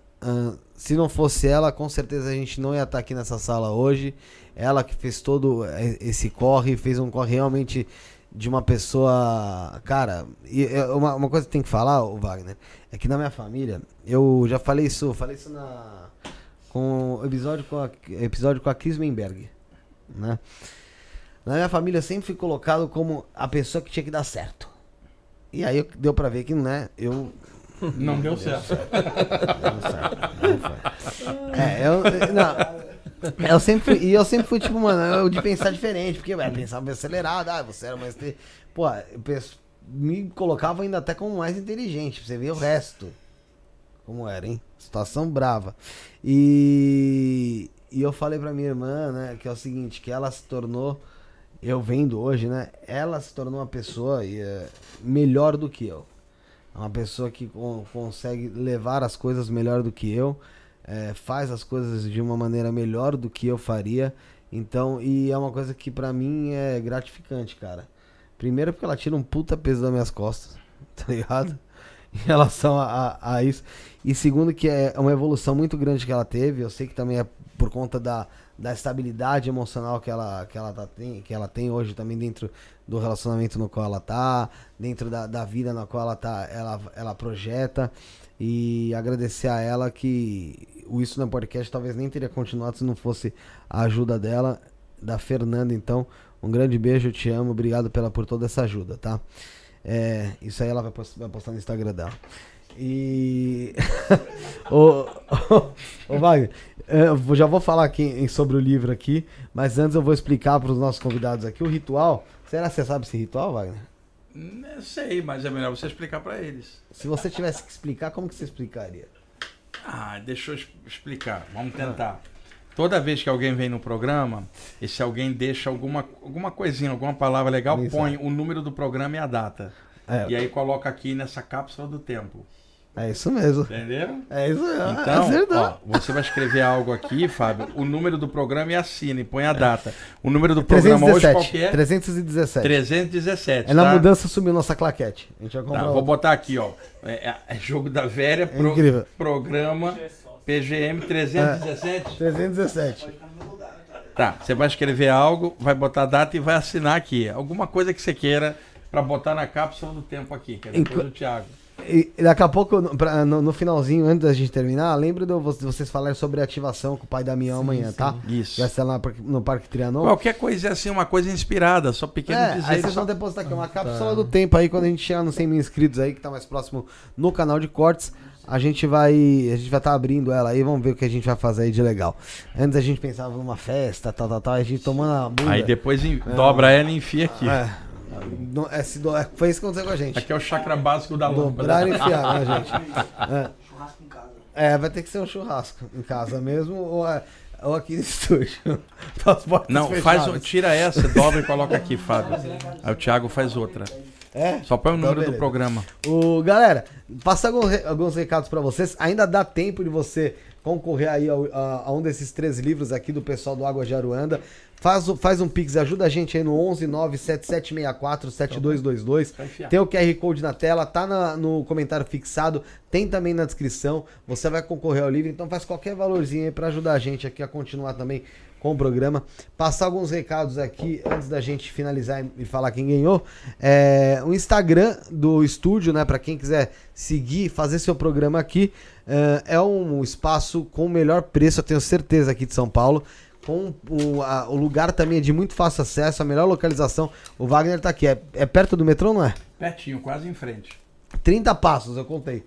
se não fosse ela, com certeza a gente não ia estar aqui nessa sala hoje. Ela que fez todo esse corre, fez um corre realmente de uma pessoa. Cara, e é uma, uma coisa que tem que falar, o Wagner, é que na minha família, eu já falei isso, falei isso na. Com o episódio com a, episódio com a Cris Menberg, né? Na minha família eu sempre fui colocado como a pessoa que tinha que dar certo. E aí eu- deu pra ver que, né, eu. Não deu certo. Deu certo. Não foi. É, eu. Não. Eu sempre fui, e eu sempre fui, tipo, mano, eu de pensar diferente, porque eu meio acelerado, ah, você era mais. te- Pô, eu penso- me colocava ainda até como mais inteligente, pra você ver o resto. Como era, hein? Situação brava. E, e eu falei pra minha irmã, né, que é o seguinte, que ela se tornou, eu vendo hoje, né, ela se tornou uma pessoa eh, melhor do que eu. É Uma pessoa que con- consegue levar as coisas melhor do que eu, eh, faz as coisas de uma maneira melhor do que eu faria. Então, e é uma coisa que pra mim é gratificante, cara. Primeiro porque ela tira um puta peso das minhas costas, tá ligado? Em relação a, a, a isso. E segundo que é uma evolução muito grande que ela teve. Eu sei que também é por conta da, da estabilidade emocional que ela, que, ela tá, tem, que ela tem hoje também dentro do relacionamento no qual ela tá, dentro da, da vida na qual ela tá, ela, ela projeta. E agradecer a ela que o Isso na Podcast talvez nem teria continuado se não fosse a ajuda dela, da Fernanda. Então, um grande beijo, eu te amo, obrigado pela, por toda essa ajuda, tá? É, isso aí ela vai postar, vai postar no Instagram dela. E. ô, ô, ô, Wagner, eu já vou falar aqui sobre o livro aqui, mas antes eu vou explicar para os nossos convidados aqui o ritual. Será que você sabe esse ritual, Wagner? Não sei, mas é melhor você explicar pra eles. Se você tivesse que explicar, como que você explicaria? Ah, deixa eu explicar. Vamos tentar. Toda vez que alguém vem no programa, e se alguém deixa alguma, alguma coisinha, alguma palavra legal, Exato. põe o número do programa e a data. É, E aí coloca aqui nessa cápsula do tempo. É isso mesmo. Entenderam? É isso mesmo. Então, é verdade. ó, você vai escrever algo aqui, Fábio, o número do programa e assina e põe a data. O número do programa hoje qual que 317. é? 317. 317. É na tá? mudança sumiu nossa claquete. A gente vai Tá, comprar vou outra. botar aqui, ó. É, é- é jogo da velha, pro- incrível. programa PGM 317. 317. Tá, você vai escrever algo, vai botar a data e vai assinar aqui. Alguma coisa que você queira pra botar na cápsula do tempo aqui, que é depois Enqu- do Thiago. E daqui a pouco, no- pra- no, no finalzinho, antes da gente terminar, lembra de vo- de vocês falarem sobre ativação com o pai Damião amanhã, tá? Isso. Vai ser lá no Parque Trianon. Qualquer coisa assim, uma coisa inspirada, só pequeno É, aí dizer. vocês só- vão depositar aqui uma cápsula do tempo aí, quando a gente chegar nos 100 mil inscritos aí, que tá mais próximo no canal de cortes, a gente vai a gente vai estar abrindo ela aí, vamos ver o que a gente vai fazer aí de legal. Antes a gente pensava numa festa, tal, tal, tal, a gente tomando a bunda. Aí depois em- dobra ela e enfia aqui. É, não- é, se do- é, foi isso que aconteceu com a gente. Aqui é o chakra básico da Dobrar lâmpada. e enfiar, né, gente? É. É, vai ter que ser um churrasco em casa mesmo ou, é- ou aqui no estúdio. Portas Não, faz, um- tira essa, dobra e coloca aqui, Fábio. Aí o Thiago faz outra. É? Só põe o Então, número do beleza. programa. O, galera, passar alguns, alguns recados pra vocês. Ainda dá tempo de você concorrer aí ao- a, a um desses três livros aqui do pessoal do Água de Aruanda. Faz, faz um pix, ajuda a gente aí no 11 97764 7222. Tem o QR Code na tela, tá na- no comentário fixado, tem também na descrição. Você vai concorrer ao livro, então faz qualquer valorzinho aí pra ajudar a gente aqui a continuar também com o programa. Passar alguns recados aqui antes da gente finalizar e falar quem ganhou. É, o Instagram do estúdio, né? Pra quem quiser seguir, fazer seu programa aqui, é, é um espaço com o melhor preço, eu tenho certeza, aqui de São Paulo. Com o, a- o lugar também é de muito fácil acesso, a melhor localização. O Wagner tá aqui. É, é perto do metrô, não é? Pertinho, quase em frente. 30 passos, eu contei.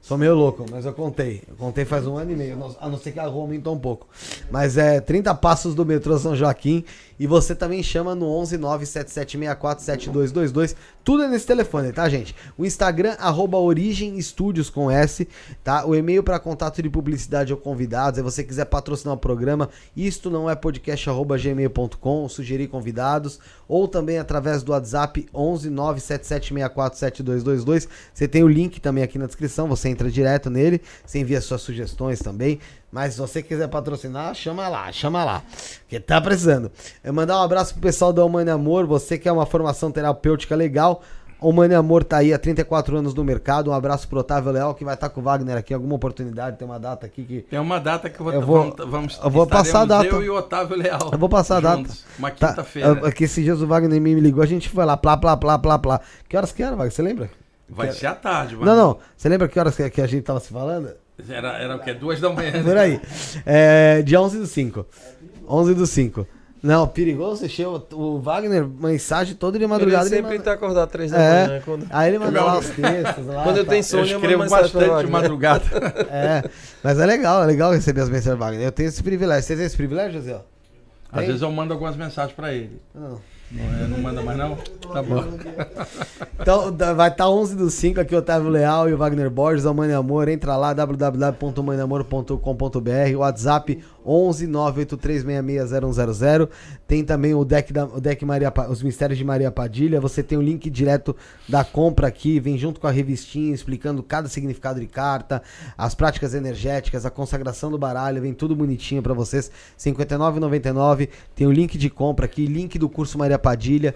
Sou meio louco, mas eu contei. Eu contei faz um ano e meio, a não ser que a rua aumentou um pouco. Mas é 30 passos do metrô São Joaquim. E você também chama no 11 97764 7222. Tudo é nesse telefone, tá, gente? O Instagram, arroba com S, tá? O e-mail para contato de publicidade ou convidados. Se você quiser patrocinar o programa, isto não é podcast, arroba gmail.com, sugerir convidados. Ou também através do WhatsApp 11 97764 7222. Você tem o link também aqui na descrição, você entra direto nele, você envia suas sugestões também. Mas se você quiser patrocinar, chama lá, chama lá. Que tá precisando. Eu mandar um abraço pro pessoal da Humane Amor, você que é uma formação terapêutica legal. Humane Amor tá aí há 34 anos no mercado. Um abraço pro Otávio Leal, que vai estar com o Wagner aqui alguma oportunidade. Tem uma data aqui que. Tem uma data que eu vou, Eu vou- vamos, eu vou passar a data. Eu e o Otávio Leal. Eu vou passar a data. Uma Tá, quinta-feira. é, que esses dias o Wagner me ligou, a gente foi lá, plá, plá, plá, plá, plá. Que horas que era, Wagner? Você lembra? Vai ser à tarde, mas Não, não. Você lembra que horas que, que a gente tava se falando? Era, era o quê? Duas da manhã. Por aí. É, dia 11 do 5. 11 do 5. Não, perigoso, encheu o Wagner, mensagem toda de madrugada. Ele sempre manda- tá acordado às três da É. manhã. Quando, Aí ele manda lá os textos lá. quando eu tá. tenho sono, eu mando escrevo bastante de madrugada. É, mas é legal, é legal receber as mensagens do Wagner. Eu tenho esse privilégio. Você tem esse privilégio, José? Às vezes eu mando algumas mensagens pra ele. Não. Não, é, não manda mais não? Tá bom. Então vai estar 11 do 5 aqui, Otávio Leal e o Wagner Borges, a Mãe Amor. Entra lá, www.manamor.com.br, WhatsApp 11 983660100. Tem também o deck, da, o deck Maria, os Mistérios de Maria Padilha. Você tem o link direto da compra aqui, vem junto com a revistinha explicando cada significado de carta, as práticas energéticas, a consagração do baralho, vem tudo bonitinho pra vocês. R$ 59,99. Tem o link de compra aqui, link do curso Maria Padilha,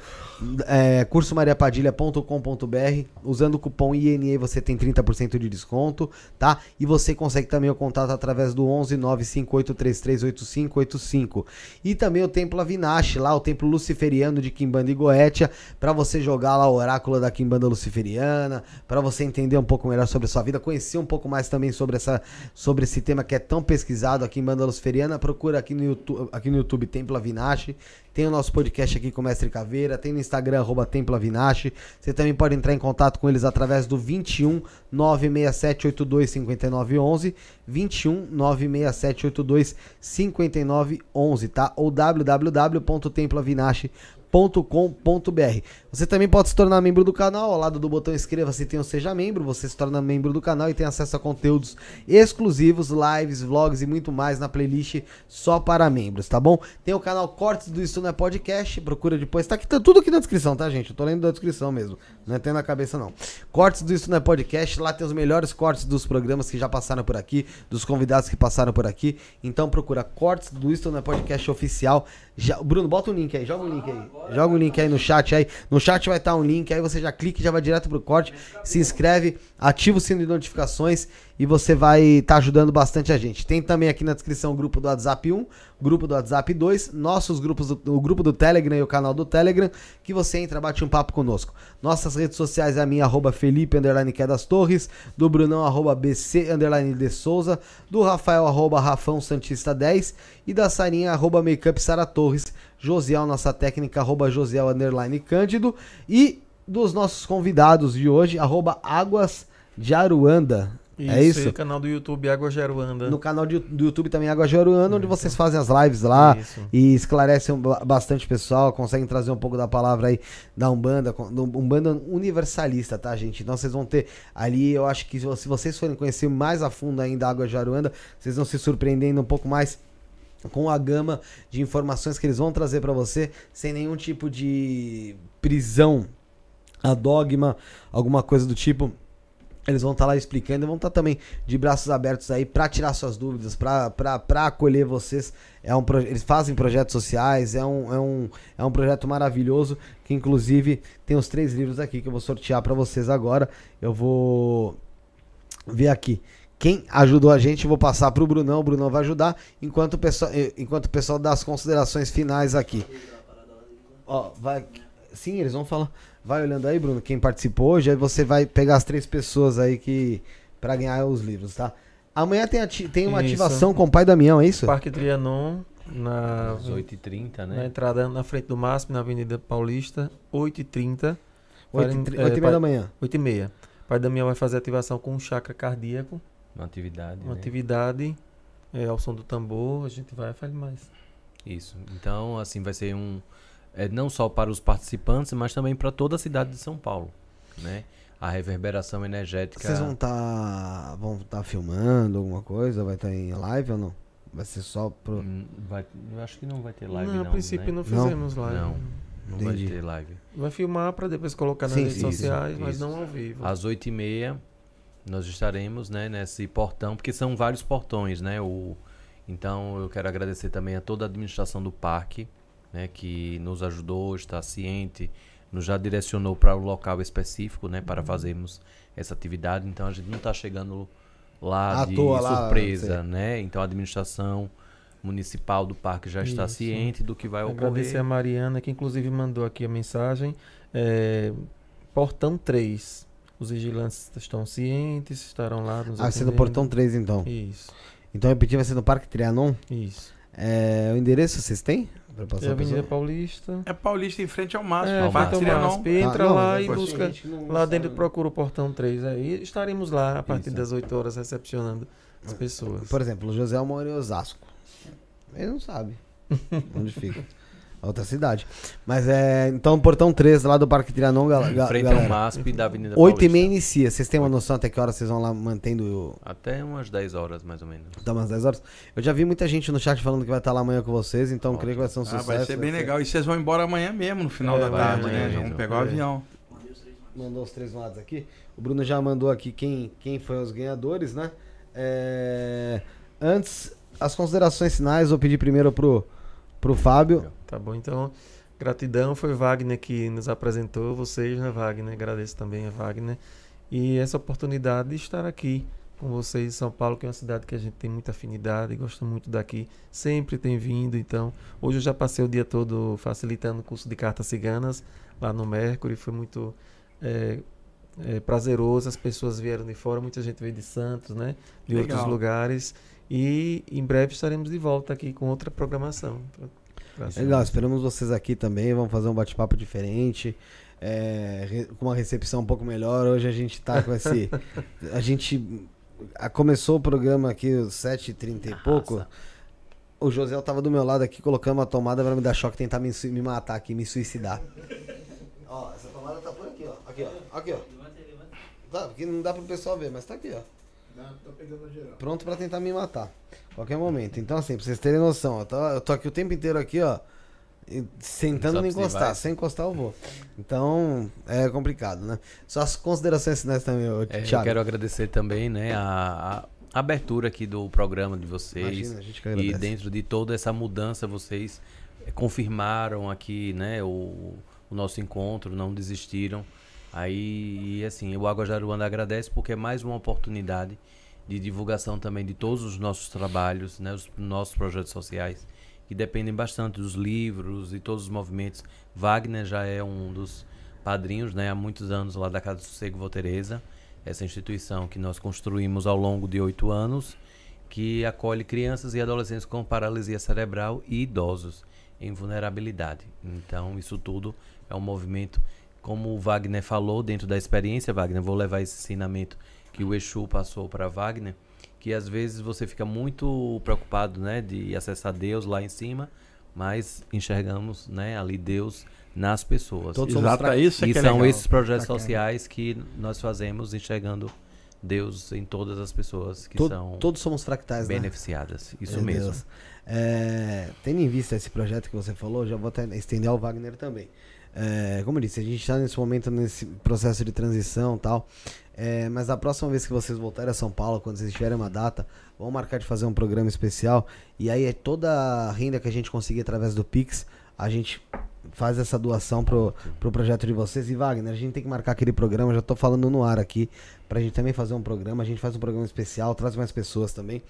é, cursomariapadilha.com.br. Usando o cupom INE você tem 30% de desconto, tá? E você consegue também o contato através do 11 958338585. E também o Templo Avinash, lá o Templo Luciferiano de Kimbanda e Goetia, para você jogar lá o oráculo da Kimbanda Luciferiana, para você entender um pouco melhor sobre a sua vida, conhecer um pouco mais também sobre, essa, sobre esse tema que é tão pesquisado aqui em Banda Luciferiana, procura aqui no YouTube, aqui no YouTube Templo Avinash. Tem o nosso podcast aqui com o Mestre Caveira, tem no Instagram, arroba Templo Avinash. Você também pode entrar em contato com eles através do 21 967 82 59 11, 21 967 82 59 11, tá? Ou www.temploavinash.com.br. Você também pode se tornar membro do canal, ao lado do botão inscreva-se tem o seja membro, você se torna membro do canal e tem acesso a conteúdos exclusivos, lives, vlogs e muito mais na playlist só para membros, tá bom? Tem o canal Cortes do Isso Não é Podcast, procura depois, tá aqui, tá tudo aqui na descrição, tá gente? Eu tô lendo da descrição mesmo, não é tem na cabeça não. Cortes do Isso Não é Podcast, lá tem os melhores cortes dos programas que já passaram por aqui, dos convidados que passaram por aqui, então procura Cortes do Isso Não é Podcast oficial. Já, Bruno, bota um link aí, joga um link aí, joga um link aí no chat aí, no chat vai estar um link, aí você já clica e já vai direto pro corte, se inscreve, ativa o sino de notificações e você vai estar ajudando bastante a gente. Tem também aqui na descrição o grupo do WhatsApp 1, grupo do WhatsApp 2, nossos grupos, o grupo do Telegram e o canal do Telegram, que você entra, bate um papo conosco. Nossas redes sociais é a minha, arroba Felipe, underline Quedas Torres, do Brunão, arroba BC, underline de Souza, do Rafael, arroba Rafão Santista 10 e da Sarinha, arroba Makeup Sara Torres, Josiel, nossa técnica, arroba Josiel, underline Cândido, e dos nossos convidados de hoje, arroba Águas de Aruanda. é isso? E o canal do YouTube Água Geruanda. No canal de- do YouTube também Água de Aruanda, onde vocês fazem as lives lá Isso. e esclarecem ba- bastante pessoal, conseguem trazer um pouco da palavra aí da Umbanda, Umbanda universalista, tá, gente? Então vocês vão ter ali, eu acho que se vo- se vocês forem conhecer mais a fundo ainda a Água de Aruanda, vocês vão se surpreendendo um pouco mais com a gama de informações que eles vão trazer pra você, sem nenhum tipo de prisão a Dogma, alguma coisa do tipo. Eles vão estar lá explicando e vão estar também de braços abertos aí para tirar suas dúvidas, para acolher vocês. É um, eles fazem projetos sociais, é um, é, um, é um projeto maravilhoso que inclusive tem os três livros aqui que eu vou sortear para vocês agora. Eu vou ver aqui. Quem ajudou a gente, eu vou passar pro Brunão, o Brunão vai ajudar, enquanto o pessoal, eh, enquanto o pessoal dá as considerações finais aqui. Ó, vai. Sim, eles vão falar. Vai olhando aí, Bruno, quem participou hoje, aí você vai pegar as três pessoas aí que. pra ganhar os livros, tá? Amanhã tem, ati- tem uma Isso. ativação com o pai Damião, é isso? Parque Trianon, na, Às 8h30, na né? entrada na frente do MASP, na Avenida Paulista, 8h30. 8 Farem- e é, meia pai- da manhã. 8h30. Pai Damião vai fazer ativação com um chakra cardíaco, Uma atividade. uma né? atividade é, ao som do tambor. A gente vai fazer mais. Isso. Então, assim, vai ser um. É, não só para os participantes, mas também para toda a cidade de São Paulo. Né? A reverberação energética. Vocês vão estar. vão tá filmando alguma coisa? Vai estar em live ou não? Vai ser só pro. Hum, vai- eu acho que não vai ter live. não, Não, a princípio né? não fizemos live. Não. Não vai Entendi. ter live. Vai filmar para depois colocar nas Sim, redes sim, isso, sociais, mas isso. não ao vivo. Às 8h30 nós estaremos né, nesse portão, porque são vários portões, né? O, então eu quero agradecer também a toda a administração do parque, né, que nos ajudou, está ciente, nos já direcionou para o local específico, né, para fazermos essa atividade. Então a gente não está chegando lá À de toa lá, surpresa, né? Então a administração municipal do parque já está Isso. ciente do que vai Agradecer a ocorrer. Mariana, que inclusive mandou aqui a mensagem. É, portão 3. Os vigilantes estão cientes, estarão lá nos Ah, vai ser no portão 3 então. Isso, Então repetir, vai ser no Parque Trianon. isso. É, o endereço vocês têm? Pra É passar a a Avenida? Paulista. É Paulista em frente ao máximo. É, ao ao Trianon. MASP. Entra Tá, não, lá e busca. Lá dentro procura o portão 3 aí. Estaremos lá a partir Isso. das 8 horas recepcionando as pessoas. Por exemplo, o José mora em Osasco. Ele não sabe onde fica. Outra cidade. Mas é. Então, portão 3 lá do Parque Trianon, gal frente ao. MASP da Avenida 8 e Paulista. meia inicia. Vocês têm uma noção até que hora vocês vão lá mantendo o. Até umas 10 horas, mais ou menos. Dá umas 10 horas? Eu já vi muita gente no chat falando que vai estar lá amanhã com vocês, então creio que vai ser um Ah, sucesso. vai ser bem legal. E vocês vão embora amanhã mesmo, no final É, da tarde, né? Já mesmo. vão pegar o É. avião. Mandou os três lados aqui. O Bruno já mandou aqui quem, quem foi os ganhadores, né? É, Antes, as considerações finais, vou pedir primeiro pro, pro Fábio. Tá bom, então. Gratidão, foi Wagner que nos apresentou, vocês, né, Wagner? Agradeço também a Wagner. E essa oportunidade de estar aqui com vocês em São Paulo, que é uma cidade que a gente tem muita afinidade, gosta muito daqui, sempre tem vindo. Então, hoje eu já passei o dia todo facilitando o curso de cartas ciganas lá no Mercury, foi muito é, é, prazeroso. As pessoas vieram de fora, muita gente veio de Santos, né? De Legal. outros lugares. E em breve estaremos de volta aqui com outra programação. Pra- pra- Legal, esperamos vocês aqui também. Vamos fazer um bate-papo diferente. é, com uma recepção um pouco melhor. Hoje a gente tá com esse. A gente a- começou o programa aqui às 7h30 e pouco. O José tava do meu lado aqui colocando uma tomada pra me dar choque, tentar me, me matar aqui, me suicidar. Ó, essa tomada tá por aqui, ó. Aqui, ó. Aqui, ó. Tá, porque não dá pro pessoal ver, mas tá aqui, ó. Pronto pra tentar me matar. Qualquer momento. Então, assim, pra vocês terem noção, eu tô, eu tô aqui o tempo inteiro aqui, ó. e Sentando não encostar. vai. Se encostar, eu vou. Então, é complicado, né? Só as considerações finais também, ô, É, eu Thiago. quero agradecer também, né, a, a abertura aqui do programa de vocês. Imagina, a gente que e dentro de toda essa mudança, vocês confirmaram aqui, né, o, o nosso encontro, não desistiram. Aí, e assim, o Água Jaruanda agradece porque é mais uma oportunidade de divulgação também de todos os nossos trabalhos, né, os nossos projetos sociais, que dependem bastante dos livros e todos os movimentos. Wagner já é um dos padrinhos, né, há muitos anos lá da Casa do Sossego Vô Teresa, essa instituição que nós construímos ao longo de oito anos, que acolhe crianças e adolescentes com paralisia cerebral e idosos em vulnerabilidade. Então, isso tudo é um movimento, como o Wagner falou, dentro da experiência, Wagner, vou levar esse ensinamento que o Exu passou para Wagner, que às vezes você fica muito preocupado, né, de acessar Deus lá em cima, mas enxergamos, né, ali Deus nas pessoas. Todos somos Exato, fra- isso é E que é são legal. esses projetos Bacana. sociais que nós fazemos enxergando Deus em todas as pessoas que To- são Todos somos fractais, né? beneficiadas. Isso Meu mesmo. É, tendo em vista esse projeto que você falou, já vou até estender ao Wagner também. É, como eu disse, a gente está nesse momento, nesse processo de transição e tal. É, mas a próxima vez que vocês voltarem a São Paulo, quando vocês tiverem uma data, vamos marcar de fazer um programa especial. E aí é toda a renda que a gente conseguir através do Pix, a gente faz essa doação pro, pro projeto de vocês. E Wagner, a gente tem que marcar aquele programa, já tô falando no ar aqui, pra gente também fazer um programa. A gente faz um programa especial, traz mais pessoas também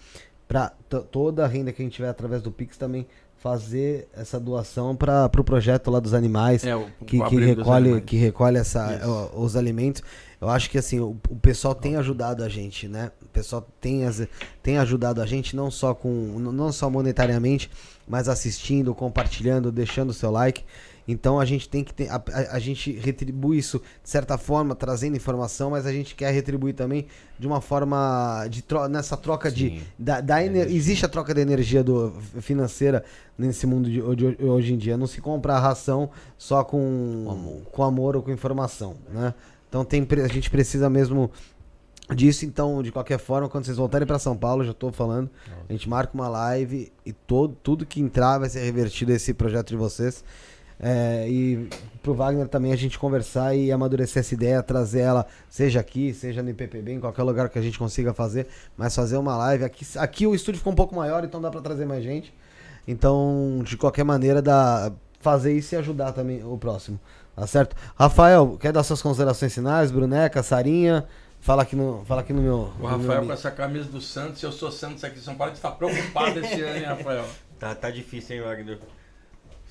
para toda a renda que a gente tiver através do Pix também fazer essa doação para o pro projeto lá dos animais É, o, que, o que recolhe que recolhe essa Isso. os alimentos. Eu acho que assim o, o pessoal tem ajudado a gente né? O pessoal tem as- tem ajudado a gente não só com não só monetariamente mas assistindo compartilhando deixando o seu like então a gente tem que ter, a, a- a gente retribui isso de certa forma trazendo informação mas a gente quer retribuir também de uma forma de tro- nessa troca de Sim. da, da ener- Energia. existe a troca de energia do, financeira nesse mundo de, de- hoje em dia. Não se compra a ração só com, amor. com amor ou com informação, né? Então tem, a gente precisa mesmo disso. Então, de qualquer forma, quando vocês voltarem para São Paulo, já estou falando, a gente marca uma live e todo, tudo que entrar vai ser revertido a esse projeto de vocês. É, e pro Wagner também a gente conversar e amadurecer essa ideia, trazer ela, seja aqui, seja no IPPB, em qualquer lugar que a gente consiga fazer, mas fazer uma live. Aqui, aqui o estúdio ficou um pouco maior, então dá para trazer mais gente. Então, de qualquer maneira, dá fazer isso e ajudar também o próximo. Tá certo? Rafael, quer dar suas considerações finais? Bruneca, Sarinha? Fala aqui no, fala aqui no meu. O no meu Rafael mi- com essa camisa do Santos, eu sou Santos aqui em São Paulo, a gente tá preocupado esse ano, hein, Rafael? Tá, tá difícil, hein, Wagner?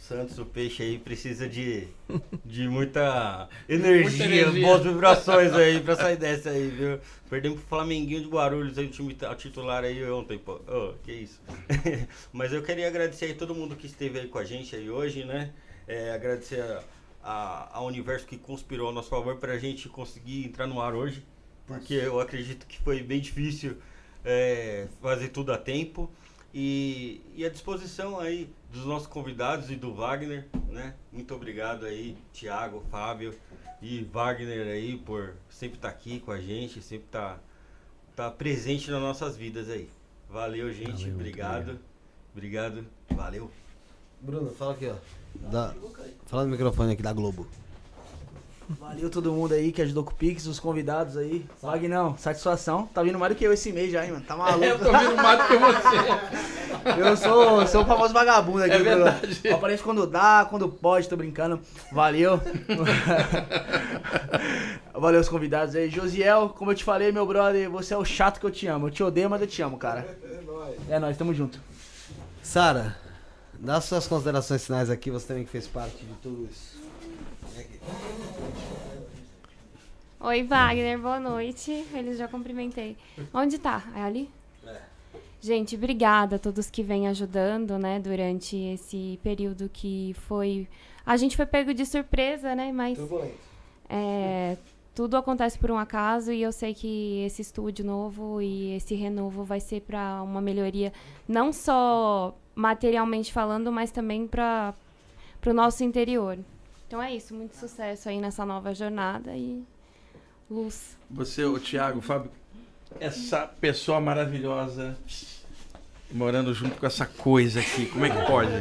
Santos, o peixe aí precisa de, de muita energia, energia. boas vibrações aí pra sair dessa aí, viu? Perdemos pro Flamenguinho de Guarulhos aí, o time t- titular aí ontem, pô. Ô, que isso. Mas eu queria agradecer aí todo mundo que esteve aí com a gente aí hoje, né? É, agradecer a, a, ao universo que conspirou a nosso favor pra gente conseguir entrar no ar hoje. Porque eu acredito que foi bem difícil é, fazer tudo a tempo. E, e à disposição aí dos nossos convidados e do Wagner, né? Muito obrigado aí, Thiago, Fábio e Wagner aí por sempre estar aqui com a gente, sempre estar tá presente nas nossas vidas aí. Valeu, gente. Valeu, obrigado. Obrigado. Valeu. Bruno, fala aqui, ó. Da, fala no microfone aqui da Globo. Valeu todo mundo aí que ajudou com o Pix, os convidados aí. Vagnão, satisfação. Tá vindo mais do que eu esse mês já, hein, mano. Tá maluco. Eu tô vindo mais do que você. Eu sou, sou o famoso vagabundo aqui. É verdade. Eu apareço quando dá, quando pode, tô brincando. Valeu. Valeu os convidados aí. Josiel, como eu te falei, meu brother, você é o chato que eu te amo. Eu te odeio, mas eu te amo, cara. É nóis, tamo junto. Sara, dá suas considerações finais aqui, você também que fez parte de tudo isso. Oi, Wagner, boa noite. Eles já cumprimentei. Onde tá? É ali? Gente, obrigada a todos que vêm ajudando, né, durante esse período que foi. A gente foi pego de surpresa, né? Mas é, tudo acontece por um acaso e eu sei que esse estúdio novo e esse renovo vai ser para uma melhoria, não só materialmente falando, mas também para o nosso interior. Então é isso, muito sucesso aí nessa nova jornada e luz. Você, o Thiago, o Fábio, essa pessoa maravilhosa morando junto com essa coisa aqui, como é que pode?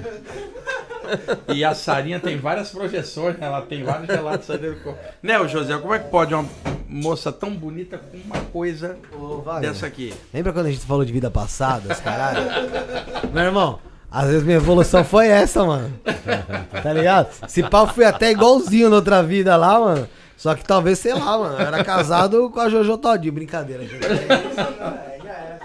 E a Sarinha tem várias projeções, né? ela tem vários relatos dentro do corpo. Né, o José, como é que pode uma moça tão bonita com uma coisa Ô, Wagner, dessa aqui? lembra quando a gente falou de vida passada, os caralho? Meu irmão, às vezes minha evolução foi essa, mano. Tá ligado? Se pau fui até igualzinho na outra vida lá, mano. Só que talvez, sei lá, mano. Eu era casado com a Jojo Todinho. Brincadeira, gente.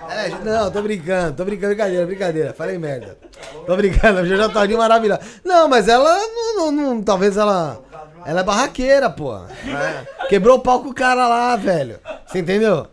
É, não, tô brincando, tô brincando, brincadeira, brincadeira. Falei merda. Tô brincando, a Jojo Todinho maravilhosa. Não, mas ela não, não- não- talvez ela. Ela é barraqueira, pô. É. Quebrou o pau com o cara lá, velho. Você entendeu?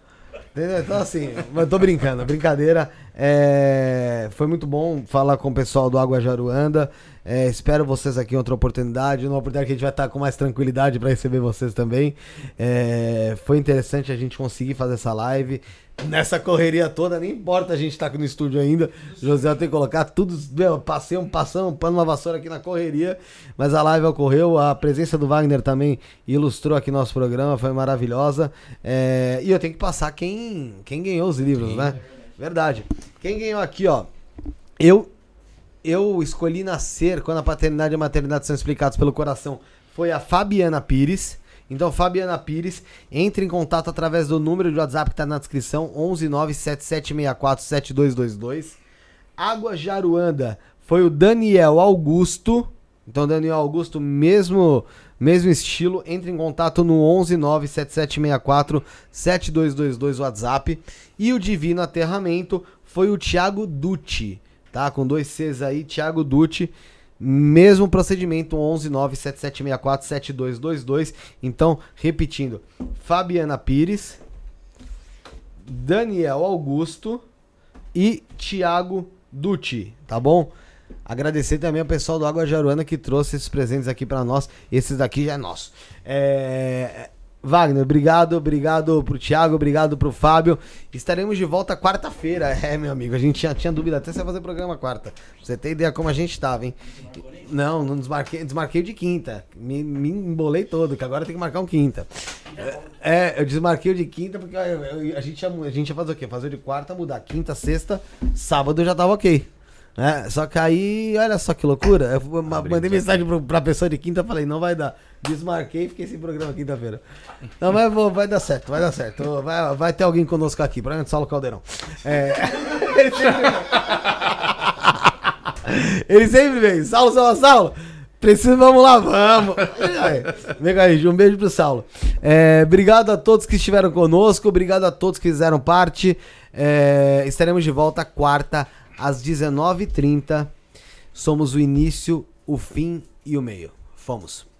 Entendeu? Então assim, mas tô brincando, brincadeira. É, foi muito bom falar com o pessoal do Água Jaruanda. É, espero vocês aqui em outra oportunidade. Numa oportunidade que a gente vai estar com mais tranquilidade para receber vocês também. É, foi interessante a gente conseguir fazer essa live. Nessa correria toda, nem importa a gente estar aqui no estúdio ainda. José tem que colocar tudo. Meu, passei um passando um pano, uma vassoura aqui na correria. Mas a live ocorreu. A presença do Wagner também ilustrou aqui nosso programa. Foi maravilhosa. É, e eu tenho que passar quem, quem ganhou os livros, Sim. né? Verdade. Quem ganhou aqui, ó. Eu eu escolhi nascer quando a paternidade e a maternidade são explicados pelo coração. Foi a Fabiana Pires. Então, Fabiana Pires, entre em contato através do número de WhatsApp que tá na descrição, 11977647222. Água Jaruanda foi o Daniel Augusto. Então, Daniel Augusto, mesmo mesmo estilo, entre em contato no 11977647222 WhatsApp. E o Divino Aterramento foi o Thiago Dutti, tá? Com dois Cs aí, Thiago Dutti. Mesmo procedimento, 11977647222. Então, repetindo, Fabiana Pires, Daniel Augusto e Thiago Dutti, tá bom? Agradecer também ao pessoal do Água Jaruana que trouxe esses presentes aqui pra nós. Esses daqui já é nosso. É... Wagner, obrigado, obrigado pro Thiago, obrigado pro Fábio. Estaremos de volta quarta-feira. É, meu amigo, a gente tinha, tinha dúvida até se ia fazer programa quarta. Pra você ter ideia como a gente tava, hein? Não, não desmarquei, desmarquei de quinta. Me, me embolei todo, que agora tem que marcar um quinta. É, eu desmarquei de quinta porque eu- a, gente ia, a gente ia fazer o quê? Fazer de quarta, mudar. Quinta, sexta, sábado já tava ok. É, só que aí, olha só que loucura. Eu ma- mandei mensagem pro, pra pessoa de quinta, falei, não vai dar. Desmarquei e fiquei sem programa quinta-feira. Não, mas vou- vai dar certo, vai dar certo. Vai, vai ter alguém conosco aqui, provavelmente Saulo Caldeirão. É, ele sempre vem. Ele sempre vem. Saulo, Saulo, Saulo. Preciso, vamos lá, vamos. Vem aí, um beijo pro Saulo. É, obrigado a todos que estiveram conosco, obrigado a todos que fizeram parte. É, estaremos de volta quarta às 19h30. Somos o início, o fim e o meio. Fomos.